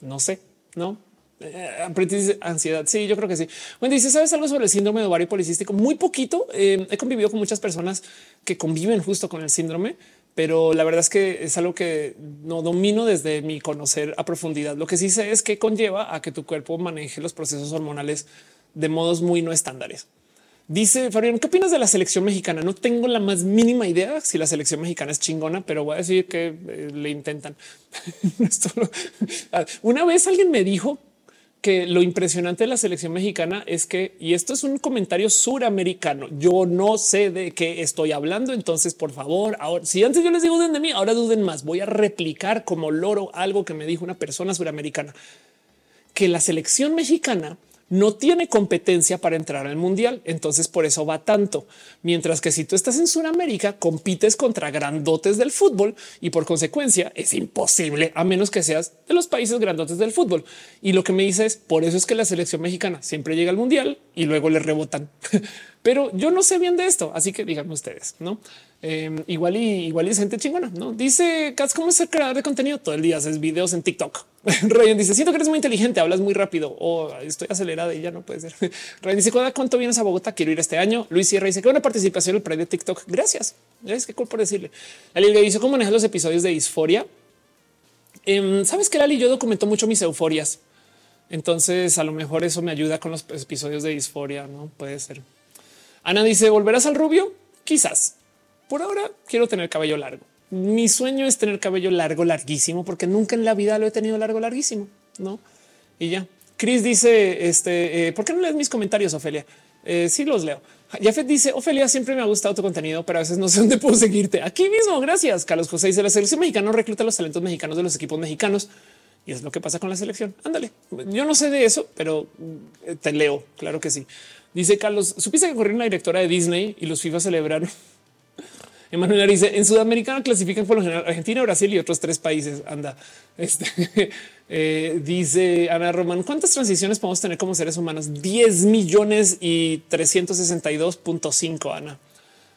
A: No sé, no eh, ansiedad. Sí, yo creo que sí. Bueno, dice, ¿sabes algo sobre el síndrome de ovario policístico? Muy poquito. Eh, he convivido con muchas personas que conviven justo con el síndrome pero la verdad es que es algo que no domino desde mi conocer a profundidad. Lo que sí sé es que conlleva a que tu cuerpo maneje los procesos hormonales de modos muy no estándares. Dice Fabián, ¿qué opinas de la selección mexicana? No tengo la más mínima idea si la selección mexicana es chingona, pero voy a decir que eh, le intentan. Una vez alguien me dijo que lo impresionante de la selección mexicana es que, y esto es un comentario suramericano, yo no sé de qué estoy hablando, entonces por favor, ahora, si antes yo les digo duden de mí, ahora duden más, voy a replicar como loro algo que me dijo una persona suramericana, que la selección mexicana no tiene competencia para entrar al mundial. Entonces por eso va tanto. Mientras que si tú estás en Sudamérica, compites contra grandotes del fútbol y por consecuencia es imposible a menos que seas de los países grandotes del fútbol. Y lo que me dice es por eso es que la selección mexicana siempre llega al mundial y luego le rebotan. Pero yo no sé bien de esto, así que díganme ustedes, no? Em, igual y igual es gente chingona, no dice Katz, cómo es ser creador de contenido todo el día, haces videos en TikTok Ryan dice: Siento que eres muy inteligente, hablas muy rápido o estoy acelerada y ya no puede ser. Ryan dice: ¿Cuánto vienes a Bogotá? Quiero ir este año. Luis Sierra dice: que una participación en el Pride de TikTok. Gracias. Es que cool por decirle. Ali dice: ¿Cómo manejas los episodios de disforia? Em, Sabes que Lali yo documento mucho mis euforias. Entonces, a lo mejor eso me ayuda con los episodios de disforia. No puede ser. Ana dice: ¿Volverás al rubio? Quizás. Por ahora quiero tener cabello largo mi sueño es tener cabello largo, larguísimo, porque nunca en la vida lo he tenido largo, larguísimo. No, y ya. Chris dice: Este, eh, ¿por qué no lees mis comentarios, Ofelia? Eh, sí, los leo. Jafet dice: Ofelia, siempre me ha gustado tu contenido, pero a veces no sé dónde puedo seguirte. Aquí mismo. Gracias. Carlos José dice: La selección mexicana recluta los talentos mexicanos de los equipos mexicanos. Y es lo que pasa con la selección. Ándale. Yo no sé de eso, pero eh, te leo. Claro que sí. Dice Carlos: Supiste que corrió una directora de Disney y los FIFA celebraron Emanuel dice en Sudamérica clasifican por lo general Argentina, Brasil y otros tres países. Anda, este eh, dice Ana Román. ¿Cuántas transiciones podemos tener como seres humanos? 10 millones y 362.5 Ana.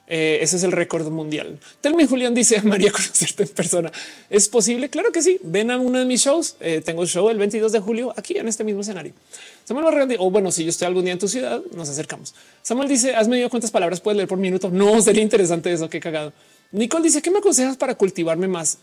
A: Eh, ese es el récord mundial. Telmi Julián dice María conocerte en persona. ¿Es posible? Claro que sí. Ven a uno de mis shows. Eh, tengo show el 22 de julio aquí en este mismo escenario. Samuel Barragán, o bueno, si yo estoy algún día en tu ciudad, nos acercamos. Samuel dice, has medido cuántas palabras puedes leer por minuto. No, sería interesante eso, qué cagado. Nicole dice, ¿qué me aconsejas para cultivarme más?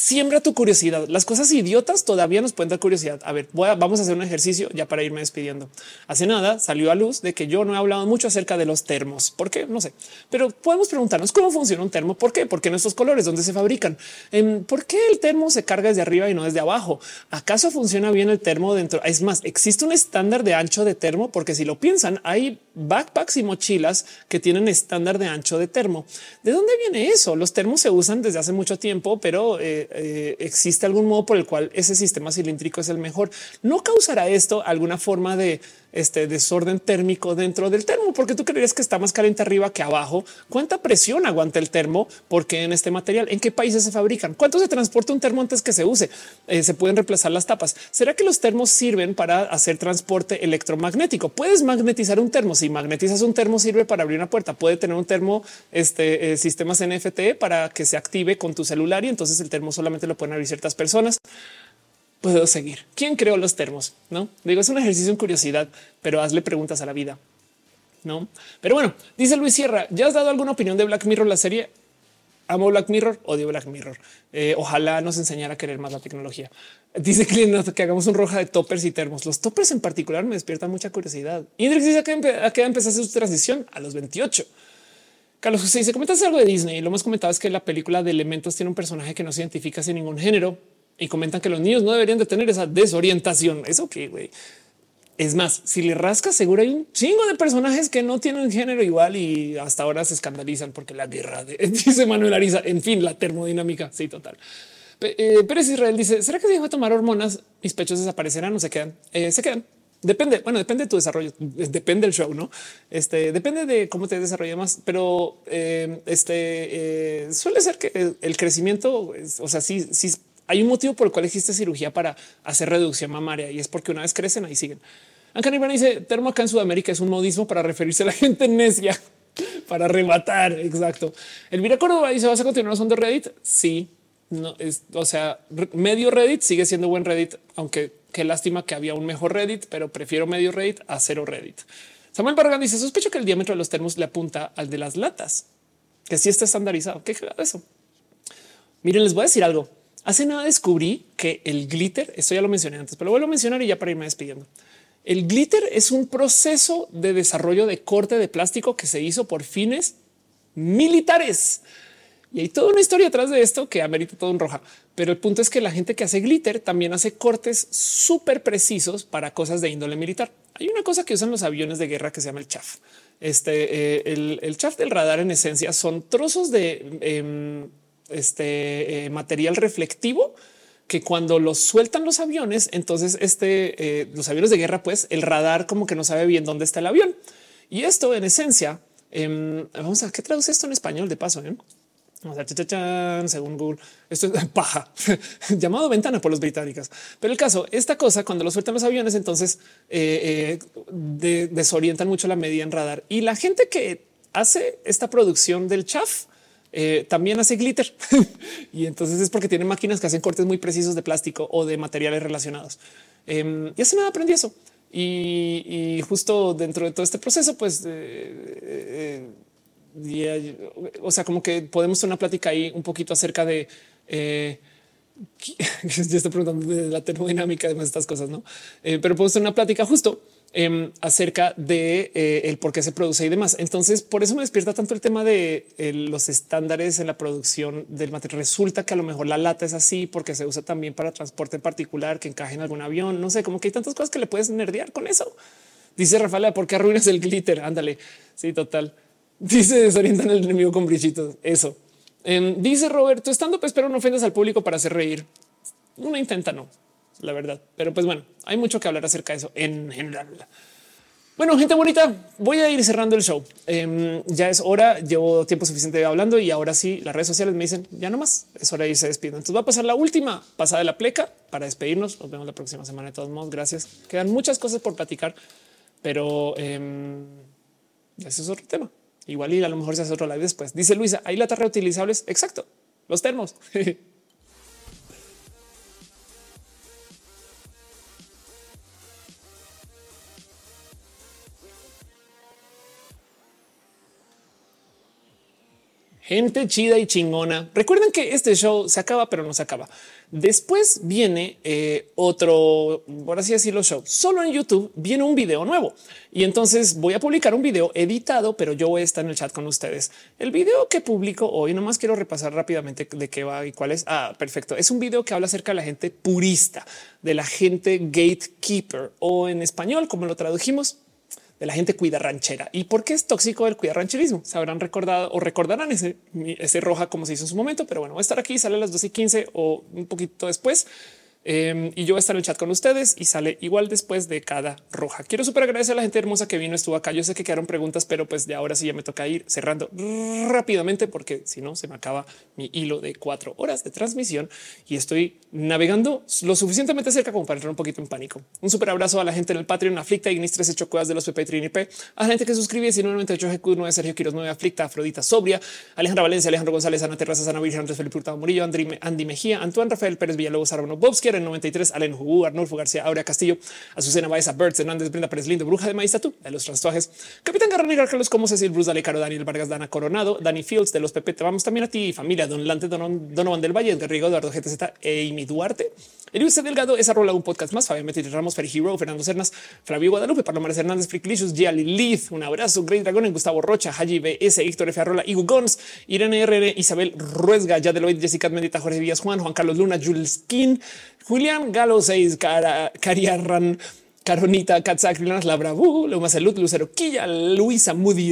A: Siembra tu curiosidad. Las cosas idiotas todavía nos pueden dar curiosidad. A ver, vamos a hacer un ejercicio ya para irme despidiendo. Hace nada salió a luz de que yo no he hablado mucho acerca de los termos. ¿Por qué? No sé. Pero podemos preguntarnos cómo funciona un termo. ¿Por qué? Porque en estos colores, ¿dónde se fabrican? Em, ¿Por qué el termo se carga desde arriba y no desde abajo? ¿Acaso funciona bien el termo dentro? Es más, existe un estándar de ancho de termo porque si lo piensan, hay backpacks y mochilas que tienen estándar de ancho de termo. ¿De dónde viene eso? Los termos se usan desde hace mucho tiempo, pero eh, eh, existe algún modo por el cual ese sistema cilíndrico es el mejor. No causará esto alguna forma de este desorden térmico dentro del termo, porque tú creerías que está más caliente arriba que abajo. ¿Cuánta presión aguanta el termo? Porque en este material, ¿en qué países se fabrican? ¿Cuánto se transporta un termo antes que se use? Eh, se pueden reemplazar las tapas. ¿Será que los termos sirven para hacer transporte electromagnético? Puedes magnetizar un termo. Si magnetizas un termo, sirve para abrir una puerta. Puede tener un termo, este eh, sistemas NFT para que se active con tu celular y entonces el termo solamente lo pueden abrir ciertas personas puedo seguir. ¿Quién creó los termos? No digo, es un ejercicio en curiosidad, pero hazle preguntas a la vida. No, pero bueno, dice Luis Sierra. ¿Ya has dado alguna opinión de Black Mirror? La serie amo Black Mirror, odio Black Mirror. Eh, ojalá nos enseñara a querer más la tecnología. Dice que, hagamos un roja de toppers y termos. Los toppers en particular me despiertan mucha curiosidad. Indrix dice que a qué empezaste su transición a los 28. Carlos José dice: Comentas algo de Disney. Lo más comentado es que la película de elementos tiene un personaje que no se identifica sin ningún género y comentan que los niños no deberían de tener esa desorientación. Eso que güey. Es más, si le rascas, seguro hay un chingo de personajes que no tienen género igual y hasta ahora se escandalizan porque la guerra de, dice Manuel Ariza. En fin, la termodinámica. Sí, total. Eh, Pérez Israel dice: ¿Será que si dejo de tomar hormonas, mis pechos desaparecerán o se quedan? Eh, se quedan. Depende. Bueno, depende de tu desarrollo. Depende del show, no? Este depende de cómo te desarrollas más, pero eh, este suele ser que el crecimiento, o sea, sí, sí hay un motivo por el cual existe cirugía para hacer reducción mamaria y es porque una vez crecen ahí siguen. Aunque dice termo acá en Sudamérica es un modismo para referirse a la gente necia para rematar. Exacto. Elvira Córdoba dice vas a continuar usando Reddit. Sí, no es, o sea, medio Reddit sigue siendo buen Reddit, aunque qué lástima que había un mejor Reddit, pero prefiero medio Reddit a cero Reddit. Samuel Barragán dice sospecho que el diámetro de los termos le apunta al de las latas, que sí está estandarizado. ¿Qué eso? Miren, les voy a decir algo. Hace nada descubrí que el glitter, esto ya lo mencioné antes, pero lo vuelvo a mencionar y ya para irme despidiendo. El glitter es un proceso de desarrollo de corte de plástico que se hizo por fines militares. Y hay toda una historia atrás de esto que amerita todo un roja. Pero el punto es que la gente que hace glitter también hace cortes súper precisos para cosas de índole militar. Hay una cosa que usan los aviones de guerra que se llama el chaff. Este, eh, el, el chaff del radar en esencia son trozos de em, este eh, material reflectivo que cuando los sueltan los aviones, entonces este, eh, los aviones de guerra, pues el radar como que no sabe bien dónde está el avión. Y esto en esencia, em, vamos a qué traduce esto en español de paso. Eh? Vamos a según Google, esto es paja llamado ventana por los británicos. Pero el caso, esta cosa, cuando lo sueltan los aviones, entonces desorientan mucho la medida en radar y la gente que hace esta producción del chaff eh, también hace glitter y entonces es porque tiene máquinas que hacen cortes muy precisos de plástico o de materiales relacionados. Eh, y hace nada aprendí eso. Y, justo dentro de todo este proceso, pues, eh, eh, o sea, como que podemos tener una plática ahí un poquito acerca de yo estoy preguntando de la termodinámica de estas cosas, no? pero podemos tener una plática justo Em, acerca de eh, el por qué se produce y demás. Entonces, por eso me despierta tanto el tema de eh, los estándares en la producción del material. Resulta que a lo mejor la lata es así porque se usa también para transporte particular que encaje en algún avión. No sé, como que hay tantas cosas que le puedes nerdear con eso. Dice Rafaela, ¿por qué arruinas el glitter? Ándale. Sí, total. Dice desorientan el enemigo con brillitos. Eso. Em, dice Roberto, estando, pues, pero no ofendas al público para hacer reír. Una intenta, no la verdad. Pero pues bueno, hay mucho que hablar acerca de eso en general. Bueno, gente bonita, voy a ir cerrando el show. Em, ya es hora, llevo tiempo suficiente hablando y ahora sí, las redes sociales me dicen ya no más, es hora de irse despidiendo. Entonces va a pasar la última pasada de la pleca para despedirnos. Nos vemos la próxima semana de todos modos. Gracias. Quedan muchas cosas por platicar, pero eh, ese es otro tema. Igual y a lo mejor se hace otro live después. Dice Luisa, hay latas reutilizables. Exacto. Los termos. gente chida y chingona. Recuerden que este show se acaba, pero no se acaba. Después viene eh, otro, por así decirlo, show. Solo en YouTube viene un video nuevo y entonces voy a publicar un video editado, pero yo voy a estar en el chat con ustedes. El video que publico hoy, nomás quiero repasar rápidamente de qué va y cuál es. Ah, perfecto. Es un video que habla acerca de la gente purista, de la gente gatekeeper o en español, como lo tradujimos, de la gente cuida ranchera. ¿Y por qué es tóxico el cuida rancherismo? Se habrán recordado o recordarán ese, ese roja como se hizo en su momento, pero bueno, voy a estar aquí, sale a las 2 y 15 o un poquito después. Em, y yo voy a estar en el chat con ustedes y sale igual después de cada roja. Quiero súper agradecer a la gente hermosa que vino, estuvo acá. Yo sé que quedaron preguntas, pero pues de ahora sí ya me toca ir cerrando rápidamente porque si no se me acaba mi hilo de cuatro horas de transmisión y estoy navegando lo suficientemente cerca como para entrar un poquito en pánico. Un súper abrazo a la gente en el Patreon, Aflicta, Ignis 13 Chocuas de los Trini P, a la gente que suscribe 98 GQ 9 Sergio Quiros 9 Aflicta, Afrodita Sobria, Alejandra Valencia, Alejandro González, Ana Terraza, Ana Virgen, Andrés Felipe Hurtado Murillo, Andy, Mejía, Antoine Rafael Pérez Villalobos, Arbano En 93, Alen Hugo, Arnulfo García, Aurea Castillo, Azucena Baeza, Bertz, Hernández, Brenda Pérez Lindo, Bruja de Maíz, tú, de los transtuajes, Capitán Garra Negra, Carlos Como, Cecil, Bruce, Dale Caro, Daniel Vargas, Dana Coronado, Dani Fields, de los PP, te vamos también a ti, familia, Don Lante, Don Donovan del Valle, Edgar Rigo, Eduardo GTZ, e Amy Duarte, Elius Delgado, esa rola un podcast más, Fabián Metis Ramos, Ferry Hero, Fernando Cernas, Flavio Guadalupe, Palomares Hernández, Fricklicious, Giali Lith, un abrazo, Great Dragon, Gustavo Rocha, Haji BS, Héctor F. Arrola, Igu Gons, Irene RN, Isabel Ruesga, Yadeloid, Jessica Mendita, Jorge Villas, Juan, Juan Carlos Luna, Jules King, Julián Galo 6, Cariarran, Caronita, Katzacrilanas, La Bravu, Luma Salud, Lucero Quilla, Luisa Moody,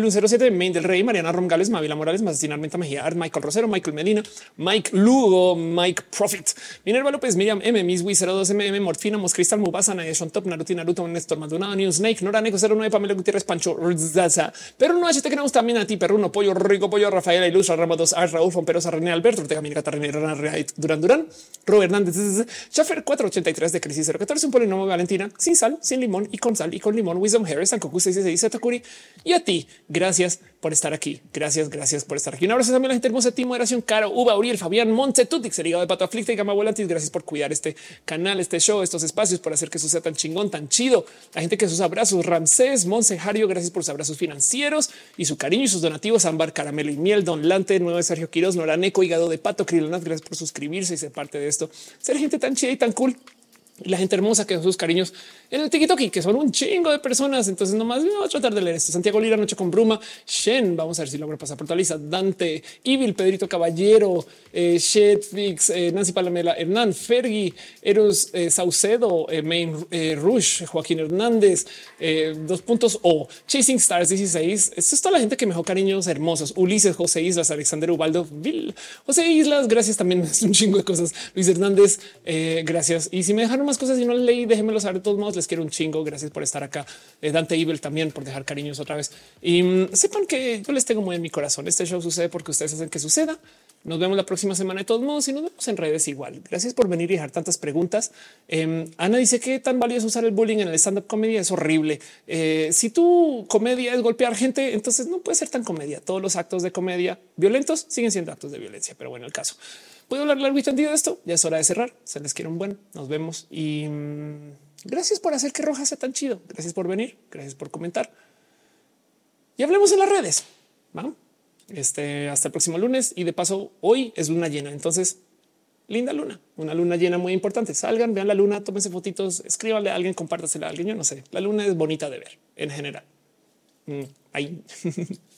A: Lucero 7, Main del Rey, Mariana Romgales, Mavila Morales, Masina Armenta Mejía, Michael Rosero, Michael Medina, Mike Lugo, Mike Profit, Minerva López, Miriam M, Miss Wii 02 MM, Morfina, Moscristal, Mubasa, Nayashon Top, Naruto, Naruto, Néstor Maldonado, New Snake, Nora Neco 09, Pamela Gutiérrez, Pancho, Zaza, pero no HT que nos también a ti, Perruno, Pollo, Rico, Pollo, Rafaela, Ilustra, Ramos 2, A, Raúl, Fomperosa, René Alberto, Ortega, Mirka, René, Durán, Durán, Robert Hernández, Schaffer 483 de Crisis 014, un polinomio Valentina, sin sal, sin limón y con sal y con limón. Wisdom Harris, Sankoku 666, Takuri y a ti. Gracias por estar aquí. Gracias, gracias por estar aquí. Un abrazo también a la gente hermosa, Timo, Moderación, Caro, Uba, Uriel, Fabián, Monte, Tutix, de pato aflicta y Gama Volantis. Gracias por cuidar este canal, este show, estos espacios, por hacer que eso sea tan chingón, tan chido. La gente que sus abrazos, Ramsés, Monse, Jario, gracias por sus abrazos financieros y su cariño y sus donativos. Ámbar, Caramelo y Miel, Don Lante, Nuevo Sergio Quiroz, Noraneco, Hígado de Pato, Krilonat, gracias por suscribirse y ser parte de esto. Ser gente tan chida y tan cool la gente hermosa que son sus cariños en el TikTok, que son un chingo de personas. Entonces, nomás voy a tratar de leer esto. Santiago Lira, Noche con Bruma, Shen, vamos a ver si logro pasar por toda lista. Dante, Evil, Pedrito Caballero, eh, Shedfix, eh, Nancy Palamela, Hernán, Fergi, Eros eh, Saucedo, eh, Main Rush, Joaquín Hernández, dos puntos o Chasing Stars 16. Esto es toda la gente que me dejó cariños hermosos. Ulises, José Islas, Alexander Ubaldo, Bill, José Islas, gracias también. Es un chingo de cosas. Luis Hernández, gracias. Y si me dejaron más cosas y no leí, déjenmelo saber. De todos modos, les quiero un chingo. Gracias por estar acá. Eh, Dante Evil también por dejar cariños otra vez. Y mm, sepan que yo les tengo muy en mi corazón. Este show sucede porque ustedes hacen que suceda. Nos vemos la próxima semana de todos modos y nos vemos en redes igual. Gracias por venir y dejar tantas preguntas. Em, Ana dice que tan valioso usar el bullying en el stand up comedia es horrible. Eh, si tu comedia es golpear gente, entonces no puede ser tan comedia. Todos los actos de comedia violentos siguen siendo actos de violencia, pero bueno, el caso. Puedo hablar largo y tendido de esto. Ya es hora de cerrar. Se les quiere un buen. Nos vemos y mm, gracias por hacer que Roja sea tan chido. Gracias por venir. Gracias por comentar y hablemos en las redes. ¿va? Este hasta el próximo lunes y de paso hoy es luna llena. Entonces, linda luna, una luna llena muy importante. Salgan, vean la luna, tómense fotitos, escríbanle a alguien, compártasela a alguien. Yo no sé. La luna es bonita de ver en general. Mm.